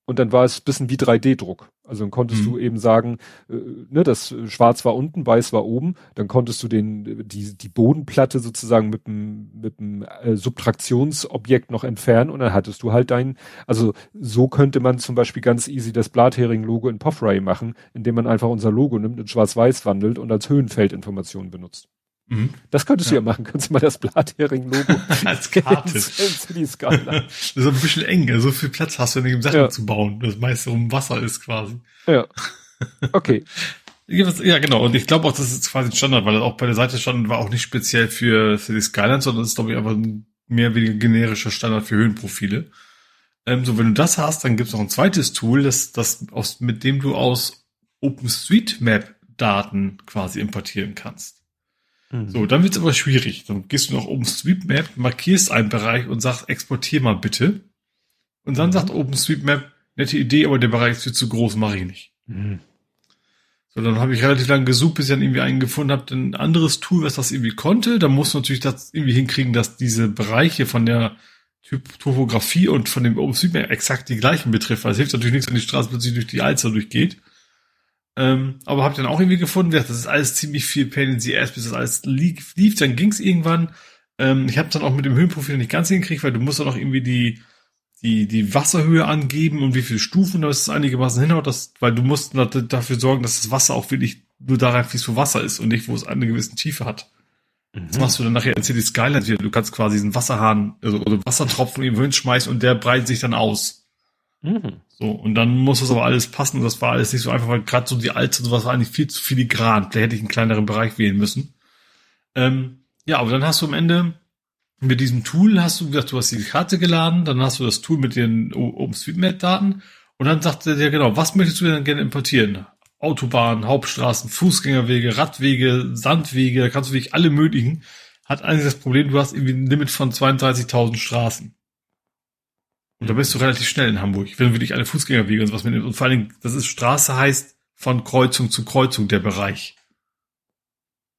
Und dann war es bisschen wie 3D-Druck. Also dann konntest mhm. du eben sagen, äh, ne, das Schwarz war unten, Weiß war oben. Dann konntest du den die die Bodenplatte sozusagen mit dem mit dem äh, Subtraktionsobjekt noch entfernen und dann hattest du halt dein. Also so könnte man zum Beispiel ganz easy das Blathering-Logo in Poffray machen, indem man einfach unser Logo nimmt und Schwarz-Weiß wandelt und als Höhenfeldinformation benutzt. Mhm. Das könntest ja. du ja machen. Kannst du mal das Blathering-Logo [LAUGHS] als Karte. das ist ein bisschen eng. So viel Platz hast du nicht, um Sachen ja. zu bauen. Das meiste um Wasser ist quasi. Ja. [LAUGHS] Okay. ja, genau. Und ich glaube auch, das ist quasi ein Standard, weil das auch bei der Seite stand, war auch nicht speziell für City Skylines, sondern das ist, glaube ich, einfach ein mehr oder weniger generischer Standard für Höhenprofile. Ähm, so, wenn du das hast, dann gibt es noch ein zweites Tool, das, das aus, mit dem du aus OpenStreetMap Daten quasi importieren kannst. Mhm. So, dann wird's aber schwierig. Dann gehst du noch OpenStreetMap, markierst einen Bereich und sagst, exportier mal bitte. Und dann mhm. sagt OpenStreetMap, nette Idee, aber der Bereich ist viel zu groß, mache ich nicht. Mhm. So, dann habe ich relativ lange gesucht, bis ich dann irgendwie einen gefunden habe, ein anderes Tool, was das irgendwie konnte. Da musst du natürlich das irgendwie hinkriegen, dass diese Bereiche von der Typ Topografie und von dem OpenStreetMap exakt die gleichen betrifft, weil es hilft natürlich nichts, wenn die Straße plötzlich durch die Alster durchgeht. Ähm, aber habe dann auch irgendwie gefunden, das ist alles ziemlich viel Pain in the Ass, bis das alles lief. lief dann ging's irgendwann. Ähm, ich habe dann auch mit dem Höhenprofil nicht ganz hingekriegt, weil du musst dann auch irgendwie die die die Wasserhöhe angeben und wie viele Stufen, da ist es einigermaßen hinhaut, das, weil du musst dafür sorgen, dass das Wasser auch wirklich nur daran fließt, wo Wasser ist und nicht, wo es eine gewisse Tiefe hat. Mhm. Das machst du dann nachher in City Skyline hier. Du kannst quasi diesen Wasserhahn, also oder Wassertropfen irgendwo hinschmeißen und der breitet sich dann aus. Mhm. So, und dann muss das aber alles passen. Und das war alles nicht so einfach, weil gerade so die alte sowas war eigentlich viel zu filigran. Da hätte ich einen kleineren Bereich wählen müssen. Ähm, ja, aber dann hast du am Ende mit diesem Tool hast du gesagt, du hast die Karte geladen, dann hast du das Tool mit den OpenStreetMap-Daten und dann sagt er dir genau, was möchtest du denn gerne importieren? Autobahnen, Hauptstraßen, Fußgängerwege, Radwege, Sandwege, da kannst du wirklich alle möglichen. Hat eigentlich das Problem, du hast irgendwie ein Limit von 32.000 Straßen. Und da bist du relativ schnell in Hamburg, wenn du wirklich eine Fußgängerwege und sowas mitnimmst. Und vor allen Dingen, das ist Straße heißt von Kreuzung zu Kreuzung der Bereich.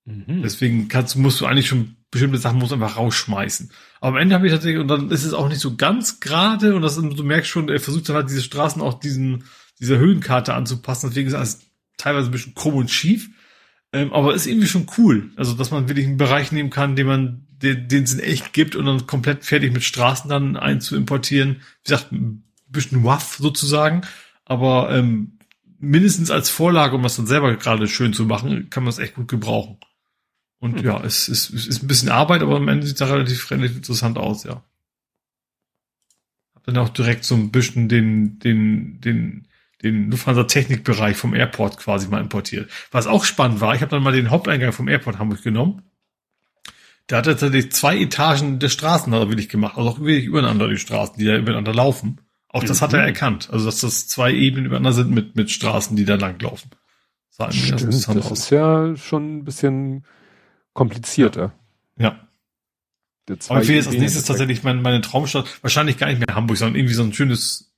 Mhm. Deswegen kannst, musst du eigentlich schon bestimmte Sachen muss einfach rausschmeißen. Aber am Ende habe ich tatsächlich, und dann ist es auch nicht so ganz gerade, und das, du merkst schon, er versucht dann halt diese Straßen auch diesen, dieser Höhenkarte anzupassen, deswegen ist alles teilweise ein bisschen krumm und schief. Ähm, aber ist irgendwie schon cool. Also, dass man wirklich einen Bereich nehmen kann, den man, den, den es in echt gibt und dann komplett fertig mit Straßen dann einzuimportieren. Wie gesagt, ein bisschen waff sozusagen. Aber ähm, mindestens als Vorlage, um das dann selber gerade schön zu machen, kann man es echt gut gebrauchen. Und mhm. ja, es, es, es ist ein bisschen Arbeit, aber am Ende sieht es relativ, relativ interessant aus, ja. Hab dann auch direkt so ein bisschen den, den, den, den Lufthansa Technikbereich vom Airport quasi mal importiert. Was auch spannend war, ich habe dann mal den Haupteingang vom Airport Hamburg genommen. Der hat tatsächlich zwei Etagen der Straßen da wirklich gemacht, also auch wirklich übereinander die Straßen, die da übereinander laufen. Auch das hat er mhm. erkannt. Also, dass das zwei Ebenen übereinander sind mit, mit Straßen, die da langlaufen. Das, Stimmt, das, das ist ja schon ein bisschen komplizierter. Ja. ja. Aber ich will jetzt als nächstes tatsächlich meine, meine Traumstadt, wahrscheinlich gar nicht mehr Hamburg, sondern irgendwie so ein schönes,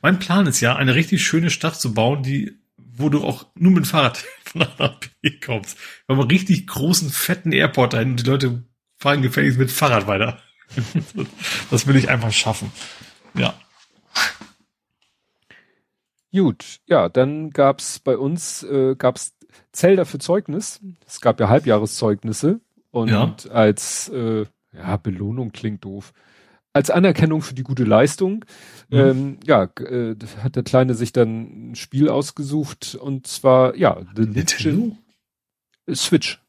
mein Plan ist ja, eine richtig schöne Stadt zu bauen, die, wo du auch nur mit dem Fahrrad [LAUGHS] von A nach B kommst. Wir haben einen richtig großen, fetten Airport dahin und die Leute fahren gefälligst mit Fahrrad weiter. [LAUGHS] das will ich einfach schaffen. Ja. Gut, ja, dann gab's bei uns äh, gab's Zelda für Zeugnis. Es gab ja Halbjahreszeugnisse und ja. als äh, ja Belohnung klingt doof. Als Anerkennung für die gute Leistung, mhm. ähm, ja, äh, hat der Kleine sich dann ein Spiel ausgesucht und zwar ja The Legend Switch.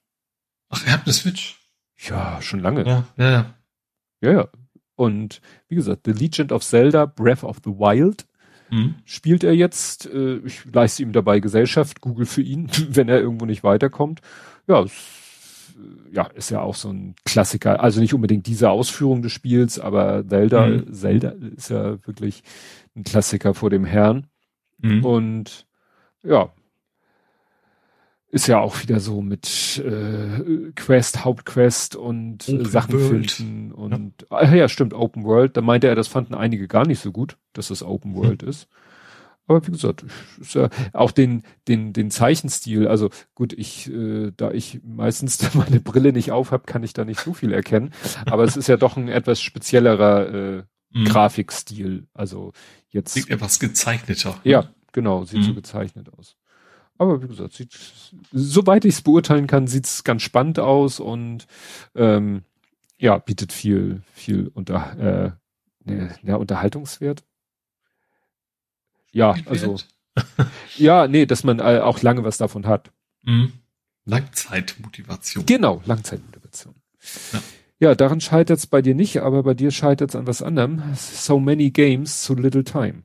Ach, ihr habt eine Switch? Ja, schon lange. Ja, ja, ja. Ja, ja. Und wie gesagt, The Legend of Zelda Breath of the Wild mhm. spielt er jetzt. Äh, ich leiste ihm dabei Gesellschaft, Google für ihn, [LAUGHS] wenn er irgendwo nicht weiterkommt. Ja, ja, ist ja auch so ein Klassiker. Also nicht unbedingt diese Ausführung des Spiels, aber Zelda, mhm. Zelda ist ja wirklich ein Klassiker vor dem Herrn. Mhm. Und ja, ist ja auch wieder so mit äh, Quest, Hauptquest und äh, Sachen World. finden und ja. Ah, ja, stimmt, Open World. Da meinte er, das fanden einige gar nicht so gut, dass das Open World hm. ist. Aber wie gesagt, ist ja auch den, den, den Zeichenstil, also gut, ich, äh, da ich meistens [LAUGHS] meine Brille nicht auf habe, kann ich da nicht so viel erkennen. Aber es ist ja doch ein etwas speziellerer äh, mhm. Grafikstil. Also jetzt. Sieht etwas gezeichneter. Ja, genau, sieht mhm. so gezeichnet aus. Aber wie gesagt, sieht, soweit ich es beurteilen kann, sieht es ganz spannend aus und ähm, ja, bietet viel, viel unter, äh, ne, ja, Unterhaltungswert. Ja, also [LAUGHS] ja, nee, dass man äh, auch lange was davon hat. Mhm. Langzeitmotivation. Genau, Langzeitmotivation. Ja. ja daran scheitert es bei dir nicht, aber bei dir scheitert es an was anderem. So many games, so little time.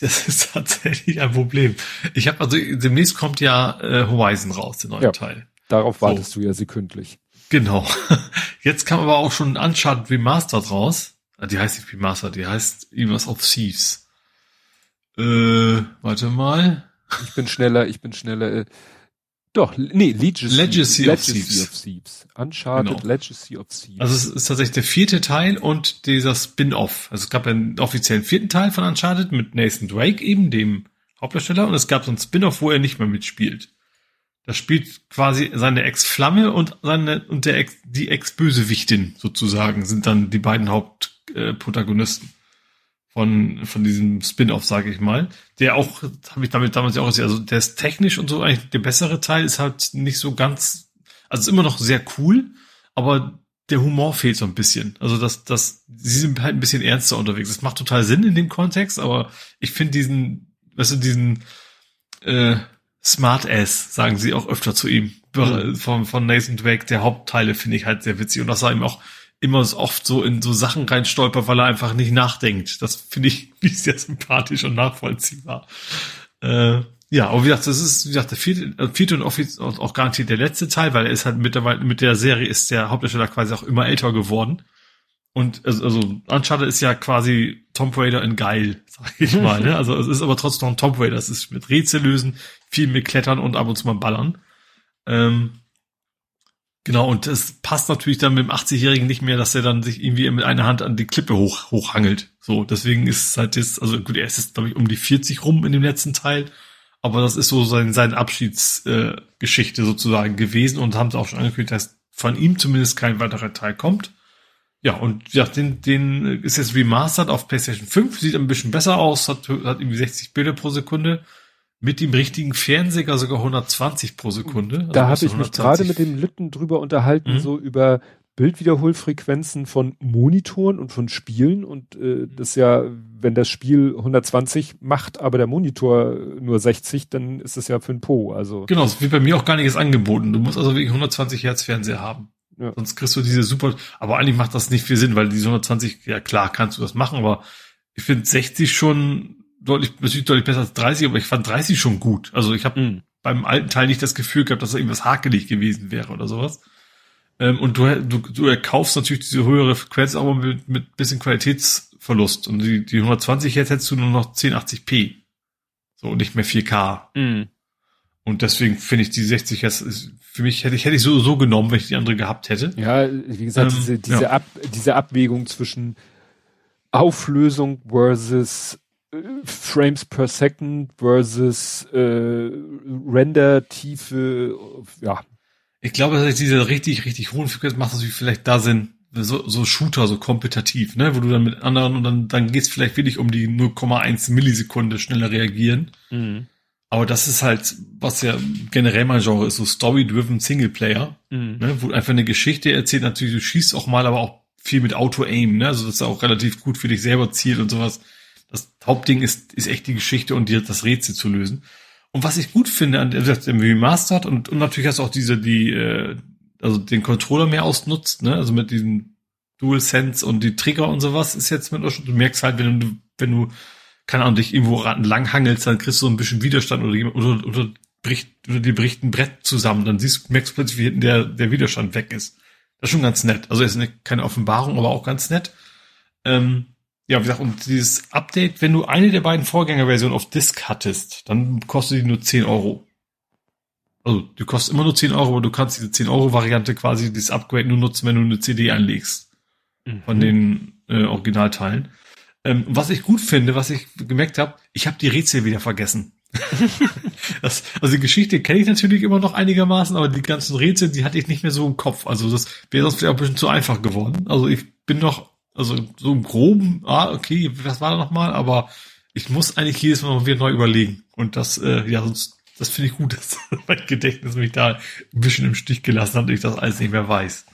Das ist tatsächlich ein Problem. Ich habe also demnächst kommt ja äh, Horizon raus, der neue ja, Teil. Darauf so. wartest du ja sekündlich. Genau. [LAUGHS] Jetzt kam aber auch schon Uncharted Remastered raus. Ah, die heißt nicht Remastered, die heißt irgendwas of Thieves. Äh, warte mal. Ich bin schneller, ich bin schneller. Äh, doch, nee, Legacy, Legacy, Legacy of, Thieves. of Thieves. Uncharted genau. Legacy of Thieves. Also es ist tatsächlich der vierte Teil und dieser Spin-off. Also es gab einen offiziellen vierten Teil von Uncharted mit Nathan Drake eben, dem Hauptdarsteller, und es gab so ein Spin-off, wo er nicht mehr mitspielt. Da spielt quasi seine Ex-Flamme und seine und der Ex, die Ex-Bösewichtin sozusagen sind dann die beiden Hauptprotagonisten. Äh, von, von diesem Spin-off, sage ich mal. Der auch, habe ich damit damals ja auch gesehen, also der ist technisch und so eigentlich der bessere Teil, ist halt nicht so ganz, also ist immer noch sehr cool, aber der Humor fehlt so ein bisschen. Also das, das, sie sind halt ein bisschen ernster unterwegs. Das macht total Sinn in dem Kontext, aber ich finde diesen, weißt du, diesen äh, Smart Ass, sagen sie auch öfter zu ihm, mhm. von, von Nathan Drake, der Hauptteile finde ich halt sehr witzig und das sah ihm auch immer so oft so in so Sachen reinstolpert, weil er einfach nicht nachdenkt. Das finde ich [LAUGHS] sehr sympathisch und nachvollziehbar. Äh, ja, aber wie gesagt, das ist, wie gesagt, der vierte, äh, vierte und auch garantiert der letzte Teil, weil er ist halt mittlerweile, mit der Serie ist der Hauptdarsteller quasi auch immer älter geworden. Und also, also Uncharted ist ja quasi Tomb Raider in geil, [LAUGHS] sag ich [LAUGHS] mal. ne? Also es ist aber trotzdem noch ein Tomb Raider. Es ist mit Rätsel lösen, viel mit Klettern und ab und zu mal ballern. Ähm, Genau, und es passt natürlich dann mit dem 80-Jährigen nicht mehr, dass er dann sich irgendwie mit einer Hand an die Klippe hoch, hochhangelt. So, deswegen ist es halt jetzt, also gut, er ist jetzt, glaube ich, um die 40 rum in dem letzten Teil, aber das ist so sein, seine Abschiedsgeschichte äh, sozusagen gewesen und haben es auch schon angekündigt, dass von ihm zumindest kein weiterer Teil kommt. Ja, und ja, den, den ist jetzt remastered auf PlayStation 5, sieht ein bisschen besser aus, hat, hat irgendwie 60 Bilder pro Sekunde. Mit dem richtigen Fernseher sogar 120 pro Sekunde. Also da habe ich mich gerade mit dem Lütten drüber unterhalten, mhm. so über Bildwiederholfrequenzen von Monitoren und von Spielen und äh, das ja, wenn das Spiel 120 macht, aber der Monitor nur 60, dann ist das ja für ein Po. Also genau, es wird bei mir auch gar nichts angeboten. Du musst also wirklich 120 Hertz Fernseher haben. Ja. Sonst kriegst du diese super, aber eigentlich macht das nicht viel Sinn, weil diese 120, ja klar, kannst du das machen, aber ich finde 60 schon deutlich, natürlich deutlich besser als 30, aber ich fand 30 schon gut. Also ich habe mhm. beim alten Teil nicht das Gefühl gehabt, dass da irgendwas hakelig gewesen wäre oder sowas. Ähm, und du, du, du erkaufst natürlich diese höhere Frequenz, aber mit, mit bisschen Qualitätsverlust. Und die, die 120 jetzt hättest du nur noch 1080p. So, und nicht mehr 4K. Mhm. Und deswegen finde ich die 60 jetzt, ist, für mich hätte ich, hätte ich so, so genommen, wenn ich die andere gehabt hätte. Ja, wie gesagt, ähm, diese, diese, ja. Ab, diese Abwägung zwischen Auflösung versus Frames per Second versus äh, Render-Tiefe, ja, ich glaube, dass diese richtig, richtig hohen Frequenzen macht natürlich vielleicht da Sinn, so, so Shooter, so kompetitiv, ne, wo du dann mit anderen und dann, dann geht's vielleicht wirklich um die 0,1 Millisekunde schneller reagieren. Mhm. Aber das ist halt, was ja generell mein Genre ist, so Story-driven Singleplayer, mhm. ne, wo einfach eine Geschichte erzählt, natürlich, du schießt auch mal, aber auch viel mit Auto-Aim, ne, also das ist auch relativ gut für dich selber zielt und sowas. Das Hauptding ist, ist echt die Geschichte und dir das Rätsel zu lösen. Und was ich gut finde an dem Remastered und, und natürlich hast du auch diese, die, äh, also den Controller mehr ausnutzt, ne? Also mit diesem Dual Sense und die Trigger und sowas ist jetzt mit du merkst halt, wenn du, wenn du, keine Ahnung, dich irgendwo lang hangelst, dann kriegst du so ein bisschen Widerstand oder oder, oder bricht, oder dir bricht ein Brett zusammen, dann siehst merkst du plötzlich, wie hinten der, der Widerstand weg ist. Das ist schon ganz nett. Also ist keine Offenbarung, aber auch ganz nett. Ähm, ja, wie gesagt, und dieses Update, wenn du eine der beiden Vorgängerversionen auf Disk hattest, dann kostet die nur 10 Euro. Also, die kostet immer nur 10 Euro, aber du kannst diese 10 Euro Variante quasi, dieses Upgrade nur nutzen, wenn du eine CD anlegst. Mhm. Von den äh, Originalteilen. Ähm, was ich gut finde, was ich gemerkt habe, ich habe die Rätsel wieder vergessen. [LAUGHS] das, also die Geschichte kenne ich natürlich immer noch einigermaßen, aber die ganzen Rätsel, die hatte ich nicht mehr so im Kopf. Also das wäre sonst vielleicht auch ein bisschen zu einfach geworden. Also ich bin noch also so im Groben, ah, okay, was war da nochmal? Aber ich muss eigentlich jedes Mal wieder neu überlegen. Und das, äh, ja, sonst, das finde ich gut, [LAUGHS] dass mein Gedächtnis mich da ein bisschen im Stich gelassen hat und ich das alles nicht mehr weiß.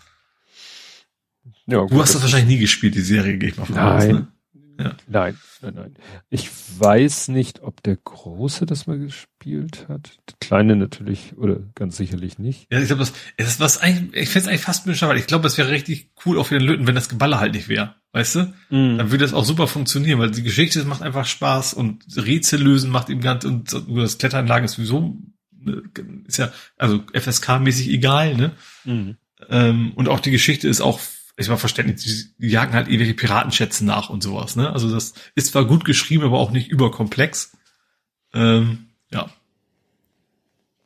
Ja, gut, du hast das wahrscheinlich nie gespielt, die Serie, gehe ich mal von aus, ne? Ja. Nein, nein, nein. Ich weiß nicht, ob der Große das mal gespielt hat. Der Kleine natürlich, oder ganz sicherlich nicht. Ja, ich glaube, das, das ist was eigentlich, ich finde es eigentlich fast weil ich glaube, es wäre richtig cool auch für den Löten, wenn das Geballer halt nicht wäre. Weißt du? Mm. Dann würde das auch super funktionieren, weil die Geschichte macht einfach Spaß und Rätsel lösen macht ihm ganz, und das Kletteranlagen ist sowieso, ne, ist ja, also FSK-mäßig egal, ne? Mm. Ähm, und auch die Geschichte ist auch ich war verständlich, die jagen halt irgendwelche Piratenschätze nach und sowas, ne? Also das ist zwar gut geschrieben, aber auch nicht überkomplex. Ähm, ja.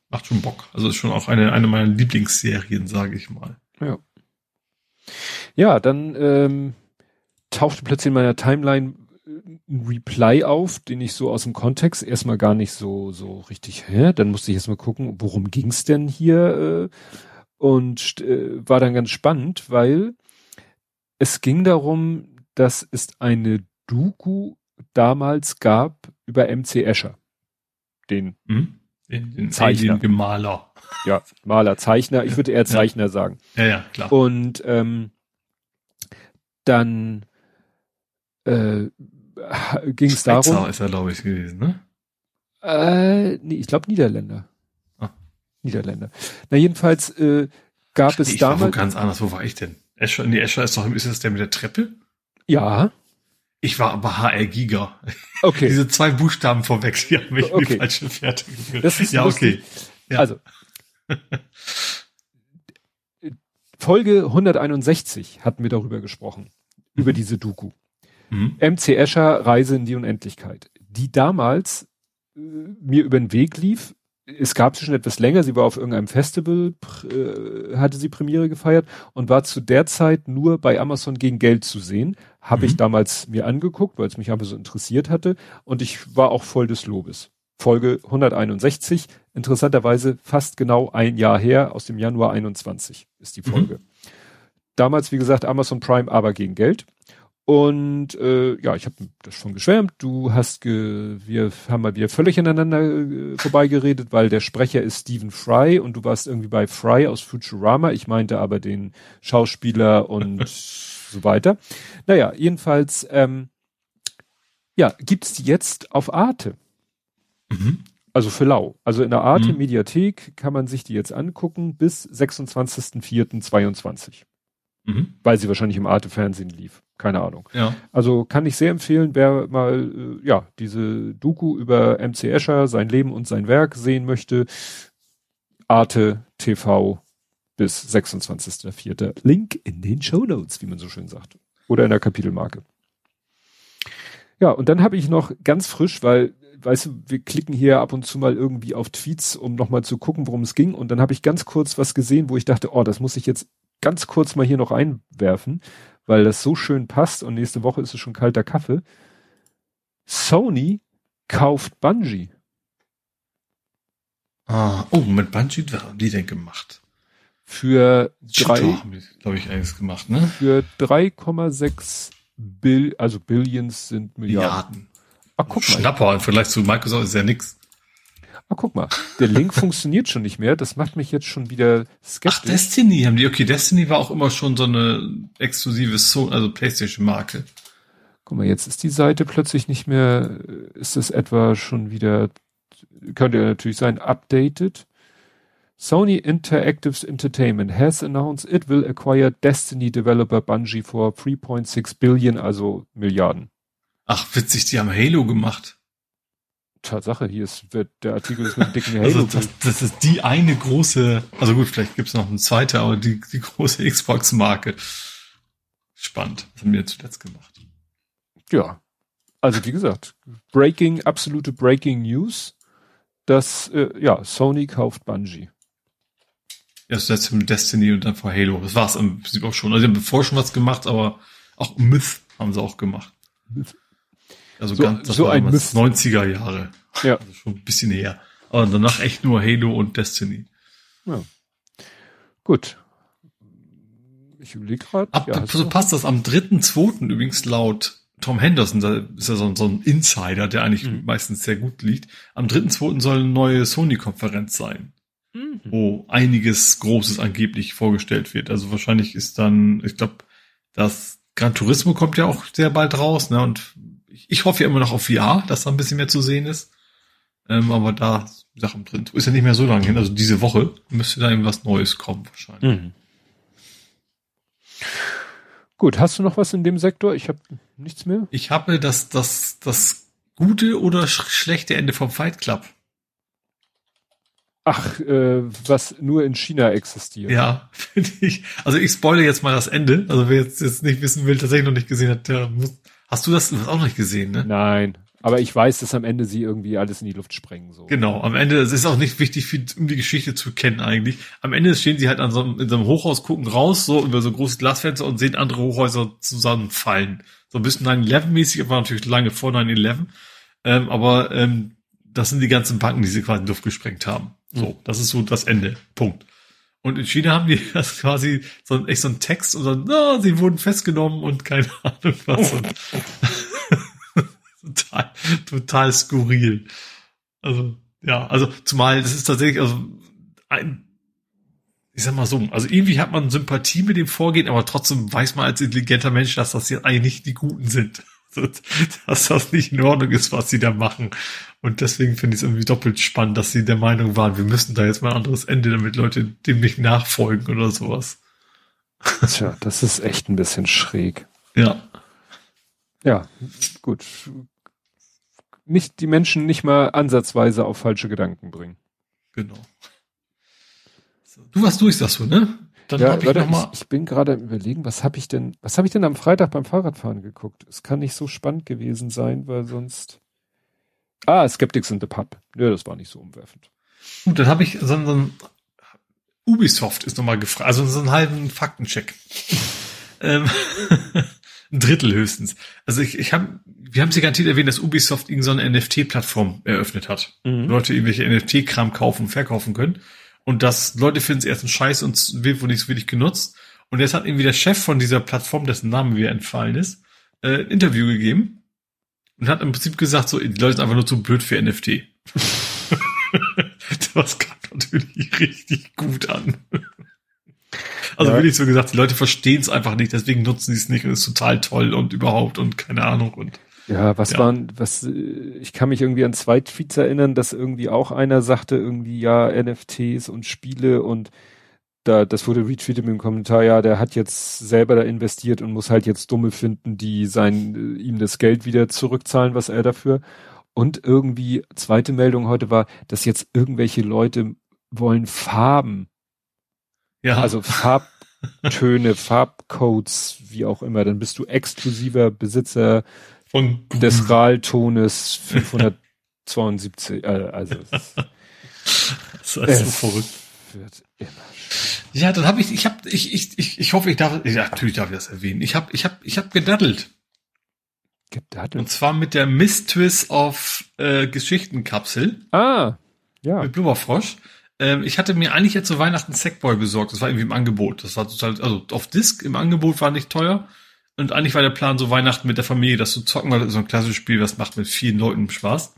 Macht schon Bock. Also ist schon auch eine, eine meiner Lieblingsserien, sage ich mal. Ja. Ja, dann ähm, tauchte plötzlich in meiner Timeline ein Reply auf, den ich so aus dem Kontext erstmal gar nicht so so richtig, hä? Dann musste ich erstmal gucken, worum ging's denn hier? Äh, und äh, war dann ganz spannend, weil es ging darum, dass es eine Doku damals gab über MC Escher. Den, mhm. den, den Zeichner. Den Maler. Ja, Maler, Zeichner. Ich würde eher Zeichner ja. sagen. Ja, ja, klar. Und ähm, dann äh, ging es darum. ist er, glaube ich, gewesen, ne? Äh, nee, ich glaube Niederländer. Ah. Niederländer. Na, jedenfalls äh, gab es nee, ich damals. War wo ganz anders, wo war ich denn? Escher, nee, Escher ist doch, ist das der mit der Treppe? Ja. Ich war aber HR Giga. Okay. [LAUGHS] Diese zwei Buchstaben vorweg, die haben mich okay. in die falsche Fährte geführt. Das ist ja, okay. Ja. Also. Folge 161 hatten wir darüber gesprochen. Mhm. Über diese Doku. Mhm. MC Escher Reise in die Unendlichkeit. Die damals äh, mir über den Weg lief, es gab sie schon etwas länger, sie war auf irgendeinem Festival, äh, hatte sie Premiere gefeiert und war zu der Zeit nur bei Amazon gegen Geld zu sehen. Habe mhm. ich damals mir angeguckt, weil es mich aber so interessiert hatte und ich war auch voll des Lobes. Folge 161. Interessanterweise fast genau ein Jahr her, aus dem Januar 21 ist die mhm. Folge. Mhm. Damals, wie gesagt, Amazon Prime, aber gegen Geld. Und äh, ja, ich habe das schon geschwärmt. Du hast, ge wir haben mal wieder völlig ineinander äh, vorbeigeredet, weil der Sprecher ist Stephen Fry und du warst irgendwie bei Fry aus Futurama. Ich meinte aber den Schauspieler und [LAUGHS] so weiter. Naja, jedenfalls, ähm, ja, gibt's die jetzt auf Arte. Mhm. Also für lau. Also in der Arte mhm. Mediathek kann man sich die jetzt angucken bis 26.04.22. Mhm. Weil sie wahrscheinlich im Arte Fernsehen lief. Keine Ahnung. Ja. Also kann ich sehr empfehlen, wer mal, äh, ja, diese Doku über MC Escher, sein Leben und sein Werk sehen möchte. Arte TV bis 26.04. Link in den Show Notes, wie man so schön sagt. Oder in der Kapitelmarke. Ja, und dann habe ich noch ganz frisch, weil, weißt du, wir klicken hier ab und zu mal irgendwie auf Tweets, um nochmal zu gucken, worum es ging. Und dann habe ich ganz kurz was gesehen, wo ich dachte, oh, das muss ich jetzt ganz kurz mal hier noch einwerfen, weil das so schön passt und nächste Woche ist es schon kalter Kaffee. Sony kauft Bungie. Ah, oh, mit Bungie, was haben die denn gemacht? Für drei, glaube ich, eines gemacht, ne? Für 3,6 Bill, also Billions sind Milliarden. Milliarden. Ach, guck mal. Schnapper, im Vergleich zu Microsoft ist ja nix. Ah, guck mal, der Link [LAUGHS] funktioniert schon nicht mehr. Das macht mich jetzt schon wieder skeptisch. Ach, Destiny haben die. Okay, Destiny war auch immer schon so eine exklusive so also PlayStation-Marke. Guck mal, jetzt ist die Seite plötzlich nicht mehr, ist es etwa schon wieder, könnte ja natürlich sein, updated. Sony Interactive Entertainment has announced it will acquire Destiny developer Bungie for 3.6 Billion, also Milliarden. Ach, witzig, die haben Halo gemacht. Tatsache, hier ist wird, der Artikel ist mit einem dicken Halo. Also das, das, ist die eine große, also gut, vielleicht gibt's noch eine zweite, aber die, die große Xbox-Marke. Spannend. Das haben wir zuletzt gemacht. Ja. Also wie gesagt, Breaking, absolute Breaking News, dass äh, ja, Sony kauft Bungie. Ja, zuletzt mit Destiny und dann vor Halo. Das war's im Prinzip auch schon. Also sie haben bevor schon was gemacht, aber auch Myth haben sie auch gemacht. Myth. Also so, ganz, das so ein Mist. 90er Jahre. Ja. Also schon ein bisschen her. Aber danach echt nur Halo und Destiny. Ja. Gut. Ich überlege gerade. Ja, so passt das am 3.2. übrigens laut Tom Henderson, da ist ja so, so ein Insider, der eigentlich mhm. meistens sehr gut liegt. Am 3.2. soll eine neue Sony-Konferenz sein, mhm. wo einiges Großes angeblich vorgestellt wird. Also wahrscheinlich ist dann, ich glaube, das Gran Turismo kommt ja auch sehr bald raus, ne? Und ich, hoffe ja immer noch auf VR, dass da ein bisschen mehr zu sehen ist. Ähm, aber da Sachen drin. Ist ja nicht mehr so lange hin. Also diese Woche müsste da irgendwas Neues kommen wahrscheinlich. Mhm. Gut, hast du noch was in dem Sektor? Ich habe nichts mehr. Ich habe das, das, das gute oder sch schlechte Ende vom Fight Club. Ach, äh, was nur in China existiert. Ja, [LAUGHS] finde ich. Also ich spoile jetzt mal das Ende. Also wer jetzt, jetzt nicht wissen will, tatsächlich noch nicht gesehen hat, der muss, Hast du das, du hast auch noch nicht gesehen, ne? Nein. Aber ich weiß, dass am Ende sie irgendwie alles in die Luft sprengen. So. Genau, am Ende, es ist auch nicht wichtig, viel, um die Geschichte zu kennen eigentlich. Am Ende stehen sie halt an so einem, in so einem Hochhaus, gucken raus, so über so große Glasfenster und sehen andere Hochhäuser zusammenfallen. So ein bisschen 9-11-mäßig, aber natürlich lange vor 9-11. Ähm, aber ähm, das sind die ganzen Banken, die sie quasi in die Luft gesprengt haben. So, mhm. das ist so das Ende. Punkt. Und in China haben die [LAUGHS] das quasi so echt so ein Text und dann, oh, sie wurden festgenommen und keine [LAUGHS] Ahnung was. Und [LAUGHS] total, total skurril. Also, ja, also zumal das ist tatsächlich, also ein, ich sag mal so, also irgendwie hat man Sympathie mit dem Vorgehen, aber trotzdem weiß man als intelligenter Mensch, dass das jetzt eigentlich nicht die Guten sind. Dass das nicht in Ordnung ist, was sie da machen. Und deswegen finde ich es irgendwie doppelt spannend, dass sie der Meinung waren, wir müssen da jetzt mal ein anderes Ende, damit Leute dem nicht nachfolgen oder sowas. Tja, das ist echt ein bisschen schräg. Ja. Ja, gut. Nicht die Menschen nicht mal ansatzweise auf falsche Gedanken bringen. Genau. Du warst durch, sagst du, ne? Dann ja, ich, noch mal ich, ich bin gerade am überlegen, was habe ich denn, was habe ich denn am Freitag beim Fahrradfahren geguckt? Es kann nicht so spannend gewesen sein, weil sonst. Ah, Skeptics in the Pub. Ja, das war nicht so umwerfend. Gut, dann habe ich so, so ein Ubisoft ist nochmal gefragt, also so einen halben Faktencheck. [LAUGHS] ähm, [LAUGHS] Ein Drittel höchstens. Also ich, ich habe, wir haben es ja garantiert erwähnt, dass Ubisoft irgendeine so NFT-Plattform eröffnet hat. Mhm. Leute irgendwelche NFT-Kram kaufen und verkaufen können. Und dass Leute finden es erst ein Scheiß und wird wohl nicht so wirklich genutzt. Und jetzt hat irgendwie der Chef von dieser Plattform, dessen Name mir entfallen ist, äh, ein Interview gegeben und hat im Prinzip gesagt, so, die Leute sind einfach nur zu blöd für NFT. [LAUGHS] das kam natürlich richtig gut an. Also ja. wirklich so gesagt, die Leute verstehen es einfach nicht, deswegen nutzen sie es nicht und ist total toll und überhaupt und keine Ahnung und ja, was ja. waren, was, ich kann mich irgendwie an zwei Tweets erinnern, dass irgendwie auch einer sagte, irgendwie, ja, NFTs und Spiele und da, das wurde retweetet mit dem Kommentar, ja, der hat jetzt selber da investiert und muss halt jetzt Dumme finden, die sein, ihm das Geld wieder zurückzahlen, was er dafür. Und irgendwie, zweite Meldung heute war, dass jetzt irgendwelche Leute wollen Farben. Ja. Also Farbtöne, [LAUGHS] Farbcodes, wie auch immer. Dann bist du exklusiver Besitzer Von des RAL-Tones 572. Äh, also, das ist so verrückt. Wird immer ja, dann habe ich, ich habe, ich, ich, ich, ich hoffe, ich darf, ja, natürlich darf ich das erwähnen. Ich habe, ich habe, ich habe gedaddelt. Gedaddelt. Und zwar mit der Mistwiss auf äh, Geschichtenkapsel. Ah, ja. Mit Blubberfrosch. Ähm, ich hatte mir eigentlich jetzt zu Weihnachten Sackboy besorgt. Das war irgendwie im Angebot. Das war total, also auf Disc im Angebot war nicht teuer. Und eigentlich war der Plan so Weihnachten mit der Familie, das zu zocken, weil das ist so ein klassisches Spiel, was macht mit vielen Leuten Spaß.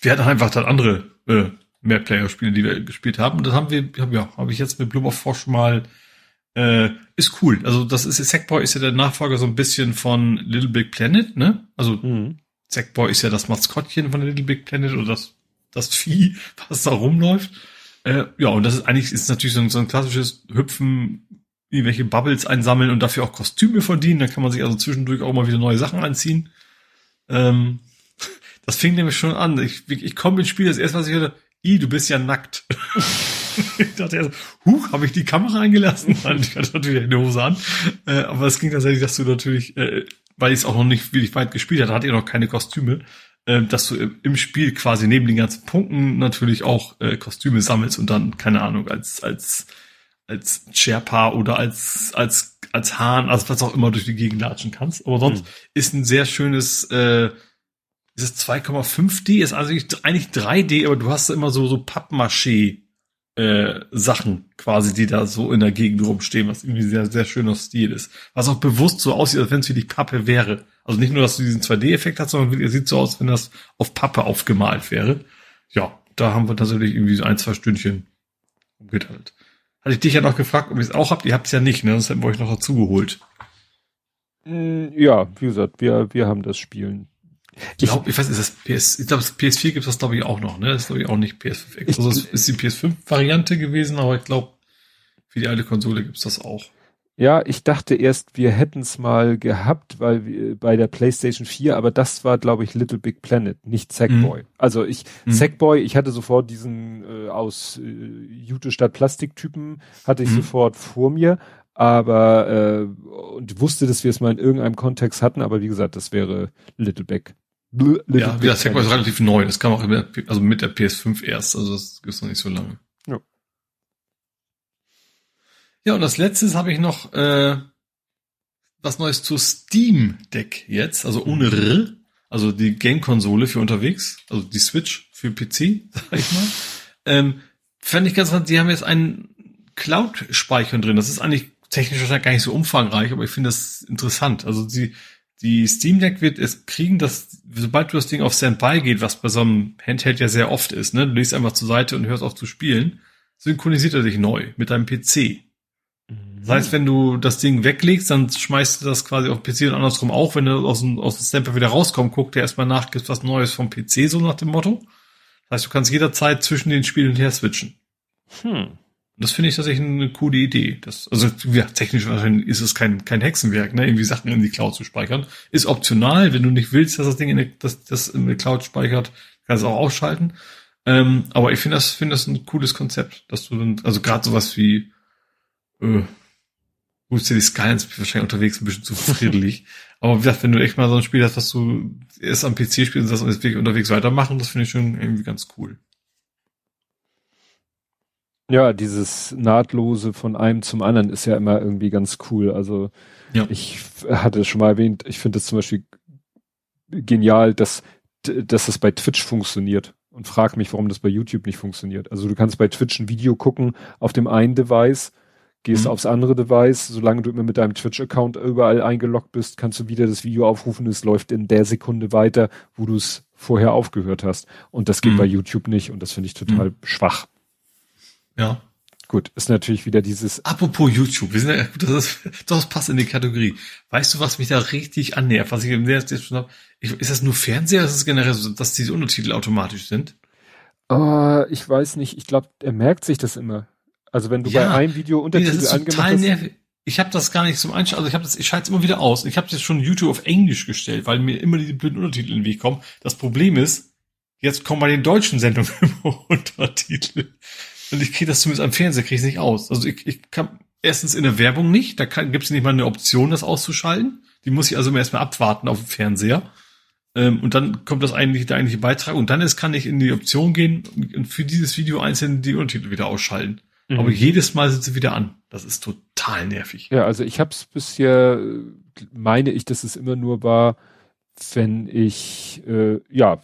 Wir hatten einfach dann andere äh, Mehrplayer-Spiele, die wir gespielt haben. Und das haben wir, ja, habe ich jetzt mit Bloom of Frosch mal, äh, ist cool. Also das ist, Sackboy ist ja der Nachfolger so ein bisschen von Little Big Planet, ne? Also mhm. Sackboy ist ja das Maskottchen von Little Big Planet oder das, das Vieh, [LAUGHS] was da rumläuft. Äh, ja, und das ist eigentlich, ist natürlich so ein, so ein klassisches Hüpfen, irgendwelche Bubbles einsammeln und dafür auch Kostüme verdienen. Da kann man sich also zwischendurch auch mal wieder neue Sachen anziehen. Ähm, [LAUGHS] das fing nämlich schon an. Ich, ich komme ins Spiel, das erste, was ich hörte, i, du bist ja nackt. [LAUGHS] ich dachte erst, huch, habe ich die Kamera eingelassen? [LAUGHS] Nein, ich hatte natürlich eine Hose an. Äh, aber es ging tatsächlich, dass du natürlich, äh, weil ich es auch noch nicht wirklich weit gespielt hatte, hatte ich noch keine Kostüme, äh, dass du im Spiel quasi neben den ganzen Punkten natürlich auch äh, Kostüme sammelst und dann, keine Ahnung, als, als, als Sherpa oder als, als, als Hahn, also was auch immer durch die Gegend latschen kannst. Aber sonst mhm. ist ein sehr schönes, äh, ist es 2,5D, ist also eigentlich 3D, aber du hast immer so, so Pappmaché äh, Sachen quasi, die da so in der Gegend rumstehen, was irgendwie sehr, sehr schöner Stil ist. Was auch bewusst so aussieht, als wenn es wirklich Pappe wäre. Also nicht nur, dass du diesen 2D-Effekt hast, sondern es sieht so aus, wenn das auf Pappe aufgemalt wäre. Ja, da haben wir tatsächlich irgendwie so ein, zwei Stündchen umgeteilt. Hatte ich dich ja noch gefragt, ob ihr es auch habt. Ihr habt es ja nicht, ne? Das hätten wir euch noch dazu geholt. Mm, ja, wie gesagt, wir, wir haben das Spielen ich glaube, ich weiß, ist das PS, ich glaube, PS4 gibt es glaube ich auch noch, ne? Das ist glaube ich auch nicht PS5 X. Also es ist die PS5-Variante gewesen, aber ich glaube, für die alte Konsole gibt es das auch. Ja, ich dachte erst, wir hätten es mal gehabt, weil wir, bei der PlayStation 4, aber das war, glaube ich, Little Big Planet, nicht Sackboy. Mhm. Also ich, mhm. Sackboy, ich hatte sofort diesen äh, aus äh, Jute statt Plastiktypen, hatte ich mhm. sofort vor mir, aber äh, und wusste, dass wir es mal in irgendeinem Kontext hatten, aber wie gesagt, das wäre Little Big Little ja, Big das Segway ist relativ neu. Das kam auch mit, also mit der PS5 erst, also das gibt's noch nicht so lange. Ja. Und als letztes habe ich noch äh, was Neues zu Steam Deck jetzt, also ohne R, also die Game-Konsole für unterwegs, also die Switch für PC, [LAUGHS] sag ich mal. ähm, fand ich ganz interessant, die haben jetzt einen Cloud-Speichern drin. Das ist eigentlich technisch wahrscheinlich gar nicht so umfangreich, aber ich finde das interessant. Also sie die Steam Deck wird es kriegen, dass sobald du das Ding auf Standby geht, was bei so einem Handheld ja sehr oft ist, ne, du legst einfach zur Seite und hörst auf zu spielen, synchronisiert er sich neu mit deinem PC. Das heißt, wenn du das Ding weglegst, dann schmeißt du das quasi auf PC und andersrum auch. Wenn du aus dem, aus dem Stamper wieder rauskommst, guckt er erstmal nach, gibt was Neues vom PC, so nach dem Motto. Das heißt, du kannst jederzeit zwischen den Spielen her switchen. Hm das finde ich tatsächlich eine coole Idee. Das, also ja, technisch wahrscheinlich ist es kein, kein Hexenwerk, ne, irgendwie Sachen in die Cloud zu speichern. Ist optional, wenn du nicht willst, dass das Ding in die, dass, das in die Cloud speichert, kannst du auch ausschalten. Ähm, aber ich finde das, finde das ein cooles Konzept, dass du dann, also gerade sowas wie, äh, gut, City Skylines wahrscheinlich unterwegs ein bisschen zu friedlich. [LAUGHS] aber wie gesagt, wenn du echt mal so ein Spiel hast, was du erst am PC spielst und das wirklich unterwegs weitermachen, das finde ich schon irgendwie ganz cool. Ja, dieses nahtlose von einem zum anderen ist ja immer irgendwie ganz cool. Also Ja. Ich hatte es schon mal erwähnt, ich finde es zum Beispiel genial, dass, dass das bei Twitch funktioniert und frag mich, warum das bei YouTube nicht funktioniert. Also du kannst bei Twitch ein Video gucken auf dem einen Device, gehst mhm. aufs andere Device, solange du immer mit deinem Twitch-Account überall eingeloggt bist, kannst du wieder das Video aufrufen, es läuft in der Sekunde weiter, wo du es vorher aufgehört hast. Und das geht mhm. bei YouTube nicht und das finde ich total mhm. schwach. Ja. Gut, ist natürlich wieder dieses. Apropos YouTube, wir sind ja, das, ist, das passt in die Kategorie. Weißt du, was mich da richtig annähert? Was ich im jetzt schon habe? Ist das nur Fernseher? Ist es generell so, dass diese Untertitel automatisch sind? Uh, ich weiß nicht. Ich glaube, er merkt sich das immer. Also wenn du ja, bei einem Video Untertitel nee, angemacht hast. Nervig. Ich habe das gar nicht zum Einschalten. Also ich habe das, ich schalte es immer wieder aus. Ich habe jetzt schon YouTube auf Englisch gestellt, weil mir immer die blöden Untertitel in den Weg kommen. Das Problem ist, jetzt kommen bei den deutschen Sendungen [LAUGHS] immer Untertitel. Und ich kriege das zumindest am Fernseher kriege ich nicht aus. Also ich, ich kann erstens in der Werbung nicht, da gibt es nicht mal eine Option, das auszuschalten. Die muss ich also erstmal abwarten auf dem Fernseher. Ähm, und dann kommt das eigentlich der eigentliche Beitrag und dann ist, kann ich in die Option gehen und für dieses Video einzeln die Untertitel wieder ausschalten. Mhm. Aber jedes Mal sind sie wieder an. Das ist total nervig. Ja, also ich habe es bisher, meine ich, dass es immer nur war, wenn ich äh, ja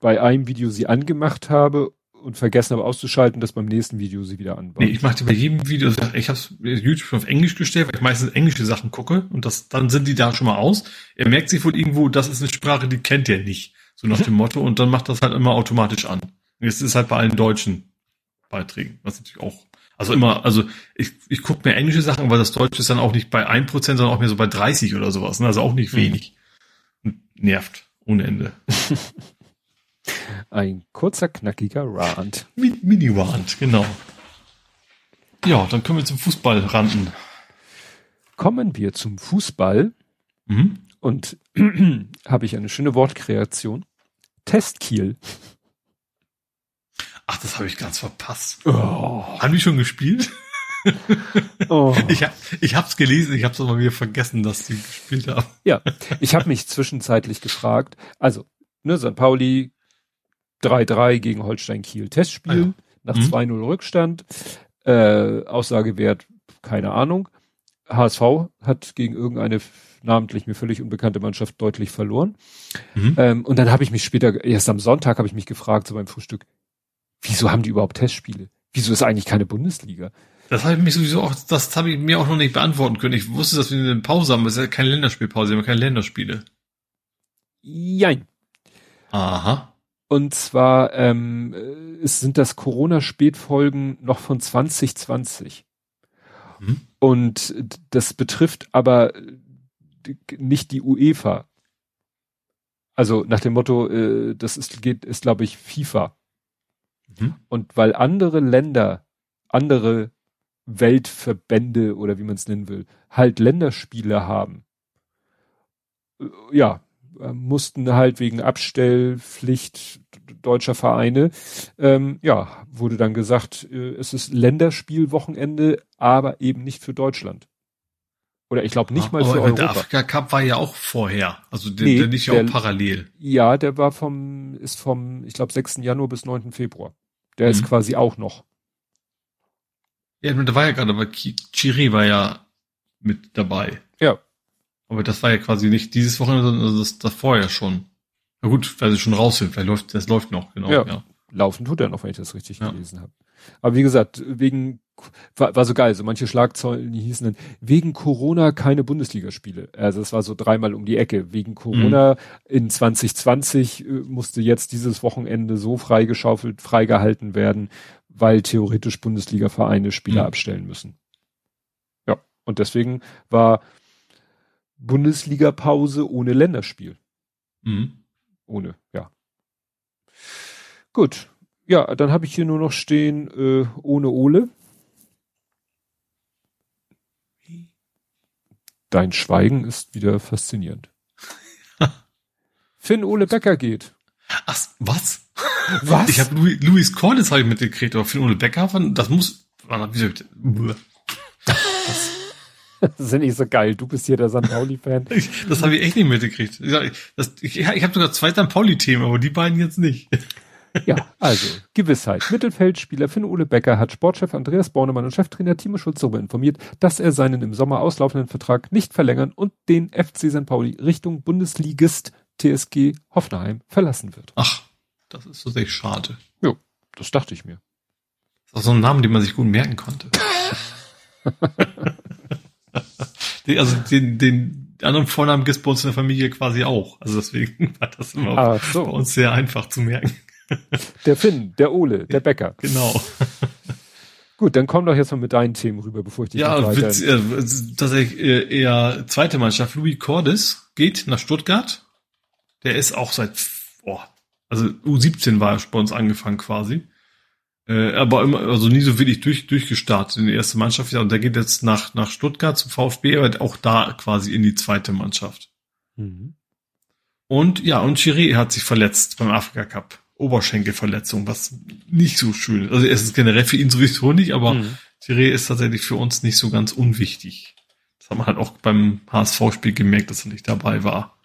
bei einem Video sie angemacht habe und vergessen habe auszuschalten, dass beim nächsten Video sie wieder anbauen. Nee, ich mache bei jedem Video, ich habe YouTube auf Englisch gestellt, weil ich meistens englische Sachen gucke und das, dann sind die da schon mal aus. Er merkt sich wohl irgendwo, das ist eine Sprache, die kennt er nicht. So nach dem Motto und dann macht das halt immer automatisch an. Das ist halt bei allen deutschen Beiträgen, was natürlich auch, also immer, also ich, ich gucke mir englische Sachen, weil das Deutsche ist dann auch nicht bei ein Prozent, sondern auch mehr so bei 30 oder sowas, ne? also auch nicht hm. wenig. Und nervt ohne Ende. [LAUGHS] Ein kurzer, knackiger Rant. Mini-Rant, genau. Ja, dann können wir zum Fußball randen. Kommen wir zum Fußball. Mhm. Und [CLEARS THROAT] habe ich eine schöne Wortkreation. Testkiel. Ach, das habe ich ganz verpasst. Oh. Haben die schon gespielt? [LAUGHS] oh. [LAUGHS] Ich, hab, ich habe es gelesen, ich habe es aber wieder vergessen, dass die gespielt haben. [LAUGHS] Ja, ich habe mich zwischenzeitlich gefragt. Also, ne, St. Pauli 3-3 gegen Holstein Kiel Testspiel ah, ja. nach mhm. 2-0 Rückstand. Äh, Aussagewert, keine Ahnung. HSV hat gegen irgendeine namentlich mir völlig unbekannte Mannschaft deutlich verloren. Mhm. Ähm, und dann habe ich mich später, erst am Sonntag habe ich mich gefragt, so beim Frühstück, wieso haben die überhaupt Testspiele? Wieso ist eigentlich keine Bundesliga? Das habe ich mich sowieso auch, das habe ich mir auch noch nicht beantworten können. Ich wusste, dass wir eine Pause haben, es ist ja keine Länderspielpause, wir haben keine Länderspiele. Jein. Aha. Und zwar ähm, es sind das Corona-Spätfolgen noch von 2020. Mhm. Und das betrifft aber nicht die UEFA. Also nach dem Motto, äh, das ist, geht, ist glaube ich FIFA. Mhm. Und weil andere Länder, andere Weltverbände oder wie man es nennen will, halt Länderspiele haben, äh, ja, äh, mussten halt wegen Abstellpflicht deutscher Vereine, ähm, ja, wurde dann gesagt, äh, es ist Länderspielwochenende, aber eben nicht für Deutschland. Oder ich glaube nicht ah, mal für Europa. Der Afrika Cup war ja auch vorher, also der, nee, der nicht der, auch parallel. Ja, der war vom, ist vom, ich glaube, 6. Januar bis 9. Februar. Der mhm. ist quasi auch noch. Ja, da war ja gerade, aber Chiri war ja mit dabei. Ja, aber das war ja quasi nicht dieses Wochenende, sondern das, das vorher schon. Na gut, weil sie schon raus sind, weil läuft, das läuft noch, genau. Ja, ja. Laufen tut er noch, wenn ich das richtig ja. gelesen habe. Aber wie gesagt, wegen, war, war so geil, so manche Schlagzeilen, die hießen dann, wegen Corona keine Bundesligaspiele. Also es war so dreimal um die Ecke. Wegen Corona mhm. in 2020 äh, musste jetzt dieses Wochenende so freigeschaufelt, freigehalten werden, weil theoretisch Bundesliga-Vereine Spieler mhm. abstellen müssen. Ja, und deswegen war Bundesliga-Pause ohne Länderspiel. Mhm. Ohne, ja. Gut. Ja, dann habe ich hier nur noch stehen, äh, ohne Ole. Dein Schweigen ist wieder faszinierend. [LAUGHS] Finn Ole Becker geht. Ach, was? Was? Ich habe Louis, Louis Cordes habe ich mitgekriegt, aber Finn Ole Becker, das muss, wie das, [LAUGHS] das ist nicht so geil. Du bist hier der St. Pauli-Fan. [LAUGHS] Das habe ich echt nicht mitgekriegt. Ich, das, ich, ich habe sogar zwei St. Pauli-Themen, aber die beiden jetzt nicht. Ja, also, Gewissheit. Mittelfeldspieler Finn Ole Becker hat Sportchef Andreas Bornemann und Cheftrainer Timo Schulz darüber informiert, dass er seinen im Sommer auslaufenden Vertrag nicht verlängern und den FC St. Pauli Richtung Bundesligist TSG Hoffenheim verlassen wird. Ach, das ist so sehr schade. Ja, das dachte ich mir. Das ist so ein Name, den man sich gut merken konnte. [LAUGHS] also den, den anderen Vornamen gibt es bei uns in der Familie quasi auch. Also deswegen war das immer so. bei uns sehr einfach zu merken. Der Finn, der Ole, der Bäcker. Genau. [LAUGHS] Gut, dann komm doch jetzt mal mit deinen Themen rüber, bevor ich dich Ja, witz, äh, tatsächlich äh, eher zweite Mannschaft. Louis Cordes geht nach Stuttgart. Der ist auch seit, oh, also U17 war er bei uns angefangen quasi. Äh, aber immer, also nie so wirklich durch, durchgestartet in die erste Mannschaft. Ja, und der geht jetzt nach, nach Stuttgart zum VfB, aber auch da quasi in die zweite Mannschaft. Mhm. Und ja, und Chiré hat sich verletzt beim Afrika Cup. Oberschenkelverletzung, was nicht so schön ist. Also es ist generell für ihn sowieso nicht, aber mhm. Chiré ist tatsächlich für uns nicht so ganz unwichtig. Das hat man halt auch beim HSV-Spiel gemerkt, dass er nicht dabei war.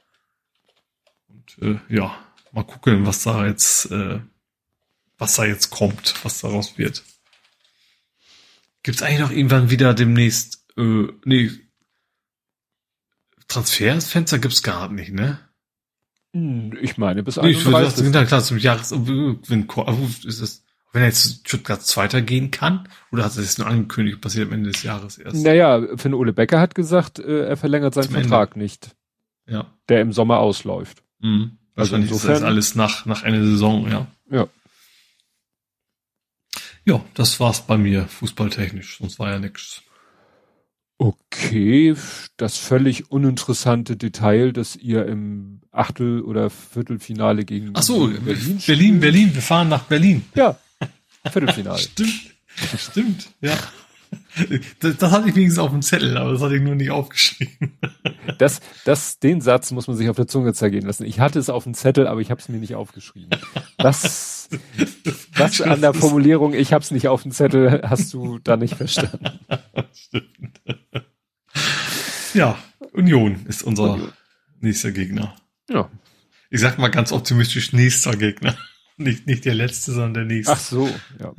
Und äh, ja, mal gucken, was da jetzt äh, was da jetzt kommt, was daraus wird. Gibt's eigentlich noch irgendwann wieder demnächst, äh, nee, Transferfenster gibt's gar nicht, ne? Hm, ich meine, bis nee, ich würde sagen, klar, zum Jahres, wenn, ist es, wenn er jetzt Stuttgart Zweiter gehen kann, oder hat er das nur angekündigt, passiert am Ende des Jahres erst? Naja, Finn Ole Becker hat gesagt, äh, er verlängert seinen Zum Vertrag Ende. nicht. Ja. Der im Sommer ausläuft. Mhm. Also insofern, ist das alles nach, nach einer Saison, ja. Ja. Ja, das war's bei mir, fußballtechnisch, sonst war ja nichts. Okay, das völlig uninteressante Detail, dass ihr im Achtel- oder Viertelfinale gegen Ach so, Berlin, Berlin, Berlin, wir fahren nach Berlin. Ja, Viertelfinale. [LAUGHS] stimmt, stimmt, ja. [LAUGHS] Das, das hatte ich wenigstens auf dem Zettel, aber das hatte ich nur nicht aufgeschrieben. [LAUGHS] Das, das, den Satz muss man sich auf der Zunge zergehen lassen. Ich hatte es auf dem Zettel, aber ich habe es mir nicht aufgeschrieben. Das, das an der Formulierung, ich habe es nicht auf dem Zettel, hast du da nicht verstanden. [LAUGHS] Stimmt. Ja, Union ist unser Union. nächster Gegner. Ja. Ich sag mal ganz optimistisch nächster Gegner. Nicht, nicht der letzte, sondern der nächste. Ach so, ja.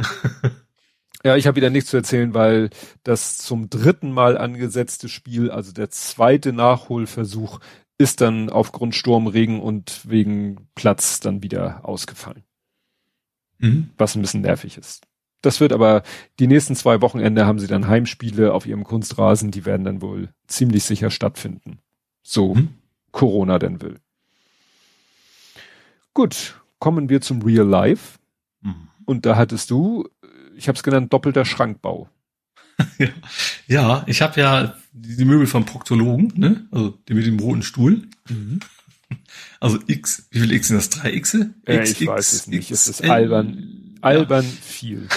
Ja, ich habe wieder nichts zu erzählen, weil das zum dritten Mal angesetzte Spiel, also der zweite Nachholversuch, ist dann aufgrund Sturmregen und wegen Platz dann wieder ausgefallen. Mhm. Was ein bisschen nervig ist. Das wird aber, die nächsten zwei Wochenende haben sie dann Heimspiele auf ihrem Kunstrasen, die werden dann wohl ziemlich sicher stattfinden. So mhm. Corona denn will. Gut, kommen wir zum Real Life. Mhm. Und da hattest du ich habe es genannt, doppelter Schrankbau. [LAUGHS] ja, ich habe ja die Möbel vom Proktologen, ne? Also die mit dem roten Stuhl. Mhm. [LAUGHS] Also X, wie viel X sind das? Drei Xe? Ja, ich X, weiß es nicht. X, es ist albern, albern ja. viel.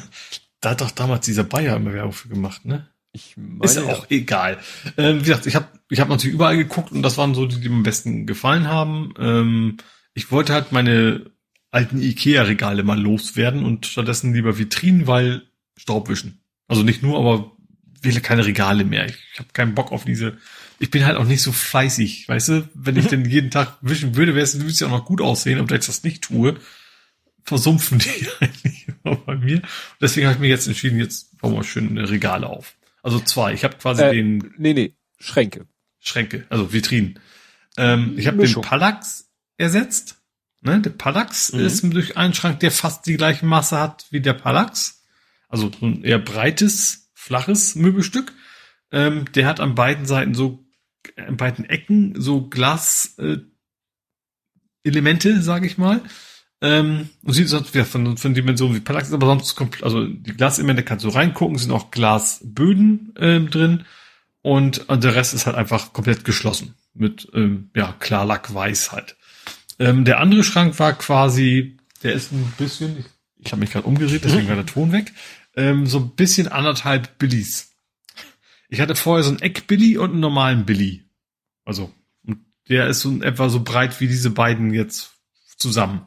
[LAUGHS] da hat doch damals dieser Bayer immer Werbung für gemacht, ne? Ich meine, ist ja auch egal. Ähm, wie gesagt, ich habe ich hab natürlich überall geguckt und das waren so die, die mir am besten gefallen haben. Ähm, ich wollte halt meine alten Ikea-Regale mal loswerden und stattdessen lieber Vitrinen, weil Staubwischen. Also nicht nur, aber will keine Regale mehr. Ich, ich habe keinen Bock auf diese. Ich bin halt auch nicht so fleißig, weißt du? Wenn ich [LAUGHS] denn jeden Tag wischen würde, wäre es ja auch noch gut aussehen, aber da ich das nicht tue, versumpfen die [LAUGHS] eigentlich immer bei mir. Und deswegen habe ich mir jetzt entschieden, jetzt bauen wir schön Regale auf. Also zwei. Ich habe quasi äh, den. Nee, nee, Schränke. Schränke, also Vitrinen. Ähm, ich habe den Palax ersetzt Ne? Der Palax mhm. ist durch einen Schrank, der fast die gleiche Masse hat wie der Palax. Also so ein eher breites, flaches Möbelstück. Ähm, der hat an beiden Seiten so, an beiden Ecken so Glas äh, Elemente, sage ich mal. Ähm, und sieht sonst wieder von, von Dimensionen wie Palax, aber sonst kommt, also die Glaselemente kannst du reingucken, sind auch Glasböden ähm, drin und, und der Rest ist halt einfach komplett geschlossen mit ähm, ja Klarlack weiß halt. Ähm, der andere Schrank war quasi, der ist ein bisschen, ich, ich habe mich gerade umgedreht, deswegen war der Ton weg, ähm, so ein bisschen anderthalb Billies. Ich hatte vorher so einen Eck-Billy und einen normalen Billy. Also, der ist so etwa so breit wie diese beiden jetzt zusammen.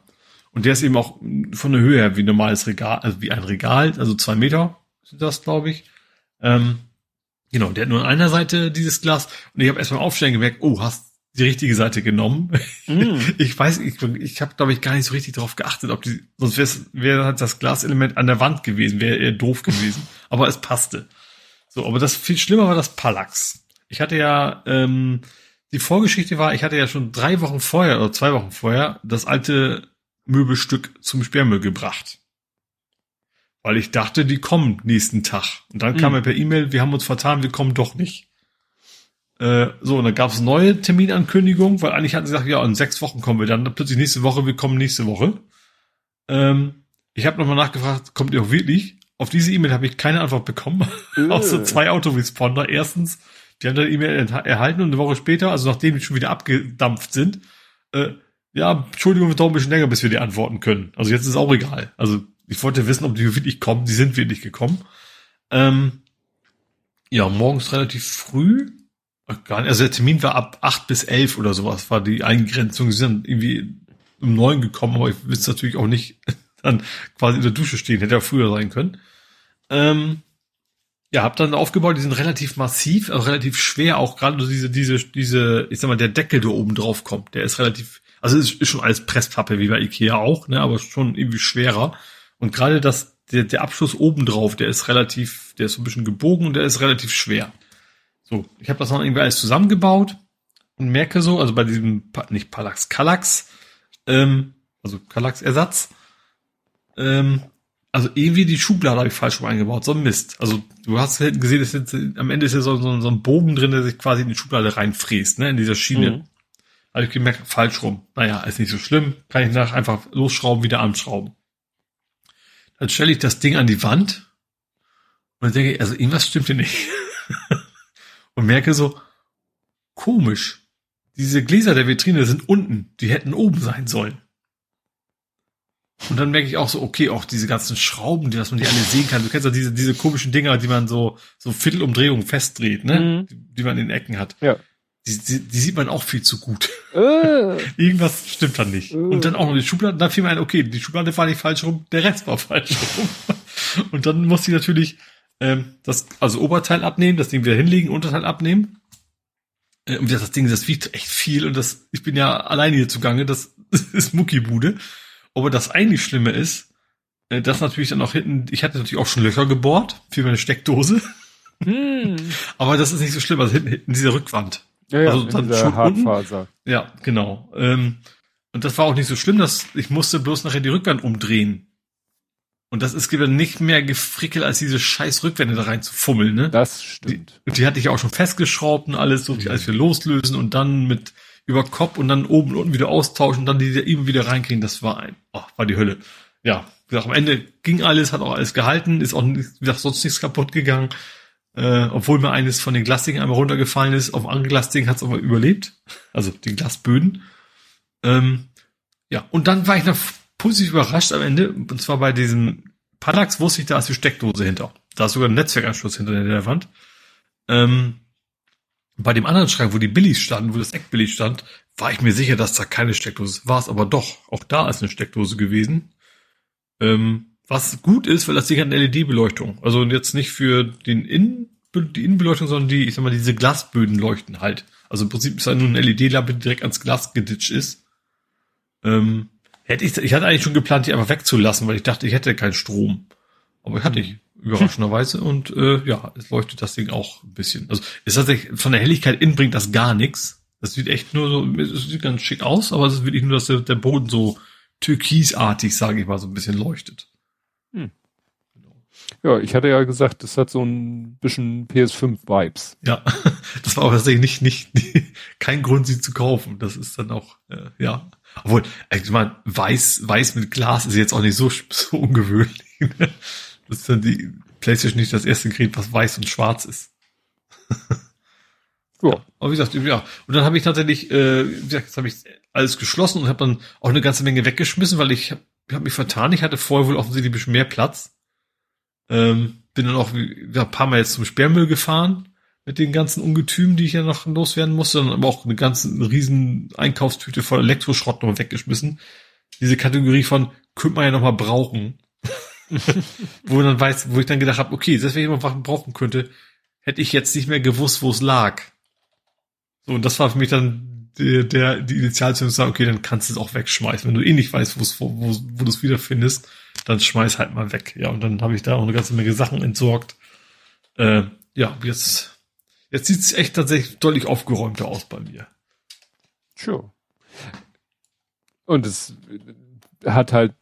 Und der ist eben auch von der Höhe her wie ein normales Regal, also wie ein Regal, also zwei Meter sind das, glaube ich. Ähm, genau, der hat nur an einer Seite dieses Glas. Und ich habe erst beim Aufstellen gemerkt, oh, hast die richtige Seite genommen. Mm. [LAUGHS] Ich weiß, ich, ich habe, glaube ich, gar nicht so richtig darauf geachtet, ob die, sonst wäre wär halt das Glaselement an der Wand gewesen, wäre eher doof gewesen. [LAUGHS] aber es passte. So, aber das viel schlimmer war das Palax. Ich hatte ja, ähm, die Vorgeschichte war, ich hatte ja schon drei Wochen vorher oder zwei Wochen vorher das alte Möbelstück zum Sperrmüll gebracht. Weil ich dachte, die kommen nächsten Tag. Und dann kam mm. mir per E-Mail, wir haben uns vertan, wir kommen doch nicht. Äh, so, und dann gab es neue Terminankündigung, weil eigentlich hatten sie gesagt, ja, in sechs Wochen kommen wir dann. dann plötzlich nächste Woche, wir kommen nächste Woche. Ähm, ich habe nochmal nachgefragt, kommt ihr auch wirklich? Auf diese E-Mail habe ich keine Antwort bekommen. [LAUGHS] Äh. Außer zwei Autoresponder. Erstens, die haben dann E-Mail erhalten und eine Woche später, also nachdem die schon wieder abgedampft sind, äh, ja, Entschuldigung, wir dauern ein bisschen länger, bis wir die antworten können. Also jetzt ist auch egal. Also ich wollte wissen, ob die wirklich kommen. Die sind wirklich gekommen. Ähm, ja, morgens relativ früh. Also der Termin war ab acht bis elf oder sowas, war die Eingrenzung. Sie sind irgendwie um neun gekommen, aber ich will es natürlich auch nicht [LAUGHS] dann quasi in der Dusche stehen, hätte ja früher sein können. Ähm, ja, hab dann aufgebaut, die sind relativ massiv, also relativ schwer, auch gerade diese, diese, diese, ich sag mal, der Deckel, der oben drauf kommt, der ist relativ, also ist, ist schon alles Presspappe, wie bei Ikea auch, ne, aber schon irgendwie schwerer. Und gerade das, der, der Abschluss oben drauf, der ist relativ, der ist so ein bisschen gebogen und der ist relativ schwer. So, ich habe das noch irgendwie alles zusammengebaut und merke so, also bei diesem, nicht Palax, Kallax, ähm, also Kallax-Ersatz, ähm, also irgendwie die Schublade habe ich falsch rum eingebaut, so ein Mist. Also du hast gesehen, dass jetzt, am Ende ist ja so, so, so ein Bogen drin, der sich quasi in die Schublade reinfräst, ne, in dieser Schiene. Mhm. Habe ich gemerkt, falsch rum. Naja, ist nicht so schlimm, kann ich nach einfach losschrauben, wieder anschrauben. Dann stelle ich das Ding an die Wand und denke, also irgendwas stimmt hier nicht. [LAUGHS] und merke so, komisch. Diese Gläser der Vitrine sind unten, die hätten oben sein sollen. Und dann merke ich auch so, okay, auch diese ganzen Schrauben, die, dass man die alle sehen kann. Du kennst ja diese, diese komischen Dinger, die man so, so Viertelumdrehungen festdreht, ne? Mhm. Die, die, man in den Ecken hat. Ja. Die, die, die sieht man auch viel zu gut. Äh. [LAUGHS] Irgendwas stimmt dann nicht. Äh. Und dann auch noch die Schublade, da fiel mir ein, okay, die Schublade war nicht falsch rum, der Rest war falsch rum. [LAUGHS] Und dann muss ich natürlich ähm, das, also Oberteil abnehmen, das Ding wieder hinlegen, Unterteil abnehmen. Äh, und das Ding, das wiegt echt viel und das, ich bin ja alleine hier zugange, das, das [LAUGHS] ist Muckibude. Aber das eigentlich Schlimme ist, äh, dass natürlich dann auch hinten, ich hatte natürlich auch schon Löcher gebohrt für meine Steckdose. Hm. [LAUGHS] Aber das ist nicht so schlimm, also hinten, hinten diese Rückwand. Ja, ja, also dann schon Hartfaser. Unten, ja, genau. Ähm, und das war auch nicht so schlimm, dass ich musste bloß nachher die Rückwand umdrehen. Und das ist wieder nicht mehr gefrickelt, als diese scheiß Rückwände da rein zu fummeln, ne? Das stimmt. Die, die hatte ich auch schon festgeschraubt und alles, so mhm. alles wieder loslösen und dann mit über Kopf und dann oben und unten wieder austauschen und dann die immer wieder reinkriegen. Das war ein, oh, war die Hölle. Ja, wie gesagt, am Ende ging alles, hat auch alles gehalten, ist auch wie gesagt, sonst nichts kaputt gegangen. Äh, obwohl mir eines von den Glasdingen einmal runtergefallen ist, auf andere Glasdingen hat es aber überlebt. Also die Glasböden. Ähm, ja, und dann war ich noch positiv überrascht am Ende. Und zwar bei diesem Padax wusste ich, da ist die Steckdose hinter. Da ist sogar ein Netzwerkanschluss hinter der Wand. Ähm, bei dem anderen Schrank, wo die Billies standen, wo das Eckbillig stand, war ich mir sicher, dass da keine Steckdose. War es aber doch. Auch da ist eine Steckdose gewesen. Ähm, was gut ist, weil das Ding hat eine LED-Beleuchtung. Also jetzt nicht für den Innen, die Innenbeleuchtung, sondern die, ich sag mal, diese Glasböden leuchten halt. Also im Prinzip ist da nur eine LED-Lampe, die direkt ans Glas geditscht ist. Ähm, Hätte ich, ich hatte eigentlich schon geplant, die einfach wegzulassen, weil ich dachte, ich hätte keinen Strom. Aber hatte ich, überraschenderweise. [LAUGHS] Und äh, ja, es leuchtet das Ding auch ein bisschen. Also ist tatsächlich, von der Helligkeit innen bringt das gar nichts. Das sieht echt nur so, es sieht ganz schick aus, aber es ist wirklich nur, dass der, der Boden so türkisartig, sage ich mal, so ein bisschen leuchtet. Hm. Ja, ich hatte ja gesagt, das hat so ein bisschen PS5-Vibes. Ja, [LAUGHS] das war auch tatsächlich nicht, nicht, [LAUGHS] kein Grund, sie zu kaufen. Das ist dann auch, äh, ja, obwohl, ich meine, weiß, weiß mit Glas ist jetzt auch nicht so, [LAUGHS] so ungewöhnlich. Ne? Das ist dann die PlayStation nicht das erste Gerät, was weiß und schwarz ist. [LAUGHS] ja. Aber wie gesagt, ja. Und dann habe ich tatsächlich, äh, wie gesagt, jetzt habe ich alles geschlossen und habe dann auch eine ganze Menge weggeschmissen, weil ich habe hab mich vertan. Ich hatte vorher wohl offensichtlich ein bisschen mehr Platz. Ähm, bin dann auch ja, ein paar Mal jetzt zum Sperrmüll gefahren mit den ganzen Ungetümen, die ich ja noch loswerden musste, dann aber auch eine ganze riesen Einkaufstüte voll Elektroschrott noch weggeschmissen. Diese Kategorie von könnte man ja noch mal brauchen. [LAUGHS] wo dann weiß, wo ich dann gedacht habe, okay, das wenn ich mal brauchen könnte, hätte ich jetzt nicht mehr gewusst, wo es lag. So, und das war für mich dann der, der die Initialzündung sagt, okay, dann kannst du es auch wegschmeißen. Wenn du eh nicht weißt, wo, wo, wo du es wiederfindest, dann schmeiß halt mal weg. Ja, und dann habe ich da auch eine ganze Menge Sachen entsorgt. Äh, ja, jetzt, jetzt sieht es echt tatsächlich deutlich aufgeräumter aus bei mir. Sure. Und es hat halt,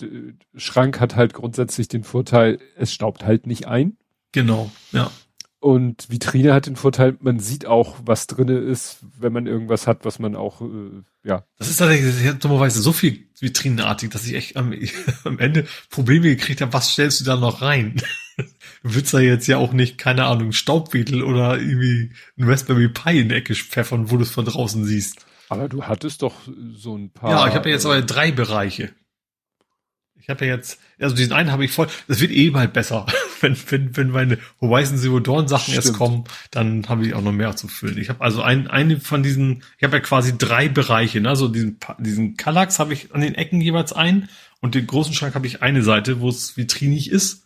Schrank hat halt grundsätzlich den Vorteil, es staubt halt nicht ein. Genau, ja. Und Vitrine hat den Vorteil, man sieht auch, was drinne ist, wenn man irgendwas hat, was man auch, äh, ja. Das ist tatsächlich dummerweise so viel vitrinenartig, dass ich echt am, [LAUGHS] am Ende Probleme gekriegt habe, was stellst du da noch rein? Willst da jetzt ja auch nicht, keine Ahnung, Staubwedel oder irgendwie ein Raspberry Pi in die Ecke pfeffern, wo du es von draußen siehst. Aber du hattest doch so ein paar. Ja, ich habe ja jetzt aber drei Bereiche. Ich habe ja jetzt, also diesen einen habe ich voll, das wird eh mal besser. [LAUGHS] wenn, wenn, wenn meine Horizon Zero Dawn Sachen Stimmt. erst kommen, dann habe ich auch noch mehr zu füllen. Ich habe also ein, eine von diesen, ich habe ja quasi drei Bereiche, ne? Also diesen, diesen Kallax habe ich an den Ecken jeweils ein und den großen Schrank habe ich eine Seite, wo es vitrinig ist.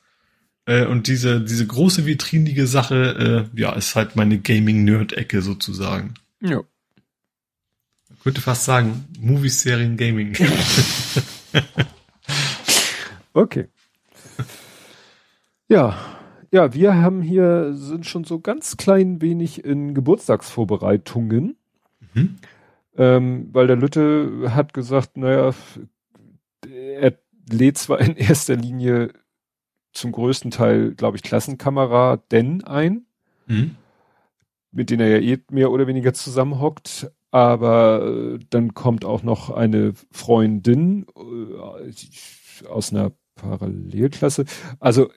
Äh, und diese, diese große vitrinige Sache, äh, ja, ist halt meine Gaming-Nerd-Ecke sozusagen. Ja. Man könnte fast sagen, Movies, Serien, Gaming. [LAUGHS] okay. Ja, ja, wir haben hier, sind schon so ganz klein wenig in Geburtstagsvorbereitungen. Mhm. Ähm, weil der Lütte hat gesagt, naja, er lädt zwar in erster Linie zum größten Teil, glaube ich, Klassenkameraden ein, mhm. mit denen er ja eh mehr oder weniger zusammenhockt, aber äh, dann kommt auch noch eine Freundin äh, aus einer Parallelklasse. Also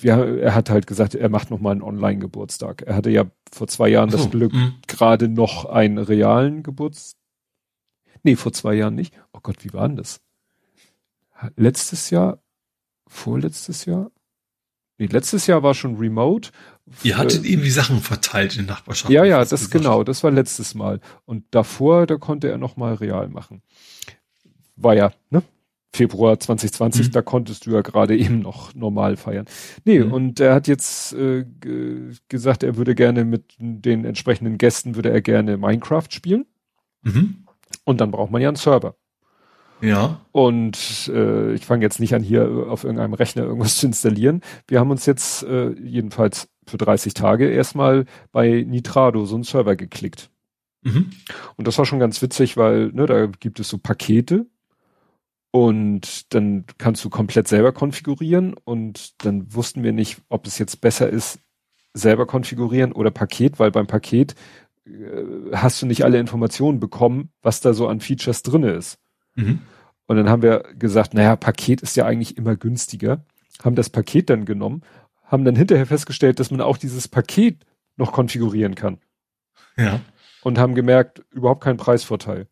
ja, er hat halt gesagt, er macht noch mal einen Online-Geburtstag. Er hatte ja vor zwei Jahren das oh, Glück, mh. gerade noch einen realen Geburtstag. Nee, vor zwei Jahren nicht. Oh Gott, wie war denn das? Letztes Jahr? Vorletztes Jahr? Nee, letztes Jahr war schon remote. Ihr hattet äh, irgendwie Sachen verteilt in Nachbarschaft. Ja, ja, das genau, das war letztes Mal. Und davor, da konnte er noch mal real machen. War ja, ne? Februar 2020, mhm. da konntest du ja gerade eben noch normal feiern. Nee, mhm. und er hat jetzt äh, gesagt, er würde gerne mit den entsprechenden Gästen, würde er gerne Minecraft spielen. Mhm. Und dann braucht man ja einen Server. Ja. Und äh, ich fange jetzt nicht an, hier auf irgendeinem Rechner irgendwas zu installieren. Wir haben uns jetzt äh, jedenfalls für 30 Tage erstmal bei Nitrado so einen Server geklickt. Mhm. Und das war schon ganz witzig, weil ne, da gibt es so Pakete, und dann kannst du komplett selber konfigurieren und dann wussten wir nicht, ob es jetzt besser ist, selber konfigurieren oder Paket, weil beim Paket äh, hast du nicht alle Informationen bekommen, was da so an Features drinne ist. Mhm. Und dann haben wir gesagt, naja, Paket ist ja eigentlich immer günstiger, haben das Paket dann genommen, haben dann hinterher festgestellt, dass man auch dieses Paket noch konfigurieren kann. Ja. Und haben gemerkt, überhaupt kein Preisvorteil.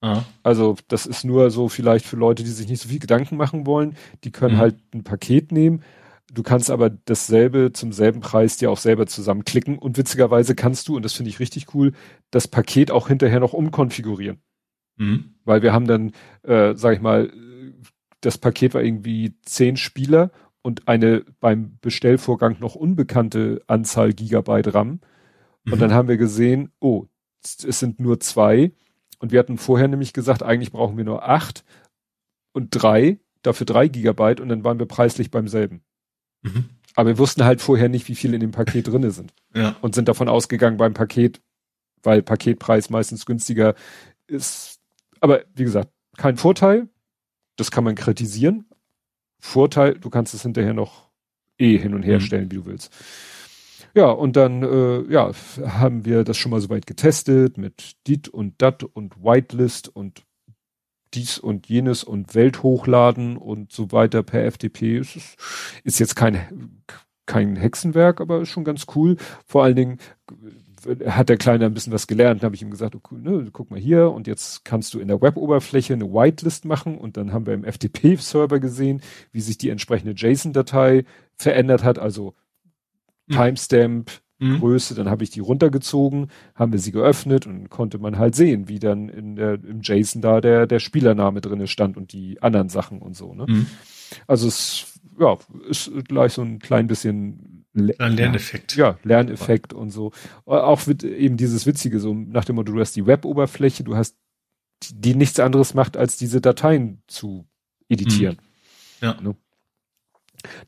Ah. Also das ist nur so vielleicht für Leute, die sich nicht so viel Gedanken machen wollen. Die können mhm. halt ein Paket nehmen. Du kannst aber dasselbe zum selben Preis dir auch selber zusammenklicken und witzigerweise kannst du, und das finde ich richtig cool, das Paket auch hinterher noch umkonfigurieren. Mhm. Weil wir haben dann, äh, sag ich mal, das Paket war irgendwie zehn Spieler und eine beim Bestellvorgang noch unbekannte Anzahl Gigabyte RAM. Und mhm. dann haben wir gesehen, oh, es sind nur zwei und wir hatten vorher nämlich gesagt, eigentlich brauchen wir nur acht und drei, dafür drei Gigabyte und dann waren wir preislich beim selben. Mhm. Aber wir wussten halt vorher nicht, wie viel in dem Paket drinne sind. Ja. Und sind davon ausgegangen beim Paket, weil Paketpreis meistens günstiger ist. Aber wie gesagt, kein Vorteil. Das kann man kritisieren. Vorteil, du kannst es hinterher noch eh hin und her mhm. stellen, wie du willst. Ja, und dann äh, ja, haben wir das schon mal soweit getestet mit DIT und DAT und Whitelist und dies und jenes und Welt hochladen und so weiter per FTP. Es ist, ist jetzt kein, kein Hexenwerk, aber ist schon ganz cool. Vor allen Dingen hat der Kleine ein bisschen was gelernt. Da habe ich ihm gesagt, okay, ne, guck mal hier und jetzt kannst du in der Web-Oberfläche eine Whitelist machen und dann haben wir im FTP-Server gesehen, wie sich die entsprechende JSON-Datei verändert hat, also Mhm. Timestamp, mhm. Größe, dann habe ich die runtergezogen, haben wir sie geöffnet und konnte man halt sehen, wie dann in der, im JSON da der, der Spielername drinne stand und die anderen Sachen und so, ne? Mhm. Also es, ja, ist gleich so ein klein bisschen Ein Lerneffekt. Ja, Lerneffekt und so. Auch mit eben dieses Witzige, so nach dem Motto, du hast die Web-Oberfläche, du hast, die, die, nichts anderes macht, als diese Dateien zu editieren. Mhm. Ja. Ne?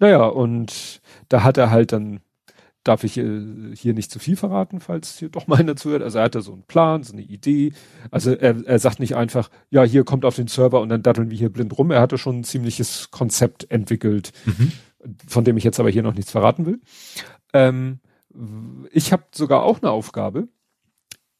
Naja, und da hat er halt dann, darf ich äh, hier nicht zu viel verraten, falls hier doch mal einer zuhört. Also er hat da so einen Plan, so eine Idee. Also er, er sagt nicht einfach, ja, hier kommt auf den Server und dann datteln wir hier blind rum. Er hatte schon ein ziemliches Konzept entwickelt. Mhm von dem ich jetzt aber hier noch nichts verraten will. Ähm, ich habe sogar auch eine Aufgabe.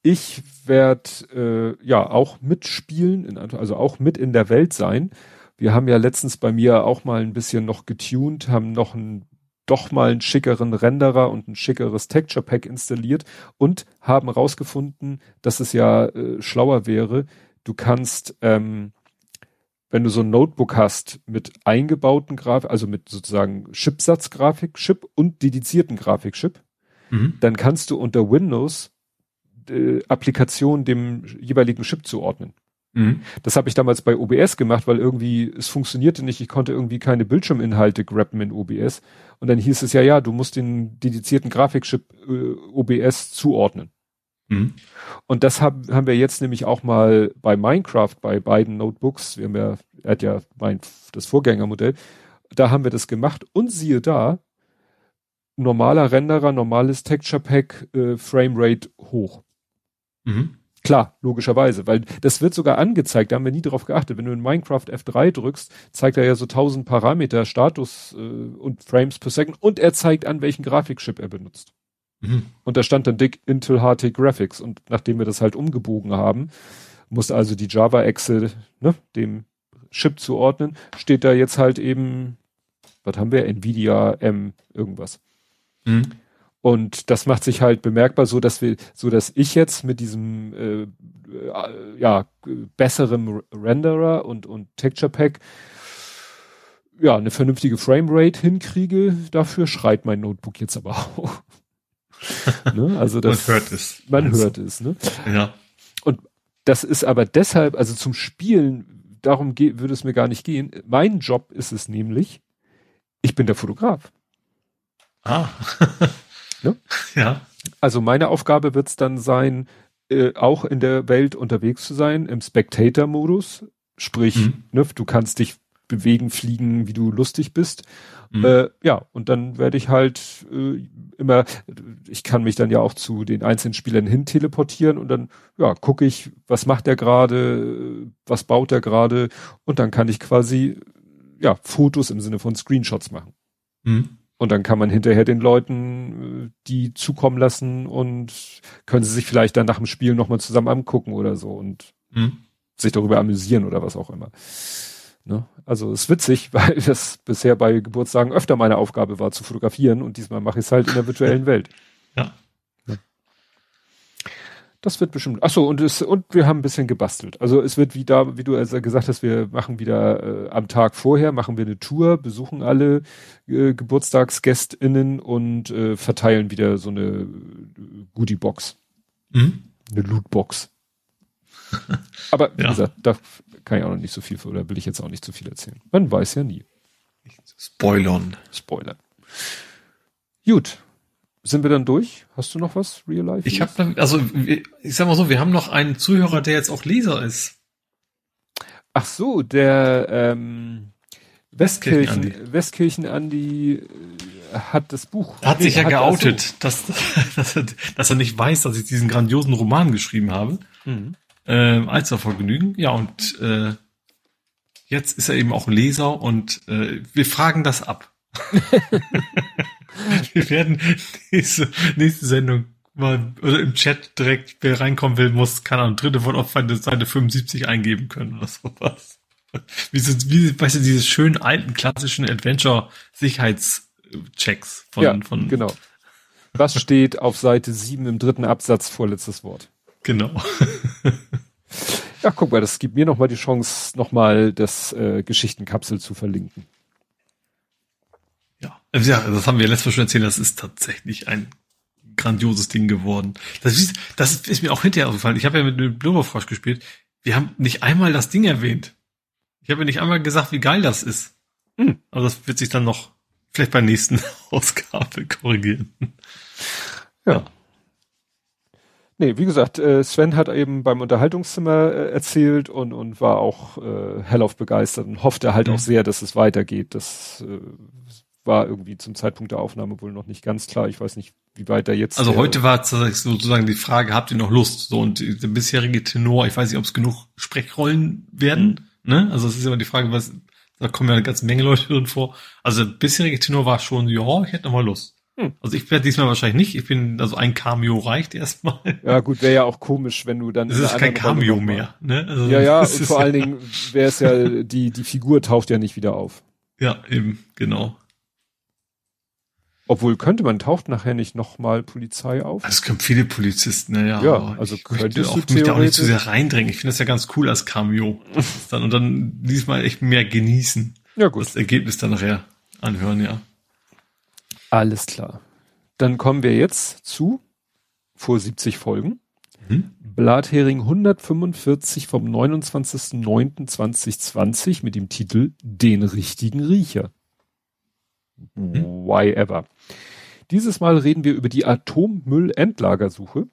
Ich werde äh, ja auch mitspielen, also auch mit in der Welt sein. Wir haben ja letztens bei mir auch mal ein bisschen noch getuned, haben noch ein doch mal einen schickeren Renderer und ein schickeres Texture Pack installiert und haben rausgefunden, dass es ja äh, schlauer wäre. Du kannst ähm, wenn du so ein Notebook hast mit eingebauten Grafik, also mit sozusagen Chipsatzgrafik, Chip und dedizierten Grafikchip, mhm. dann kannst du unter Windows äh, Applikationen dem jeweiligen Chip zuordnen. Mhm. Das habe ich damals bei OBS gemacht, weil irgendwie es funktionierte nicht. Ich konnte irgendwie keine Bildschirminhalte grabben in OBS. Und dann hieß es ja, ja, du musst den dedizierten Grafikchip äh, OBS zuordnen. Mhm. Und das haben, haben wir jetzt nämlich auch mal bei Minecraft, bei beiden Notebooks. Wir haben ja, er hat ja mein, das Vorgängermodell. Da haben wir das gemacht und siehe da, normaler Renderer, normales Texture Pack, äh, Framerate hoch. Mhm. Klar, logischerweise, weil das wird sogar angezeigt, da haben wir nie drauf geachtet. Wenn du in Minecraft F3 drückst, zeigt er ja so 1000 Parameter, Status äh, und Frames per Second und er zeigt an, welchen Grafikchip er benutzt. Mhm. Und da stand dann dick Intel HT Graphics. Und nachdem wir das halt umgebogen haben, musste also die Java-Exe ne, dem Chip zuordnen, steht da jetzt halt eben, was haben wir, Nvidia M irgendwas. Mhm. Und das macht sich halt bemerkbar, so dass wir, so dass ich jetzt mit diesem äh, äh, ja besserem Renderer und und Texture Pack ja eine vernünftige Framerate hinkriege. Dafür schreit mein Notebook jetzt aber [LAUGHS] auch. [LAUGHS] ne? Also das, man hört es. Man also. hört es. Ne? Ja. Und das ist aber deshalb, also zum Spielen, darum geht, würde es mir gar nicht gehen. Mein Job ist es nämlich, ich bin der Fotograf. Ah. [LAUGHS] ne? Ja. Also meine Aufgabe wird es dann sein, äh, auch in der Welt unterwegs zu sein, im Spectator-Modus. Sprich, mhm. ne, du kannst dich bewegen, fliegen, wie du lustig bist. Mhm. Äh, ja, und dann werde ich halt äh, immer, ich kann mich dann ja auch zu den einzelnen Spielern hin teleportieren und dann, ja, gucke ich, was macht der gerade, was baut er gerade und dann kann ich quasi, ja, Fotos im Sinne von Screenshots machen. Mhm. Und dann kann man hinterher den Leuten äh, die zukommen lassen und können sie sich vielleicht dann nach dem Spiel nochmal zusammen angucken oder so und mhm. sich darüber amüsieren oder was auch immer. Ne? Also ist witzig, [LAUGHS] weil das bisher bei Geburtstagen öfter meine Aufgabe war zu fotografieren und diesmal mache ich es halt in der virtuellen Welt. Ja. Das wird bestimmt. Ach so und es und wir haben ein bisschen gebastelt. Also es wird wieder, wie du also gesagt hast, wir machen wieder äh, am Tag vorher machen wir eine Tour, besuchen alle äh, Geburtstagsgästinnen und äh, verteilen wieder so eine äh, Goodie Box, mhm. eine Lootbox. [LAUGHS] Aber wie ja. gesagt, da kann ich auch noch nicht so viel oder will ich jetzt auch nicht zu viel erzählen. Man weiß ja nie. Spoilern. Spoiler. Gut. Sind wir dann durch? Hast du noch was, Real Life? Ich habe also ich sag mal so, wir haben noch einen Zuhörer, der jetzt auch Leser ist. Ach so, der ähm, Westkirchen, Westkirchen Westkirchen Andi äh, hat das Buch. Er hat sich ja hat geoutet, so. dass, [LAUGHS] dass, er, dass er nicht weiß, dass ich diesen grandiosen Roman geschrieben habe. Mhm äh, Alstervergnügen. Ja, und äh, jetzt ist er eben auch ein Leser und äh, wir fragen das ab. [LAUGHS] [LAUGHS] wir werden nächste, nächste Sendung mal oder im Chat direkt, wer reinkommen will, muss, keine Ahnung, dritte Wort auf Seite 75 eingeben können oder sowas. [LAUGHS] Wie, so, wie weißt du, diese schönen alten klassischen Adventure-Sicherheitschecks von, ja, von. Genau. Was steht auf Seite 7 im dritten Absatz, vorletztes Wort? Genau. [LAUGHS] ja, guck mal, das gibt mir nochmal die Chance, nochmal das äh, Geschichtenkapsel zu verlinken. Ja. Also ja, das haben wir letztes Mal schon erzählt, das ist tatsächlich ein grandioses Ding geworden. Das ist, das ist mir auch hinterher aufgefallen. Ich habe ja mit einem Blubberfrosch gespielt. Wir haben nicht einmal das Ding erwähnt. Ich habe ja nicht einmal gesagt, wie geil das ist. Hm. Aber das wird sich dann noch vielleicht bei nächsten [LAUGHS] Ausgabe korrigieren. Ja. Nee, wie gesagt, äh, Sven hat eben beim Unterhaltungszimmer äh, erzählt und, und war auch äh, hellauf begeistert und hoffte halt mhm. auch sehr, dass es weitergeht. Das äh, war irgendwie zum Zeitpunkt der Aufnahme wohl noch nicht ganz klar. Ich weiß nicht, wie weit da jetzt. Also heute war sozusagen die Frage, habt ihr noch Lust? So, und der bisherige Tenor, ich weiß nicht, ob es genug Sprechrollen werden. Mhm. Ne? Also es ist immer die Frage, was, da kommen ja eine ganze Menge Leute drin vor. Also der bisherige Tenor war schon, ja, ich hätte noch mal Lust. Hm. Also ich werde diesmal wahrscheinlich nicht. Ich bin, also ein Cameo reicht erstmal. Ja gut, wäre ja auch komisch, wenn du dann. Es ist kein Cameo mehr. Ne? Also ja, ja, und vor allen Dingen wäre es ja, die, die Figur taucht ja nicht wieder auf. Ja, eben, genau. Obwohl könnte man, taucht nachher nicht nochmal Polizei auf? Es kommen viele Polizisten, naja. Ja, also ich könnte auch mich da auch nicht zu sehr reindrängen. Ich finde das ja ganz cool als Cameo. [LAUGHS] dann, und dann diesmal echt mehr genießen. Ja, gut. Das Ergebnis dann nachher anhören, ja. Alles klar. Dann kommen wir jetzt zu vor 70 Folgen. Mhm. Blathering 145 vom 29.09.2020 mit dem Titel Den richtigen Riecher. Mhm. Why ever. Dieses Mal reden wir über die Atommüllendlagersuche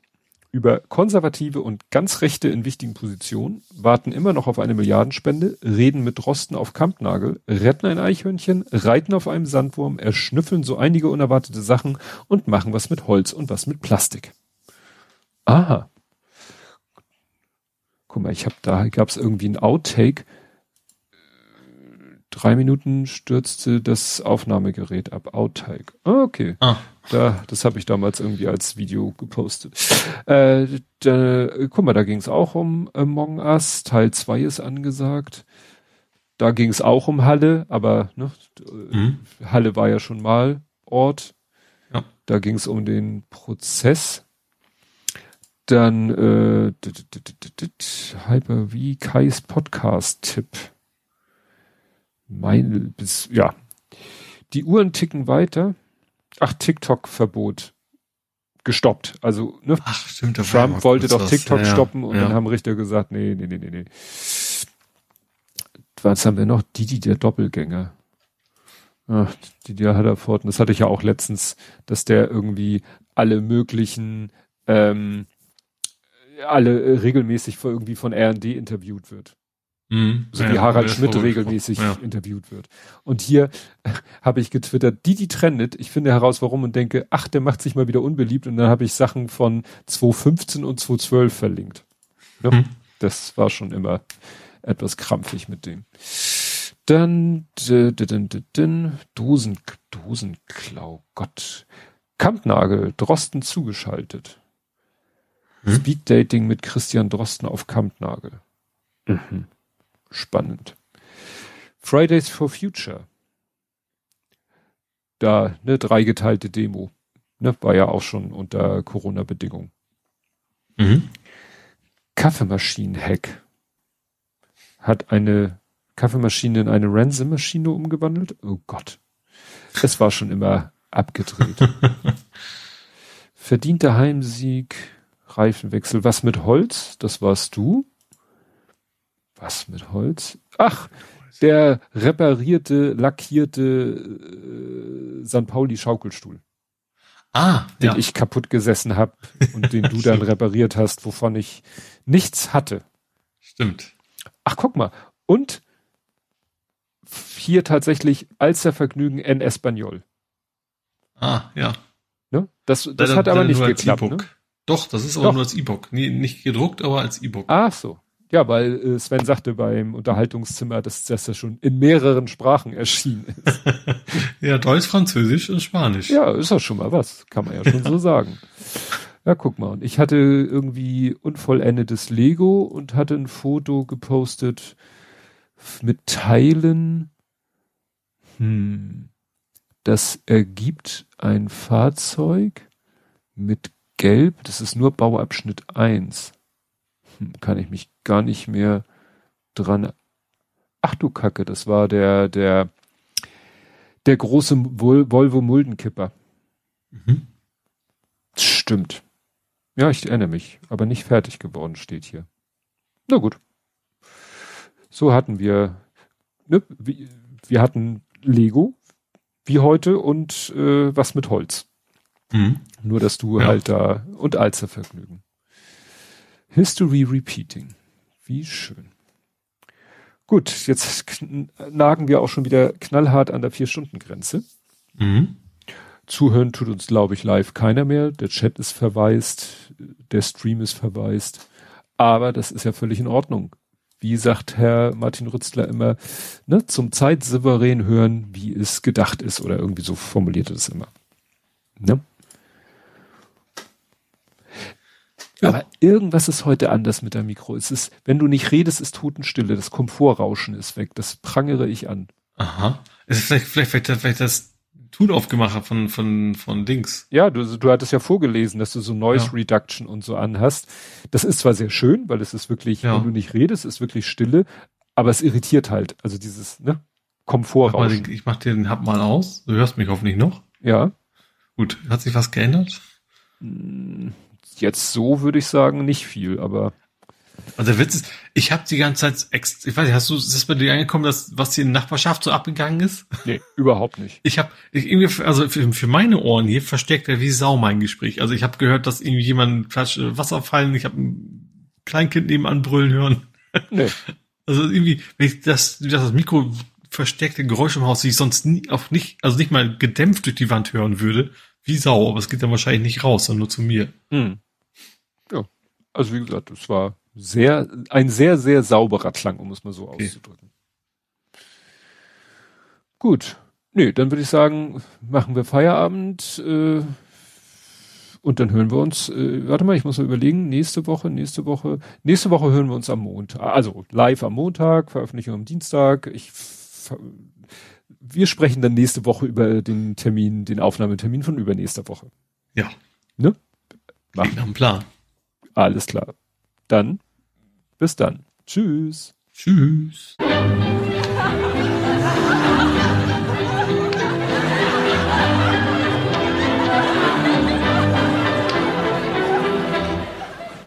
über Konservative und ganz Rechte in wichtigen Positionen, warten immer noch auf eine Milliardenspende, reden mit Drosten auf Kampnagel, retten ein Eichhörnchen, reiten auf einem Sandwurm, erschnüffeln so einige unerwartete Sachen und machen was mit Holz und was mit Plastik. Aha. Guck mal, ich habe da gab es irgendwie ein Outtake. Drei Minuten stürzte das Aufnahmegerät ab. Outtake. Ah, okay. Ah. Da, das habe ich damals irgendwie als Video gepostet. Äh, da, guck mal, da ging es auch um Among Us. Teil 2 ist angesagt. Da ging es auch um Halle, aber ne, mhm. Halle war ja schon mal Ort. Ja. Da ging es um den Prozess. Dann äh, Hyper wie Kais Podcast-Tipp. Mein, bis, ja. Die Uhren ticken weiter ach, TikTok-Verbot gestoppt. Also, ne? Ach, stimmt. Trump wollte doch TikTok was. stoppen ja, und ja. dann haben Richter gesagt, nee, nee, nee, nee, nee. Was haben wir noch? Didi, der Doppelgänger. Ach, Didi Hadderford, das hatte ich ja auch letztens, dass der irgendwie alle möglichen, ähm, alle äh, regelmäßig irgendwie von R&D interviewt wird. Mhm. So wie ja, Harald Schmidt regelmäßig ja. interviewt wird. Und hier [LAUGHS] habe ich getwittert, die, die trendet, ich finde heraus, warum und denke, ach, der macht sich mal wieder unbeliebt und dann habe ich Sachen von 2015 und 2012 verlinkt. Ja, mhm. Das war schon immer etwas krampfig mit dem. Dann Dosen, Dosenklau, Gott. Kampnagel, Drosten zugeschaltet. Hm? Speeddating mit Christian Drosten auf Kampnagel. Mhm spannend. Fridays for Future. Da eine dreigeteilte Demo. Ne, war ja auch schon unter Corona-Bedingungen. Mhm. Kaffeemaschinen-Hack. Hat eine Kaffeemaschine in eine Ransom-Maschine umgewandelt. Oh Gott. Es war schon immer abgedreht. [LAUGHS] Verdienter Heimsieg, Reifenwechsel. Was mit Holz? Das warst du. Was mit Holz? Ach, der reparierte, lackierte äh, St. Pauli Schaukelstuhl. Ah, den ja. ich kaputt gesessen habe und den du dann [LAUGHS] repariert hast, wovon ich nichts hatte. Stimmt. Ach, guck mal. Und hier tatsächlich als der Vergnügen en Espanol. Ah, ja. Ne? Das, das da, hat aber nicht geklappt. E ne? Doch, das ist aber Doch. nur als E-Book. Nee, nicht gedruckt, aber als E-Book. Ach so. Ja, weil äh, Sven sagte beim Unterhaltungszimmer, dass das ja schon in mehreren Sprachen erschienen ist. [LAUGHS] ja, Deutsch, Französisch und Spanisch. Ja, ist doch schon mal was, kann man ja schon so [LAUGHS] sagen. Ja, guck mal. Und ich hatte irgendwie unvollendetes Lego und hatte ein Foto gepostet mit Teilen. Hm. Das ergibt ein Fahrzeug mit Gelb. Das ist nur Bauabschnitt eins kann ich mich gar nicht mehr dran. Ach du Kacke, das war der, der, der große Vol Volvo Muldenkipper. Mhm. Stimmt. Ja, ich erinnere mich, aber nicht fertig geworden steht hier. Na gut. So hatten wir, ne, wir hatten Lego, wie heute und äh, was mit Holz. Mhm. Nur, dass du ja. halt da und Alzervergnügen. History Repeating. Wie schön. Gut, jetzt nagen wir auch schon wieder knallhart an der Vier-Stunden-Grenze. Mhm. Zuhören tut uns, glaube ich, live keiner mehr. Der Chat ist verwaist, der Stream ist verwaist. Aber das ist ja völlig in Ordnung. Wie sagt Herr Martin Rützler immer, ne, zum Zeitsouverän hören, wie es gedacht ist, oder irgendwie so formuliert er es immer. Ne? Ja. Aber irgendwas ist heute anders mit der Mikro. Es ist, wenn du nicht redest, ist Totenstille. Das Komfortrauschen ist weg. Das prangere ich an. Aha. Ist vielleicht, vielleicht, vielleicht, vielleicht das Tool-Aufgemacher von, von, von Dings. Ja, du, du hattest ja vorgelesen, dass du so Noise ja. Reduction und so anhast. Das ist zwar sehr schön, weil es ist wirklich, ja. wenn du nicht redest, ist wirklich Stille, aber es irritiert halt. Also dieses, ne? Komfortrauschen. Ich mach den Hub mal aus. Du hörst mich hoffentlich noch. Ja. Gut. Hat sich was geändert? Hm jetzt so würde ich sagen nicht viel, aber. Also der Witz ist, ich habe die ganze Zeit, ex ich weiß nicht, hast du, ist das bei dir angekommen, dass was hier in der Nachbarschaft so abgegangen ist? Nee, überhaupt nicht. Ich habe irgendwie, also für, für, meine Ohren hier versteckt er wie Sau mein Gespräch. Also ich habe gehört, dass irgendwie jemand Platsch, äh, Wasser fallen, ich habe ein Kleinkind nebenan brüllen hören. Nee. [LAUGHS] Also irgendwie, wenn ich das, das Mikro versteckte Geräusche im Haus, die ich sonst nie, auch nicht, also nicht mal gedämpft durch die Wand hören würde, wie Sau, aber es geht dann wahrscheinlich nicht raus, sondern nur zu mir. Hm. Also wie gesagt, es war sehr, ein sehr, sehr sauberer Klang, um es mal so okay. auszudrücken. Gut. Nee, dann würde ich sagen, machen wir Feierabend äh, und dann hören wir uns, äh, warte mal, ich muss mal überlegen, nächste Woche, nächste Woche, nächste Woche hören wir uns am Montag, also live am Montag, Veröffentlichung am Dienstag. Ich wir sprechen dann nächste Woche über den Termin, den Aufnahmetermin von übernächster Woche. Ja. Ne? Machen. Nach Plan. Alles klar. Dann, bis dann. Tschüss. Tschüss.